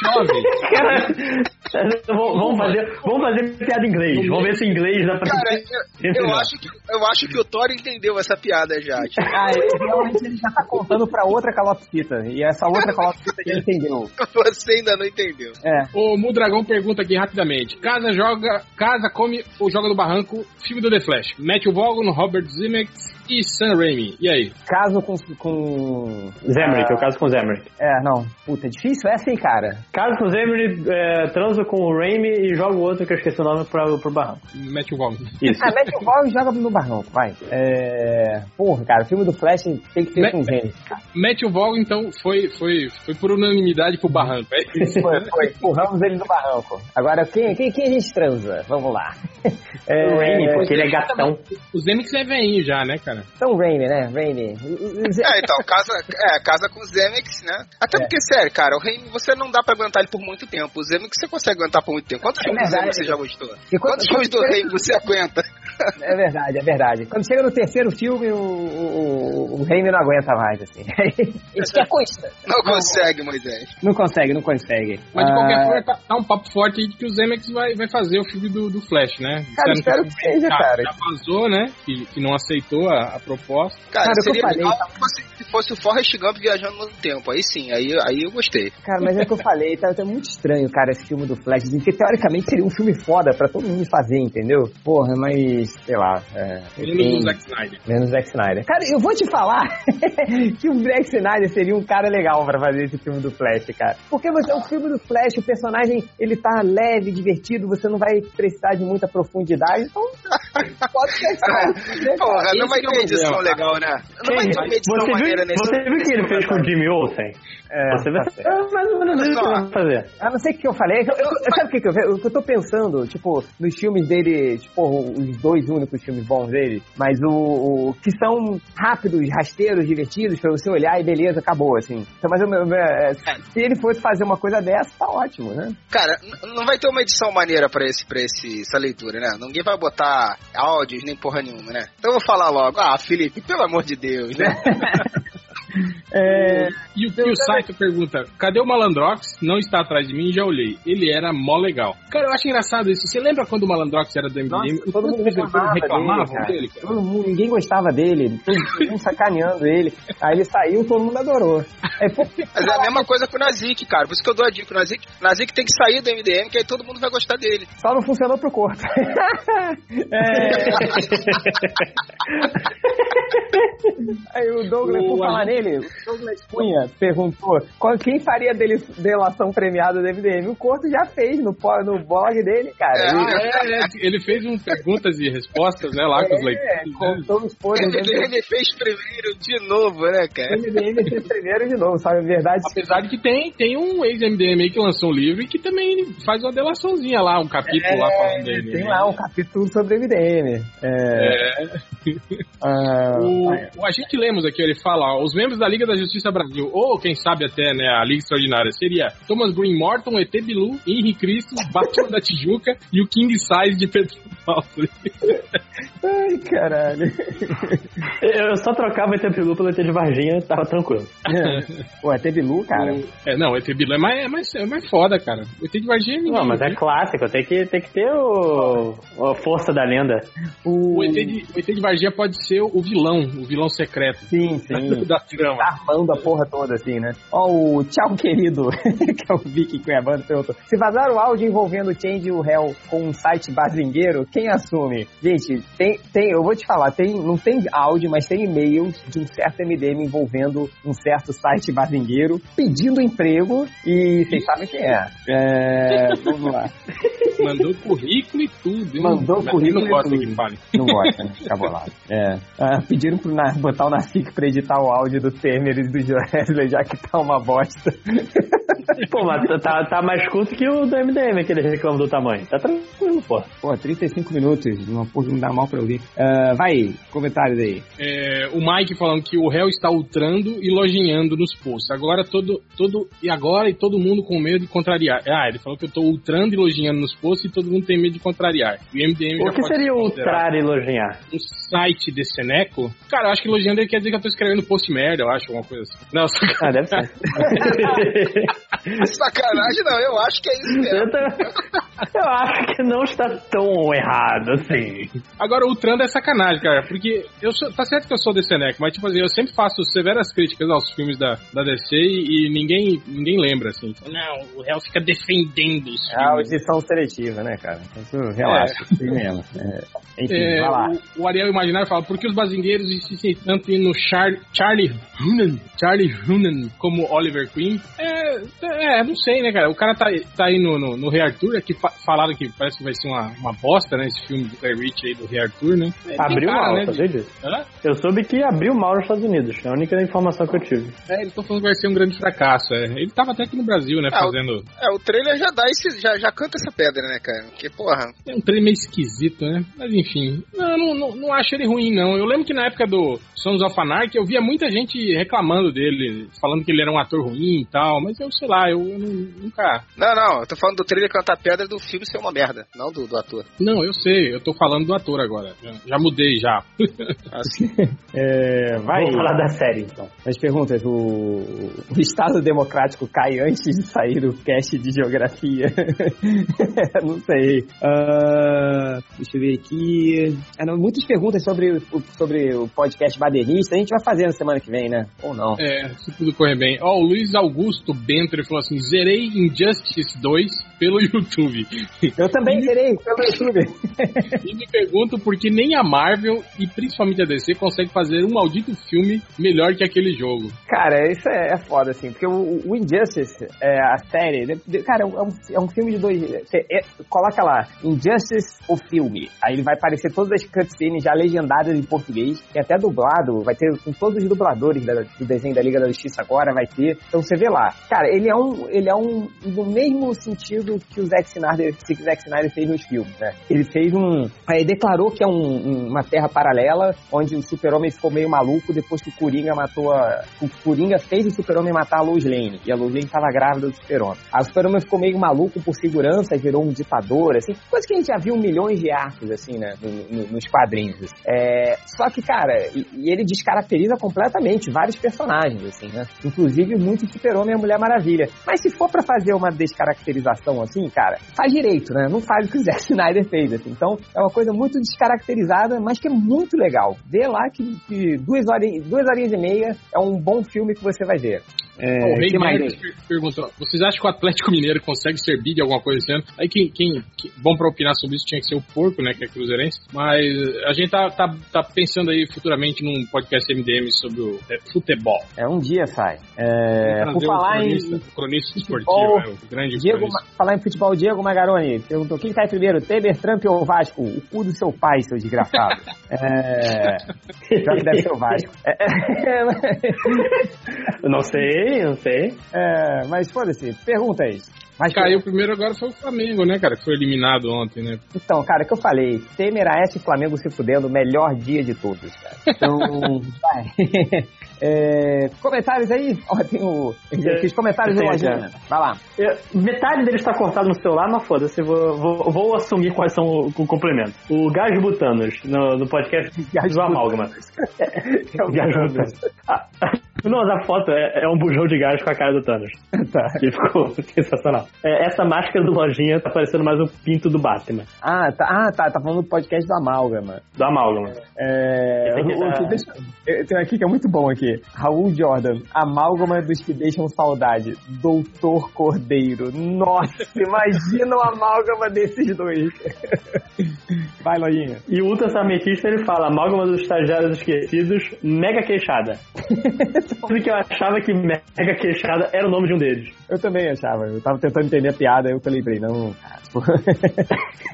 Speaker 4: chove.
Speaker 8: Vamos vamos fazer, vamos fazer piada em inglês. Vamos ver se em inglês dá pra.
Speaker 16: Cara, eu, eu acho que, eu acho que o Thor entendeu essa piada já. <laughs> tipo.
Speaker 12: Ah, ele, realmente ele já tá contando pra outra calopsita. E essa outra calopsita já entendeu.
Speaker 16: Você ainda não entendeu.
Speaker 12: É.
Speaker 4: O Mudragão pergunta aqui rapidamente. Casa joga, casa come ou joga no barranco, filme do The Flash. Matthew Vaughn, Robert Zemeckis e Sam Raimi. E aí?
Speaker 12: Caso com. com
Speaker 8: Zemrick,
Speaker 12: ah,
Speaker 8: eu caso com o Zemrick.
Speaker 12: É, não. Puta, é difícil? É assim, cara.
Speaker 8: Caso com o Zemrick, é, transo com o Raimi e joga o outro que eu esqueci o nome pra, pro barranco.
Speaker 4: Matthew Vaughn.
Speaker 8: Isso.
Speaker 12: Ah, mete o Vaughn e joga no barranco, vai. É. Porra, cara, o filme do Flash tem que ser
Speaker 4: Me-
Speaker 12: com gênio.
Speaker 4: Matthew Vaughn, então, foi, foi, foi por unanimidade pro barranco. É isso?
Speaker 12: Foi, foi. Empurramos ele no barranco. Agora, quem, quem, quem a gente transa? Vamos lá. É,
Speaker 8: O Raimi, porque ele é gatão.
Speaker 4: O Zemeckis é veinho já, né, cara?
Speaker 12: Então, Raimi, né? Raimi.
Speaker 16: É, então, casa, é, casa com o Zemex, né? Até porque, sério, cara, o Rei, você não dá pra aguentar ele por muito tempo. O Zemex você consegue aguentar por muito tempo. Quantos
Speaker 12: É
Speaker 16: filmes do. Zemex você já gostou?
Speaker 12: E quando-
Speaker 16: Quantos filmes do Rei você aguenta? <laughs>
Speaker 12: É verdade, é verdade. Quando chega no terceiro filme, o, o, o Raimi não aguenta mais, assim. <laughs> Isso que é coisa.
Speaker 16: Não consegue, Moisés.
Speaker 12: Não consegue, não consegue.
Speaker 4: Mas de qualquer
Speaker 12: Ah,
Speaker 4: forma, tá, tá um papo forte aí de que o Zemeckis vai, vai fazer o filme do, do Flash, né?
Speaker 12: Cara, espero que seja,
Speaker 4: já,
Speaker 12: cara.
Speaker 4: Já vazou, né? Que, que não aceitou a, a proposta.
Speaker 16: Cara,
Speaker 12: Cara,
Speaker 16: seria
Speaker 12: falei,
Speaker 16: legal
Speaker 12: tá-
Speaker 16: se fosse, se fosse o Forrest Gump viajando no tempo. Aí sim, aí, aí eu gostei.
Speaker 12: Cara, mas é o que eu falei, tá, tá muito estranho, cara, esse filme do Flash. Porque teoricamente seria um filme foda pra todo mundo fazer, entendeu? Porra, mas, sei lá. É,
Speaker 4: Menos
Speaker 12: tem-
Speaker 4: o Zack Snyder.
Speaker 12: Menos o Zack Snyder. Cara, eu vou te falar <laughs> que o Zack Snyder seria um cara legal pra fazer esse filme do Flash, cara. Porque você é um filme do Flash, o personagem, ele tá leve, divertido, você não vai precisar de muita profundidade, então <laughs> pode ser
Speaker 16: Porra, não vai ter edição legal, né? Não vai ter uma edição
Speaker 8: Você
Speaker 16: maneira
Speaker 8: viu,
Speaker 16: nesse
Speaker 8: você viu o que ele fez com o Jimmy Olsen?
Speaker 12: É,
Speaker 8: você vai
Speaker 12: tá certo.
Speaker 8: mais ou menos isso que vai fazer.
Speaker 12: Eu não sei o que eu falei. Eu, eu- sabe o que, que eu, o que eu tô pensando? Tipo, nos filmes dele, tipo, os dois únicos filmes bons dele, mas o, o- que são rápidos, rasteiros, divertidos, pra você olhar e beleza, acabou, assim. Então, mas eu, eu- é, se ele fosse fazer uma coisa dessa, tá ótimo, né?
Speaker 16: Cara, não vai ter uma edição maneira pra, esse, pra esse, essa leitura, né? Ninguém vai botar áudios nem porra nenhuma, né? Então eu vou falar logo. Ah, Felipe, pelo amor de Deus, né? <laughs>
Speaker 12: É,
Speaker 4: E o, e o site pergunta: cadê o Malandrox? Não está atrás de mim, já olhei. Ele era mó legal. Cara, eu acho engraçado isso. Você lembra quando o Malandrox era do MDM?
Speaker 12: Nossa, todo mundo reclamava,
Speaker 4: reclamavam
Speaker 12: dele, cara.
Speaker 4: dele, cara?
Speaker 12: Todo mundo, ninguém gostava dele, todo mundo <laughs> sacaneando ele. Aí ele saiu, todo mundo adorou. É porque
Speaker 16: Mas é a mesma coisa com o Nazik, cara. Por isso que eu dou a dica. O Nazik, Nazik tem que sair do MDM, que aí todo mundo vai gostar dele.
Speaker 12: só não funcionou pro corpo. <laughs> É. <laughs> Aí o Douglas, por
Speaker 4: O-
Speaker 12: falar nele, o Douglas Cunha perguntou qual, quem faria dele, delação premiada do MDM. O Corto já fez no, no blog dele, cara.
Speaker 4: Ah, é, é, ele fez um perguntas e respostas, né, lá com os
Speaker 12: É,
Speaker 4: leitores.
Speaker 12: contou os
Speaker 16: O
Speaker 12: podres dele.
Speaker 16: MDM fez primeiro de novo, né,
Speaker 12: O
Speaker 16: cara?
Speaker 12: MDM fez primeiro de novo, sabe? A verdade
Speaker 4: Apesar de que tem, tem um ex-MDM aí que lançou um livro e que também faz uma delaçãozinha lá, um capítulo lá falando dele.
Speaker 12: tem
Speaker 4: né?
Speaker 12: lá um capítulo sobre MDM. É,
Speaker 4: É.
Speaker 12: ah,
Speaker 4: O,
Speaker 12: vai.
Speaker 4: o agente Lemos aqui, ele fala, ó, os membros da Liga da Justiça Brasil, ou quem sabe até, né, a Liga Extraordinária, seria Thomas Green Morton, ET Bilu, Henry Cristo, <laughs> Batman da Tijuca e o King Size de Petrópolis.
Speaker 12: Ai, caralho.
Speaker 8: Eu só trocava ET Pilu pelo ET de Varginha, tava tranquilo.
Speaker 12: Pô, ET Bilu, cara.
Speaker 4: É, não, o ET Bilu é mais, é mais, é mais foda, cara. O ET de Varginha é
Speaker 8: Não, mas é
Speaker 4: ninguém.
Speaker 8: clássico, tem que, tem que ter o, a força da lenda.
Speaker 4: O ET, de, o ET de Varginha pode ser o vilão, o vilão secreto.
Speaker 12: Sim, sim.
Speaker 4: da trama.
Speaker 12: Tá armando a porra toda, assim, né? Ó, o Tchau Querido, <laughs> que é o Vicky Cuiabano, perguntou. Se vazar o áudio envolvendo o Change e o Hell com um site bazingueiro, quem assume? Gente, tem, tem, eu vou te falar, tem, não tem áudio, mas tem e-mails de um certo MDM envolvendo um certo site bazingueiro pedindo emprego e vocês sabem quem é. É, vamos lá. <laughs>
Speaker 4: Mandou currículo e tudo. hein?
Speaker 12: Mandou currículo
Speaker 4: Não
Speaker 12: e
Speaker 4: gosta
Speaker 12: tudo.
Speaker 4: que fale.
Speaker 12: Não gosta, né? Acabou lá. É. Ah, pediram pro Na- botar o Nacique pra editar o áudio do Temer e do Joesley, já que tá uma bosta.
Speaker 8: Pô, mas tá, tá mais curto que o do MDM, que ele reclama do tamanho. Tá tranquilo, pô.
Speaker 12: Pô, 35 minutos, uma porra não dá mal pra ouvir. Ah, vai, comentários aí.
Speaker 4: É, o Mike falando que o réu está ultrando e lojinhando nos posts. Agora todo, todo e agora e todo mundo com medo de contrariar. Ah, ele falou que eu tô ultrando e lojinhando nos posts e todo mundo tem medo de contrariar. E o MDM
Speaker 8: O
Speaker 4: já
Speaker 8: que
Speaker 4: pode
Speaker 8: seria
Speaker 4: ser
Speaker 8: ultrar e elogiar?
Speaker 4: Um site de Seneco? Cara, eu acho que elogiando ele quer dizer que eu tô escrevendo post merda, eu acho, alguma coisa assim. Não, só...
Speaker 8: Ah, deve ser. <laughs>
Speaker 16: Sacanagem, não, eu acho que é isso mesmo.
Speaker 8: Eu, tô- eu acho que não está tão errado assim.
Speaker 4: Agora, o Trando é sacanagem, cara, porque eu sou, tá certo que eu sou de Seneca, mas tipo assim, eu sempre faço severas críticas aos filmes da, da DC e, e ninguém, ninguém lembra, assim. Não, o réu fica defendendo os
Speaker 12: É a audição seletiva, né, cara? Então, relaxa, assim mesmo. É, enfim,
Speaker 4: É,
Speaker 12: vai lá.
Speaker 4: o, o Ariel Imaginário fala, por que os bazingueiros insistem tanto no Char, Charlie Hunnam, Charlie Hunnam como Oliver Queen? É, é, não sei, né, cara? O cara tá, tá aí no, no, no Rei Arthur, é que fa- falaram que parece que vai ser uma, uma bosta, né, esse filme do Guy Ritchie aí do Rei Arthur, né? É,
Speaker 8: Abriu
Speaker 4: cara,
Speaker 8: mal,
Speaker 4: né,
Speaker 8: sabia
Speaker 4: de-
Speaker 8: disso?
Speaker 4: Hã?
Speaker 8: Eu soube que abriu mal nos Estados Unidos. É a única informação que eu tive.
Speaker 4: É, eles estão falando que vai ser um grande fracasso. É. Ele tava até aqui no Brasil, né?
Speaker 16: O-
Speaker 4: Fazendo.
Speaker 16: É, o trailer já dá esse, já, já canta essa pedra, né, cara? Porque, porra,
Speaker 4: É um trailer meio esquisito, né? Mas enfim. Não, não, não, não acho ele ruim, não. Eu lembro que na época do Sons of Anarchy eu via muita gente reclamando dele, falando que ele era um ator ruim e tal. Mas eu sei lá, eu, eu nu- nunca.
Speaker 16: Não, não, eu tô falando do trailer Canta Pedra do, filme ser uma merda, não do, do ator.
Speaker 4: Não, eu sei, eu tô falando do ator agora. Já, já mudei já. <laughs>
Speaker 16: Assim. <laughs>
Speaker 12: É, vai.
Speaker 8: Vamos falar da série, então.
Speaker 12: As perguntas, o, o Estado Democrático cai antes de sair o cast de geografia? <laughs> não sei. Ah, deixa eu ver aqui. Ah, não, muitas perguntas sobre, o- sobre o podcast Badernista. A gente vai fazer na semana que vem, né? Ou não?
Speaker 4: É, se tudo correr bem. Ó, o Luiz Augusto Bento ele falou assim: zerei Injustice 2 pelo <laughs> YouTube.
Speaker 12: Eu também zerei pelo YouTube. <laughs>
Speaker 4: e me pergunto por que nem a Marvel e principalmente a DC consegue fazer um maldito filme melhor que aquele jogo.
Speaker 12: Cara, isso é, é foda, assim, porque o, o Injustice, é, a série, cara, é um, é um filme de dois. Você é- coloca lá, Injustice, o filme. Aí ele vai aparecer todas as cutscenes já legendadas em português, e até dublado, vai ter com todos os dubladores da- do desenho da Liga da Justiça agora, vai ter. Então você vê lá. Cara, ele é um. Ele é um. No mesmo sentido que o Zack Snyder, que o Zack Snyder fez nos filmes, né? Ele fez um. Aí declarou que é um- um- uma terra paralela, onde o super-homem ficou meio maluco depois que o Coringa matou a. O Coringa fez o super-homem matar a Lois Lane. E a Lois Lane tava grávida do super-homem. O super-homem ficou meio maluco por segurança, virou um ditador, assim. Coisa que a gente já viu milhões de arcos, assim, né? no- no- nos quadrinhos. É, só que, cara, e, e ele descaracteriza completamente vários personagens, assim, né? Inclusive muito super-homem e a Mulher Maravilha. Mas se for pra fazer uma descaracterização assim, cara, faz direito, né? Não faz o que o <laughs> Zack Snyder fez, assim. Então, é uma coisa muito descaracterizada, mas que é muito legal. Vê lá que, que duas, horinhas, duas horinhas e meia é um bom filme que você vai ver. É,
Speaker 4: o Rei per- perguntou: vocês acham que o Atlético Mineiro consegue ser bid de alguma coisa ano? Aí quem, quem, quem- bom pra opinar sobre isso tinha que ser o Porco, né? Que é cruzeirense. Mas a gente tá, tá, tá pensando aí futuramente num podcast MDM sobre o é, futebol.
Speaker 12: É, um dia sai. É, por falar
Speaker 4: cronista,
Speaker 12: em
Speaker 4: cronista esportivo, é, o grande
Speaker 12: Diego,
Speaker 4: cronista.
Speaker 12: Falar em futebol, Diego Magaroni perguntou quem cai primeiro, Temer, Trump ou Vasco? O cu do seu pai, seu desgraçado. <laughs> é... Pior que deve ser o Vasco. <laughs> É,
Speaker 8: Eu não sei, não sei.
Speaker 12: é, mas foda-se, pergunta aí. Mas
Speaker 4: Caiu primeiro agora foi o Flamengo, né, cara? Que foi eliminado ontem, né?
Speaker 12: Então, cara, o que eu falei, Temer, Aécio e Flamengo se fudendo, o melhor dia de todos, cara. Então, <laughs> vai. <laughs> É, comentários aí? Ó, tem o. Fiz comentários
Speaker 8: Tem,
Speaker 12: lojinha. Vai lá.
Speaker 8: Eu- metade dele está cortado no celular, mas foda-se, vou, vou, vou assumir quais são o, o complemento. O Gás Butanos, no, no podcast do Amálgama. <laughs>
Speaker 12: É o
Speaker 8: Gás Butanos. Ah, não, mas a foto é, é um bujão de gás com a cara do Thanos. <laughs>
Speaker 12: Tá.
Speaker 8: Que ficou sensacional. É, essa máscara do Lojinha tá parecendo mais o pinto do Batman.
Speaker 12: Ah, tá, ah, tá, tá falando do podcast do Amálgama.
Speaker 8: Do Amálgama.
Speaker 12: É, o-
Speaker 8: tá-
Speaker 12: deixa- eu- tem um aqui que é muito bom aqui. Raul Jordan, amálgama dos que deixam saudade. Doutor Cordeiro. Nossa, <laughs> imagina o amálgama desses dois. <laughs> Vai, Lojinha.
Speaker 8: E o Ultra Sarmetista ele fala: Amálgama dos estagiários esquecidos, mega queixada. <laughs> Tudo que eu achava que mega queixada era o nome de um deles.
Speaker 12: Eu também achava. Eu tava tentando entender a piada, eu <laughs> que lembrei. Não, cara.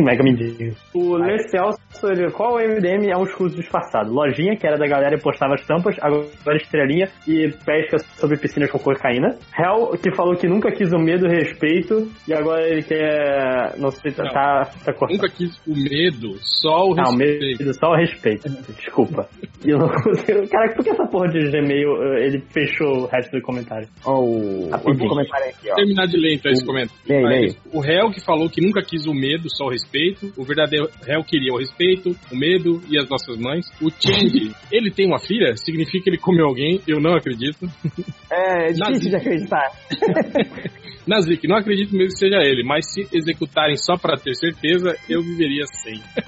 Speaker 8: Mega mendigo. O Lê Celso, ele, qual MDM é um escudo disfarçado? Lojinha, que era da galera e postava as tampas, agora estrelinha e pesca sobre piscinas com cocaína. Hell, que falou que nunca quis o medo e o respeito, e agora ele quer. Não sei, tá,
Speaker 4: Não.
Speaker 8: tá, tá cortando.
Speaker 4: Nunca quis o medo, só o
Speaker 8: Ah, o
Speaker 4: respeito.
Speaker 8: medo, só o respeito. Desculpa. E eu não consigo. Cara, por que essa porra de Gmail eh, ele fechou o resto do comentário?
Speaker 12: Ó, o comentário aqui, ó.
Speaker 4: terminar de ler então esse comentário. O réu que falou que nunca quis o medo, só o respeito. O verdadeiro réu queria o respeito, o medo e as nossas mães. O Change, <laughs> ele tem uma filha? Significa que ele comeu alguém? Eu não acredito.
Speaker 12: É difícil
Speaker 4: Nazi.
Speaker 12: de acreditar. <laughs>
Speaker 4: Nazik, não acredito mesmo que seja ele, mas se executarem só pra ter certeza, eu viveria sem. <laughs>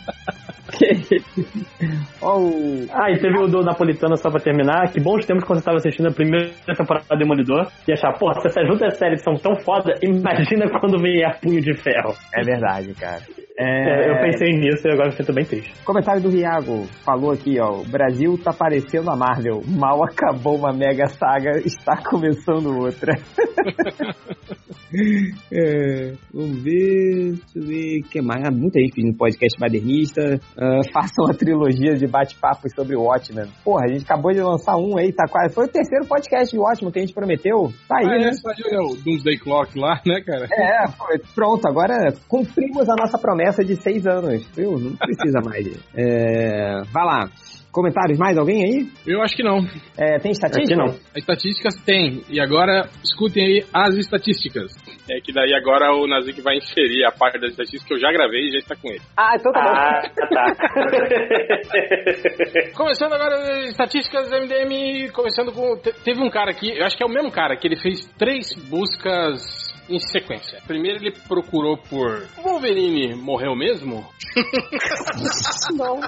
Speaker 12: Ó, o...
Speaker 8: Ah, e teve o do Napolitano só pra terminar. Que bons tempos quando você tava assistindo a primeira temporada do Demolidor e achar, porra, se essas outras séries são tão foda, imagina <laughs> quando vier Punho de Ferro.
Speaker 12: É verdade, cara.
Speaker 8: É, eu pensei nisso e agora tô bem triste.
Speaker 12: Comentário do Riago falou aqui, ó. O Brasil tá parecendo a Marvel. Mal <laughs> acabou uma mega saga, está começando outra. <laughs> É, vamos ver. Deixa eu ver. O que mais? Ah, muita gente pedindo podcast badernista. Ah, façam uma trilogia de bate-papos sobre o Watchmen. Porra, a gente acabou de lançar um aí, tá quase. Foi o terceiro podcast de Watchmen que a gente prometeu. Tá aí,
Speaker 4: ah,
Speaker 12: né?
Speaker 4: é, saiu o Doomsday Clock lá, né, cara?
Speaker 12: É, foi. pronto, agora cumprimos a nossa promessa de seis anos. Viu? Não precisa mais. É, vai lá. Comentários mais? Alguém aí?
Speaker 4: Eu acho que não.
Speaker 12: É, tem estatística?
Speaker 8: Aqui não.
Speaker 4: As estatísticas tem. E agora, escutem aí as estatísticas. É que daí agora o Nazik vai inserir a parte das estatísticas que eu já gravei e já está com ele.
Speaker 12: Ah, então tá
Speaker 8: Ah, tá. <laughs>
Speaker 4: Começando agora estatísticas do MDM, começando com. te- Teve um cara aqui, eu acho que é o mesmo cara, que ele fez três buscas em sequência. Primeiro ele procurou por Wolverine morreu mesmo? <laughs>
Speaker 14: Não.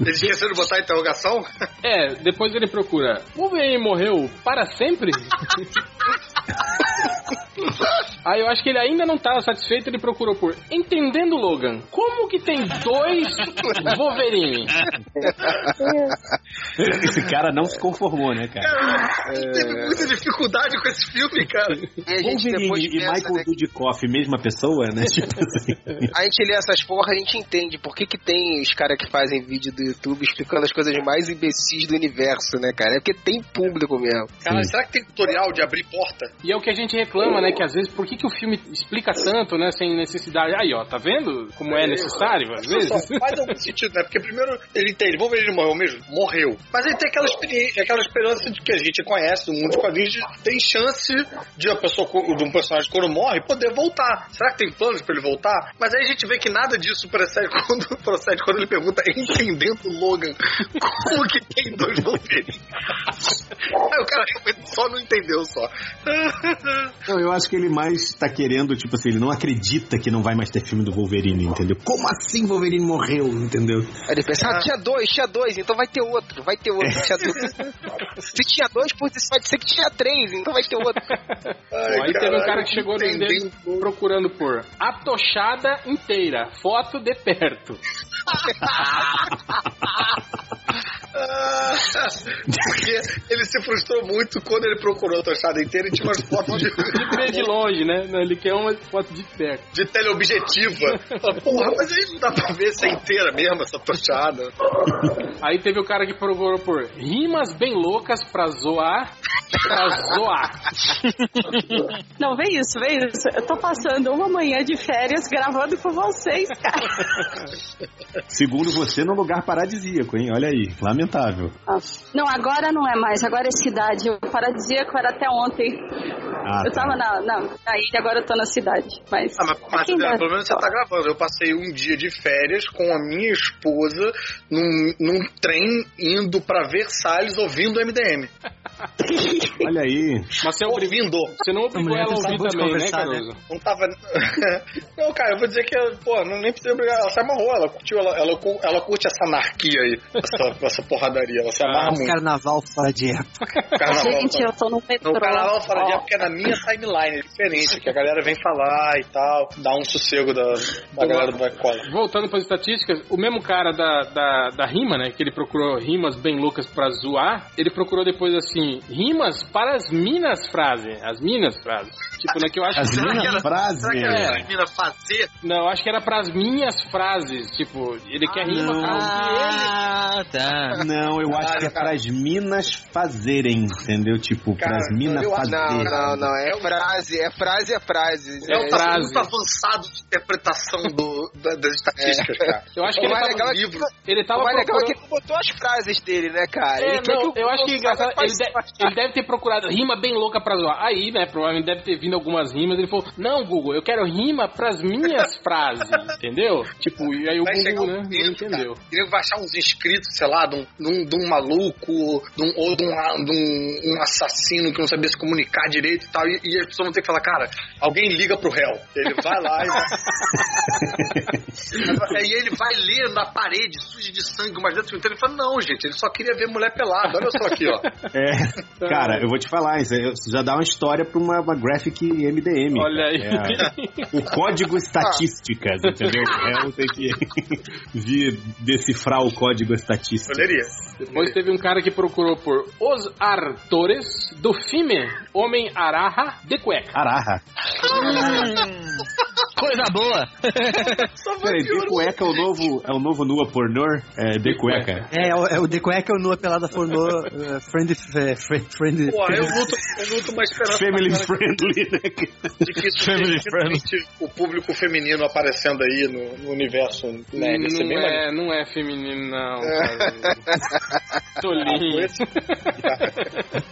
Speaker 1: Eles esqueceram de botar a interrogação?
Speaker 4: É, depois ele procura Wolverine morreu para sempre? <laughs> <laughs> Aí eu acho que ele ainda não estava satisfeito, ele procurou por Entendendo Logan. Como que tem dois Wolverine? <laughs>
Speaker 11: Esse cara não se conformou, né, cara?
Speaker 1: Ele teve muita dificuldade com esse filme, cara.
Speaker 16: E a gente depois
Speaker 11: Wolverine e
Speaker 16: pensa,
Speaker 11: Michael
Speaker 16: né,
Speaker 11: Dudikoff, mesma pessoa, né? <laughs> Tipo assim.
Speaker 16: A gente lê essas porra, a gente entende por que, que tem os caras que fazem vídeo do YouTube explicando as coisas mais imbecis do universo, né, cara? É porque tem público mesmo.
Speaker 1: Cara, será que tem tutorial de abrir porta?
Speaker 4: E é o que a gente reclama, né? Que às vezes, por que, que o filme explica tanto, né? Sem necessidade. Aí, ó, tá vendo como é necessário, às vezes?
Speaker 1: Só faz algum <laughs> sentido, né? Porque primeiro ele entende, vamos ver ele morreu mesmo? Morreu. Mas ele tem aquela experiência, aquela esperança de que a gente conhece do mundo de quadrinhos, de, tem chance de a pessoa, de um personagem quando morre, poder voltar. Será que tem planos pra ele voltar? Mas aí a gente vê que nada disso procede <laughs> quando, procede quando ele pergunta, entendendo o Logan, como que tem dois <laughs> Wolverine? Aí o cara realmente só não entendeu só.
Speaker 11: Não, eu acho que ele mais tá querendo, tipo assim, ele não acredita que não vai mais ter filme do Wolverine, entendeu? Como assim Wolverine morreu, entendeu?
Speaker 16: Aí ele pensa, ah, tinha dois, tinha dois, então vai ter outro, vai ter outro, tinha dois. Se tinha dois, pode ser que tinha três, então vai ter outro.
Speaker 4: Bom, aí teve um cara que chegou no MDM procurando por A Tochada inteira, foto de perto. <laughs>
Speaker 1: Ah, <laughs> Porque ele se frustrou muito quando ele procurou a tochada inteira e tinha umas fotos de,
Speaker 4: De ver de longe, né? Não, ele quer uma foto de perto.
Speaker 1: de teleobjetiva. Porra, mas aí não dá pra ver se é inteira mesmo essa tochada.
Speaker 4: Aí teve o cara que procurou por rimas bem loucas pra zoar, pra zoar. <laughs>
Speaker 14: Não, vê isso, vê isso. Eu tô passando uma manhã de férias gravando com vocês, cara.
Speaker 11: Segundo você, num lugar paradisíaco, hein? Olha aí, lamentável.
Speaker 14: Não, agora não é mais, agora é cidade. O paradisíaco era até ontem.
Speaker 11: Ah,
Speaker 14: eu tava na, na, na ilha, agora eu tô na cidade. Mas,
Speaker 1: Ah, mas, mas pelo menos você tá gravando. Eu passei um dia de férias com a minha esposa num, num trem indo pra Versalhes ouvindo o MDM. <laughs>
Speaker 11: Olha aí.
Speaker 4: Mas você,
Speaker 1: ouvindo.
Speaker 4: você não obrigou ela a ouvir também, né, Caruso?
Speaker 1: Não tava. <laughs> não, cara, eu vou dizer que, pô, não, nem precisa obrigar. Ela se amarrou, ela curtiu, ela, ela, ela curte essa anarquia aí, essa, essa porradaria, ela se amarra muito.
Speaker 7: Carnaval fora de época. <laughs>
Speaker 1: Carnaval,
Speaker 14: Gente, eu tô no metrô.
Speaker 1: No carnaval fora de época é na minha timeline, é diferente, que a galera vem falar e tal, dá um sossego da, da galera do Black Collar.
Speaker 4: Voltando para as estatísticas, o mesmo cara da, da, da rima, né? Que ele procurou rimas bem loucas pra zoar, ele procurou depois assim, rimas para as minas frase. As minas frase. Tipo, né? Que eu acho
Speaker 11: As
Speaker 4: que.
Speaker 11: minas frase.
Speaker 1: Será que
Speaker 4: É.
Speaker 1: era menina fazer?
Speaker 4: Não, eu acho que era pras minhas frases. Tipo, ele quer rima
Speaker 10: Ah, tá.
Speaker 11: Não, eu acho que é pras minas fazerem, entendeu? Tipo, pras minas fazerem.
Speaker 16: Não, não, não, é frase, é frase, é frase.
Speaker 1: É,
Speaker 4: É
Speaker 1: tá
Speaker 4: frase.
Speaker 1: muito avançado de interpretação do, da- das estatísticas, cara.
Speaker 4: Eu acho que
Speaker 16: O
Speaker 4: ele
Speaker 16: mais
Speaker 4: tava,
Speaker 16: legal é que-
Speaker 1: livro.
Speaker 4: ele tava
Speaker 16: o mais legal é que
Speaker 4: procurando...
Speaker 16: ele botou as frases dele, né, cara?
Speaker 4: É, não,
Speaker 16: que o
Speaker 4: eu acho que
Speaker 16: Google
Speaker 4: engraçado, ele, de- ele deve ter procurado rima bem louca pra zoar. Aí, né, provavelmente deve ter vindo algumas rimas. Ele falou: Não, Google, eu quero rima pras minhas <laughs> frases, entendeu? Tipo, e aí o
Speaker 1: Vai
Speaker 4: Google,
Speaker 1: um
Speaker 4: né, não entendeu.
Speaker 1: cara, Ele vai achar uns inscritos, sei lá, de um, um, de um maluco, de um, ou de, um, de um, assassino que não sabia se comunicar direito e tal. E, e as pessoas vão ter que falar, cara, alguém liga pro réu. Ele vai lá e vai... <laughs> e ele vai ler na parede, suja de sangue, umas letras inteiras. Ele fala, não, gente, ele só queria ver mulher pelada. Olha só aqui, ó.
Speaker 11: É, cara, eu vou te falar, isso já dá uma história pra uma, uma graphic MDM.
Speaker 4: Olha aí.
Speaker 11: É, o código <laughs> estatísticas, entendeu? É, eu tenho que <laughs> vir decifrar o código estatísticas.
Speaker 1: Poderia.
Speaker 4: Depois teve um cara que procurou por Os Artores do filme Homem Araha de Cueca.
Speaker 11: Araha.
Speaker 10: Coisa boa. <laughs>
Speaker 11: Peraí, de cueca é o novo, é o novo nua pornô? É de cueca.
Speaker 7: É, é o, é o The Quack é o Nua Pelada Pornô <laughs> uh, Friend... Uh, friend, friend
Speaker 1: Pô, eu luto, eu luto uma esperança
Speaker 11: Family friendly, né? <laughs>
Speaker 1: de que isso
Speaker 11: Family
Speaker 1: seja finalmente o público feminino aparecendo aí no, no universo bem
Speaker 4: não,
Speaker 1: maneiro.
Speaker 4: é, não é feminino, não. cara. Tolinho.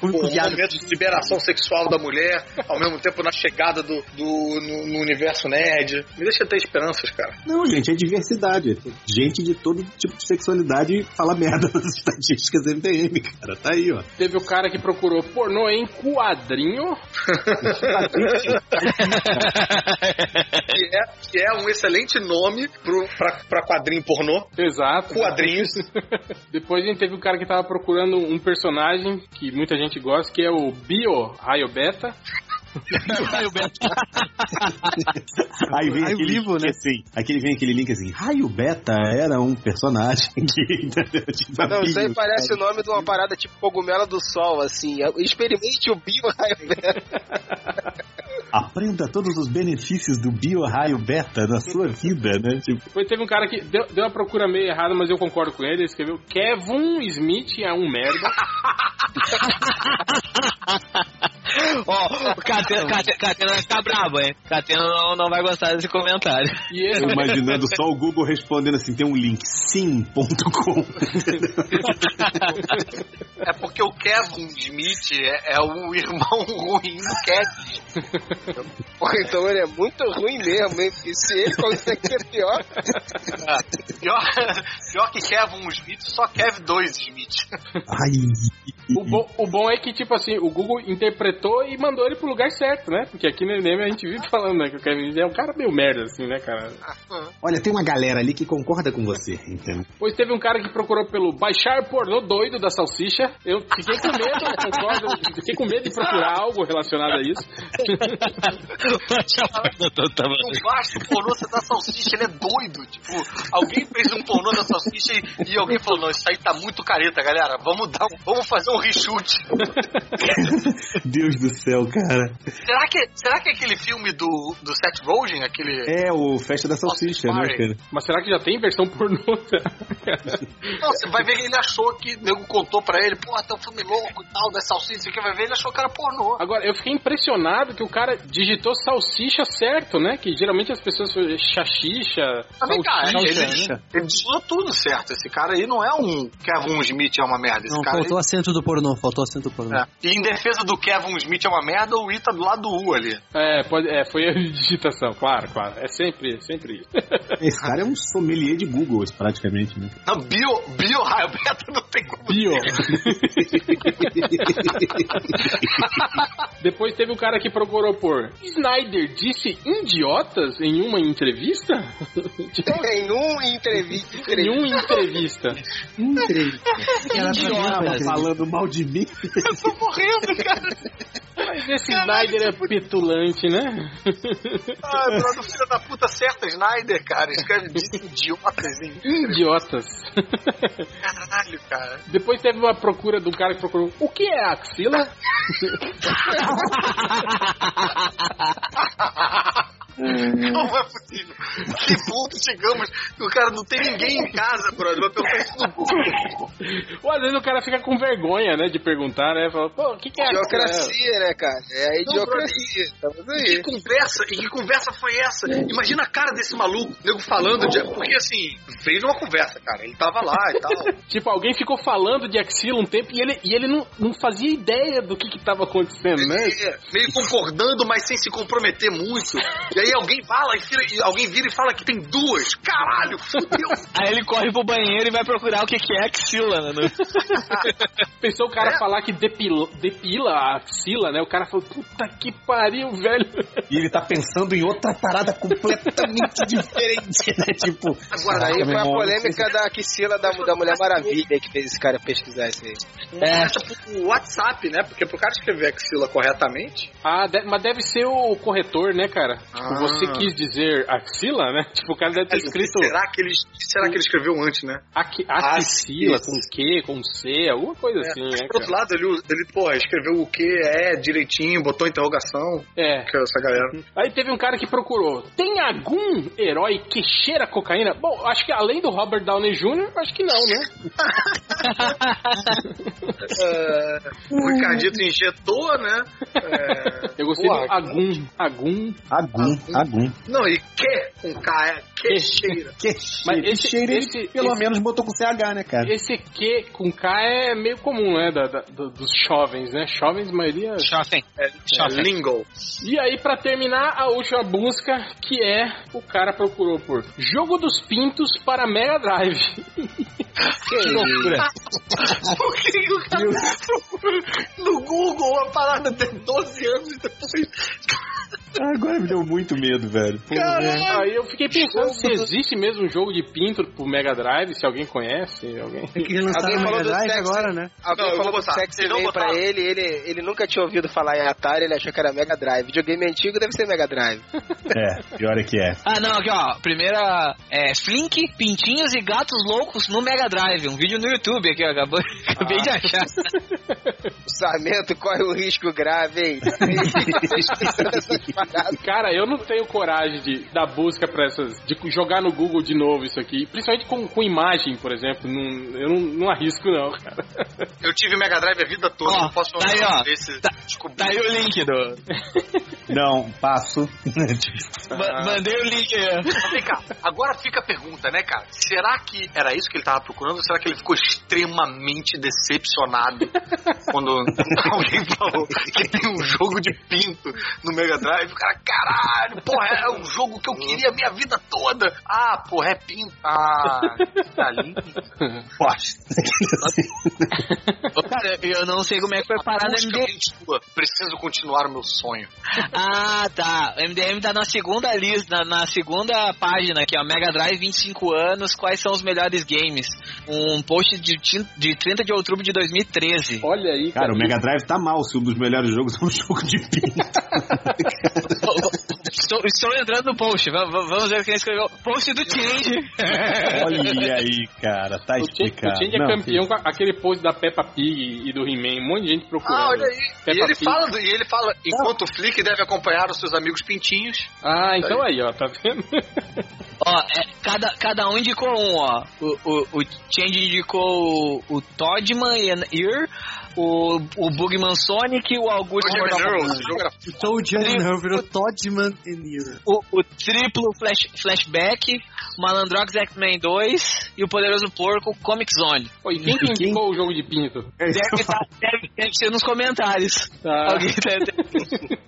Speaker 1: Pô, um momento de liberação sexual da mulher, ao mesmo tempo na chegada do, do no, no universo nerd. Me deixa ter esperanças, cara.
Speaker 11: Não, gente, é diversidade. Gente de todo tipo de sexualidade fala merda <laughs> nas estatísticas do MDM, cara. Tá aí, ó.
Speaker 4: Teve o cara que procurou pornô em quadrinho.
Speaker 1: que, é, que é um excelente nome pro, pra, pra quadrinho pornô.
Speaker 4: Exato.
Speaker 1: Quadrinhos. <laughs>
Speaker 4: Depois a gente teve o cara que tava procurando um personagem que muita gente gosta, que é o Bio Raio Beta.
Speaker 10: Raio Beta.
Speaker 11: Aí vem
Speaker 7: Raio
Speaker 11: aquele
Speaker 7: vivo,
Speaker 11: link
Speaker 7: né?
Speaker 11: assim. Aquele vem aquele link assim. Raio Beta era um personagem <laughs> que. tipo,
Speaker 16: Não, isso aí parece o nome de uma parada tipo cogumelo do sol, assim. Experimente o bio
Speaker 11: Aprenda todos os benefícios do bio-raio beta na sua vida, né? Tipo,
Speaker 4: Depois teve um cara que deu, deu uma procura meio errada, mas eu concordo com ele. Ele escreveu Kevin Smith é um merda. <laughs> <laughs>
Speaker 10: Ó, o Catena, Catena, Catena vai ficar brabo, hein? Catena não, não vai gostar desse comentário.
Speaker 4: E esse
Speaker 11: eu imaginando só o Google respondendo assim: tem um link sim.com.
Speaker 1: É porque o Kevin Smith é, é o irmão ruim do Kevin.
Speaker 16: Pô, então ele é muito ruim mesmo, hein? Porque se ele consegue <laughs> ser pior.
Speaker 1: Ah, pior, pior que Kevin Smith, só Kevin 2 Smith.
Speaker 4: O, bo- o bom é que, tipo assim, o Google interpretou e mandou ele pro lugar certo, né? Porque aqui no Enem a gente vive <laughs> falando, né? Que o Kevin é um cara meio merda, assim, né, cara?
Speaker 11: Olha, tem uma galera ali que concorda com você, entende?
Speaker 4: Depois teve um cara que procurou pelo baixar pornô doido da salsicha. Eu fiquei com medo, eu concordo. Fiquei com medo de procurar algo relacionado a isso.
Speaker 1: Não basta o pornô dá salsicha, ele é doido. Tipo, alguém fez um pornô da salsicha e, e alguém falou: Não, isso aí tá muito careta, galera. Vamos dar, um- vamos fazer um reshoot.
Speaker 11: Deus <laughs> do céu, cara.
Speaker 1: será, que, será que é aquele filme do, do Seth Rogen, aquele.
Speaker 11: É o Festa da Salsicha, né, cara?
Speaker 4: Mas será que já tem versão pornô? <laughs>
Speaker 1: Não, você vai ver que ele achou que o nego contou pra ele, pô, tá um filme louco e tal, da salsicha, você vai ver, ele achou que era pornô.
Speaker 4: Agora, eu fiquei impressionado que o cara digitou salsicha certo, né? Que geralmente as pessoas chachicha,
Speaker 1: Mas vem cá,
Speaker 4: salsicha,
Speaker 1: ele, ele digitou tudo certo. Esse cara aí não é um Kevin Smith é uma merda. Esse
Speaker 7: Não,
Speaker 1: cara
Speaker 7: faltou
Speaker 1: aí-
Speaker 7: acento do pornô, faltou acento do pornô.
Speaker 1: É. E em defesa do Kevin Smith é uma merda, o I tá do lado do U ali.
Speaker 4: É, pode, é, foi a digitação, claro, claro. É sempre, sempre isso. <laughs>
Speaker 11: Esse cara é um sommelier de Google, praticamente, né?
Speaker 1: Não, bio, bio <laughs> raio beta não tem como.
Speaker 4: Bio. <laughs> Depois teve um cara que procurou por Snyder disse idiotas em uma entrevista?
Speaker 16: Em um entrevista.
Speaker 4: em uma entrevista.
Speaker 7: Entrevista.
Speaker 11: Tava falando mal de mim.
Speaker 1: Eu tô morrendo, cara.
Speaker 4: Mas esse Snyder é petulante, né?
Speaker 1: Ai, Bruno, filho da puta, certa Snyder, cara. Escreve disse idiotas em
Speaker 4: Idiotas.
Speaker 1: Caralho, cara.
Speaker 4: Depois teve uma procura do cara que procurou o que é axila?
Speaker 1: Não é possível. Que ponto chegamos? O cara não tem ninguém em casa, brother. Vai perguntar isso no Google.
Speaker 4: Ou às vezes o cara fica com vergonha, né, de perguntar, né? Fala, pô, o que, que é axila?
Speaker 16: Idiocracia, né, cara? É a idiocracia. Estamos
Speaker 1: E
Speaker 16: aí.
Speaker 1: que conversa, e que conversa foi essa? Imagina a cara desse maluco, nego falando de. Porque assim, fez uma conversa, cara. Ele tava lá e tal. <laughs>
Speaker 4: Tipo, alguém ficou falando de axila um tempo e ele, e ele não, não fazia ideia do que que tava acontecendo, né?
Speaker 1: É, meio concordando, mas sem se comprometer muito. E aí alguém fala, e vira- e alguém vira e fala que tem duas. Caralho, fudeu. <laughs>
Speaker 10: Aí ele corre pro banheiro e vai procurar o que, que é axila, né? <laughs>
Speaker 4: Pensou o cara falar que depila, depila a axila, né? O cara falou, puta que pariu, velho.
Speaker 11: E ele tá pensando em outra parada completamente <laughs> diferente, né? Tipo.
Speaker 16: Agora, aí foi a polêmica da axila da, da Mulher Maravilha que fez esse cara pesquisar isso aí.
Speaker 1: É. pro WhatsApp, né? Porque pro cara escrever axila corretamente.
Speaker 4: Ah, de- mas deve ser o corretor, né, cara? Tipo, você quis dizer axila, né? <laughs> Tipo, o cara deve ter escrito.
Speaker 1: Será que ele, será que ele escreveu antes, né?
Speaker 4: Aqui, axila, com Q, com C, alguma coisa assim,
Speaker 1: Mas,
Speaker 4: né?
Speaker 1: por outro lado, ele, ele pô, escreveu o que é direitinho, botou interrogação.
Speaker 4: É.
Speaker 1: Que é essa galera.
Speaker 4: Aí teve um cara que procurou. Tem algum herói que cheira cocaína? Bom, acho que além do Robert Downey Jr., acho que não, né? <laughs>
Speaker 1: É, o Ricardito injetou, né? É,
Speaker 4: Eu gostei
Speaker 1: porra,
Speaker 4: do Agum. Agum.
Speaker 11: Agum, Agum.
Speaker 1: Não, e que com K, é que cheira.
Speaker 11: Que
Speaker 4: Mas
Speaker 11: cheiro,
Speaker 4: esse-
Speaker 11: cheiro ele
Speaker 4: esse-
Speaker 11: pelo
Speaker 4: esse-
Speaker 11: menos botou com CH, né, cara?
Speaker 4: Esse Q com K é meio comum, né? Da, da- do- dos jovens, né? Jovens, maioria.
Speaker 10: Shopping.
Speaker 1: É, é lingo.
Speaker 4: E aí, pra terminar, a última busca, que é o cara procurou por Jogo dos Pintos para Mega Drive. <laughs>
Speaker 1: Que loucura. Por <laughs> que o cara procura no Google a parada tem 12 anos e depois.
Speaker 11: Agora me deu muito medo, velho.
Speaker 4: Caralho, aí eu fiquei pensando se existe mesmo um jogo de pinto pro Mega Drive, se alguém conhece, alguém.
Speaker 7: É que
Speaker 16: Alguém
Speaker 7: o
Speaker 16: falou
Speaker 7: Mega
Speaker 16: do
Speaker 7: Drive agora, né?
Speaker 16: Alguém
Speaker 1: Não,
Speaker 16: falou do. Sex e-mail pra ele, ele, ele nunca tinha ouvido falar em Atari, ele achou que era Mega Drive. Videogame antigo deve ser Mega Drive. <laughs>
Speaker 11: É, pior é que é.
Speaker 10: Ah, não, aqui ó. Primeira é Flink, Pintinhos e Gatos Loucos no Mega Drive. Um vídeo no YouTube aqui, ó. Acabou, <laughs> acabei de achar.
Speaker 16: O <laughs> Sarmento corre um risco grave, hein?
Speaker 4: Cara, eu não tenho coragem de dar busca pra essas. de jogar no Google de novo isso aqui. Principalmente com, com imagem, por exemplo. Não, eu não, não arrisco, não, cara.
Speaker 1: Eu tive Mega Drive a vida toda,
Speaker 10: Ó,
Speaker 1: não posso
Speaker 10: tá aí, ó.
Speaker 1: desse
Speaker 10: Tá-
Speaker 1: descobrir.
Speaker 10: Tá aí o link do. <laughs>
Speaker 11: Não, passo.
Speaker 10: Ma- mandei o link aí. ó.
Speaker 1: Mas vem cá, agora fica a pergunta, né, cara? Será que era isso que ele tava procurando ou será que ele ficou extremamente decepcionado <laughs> quando alguém falou que tem um jogo de pinto no Mega Drive? O cara, caralho, porra, é um jogo que eu queria a minha vida toda. Ah, porra, é pinto. Ah, tá lindo.
Speaker 10: Ô, Cara, eu não sei como é que foi parar no MDM.
Speaker 1: Sua. Preciso continuar o meu sonho. <laughs>
Speaker 10: Ah, tá. O MDM tá na segunda lista, na, na segunda página aqui, ó. Mega Drive 25 anos, quais são os melhores games? Um post de, de 30 de outubro de 2013.
Speaker 4: Olha aí,
Speaker 11: Cara, o Mega Drive tá mal se um dos melhores jogos é um <laughs> jogo de pinto.
Speaker 10: Estou, estou entrando no post, va- va- vamos ver quem escreveu. Post do Change.
Speaker 11: Olha aí, cara, tá
Speaker 4: O Change, o
Speaker 11: explicado.
Speaker 4: Change é
Speaker 11: Não,
Speaker 4: campeão com aquele post da Peppa Pig e do He-Man. Um monte de gente procurando.
Speaker 1: Ah, olha aí.
Speaker 4: Peppa
Speaker 1: E ele
Speaker 4: Pig.
Speaker 1: fala, e ele fala, enquanto o Flick deve acompanhar os seus amigos pintinhos.
Speaker 4: Ah, então aí, ó, tá vendo? <laughs>
Speaker 10: Ó, é, cada, cada um indicou um, ó. O, o, o Change indicou o, o Toddman e Ear, o, o Bugman Sonic, o Augusto
Speaker 1: é
Speaker 7: O Toe Jam virou Toddman e Nero.
Speaker 10: o, o triplo flash, Flashback, o Malandrox X-Men 2 e o Poderoso Porco Comic Zone.
Speaker 4: Pô, e quem que indicou o jogo de pinto?
Speaker 10: Deve, tá- deve- deve ser nos comentários.
Speaker 4: Tá.
Speaker 10: Alguém deve- <laughs>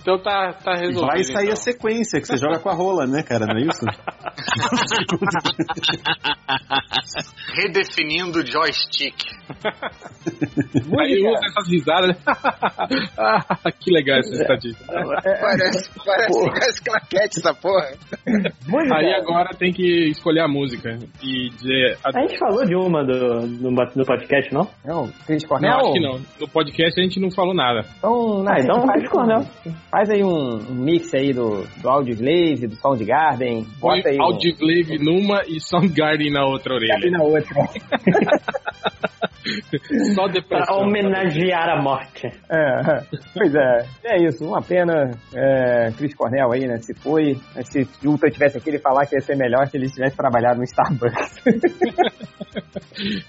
Speaker 4: Então tá, tá resolvido.
Speaker 11: Vai sair
Speaker 4: então.
Speaker 11: a sequência, que você joga com a rola, né, cara? Não é isso? <laughs>
Speaker 1: redefinindo o <laughs> joystick.
Speaker 4: Aí usa essas risadas, né? <laughs> ah, que legal essa estatística.
Speaker 16: Parece, parece as claquetes essa porra.
Speaker 12: Música.
Speaker 4: Aí agora tem que escolher a música e dizer.
Speaker 8: A gente falou de uma do, no, no podcast, não?
Speaker 12: Não, Cris
Speaker 4: Não,
Speaker 12: Cornel?
Speaker 4: acho que não. No podcast a gente não falou nada.
Speaker 12: Então,
Speaker 8: Ah, então
Speaker 12: faz,
Speaker 8: Cornel.
Speaker 12: faz aí um, um mix aí do, do Audioslave, do Soundgarden.
Speaker 4: Põe
Speaker 12: Bota aí um,
Speaker 4: Audioslave numa e Soundgarden na outra orelha. <laughs>
Speaker 12: na outra.
Speaker 4: Só
Speaker 8: Pra homenagear a morte.
Speaker 12: É, pois é, é isso, uma pena. É, Chris Cornell aí, né? Se foi. Mas Se o Ultra tivesse aqui, ele falar que ia ser melhor se ele tivesse trabalhado no Starbucks. <laughs>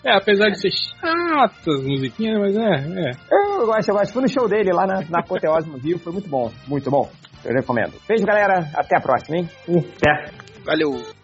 Speaker 4: É, apesar de ser chatas as musiquinhas, mas é, é.
Speaker 12: eu gosto, eu gosto. Fui no show dele lá na, na Apoteose no Rio, foi muito bom, muito bom. Eu recomendo. Beijo, galera. Até a próxima, hein?
Speaker 8: Certo.
Speaker 16: Valeu.